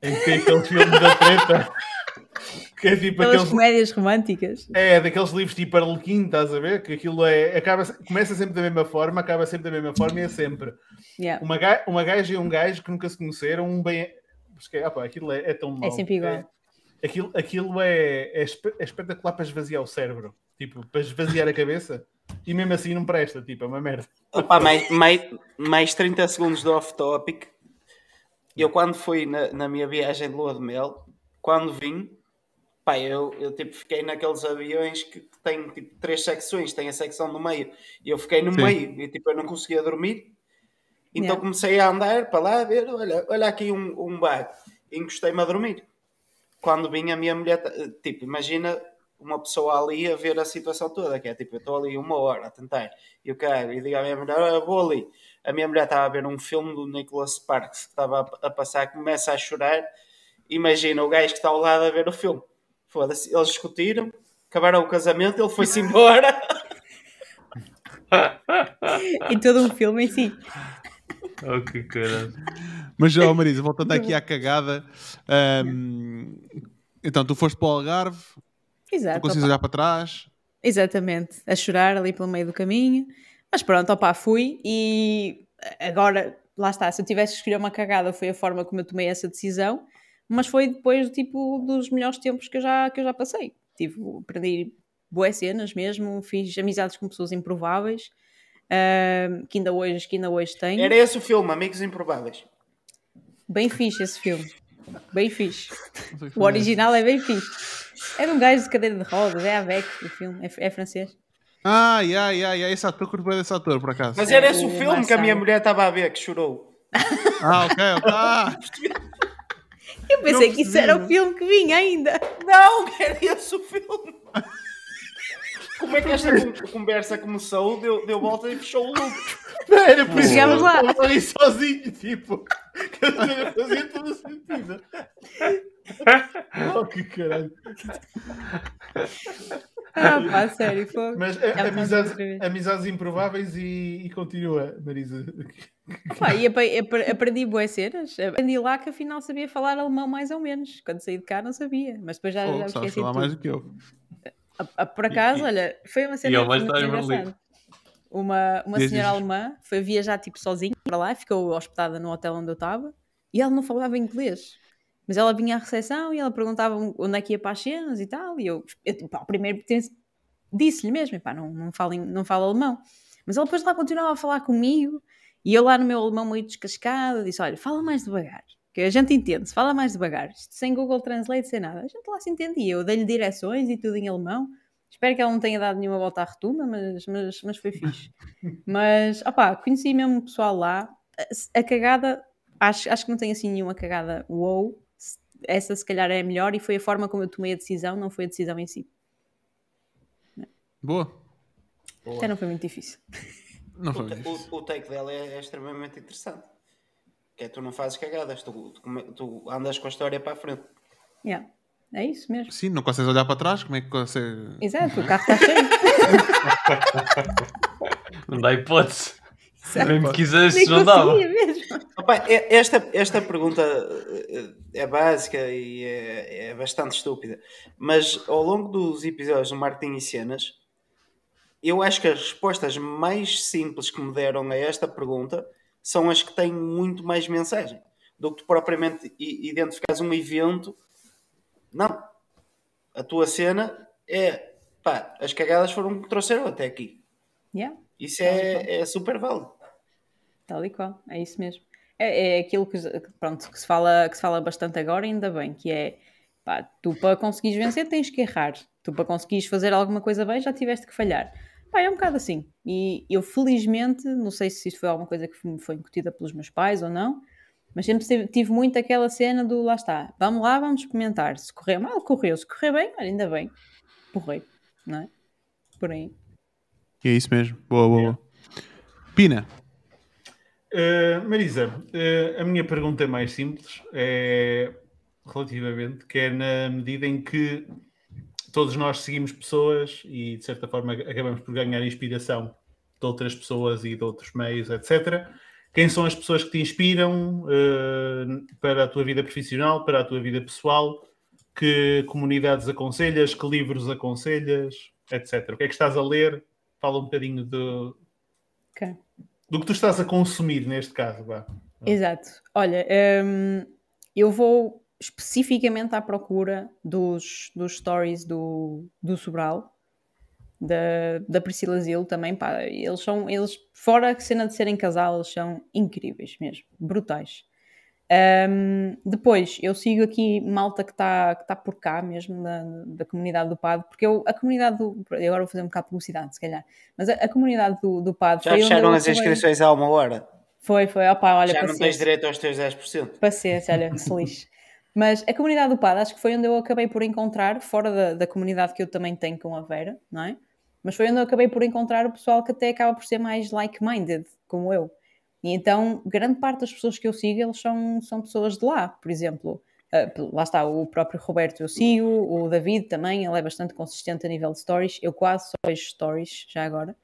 em que tem aqueles filmes da treta, que é tipo Aquelas aqueles. comédias românticas. É, daqueles livros tipo Arlequim, estás a ver? Que aquilo é. Acaba, começa sempre da mesma forma, acaba sempre da mesma forma e é sempre Yeah. uma, ga, uma gaja e um gajo que nunca se conheceram, um bem. Porque, opa, aquilo é, é tão mau. É sempre igual. É- aquilo aquilo é, é, é espetacular para esvaziar o cérebro, tipo, para esvaziar a cabeça, e mesmo assim não presta, tipo, é uma merda. Opa, mais, mais, mais 30 segundos de off-topic. Eu, quando fui na, na minha viagem de lua de mel, quando vim, pá, eu, eu tipo, fiquei naqueles aviões que têm tipo, três secções, tem a secção do meio, e eu fiquei no Sim. meio, e tipo, eu não conseguia dormir. Então Yeah. comecei a andar para lá, a ver, olha, olha aqui um, um bar, encostei-me a dormir. Quando vim, a minha mulher, ta- tipo, imagina uma pessoa ali a ver a situação toda, que é tipo, eu estou ali uma hora a tentar, e eu quero, e digo à minha mulher, olha, vou ali. A minha mulher estava a ver um filme do Nicholas Sparks que estava a, passar, começa a chorar. Imagina o gajo que está ao lado a ver o filme. Foda-se, eles discutiram, acabaram o casamento, ele foi-se embora. E todo um filme em si. Oh, que caralho. Mas, ó Marisa, voltando aqui à cagada. ahm, então, tu foste para o Algarve, não Exato. consegues opa. olhar para trás. Exatamente, a chorar ali pelo meio do caminho. Mas pronto, opá, fui e agora, lá está, se eu tivesse que escolher uma cagada foi a forma como eu tomei essa decisão, mas foi depois tipo dos melhores tempos que eu já, que eu já passei. Tive, aprendi boas cenas mesmo, fiz amizades com pessoas improváveis uh, que, ainda hoje, que ainda hoje tenho. Era esse o filme, Amigos Improváveis. Bem fixe esse filme. Bem fixe. O original é bem fixe. É de um gajo de cadeira de rodas, é Avec o filme, é, é francês. Ah, yeah, yeah, yeah. esse ator, curto bem desse ator, por acaso. Mas era esse o O filme que a minha mulher estava a ver, que chorou. Ah, ok, ok. Ah, Eu pensei Não que isso era o filme que vinha ainda. Não, era esse o filme. Como é que esta con- conversa começou, deu, deu volta e fechou o loop. Era por isso Chegamos eu lá. ali sozinho, tipo. Cena fazia todo o sentido. Oh, que caralho. Ah, pá, sério, foi. Mas é, Já me amizades, amizades improváveis e, e continua, Marisa. Pá, e ap- ap- aprendi boas cenas. Aprendi lá que afinal sabia falar alemão mais ou menos. Quando saí de cá não sabia, mas depois já, já pô, me esqueci falar tudo. mais do que eu. A- a- Por acaso, olha, foi uma cena vai muito estar em engraçada. Uma, uma Diz, senhora diz. alemã foi viajar tipo sozinha para lá, ficou hospedada no hotel onde eu estava e ela não falava inglês. Mas ela vinha à recepção e ela perguntava onde é que ia para as cenas e tal. E eu, eu tipo, pá, primeiro disse-lhe mesmo, pá, não, não, falo, não falo alemão. Mas ela depois lá continuava a falar comigo e eu lá no meu alemão meio descascado disse: Olha, fala mais devagar, que a gente entende-se, fala mais devagar. Sem Google Translate, sem nada. A gente lá se entendia. Eu dei-lhe direções e tudo em alemão. Espero que ela não tenha dado nenhuma volta à rotunda, mas, mas, mas foi fixe. mas, opá, conheci mesmo o pessoal lá. A, a cagada, acho, acho que não tem assim nenhuma cagada wow. Essa se calhar é a melhor e foi a forma como eu tomei a decisão, não foi a decisão em si. Boa. Até não foi muito difícil. Não O, foi difícil. o- o take dela é, é extremamente interessante. Que é tu não fazes cagadas, tu, tu tu andas com a história para a frente. Yeah. É isso mesmo. Sim, não consegues olhar para trás? Como é que consegue. Exato, o carro está cheio. Não dá hipótese. Exato. Nem me quisesse, Nem não dava. conseguia mesmo. Opa, é- esta, esta pergunta eh, é básica e é, é bastante estúpida, mas ao longo dos episódios do Marketing e Cenas, eu acho que as respostas mais simples que me deram a esta pergunta são as que têm muito mais mensagem do que tu propriamente identificares um evento. Não. A tua cena é pá, as cagadas foram que trouxeram até aqui. Yeah. Isso é, é super válido. Tal e qual, é isso mesmo. É, é aquilo que, pronto, que, se fala, que se fala bastante agora, ainda bem, que é pá, tu para conseguires vencer tens que errar. Tu para conseguires fazer alguma coisa bem já tiveste que falhar. Pá, é um bocado assim. E eu felizmente, não sei se isto foi alguma coisa que me foi incutida pelos meus pais ou não, mas sempre tive, muito aquela cena do lá está, vamos lá, vamos experimentar. Se correr mal, correu. Se correr bem, ainda bem. Porrei, não é? Por aí. É isso mesmo. Boa, boa, boa. Pina. Uh, Marisa, uh, a minha pergunta é mais simples, é relativamente, que é na medida em que todos nós seguimos pessoas e de certa forma acabamos por ganhar inspiração de outras pessoas e de outros meios, etc. Quem são as pessoas que te inspiram uh, para a tua vida profissional, para a tua vida pessoal? Que comunidades aconselhas? Que livros aconselhas? Etc. O que é que estás a ler? Fala um bocadinho do, Ok. do que tu estás a consumir neste caso. Vá. Exato. Olha, hum, eu vou especificamente à procura dos, dos stories do, do Sobral, da, da Priscila Zil também, pá, eles são, eles, fora a cena de serem casal, eles são incríveis mesmo, brutais. Hum, depois, eu sigo aqui malta que está que tá por cá mesmo, da, da comunidade do PAD, porque eu, a comunidade do. eu Agora vou fazer um bocado de publicidade, se calhar, mas a, a comunidade do, do PAD. Já fecharam as inscrições há uma hora. Foi, foi, opá, olha, Já não paciência. tens direito aos teus 10%. Paciência, olha, que se lixe. Mas a comunidade do PAD acho que foi onde eu acabei por encontrar, fora da, da comunidade que eu também tenho com a Vera, não é? Mas foi onde eu acabei por encontrar o pessoal que até acaba por ser mais like-minded, como eu. E então, grande parte das pessoas que eu sigo, eles são, são pessoas de lá. Por exemplo, ah, lá está, o próprio Roberto eu sigo, o David também, ele é bastante consistente a nível de stories. Eu quase só vejo stories, já agora.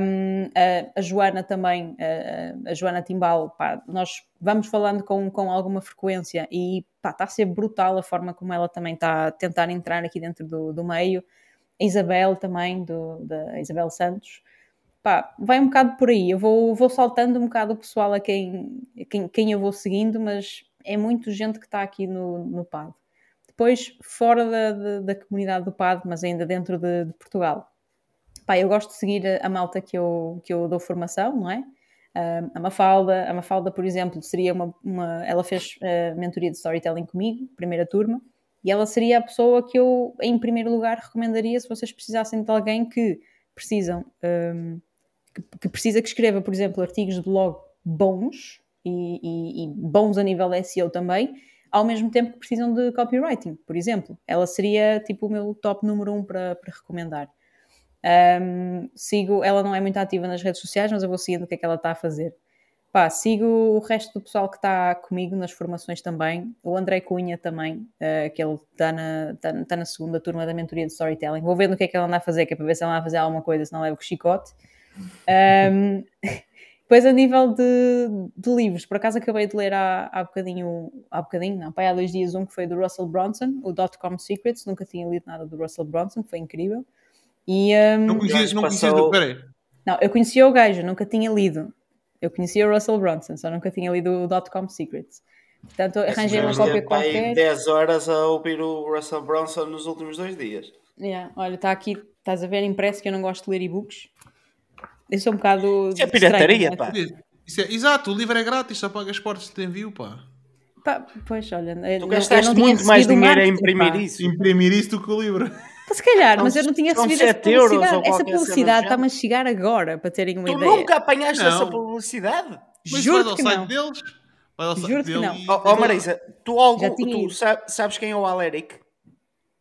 Um, a, Joana também, a, a Joana Timbal, pá, nós vamos falando com, com alguma frequência e está a ser brutal a forma como ela também está a tentar entrar aqui dentro do, do meio. Isabel também, do, da Isabel Santos. Pá, vai um bocado por aí. Eu vou, vou saltando um bocado o pessoal a quem, quem, quem eu vou seguindo, mas é muito gente que está aqui no, no PAD. Depois, fora da, da, da comunidade do PAD, mas ainda dentro de, de Portugal Pá, eu gosto de seguir a, malta que eu, que eu dou formação, não é? Uh, a Mafalda, a Mafalda, por exemplo, seria uma, uma ela fez uh, mentoria de storytelling comigo, primeira turma, e ela seria a pessoa que eu, em primeiro lugar, recomendaria se vocês precisassem de alguém que precisam, um, que, que, precisa que escreva, por exemplo, artigos de blog bons e, e, e bons a nível SEO também, ao mesmo tempo que precisam de copywriting, por exemplo. Ela seria tipo o meu top número um para, para recomendar. Um, sigo, ela não é muito ativa nas redes sociais, mas eu vou seguindo o que é que ela está a fazer. Pá, sigo o resto do pessoal que está comigo nas formações também. O André Cunha também, uh, que ele está na, tá, tá, na segunda turma da mentoria de storytelling. Vou ver no que é que ela anda a fazer, que é para ver se ela anda a fazer alguma coisa, se não leva com chicote. Um, depois, a nível de, de, livros, por acaso acabei de ler há, há bocadinho, há bocadinho, não, há dois dias, um que foi do Russell Brunson, o Dot-Com Secrets. Nunca tinha lido nada do Russell Brunson, que foi incrível. E, um, não conhecias, não conhecias passou... peraí. Não, eu conhecia o gajo, nunca tinha lido. Eu conhecia o Russell Brunson, só nunca tinha lido o Dot-Com Secrets. Portanto, arranjei uma cópia qualquer. 10 horas a ouvir o Russell Brunson nos últimos dois dias. Yeah. Olha, está aqui, estás a ver impresso que eu não gosto de ler e-books. Eu sou um bocado. Isso é pirataria, estranho, pá. Isso é, exato, o livro é grátis, só paga portas de envio, pá. pá pois, olha. Tu gastaste muito mais dinheiro a imprimir pá. isso. Imprimir isso do que o livro. Se calhar, mas eu não tinha recebido essa publicidade. Essa publicidade está-me a chegar agora, para terem uma tu ideia. Tu nunca apanhaste não. essa publicidade? Mas Juro que não. deles. Juro que não. Ó oh, Marisa, tu, algo, tu sabes quem é o Aleric?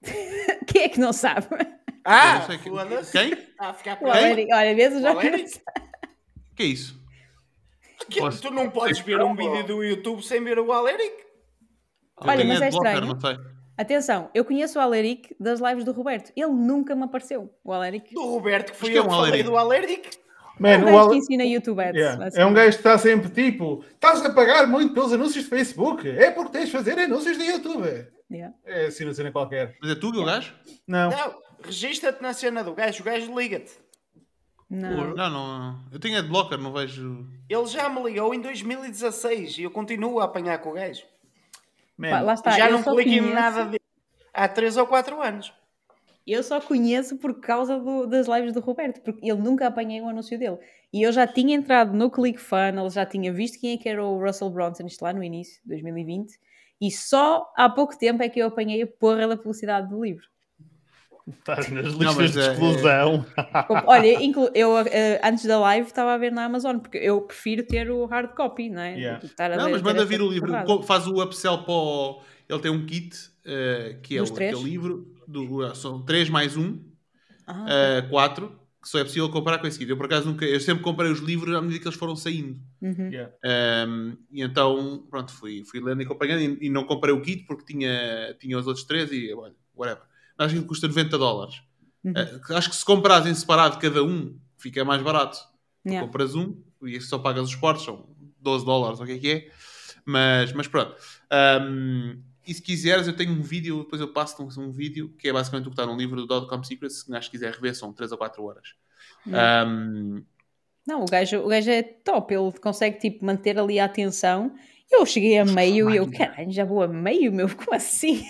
quem é que não sabe? Ah, que... quem? Ah, ficar com Aleric. Olha, mesmo já. que é isso? Que, tu não podes ver um vídeo do YouTube sem ver o Aleric. Olha, mas é estranho. Atenção, eu conheço o Aleric das lives do Roberto. Ele nunca me apareceu, o Aleric. Do Roberto, que foi que eu é um que falei do Aleric. Man, é um gajo que ensina YouTube Ads. Yeah. É um gajo que está sempre tipo: estás a pagar muito pelos anúncios de Facebook? É porque tens de fazer anúncios de YouTube. Yeah. É assim, não cena qualquer. Mas é tu, o gajo? Não. Não, registra-te na cena do gajo, o gajo liga-te. Não. não, não. Eu tenho adblocker, não vejo. Ele já me ligou em 2016 e eu continuo a apanhar com o gajo. Man, está, já não cliquei em nada de... há 3 ou 4 anos. Eu só conheço por causa do, das lives do Roberto, porque ele nunca apanhei o anúncio dele. E eu já tinha entrado no ClickFunnels, já tinha visto quem é que era o Russell Bronson, isto lá no início, 2020, e só há pouco tempo é que eu apanhei a porra da publicidade do livro. Estás nas listas de é, exclusão. É... Olha, eu uh, antes da live estava a ver na Amazon, porque eu prefiro ter o hard copy, não é? Yeah. não, mas manda vir o livro, faz o upsell para o... Ele tem um kit, uh, que é o, aquele livro, do, são 3 mais 1, ah, uh, 4, que só é possível comprar com esse kit. Eu, por acaso, nunca, eu sempre comprei os livros à medida que eles foram saindo. Uhum. Yeah. Um, e então, pronto, fui, fui lendo e acompanhando e, e, não comprei o kit porque tinha, tinha os outros três e, olha, whatever acho que custa 90 dólares. Uhum. Uh, acho que se compras em separado cada um, fica mais barato. Yeah. Compras um e só pagas os portos, são 12 dólares, ou o que é que é. Mas, mas pronto. Um, e se quiseres, eu tenho um vídeo, depois eu passo um, um vídeo que é basicamente o que está no livro do Dotcom Secrets. Se acho que quiser rever, são 3 ou 4 horas. Um, não, o gajo, o gajo é top, ele consegue tipo, manter ali a atenção. Eu cheguei a meio e eu, caralho, já vou a meio, meu, como assim?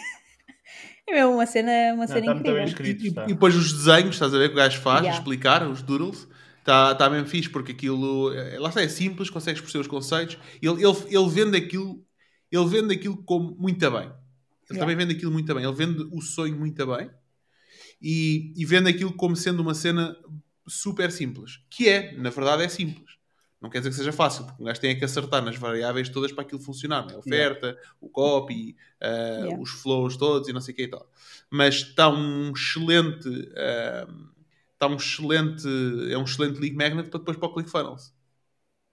É mesmo uma cena, uma cena incrível. Escrito, e, e, depois os desenhos, estás a ver que o gajo faz, yeah. explicar, os doodles, está tá mesmo fixe, porque aquilo, é, lá está, é simples, consegues perceber os conceitos, ele, ele, ele vende aquilo, ele vende aquilo como muito bem. Ele yeah. também vende aquilo muito bem, ele vende o sonho muito bem e, e vende aquilo como sendo uma cena super simples, que é, na verdade é simples. Não quer dizer que seja fácil, porque um gajo tem que acertar nas variáveis todas para aquilo funcionar, né? a oferta, yeah. o copy, uh, yeah. os flows todos e não sei o que e tal. Mas está um excelente, uh, está um excelente, é um excelente lead magnet para depois para o ClickFunnels.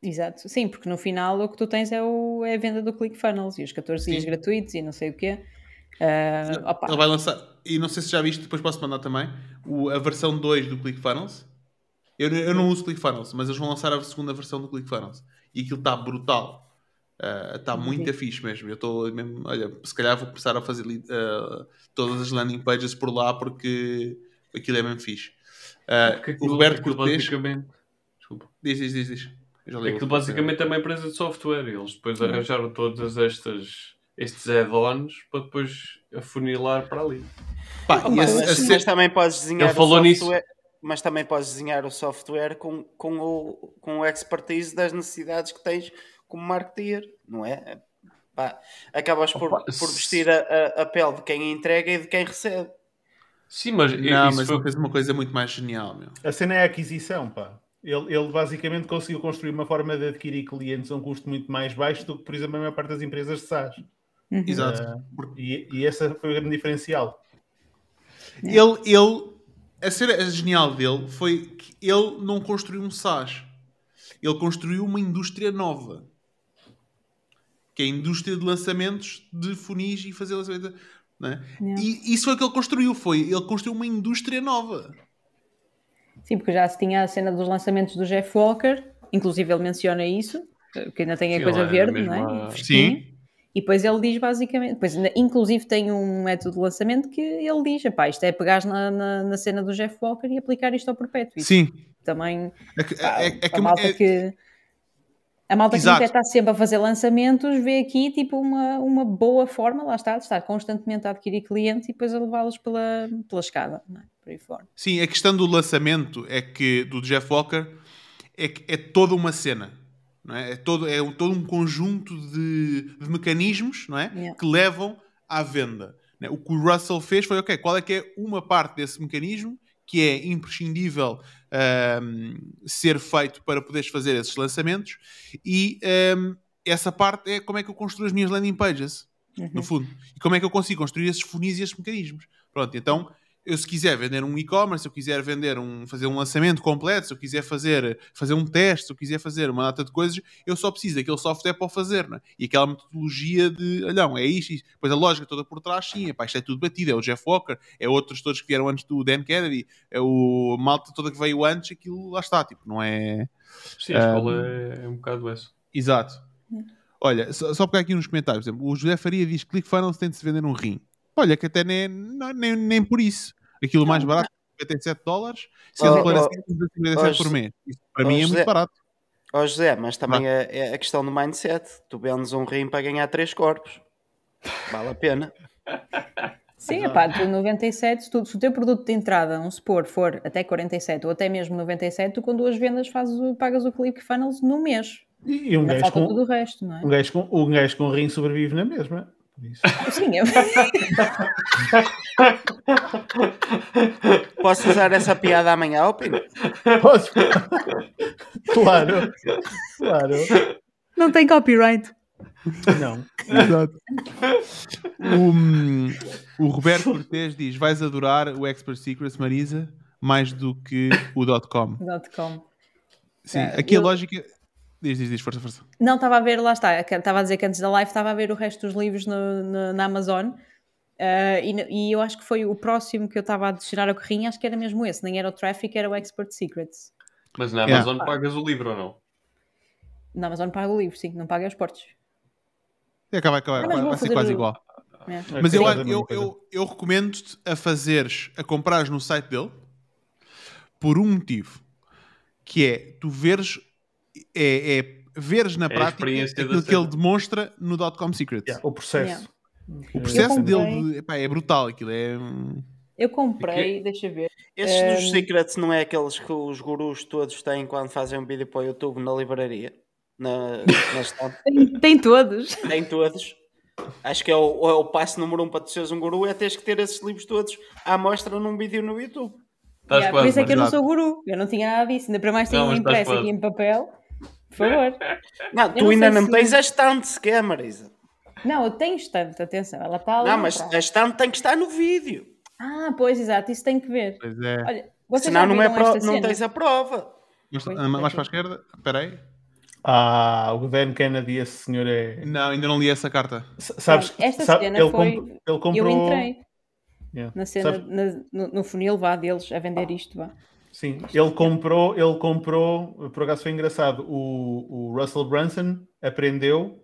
Exato, sim, porque no final o que tu tens é, o, é a venda do ClickFunnels e os 14 dias gratuitos e não sei o quê. Uh, Ele vai lançar, e não sei se já viste, depois posso mandar também, o, a versão 2 do ClickFunnels eu, eu não uso ClickFunnels, mas eles vão lançar a segunda versão do ClickFunnels. E aquilo está brutal. Está uh, muito fixe mesmo. Eu estou mesmo, olha, se calhar vou começar a fazer uh, todas as landing pages por lá porque aquilo é mesmo fixe. Uh, o Roberto Cortês... basicamente... Desculpa. Diz, diz, diz, diz. Aquilo basicamente é uma empresa de software. Eles depois arranjaram todas estas estes add-ons para depois afunilar para ali. Pá, e esse, esse, também podes desenhar Ele falou nisso mas também podes desenhar o software com, com, o, com o expertise das necessidades que tens como marketeer, não é? Pá, acabas por, Opa, por vestir a, a, a pele de quem entrega e de quem recebe. Sim, mas Não, isso mas foi- ele fez uma coisa muito mais genial, meu. A cena é a aquisição, pá. Ele, ele basicamente conseguiu construir uma forma de adquirir clientes a um custo muito mais baixo do que, por exemplo, a maior parte das empresas de SaaS. Uhum. Exato. Ah, e, e esse foi o grande diferencial. Ele, ele, a cena genial dele foi que ele não construiu um SaaS. Ele construiu uma indústria nova. Que é a indústria de lançamentos de funis e fazer lançamentos. Não é? Yeah. E isso foi o que ele construiu. Foi, ele construiu uma indústria nova. Sim, porque já se tinha a cena dos lançamentos do Jeff Walker, inclusive ele menciona isso, que ainda tem a Sim, coisa é verde, não é? a-. Sim. E depois ele diz basicamente, depois, inclusive tem um método de lançamento que ele diz: "Epá, isto é pegar na, na, na cena do Jeff Walker e aplicar isto ao perpétuo. Sim. também É que, pá, é, é que a malta é- que a malta que Exato. não quer estar sempre a fazer lançamentos vê aqui tipo uma, uma boa forma, lá está, de estar constantemente a adquirir clientes e depois a levá-los pela, pela escada, não é? por aí fora. Sim, a questão do lançamento é que do Jeff Walker é que é toda uma cena. É? É, todo, é um- todo um conjunto de, de mecanismos não é? Yeah. que levam à venda. é? O que o Russell fez foi, ok, qual é que é uma parte desse mecanismo que é imprescindível ahm, ser feito para poderes fazer esses lançamentos e ahm, essa parte é como é que eu construo as minhas landing pages no fundo. E como é que eu consigo construir esses funis e esses mecanismos? Pronto, então, eu se quiser vender um e-commerce, se eu quiser vender um, fazer um lançamento completo, se eu quiser fazer, fazer um teste, se eu quiser fazer uma data de coisas, eu só preciso daquele software para o fazer, não é? E aquela metodologia de, olha, não, é isto, isto. Depois a lógica toda por trás, sim, epá, isto é tudo batido, é o Jeff Walker, é outros todos que vieram antes do Dan Kennedy, é o a malta toda que veio antes, aquilo lá está, tipo, não é... Sim, a escola é, é um bocado essa. Exato. Olha, só, só pegar aqui nos comentários, por exemplo, o José Faria diz que ClickFunnels tem de se vender um rim. Olha, que até nem, nem, nem por isso. Aquilo mais barato, 57 dólares, se eles Oh, aparecem oh, 57 por José- mês. Isso para oh, mim é José- muito barato. Ó José, mas também é, é a questão do mindset. Tu vendes um rim para ganhar três corpos. Vale a pena. Sim, epá, tu 97, se, tu, se o teu produto de entrada, vamos supor, for até 47 ou até mesmo 97, tu com duas vendas fazes o, pagas o ClickFunnels no mês. E, e um gajo com, tudo o resto, não é? um gajo com, um gajo com rim sobrevive na mesma. Sim, é... Posso usar essa piada amanhã, ó Pino? Podes- claro, claro. não tem copyright. Não. Exato. O, o Roberto Cortês diz: vais adorar o Expert Secrets, Marisa, mais do que o .com. .com. Sim, Ah, aqui a eu- lógica... Diz, diz, diz, força, força. Não, estava a ver, lá está, estava a dizer que antes da live estava a ver o resto dos livros no- no- na Amazon ah, e, e eu acho que foi o próximo que eu estava a adicionar ao carrinho, acho que era mesmo esse, nem era o Traffic, era o Expert Secrets. Mas na Yeah. Amazon pagas o livro ou não? Na Amazon paga o livro, sim, não paga os portos. É, acaba, acaba, Ah, mas vai, ser fazer quase o- igual. É. Mas eu, Sim. eu, eu, eu recomendo-te a fazeres, a comprares no site dele por um motivo que é tu veres é, é veres na a prática aquilo que ele demonstra no .com Secrets. Yeah, o processo. O processo comprei. dele de- epá, é brutal aquilo é Eu comprei, deixa ver. Estes dos Ehm, secrets não é aqueles que os gurus todos têm quando fazem um vídeo para o YouTube na livraria? Na, na? Tem, tem todos. Tem todos. Acho que é o, é o passo número um para tu seres um guru é teres que ter esses livros todos à mostra num vídeo no YouTube. Yeah, por isso é que eu não sou guru. Eu não tinha nada disso. Ainda para mais um estás impresso aqui em papel. Por favor. Não, tu não ainda não se- tens a estante sequer, Marisa. Não, eu tenho estante, atenção. Ela está ali. Não, mas a estante tem que estar no vídeo. Ah, pois, exato. Isso tem que ver. pois é. Olha, vocês Senão não, é pro- não tens a prova. Mas, Pois, ah, mais para a esquerda espera aí Ah, o Dan Kennedy, esse senhor é. não, ainda não li essa carta S- Sabes, Esta sabe, cena ele, foi- comp- ele comprou. Eu entrei Yeah. na cena, na- no, no funil vá deles a vender isto. Vá. Sim, ele comprou, ele comprou, por acaso foi engraçado, o, o Russell Brunson aprendeu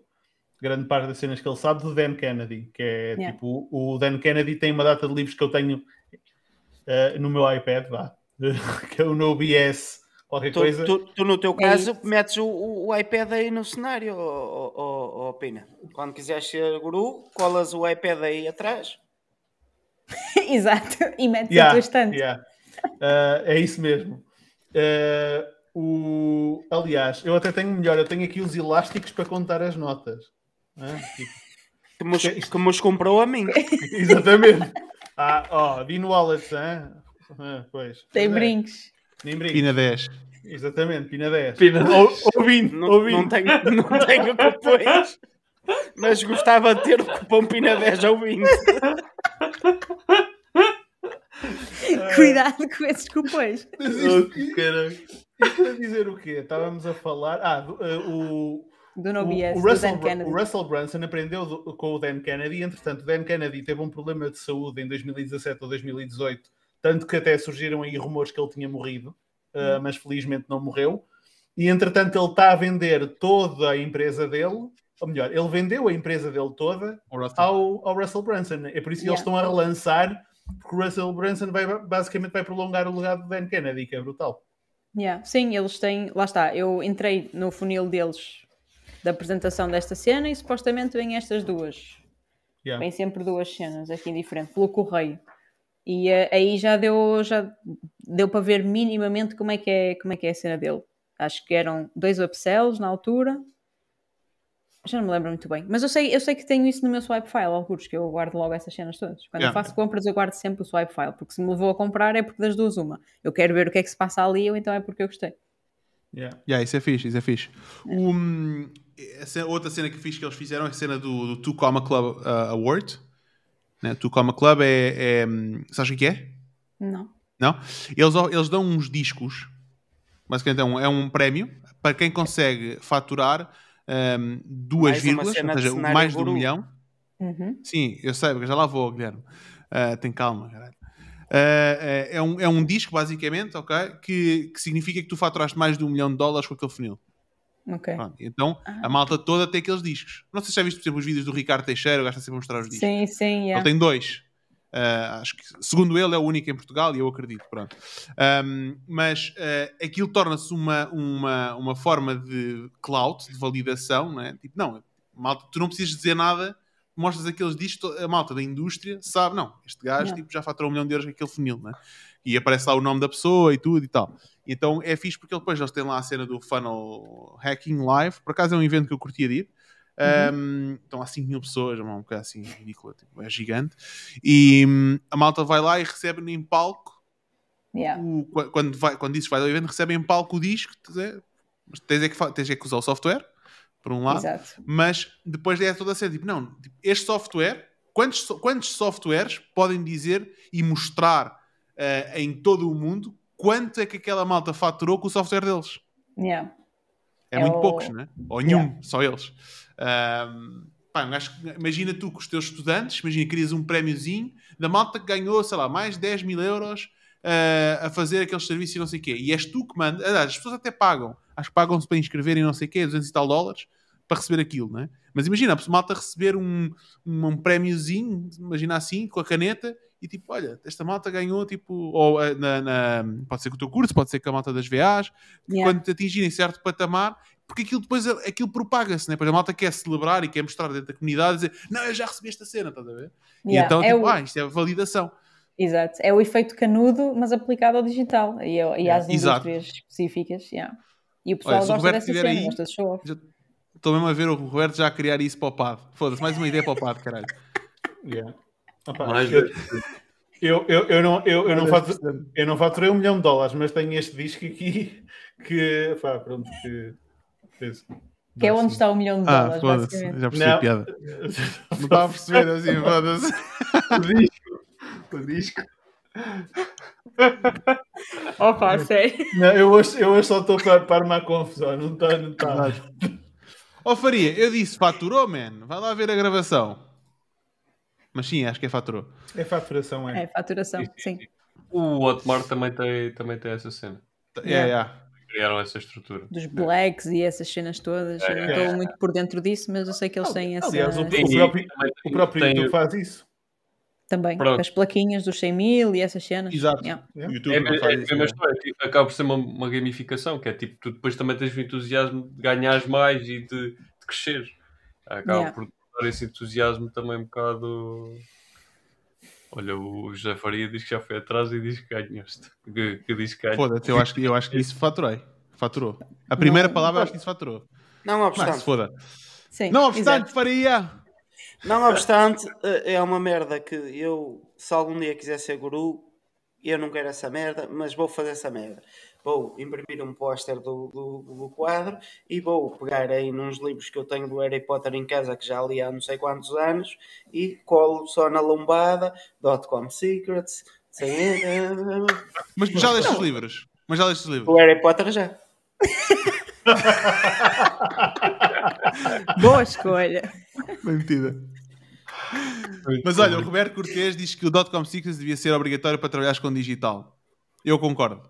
grande parte das cenas que ele sabe do Dan Kennedy, que é Yeah. tipo, o Dan Kennedy tem uma data de livros que eu tenho eh, no meu iPad, vá, que é o No BS, qualquer Tu, coisa. tu- tu, no teu É caso, metes o, o- iPad aí no cenário, ó- ó- ó, Pina. Quando quiseres ser guru, colas o iPad aí atrás. Exato. E metes a Yeah, tua estante. yeah. Uh, é isso mesmo. Uh, o... Aliás, eu até tenho melhor, eu tenho aqui os elásticos para contar as notas. Ah, que, nos, que nos comprou a mim. Exatamente. Ah, ó, oh, Dino Wallets, ah, pois. Tem brincos. É. Nem brincos. Pina 10. Exatamente, Pina 10. Pina 10. Ou, ou 20. Não, ou 20. não tenho, não tenho cupões, mas gostava de ter o cupom Pina 10 ou 20. Cuidado com esses cupões. Isto, isto para dizer o quê? Estávamos a falar. Ah, o. Do No BS, o, do Russell, Dan Kennedy. o Russell Brunson aprendeu do- com o Dan Kennedy, entretanto, o Dan Kennedy teve um problema de saúde em 2017 ou 2018, tanto que até surgiram aí rumores que ele tinha morrido, uh, mas felizmente não morreu. E entretanto, ele está a vender toda a empresa dele, ou melhor, ele vendeu a empresa dele toda O Russell. ao, ao Russell Brunson. É por isso que eles Yeah. estão a relançar, porque o Russell Brunson vai, basicamente vai prolongar o legado do Dan Kennedy, que é brutal. Yeah. Sim, eles têm. Lá está, eu entrei no funil deles da apresentação desta cena e supostamente vêm estas duas. Yeah. Vêm sempre duas cenas aqui diferente, pelo correio. E eh, aí já deu, já deu para ver minimamente como é, que é, como é que é a cena dele. Acho que eram dois upsells na altura. Já não me lembro muito bem. Mas eu sei, eu sei que tenho isso no meu swipe file, alguns, que eu guardo logo essas cenas todas. Quando eu Yeah. faço compras, eu guardo sempre o swipe file, porque se me levou a comprar é porque das duas uma. Eu quero ver o que é que se passa ali, ou então é porque eu gostei. Yeah. Yeah, isso é fixe, isso é fixe. Um, essa outra cena que fiz que eles fizeram é a cena do, do Two Comma Club uh, Award. Né? Two Comma Club é, é. hum, Sabes o que é? Não. Não? Eles, eles dão uns discos, basicamente é um, é um prémio para quem consegue faturar hum, duas Mais vírgulas, ou seja, mais de um milhão. Uhum. Sim, eu sei, porque já lá vou, Guilherme. Ah, tem calma, caralho. Ah, é, um, é um disco, basicamente, ok? Que, que significa que tu faturaste mais de um milhão de dólares com aquele funil. Ok. Pronto, Então, Ah. a malta toda tem aqueles discos. Não sei se já viste, por exemplo, os vídeos do Ricardo Teixeira, o gajo está sempre a mostrar os discos. Sim, sim, Ele yeah. tem dois. Ah, acho que, segundo ele, é o único em Portugal e eu acredito. Pronto. Ahm, mas ah, aquilo torna-se uma, uma, uma forma de clout, de validação. Não é? Tipo, não, malta, tu não precisas dizer nada, mostras aqueles discos, a malta da indústria sabe, não, este gajo Não. tipo, já faturou um milhão de euros com aquele funil. É? E aparece lá o nome da pessoa e tudo e tal. Então é fixe porque depois eles têm lá a cena do Funnel Hacking Live. Por acaso é um evento que eu curtia de ir. Um, estão há 5 mil pessoas, é um bocado assim ridículo, tipo, é gigante. E hum, a malta vai lá e recebe em palco, Yeah. o- qu- quando, vai, quando dizes vai ao evento, recebe em palco o disco, tens é, mas tens é, que, tens é que usar o software, por um lado, Exato. mas depois é toda a cena, tipo, não, tipo, este software, quantos, quantos softwares podem dizer e mostrar eh, em todo o mundo quanto é que aquela malta faturou com o software deles? Yeah. É, É muito o- poucos, né? Ou nenhum, Yeah. só eles. Pá, um que- imagina tu com os teus estudantes, imagina que querias um prémiozinho da malta que ganhou, sei lá, mais 10 mil euros ah, a fazer aqueles serviços e não sei o quê. E és tu que manda. Aliás, as pessoas até pagam. Acho que pagam-se para inscrever e não sei o quê, 200 e tal dólares para receber aquilo, né? Mas imagina, a malta receber um, um, um prémiozinho, imagina assim, com a caneta, e tipo, olha, esta malta ganhou, tipo, ou ah, na, na- pode ser com o teu curso, pode ser com a malta das VAs, Yeah. quando te atingirem certo patamar, porque aquilo depois aquilo propaga-se, né? Pois a malta quer celebrar e quer mostrar dentro da comunidade e dizer, não, eu já recebi esta cena, estás a ver? E Yeah. então, é tipo, o... ah, isto é validação. Exato. É o efeito canudo, mas aplicado ao digital e, ao- e às Exato. indústrias específicas. yeah. E o pessoal Olha, gosta dessa cena, aí- gosta de show off. Já- Estou mesmo a ver o Roberto já a criar isso para o PAD. Foda-se, mais uma ideia para o PAD, caralho. Yeah. Opa, Mais eu, eu, eu, eu não, eu, eu, não faturei, eu não faturei um milhão de dólares, mas tenho este disco aqui que. Pá, pronto, que. Que é onde está o milhão de Ah, dólares, foda-se, basicamente. já percebi a piada. Não estava a perceber assim, foda-se. o disco. O disco. Opa, sério. Não, eu, hoje, eu hoje só estou para, para armar confusão, não está. Não tá. Ó Faria, eu disse faturou, man. Vai lá ver a gravação. Mas sim, acho que é faturou. É faturação, é. É, faturação, sim. O Hotmart também tem, também tem essa cena. É, Yeah. é. Criaram essa estrutura. Dos blacks e essas cenas todas. Eu não É. estou muito por dentro disso, mas eu sei que eles têm essa. Aliás, o, o próprio, o próprio tem- YouTube faz isso. Também. Pronto. As plaquinhas dos 100 mil e essas cenas. Exato. Yeah. O É, YouTube é, não é faz a isso. mesma né? história, tipo, acaba por ser uma, uma gamificação, que é tipo, tu depois também tens o entusiasmo de ganhares mais e de, de crescer. Acaba Yeah. por dar esse entusiasmo também um bocado Olha, o José Faria diz que já foi atrás e diz que ganhaste. Que, que diz que ganha. Foda-te, eu acho, que- eu acho que isso faturei. Faturou. A primeira Não. palavra eu acho que isso faturou. Não Mas obstante, se foda. Sim, Não obstante, exato. faria. não obstante, eh, é uma merda que eu, se algum dia quiser ser guru, eu não quero essa merda, mas vou fazer essa merda. Vou imprimir um póster do, do, do quadro e vou pegar aí nos livros que eu tenho do Harry Potter em casa, que já li há não sei quantos anos, e colo só na lombada, .com Secrets, sem... Mas já leste os livros. Mas já leste os livros. o Harry Potter já. Boa escolha. Bem metida. Mas olha, o Roberto Cortês diz que o .com Secrets devia ser obrigatório para trabalhar com digital. Eu concordo.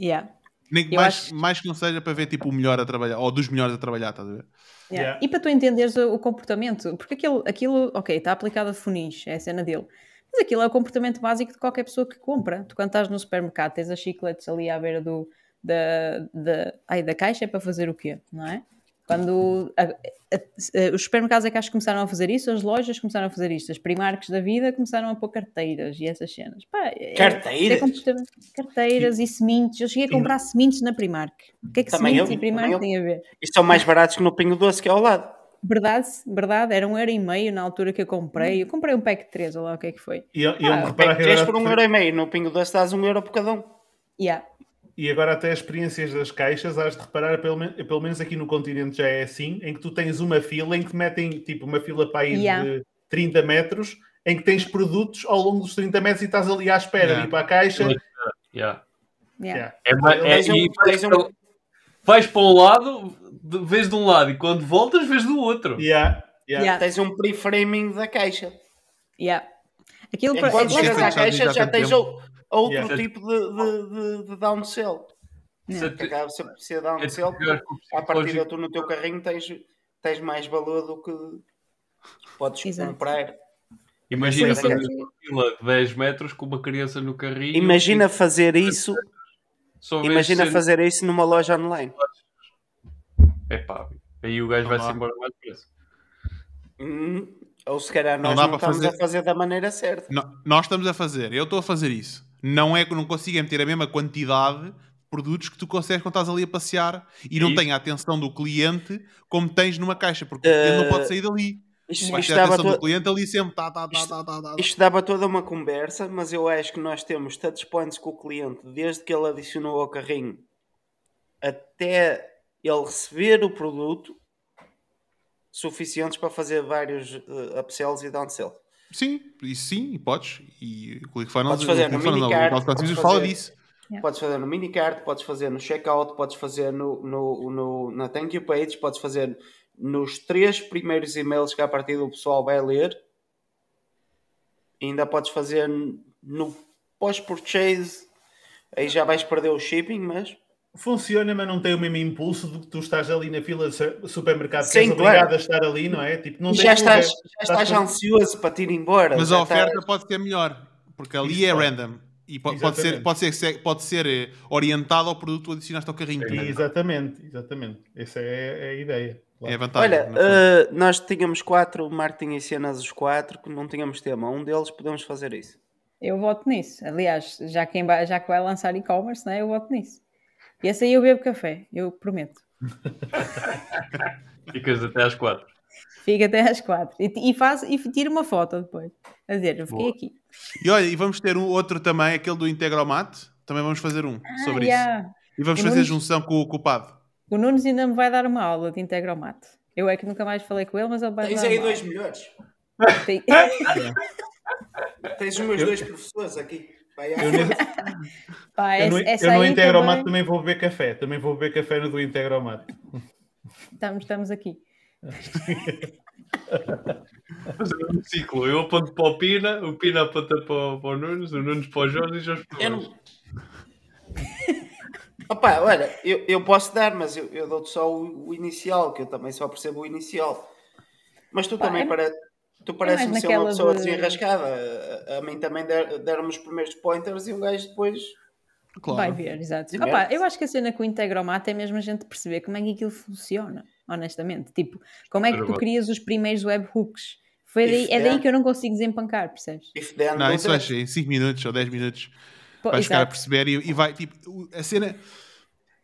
Yeah. Nem que mais, acho- mais que não seja para ver tipo o melhor a trabalhar, ou dos melhores a trabalhar, estás a ver? Yeah. Yeah. E para tu entenderes o, o comportamento, porque aquilo, aquilo, ok, está aplicado a funis, é a cena dele, mas aquilo é o comportamento básico de qualquer pessoa que compra. Tu, quando estás no supermercado, tens as chicletes ali à beira do, da, da, ai, da caixa, é para fazer o quê? Não é? Quando a- a- a- os supermercados é que acho que começaram a fazer isso, as lojas começaram a fazer isto, as primarcas da vida começaram a pôr carteiras e essas cenas. Pá, é- Carteiras? é carteiras e sementes. Eu cheguei a comprar sementes na Primark. O que é que Também sementes eu, e Primark eu. têm a ver? E são mais baratos que no Pingo Doce, que é ao lado. Verdade, verdade, era um euro e meio na altura que eu comprei. Eu comprei um pack de 3, ou lá o que é que foi. E, e, Ah, repara Pack que 3 agora, por um euro e meio, no Pingo Doce dás um euro por cada um. Yeah. E agora até as experiências das caixas, has de reparar, pelo, men- pelo menos aqui no continente já é assim, em que tu tens uma fila em que te metem tipo uma fila para aí Yeah. de 30 metros, em que tens produtos ao longo dos 30 metros e estás ali à espera Yeah. de ir para a caixa. Yeah. Yeah. Yeah. É, é, Tens um- e vais, um- para- vais para um lado, de- vês de um lado, e quando voltas, vês do outro. Yeah, yeah. Yeah. Tens um pre-framing da caixa. Yeah. Aquilo para- Enquanto é- chegas já à caixa já tanto tens tempo. ou- outro Yeah. tipo de, de, de, de downsell. Se Que te- acaba por ser é downsell. te pior que o À partida tu no teu carrinho tens, tens mais valor do que podes Exato. comprar. Imagina é. fazer uma fila de 10 metros com uma criança no carrinho. Imagina fazer isso, imagina fazer isso numa loja online. Epá, aí o gajo Não vai-se embora mais depressa. Hum, ou se calhar Não nós não, para estamos fazer- a fazer da maneira certa. No- nós estamos a fazer, eu estou a fazer isso. Não é que não consigo meter a mesma quantidade de produtos que tu consegues quando estás ali a passear e não tem a atenção do cliente como tens numa caixa, porque o cliente não pode sair dali. Isto, Vai isto ter a dava atenção do to- cliente ali sempre. Tá, tá, tá, Isto- tá, tá, tá. isto dava toda uma conversa, mas eu acho que nós temos touch points com o cliente desde que ele adicionou ao carrinho até ele receber o produto suficientes para fazer vários uh, upsells e downsells. Sim, isso sim, e podes. E o ClickFunnels, Podes fazer o no Cloud podes Consumer fala fazer- disso. Yeah. Podes fazer no minicart, podes fazer no checkout, podes fazer no, no, no- na thank you page, podes fazer nos três primeiros e-mails que a partir do pessoal vai ler. E ainda podes fazer no pós-purchase. Aí já vais perder o shipping, mas Funciona, mas não tem o mesmo impulso do que tu estás ali na fila de su- supermercado, que Sim, és obrigado claro. a estar ali, não é? Tipo, não E já que estás, já estás com- ansioso para te ir embora. Mas a oferta estás- pode ser melhor, porque ali Isso é pode. random. E po- pode ser, pode, ser, pode ser eh, orientado ao produto que tu adicionaste ao carrinho. também. Exatamente, exatamente. Essa é, é a ideia. É claro. a vantagem. Olha, eh, nós tínhamos quatro marketing e cenas os quatro, que não tínhamos tema. Um deles podemos fazer isso. Eu voto nisso. Aliás, já, quem vai, já que vai lançar e-commerce, né, eu voto nisso. E esse aí eu bebo café, eu prometo. Ficas até às 4. Fica até às quatro. E, e, faz, e tiro uma foto depois. A dizer, eu fiquei Boa. aqui. E olha, e vamos ter um outro também, aquele do Integromat. Também vamos fazer um Ah, sobre yeah. isso. E vamos O fazer Nunes- junção com o culpado. O Nunes ainda me vai dar uma aula de Integromat. Eu é que nunca mais falei com ele, mas ele vai Tens dar aí dois aula. melhores. Tem- Tens os meus dois professores aqui. Eu, nesse- Pá, eu essa eu no Integromat também- também vou beber café. Também vou beber café no do Integromat. Estamos, estamos aqui. Fazer um ciclo. Eu aponto para o Pina, o Pina aponta para o, para o Nunes, o Nunes para o Jorge e o Jorge para o não... Opa, olha, eu, eu posso dar, mas eu, eu dou-te só o, o inicial, que eu também só percebo o inicial. Mas tu Pá, também é- para, tu pareces-me ser uma naquela pessoa de- desenrascada. A, a mim também der- deram-me os primeiros pointers e um gajo depois. Claro. Vai ver, exato. Opa, é. eu acho que a cena com o Integromat é mesmo a gente perceber como é que aquilo funciona, honestamente. Tipo, como é que tu Integromat. crias os primeiros webhooks? Foi daí, é daí que eu não consigo desempancar, percebes? Não, isso vai that. ser em 5 minutos ou 10 minutos. Pô, Vais ficar a perceber e, e vai, tipo, a cena,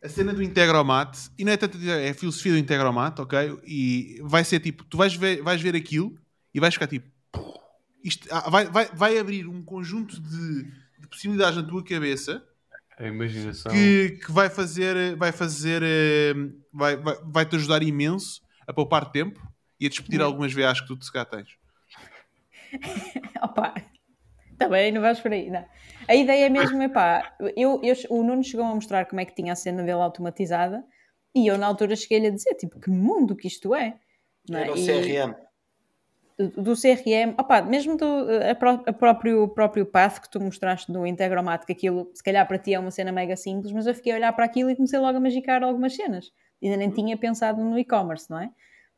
a cena do Integromat, e não é tanto, é a filosofia do Integromat, ok? E vai ser tipo, tu vais ver, vais ver aquilo e vais ficar tipo, isto, ah, vai, vai, vai abrir um conjunto de, de possibilidades na tua cabeça A imaginação. que, que vai fazer, vai fazer, eh, vai, vai, vai te ajudar imenso a poupar tempo e a despedir algumas viagens que tu se cá tens. Opa, também não vais por aí, não. A ideia é mesmo, epá, eu, eu, o Nuno chegou a mostrar como é que tinha a cena dele automatizada e eu na altura cheguei-lhe a dizer, tipo, que mundo que isto é. não é? Era o E- CRM. Do, CRM, opa, mesmo do a, pró- a próprio, próprio path que tu mostraste do Integromat, que aquilo se calhar para ti é uma cena mega simples, mas eu fiquei a olhar para aquilo e comecei logo a magicar algumas cenas. Ainda nem tinha pensado no e-commerce, não é?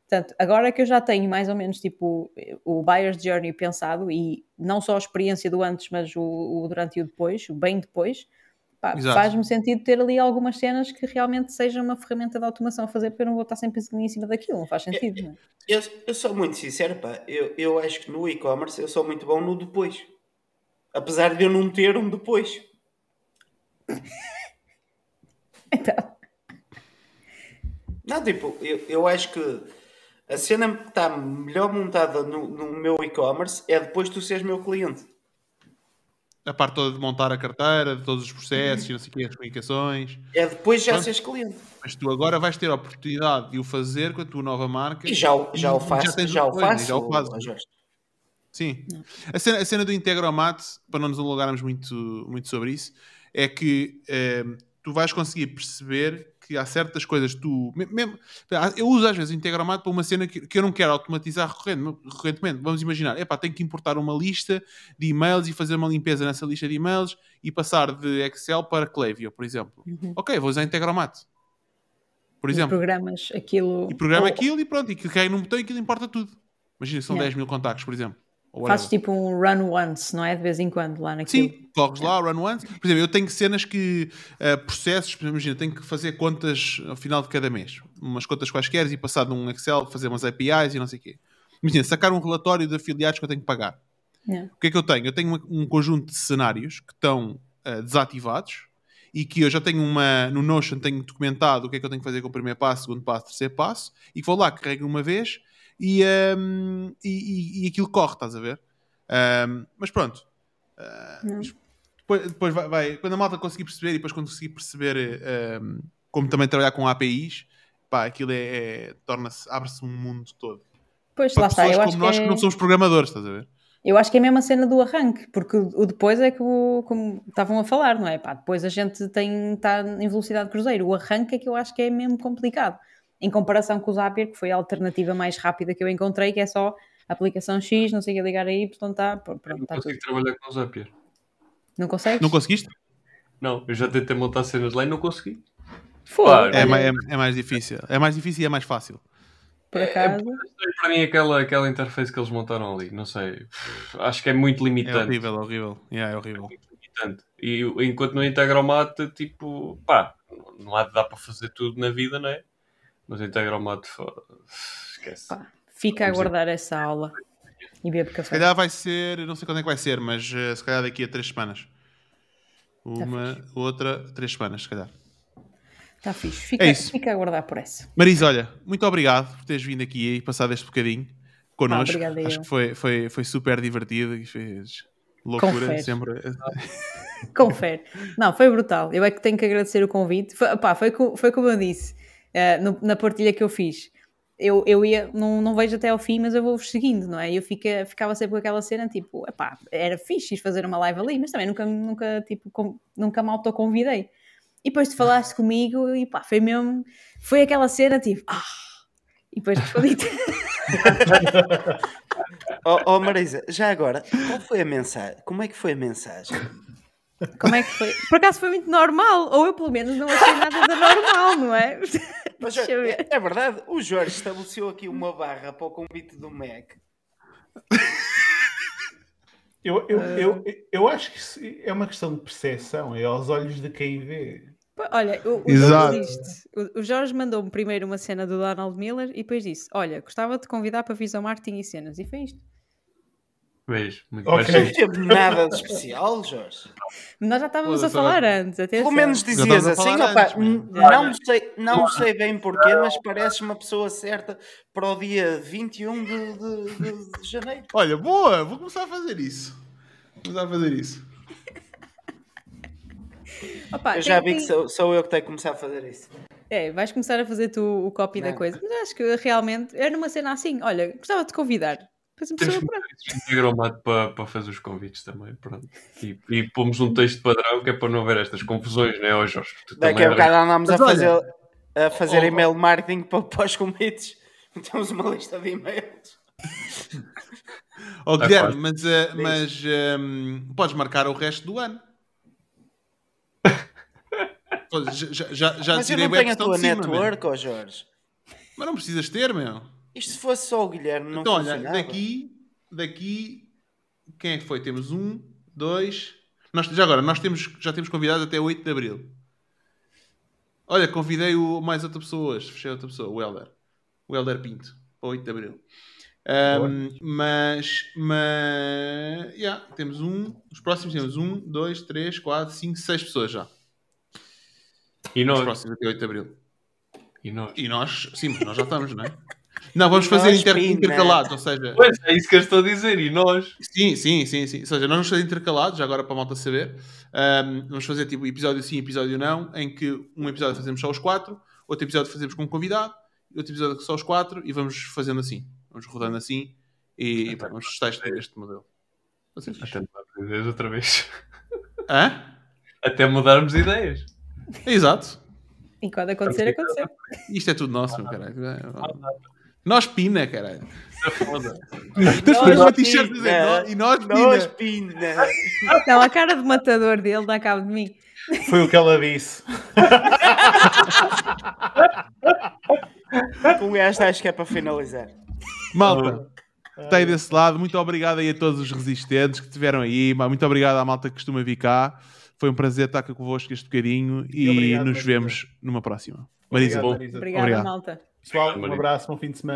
Portanto, agora que eu já tenho mais ou menos tipo o buyer's journey pensado e não só a experiência do antes, mas o, o durante e o depois, o bem depois. Faz-me sentido ter ali algumas cenas que realmente sejam uma ferramenta de automação a fazer, porque eu não vou estar sempre em cima daquilo, não faz sentido, não é? Eu, eu sou muito sincero, pá. Eu, eu acho que no e-commerce eu sou muito bom no depois. Apesar de eu não ter um depois. Então, Não, tipo, eu, eu acho que a cena que está melhor montada no, no meu e-commerce é depois tu seres meu cliente. A parte toda de montar a carteira, de todos os processos e não sei o que, as comunicações. É depois já Pronto. seres cliente. Mas tu agora vais ter a oportunidade de o fazer com a tua nova marca. E já, o- já o E faço. tens Já, o faço. Já o fazes. Sim. A cena, a cena do Integromat, para não nos alongarmos muito, muito sobre isso, é que eh, tu vais conseguir perceber que há certas coisas que tu. me- Mesmo, eu uso às vezes o Integromat para uma cena que, que eu não quero automatizar recorrente- recorrentemente. Vamos imaginar, epá, tenho que importar uma lista de e-mails e fazer uma limpeza nessa lista de e-mails e passar de Excel para Klaviyo, por exemplo. Ok, vou usar Integromat. Por e exemplo. programas aquilo. E programa ou aquilo e pronto, e carrega num botão e aquilo importa tudo. Imagina, são Yeah. 10 mil contactos, por exemplo. Fazes tipo um run once, não é? De vez em quando, lá naquilo. Sim, corres lá, run once. Por exemplo, eu tenho cenas que, eh, processos, por exemplo, imagina, tenho que fazer contas ao final de cada mês. Umas contas quaisquer e passar num Excel, fazer umas APIs e não sei o quê. Imagina, sacar um relatório de afiliados que eu tenho que pagar. Yeah. O que é que eu tenho? Eu tenho uma- um conjunto de cenários que estão eh, desativados e que eu já tenho uma, no Notion tenho documentado o que é que eu tenho que fazer com o primeiro passo, segundo passo, terceiro passo, e que vou lá, carrego uma vez e, ehm, e, e- aquilo corre, estás a ver? Ehm, mas pronto. Não. depois, depois vai, vai- quando a malta conseguir perceber e depois conseguir perceber ehm, como também trabalhar com APIs, pá, aquilo é, é- torna-se, abre-se um mundo todo. Pois Para lá está, eu como acho, nós que que é, não somos programadores, estás a ver? eu acho que é mesmo a cena do arranque, porque o o depois é que o, como estavam a falar, não é? Pá, depois a gente tem está em velocidade de cruzeiro. O arranque é que eu acho que é mesmo complicado. Em comparação com o Zapier, que foi a alternativa mais rápida que eu encontrei, que é só aplicação X, não sei o que ligar aí, portanto está, pronto, Eu não está consigo tudo. trabalhar com o Zapier. Não consegues? Não conseguiste? Não, eu já tentei montar cenas lá e não consegui. Pá, É, ma- é, é mais difícil. É mais difícil e é mais fácil. por acaso. Para mim, aquela, aquela interface que eles montaram ali, não sei. Acho que é muito É limitante. horrível, é horrível. Yeah, é horrível. limitante. E enquanto no Integromat, tipo, pá, não há de dar para fazer tudo na vida, não é? Mas o Integromat, fo- esquece. Pá, fica a Vamos ver. guardar essa aula e bebe Se café. calhar vai ser, não sei quando é que vai ser, mas eh, se calhar daqui a três semanas. Uma, outra, três semanas, se calhar. Está fixe. Fica, É isso. fica a guardar por essa. Marisa, olha, muito obrigado por teres vindo aqui e passado este bocadinho connosco. obrigada eu. Acho que foi, foi, foi super divertido e fez loucura Confere. sempre. Confere. Não, foi brutal. Eu é que tenho que agradecer o convite. Foi, pá, foi, foi como eu disse eh, no- na partilha que eu fiz. Eu, eu ia, não, não vejo até ao fim, mas eu vou-vos seguindo, não é? Eu fica, ficava sempre com aquela cena, tipo, epá, era fixe fazer uma live ali, mas também nunca, nunca, tipo, com, nunca me autoconvidei. E depois tu falaste comigo e pá, foi mesmo, foi aquela cena, tipo, ah, e depois respondi Oh, oh Marisa, já agora, qual foi a mensagem? Como é que foi a mensagem? Como é que foi? Por acaso foi muito normal, ou eu pelo menos não achei nada de normal, não é? Mas, Deixa eu ver. é, é verdade, o Jorge estabeleceu aqui uma barra para o convite do Mac. Eu, eu, eu, eu acho que isso é uma questão de percepção, é aos olhos de quem vê. Olha, o, o. Jorge disse- o- o Jorge mandou-me primeiro uma cena do Donald Miller e depois disse: Olha, gostava de te convidar para Visão Marketing e cenas. E foi isto. Beijo. Muito Ok. mais Não teve nada de especial, Jorge. Nós já estávamos a falar antes, atenção. Pelo menos dizias assim, mano. não, sei, não sei bem porquê, mas pareces uma pessoa certa para o dia 21 de, de, de- de janeiro. Olha, boa, vou começar a fazer isso. Vou começar a fazer isso. Opa, Eu já tem- vi que sou, sou eu que tenho que começar a fazer isso. É, vais começar a fazer tu o copy da Não. coisa. Mas acho que realmente era numa cena assim. Olha, gostava de te convidar. Temos que no Instagram para, para fazer os convites também. Pronto. E, e pomos um texto padrão que é para não haver estas confusões, não é, ó Jorge? Tu Daqui também a bocado andamos a olha- fazer, a fazer Oh, e-mail marketing para, para os convites. Temos uma lista de e-mails. Tá Guilherme, mas, eh, mas ehm, podes marcar o resto do ano. Já já, já, já Mas eu não tenho a tua de cima, network, ó Jorge. Mas não precisas ter, meu. Isto se fosse só o Guilherme, não então, olha, daqui, daqui, quem é que foi? Temos um, dois. Nós, já agora, nós temos, já temos convidados até 8 de Abril. Olha, convidei o, mais outra pessoa hoje, fechei outra pessoa, o Helder. O Helder Pinto, para 8 de Abril. Ahm, mas, mas, yeah, temos um, os próximos temos um, dois, três, quatro, cinco, seis pessoas já. E Os nós? próximos até 8 de Abril. E nós? E nós, sim, mas nós já estamos, não é? Não, vamos E fazer nós, inter- intercalados, ou seja, Pois, é isso que eu estou a dizer. E nós? Sim, sim, sim, sim. Ou seja, nós vamos fazer intercalados, já agora para a malta saber. Ahm, vamos fazer tipo episódio sim, episódio não, em que um episódio fazemos só os quatro, outro episódio fazemos com um convidado, outro episódio só os quatro, e vamos fazendo assim. Vamos rodando assim e, e pá, vamos testar este, este modelo. Até mudarmos ideias outra vez. Hã? Até mudarmos ideias. Exato. E quando acontecer, aconteceu. Isto é tudo nosso, meu caralho. Nós pina, caralho. Foda. Tens Nós uma t-shirt dizer, pina. "Nó- e nós Nós, pina. Pina. Não, a cara de matador dele dá cabo de mim. Foi o que ela disse. Com esta acho que é para finalizar. Malta, está aí desse lado. Muito obrigado aí a todos os resistentes que estiveram aí. Muito obrigado à malta que costuma vir cá. Foi um prazer estar cá convosco este bocadinho e, obrigado, nos Marisa. vemos numa próxima. Marisa, Obrigado, Marisa. Obrigada, Obrigado. malta. Pessoal, um abraço, bom fim de semana.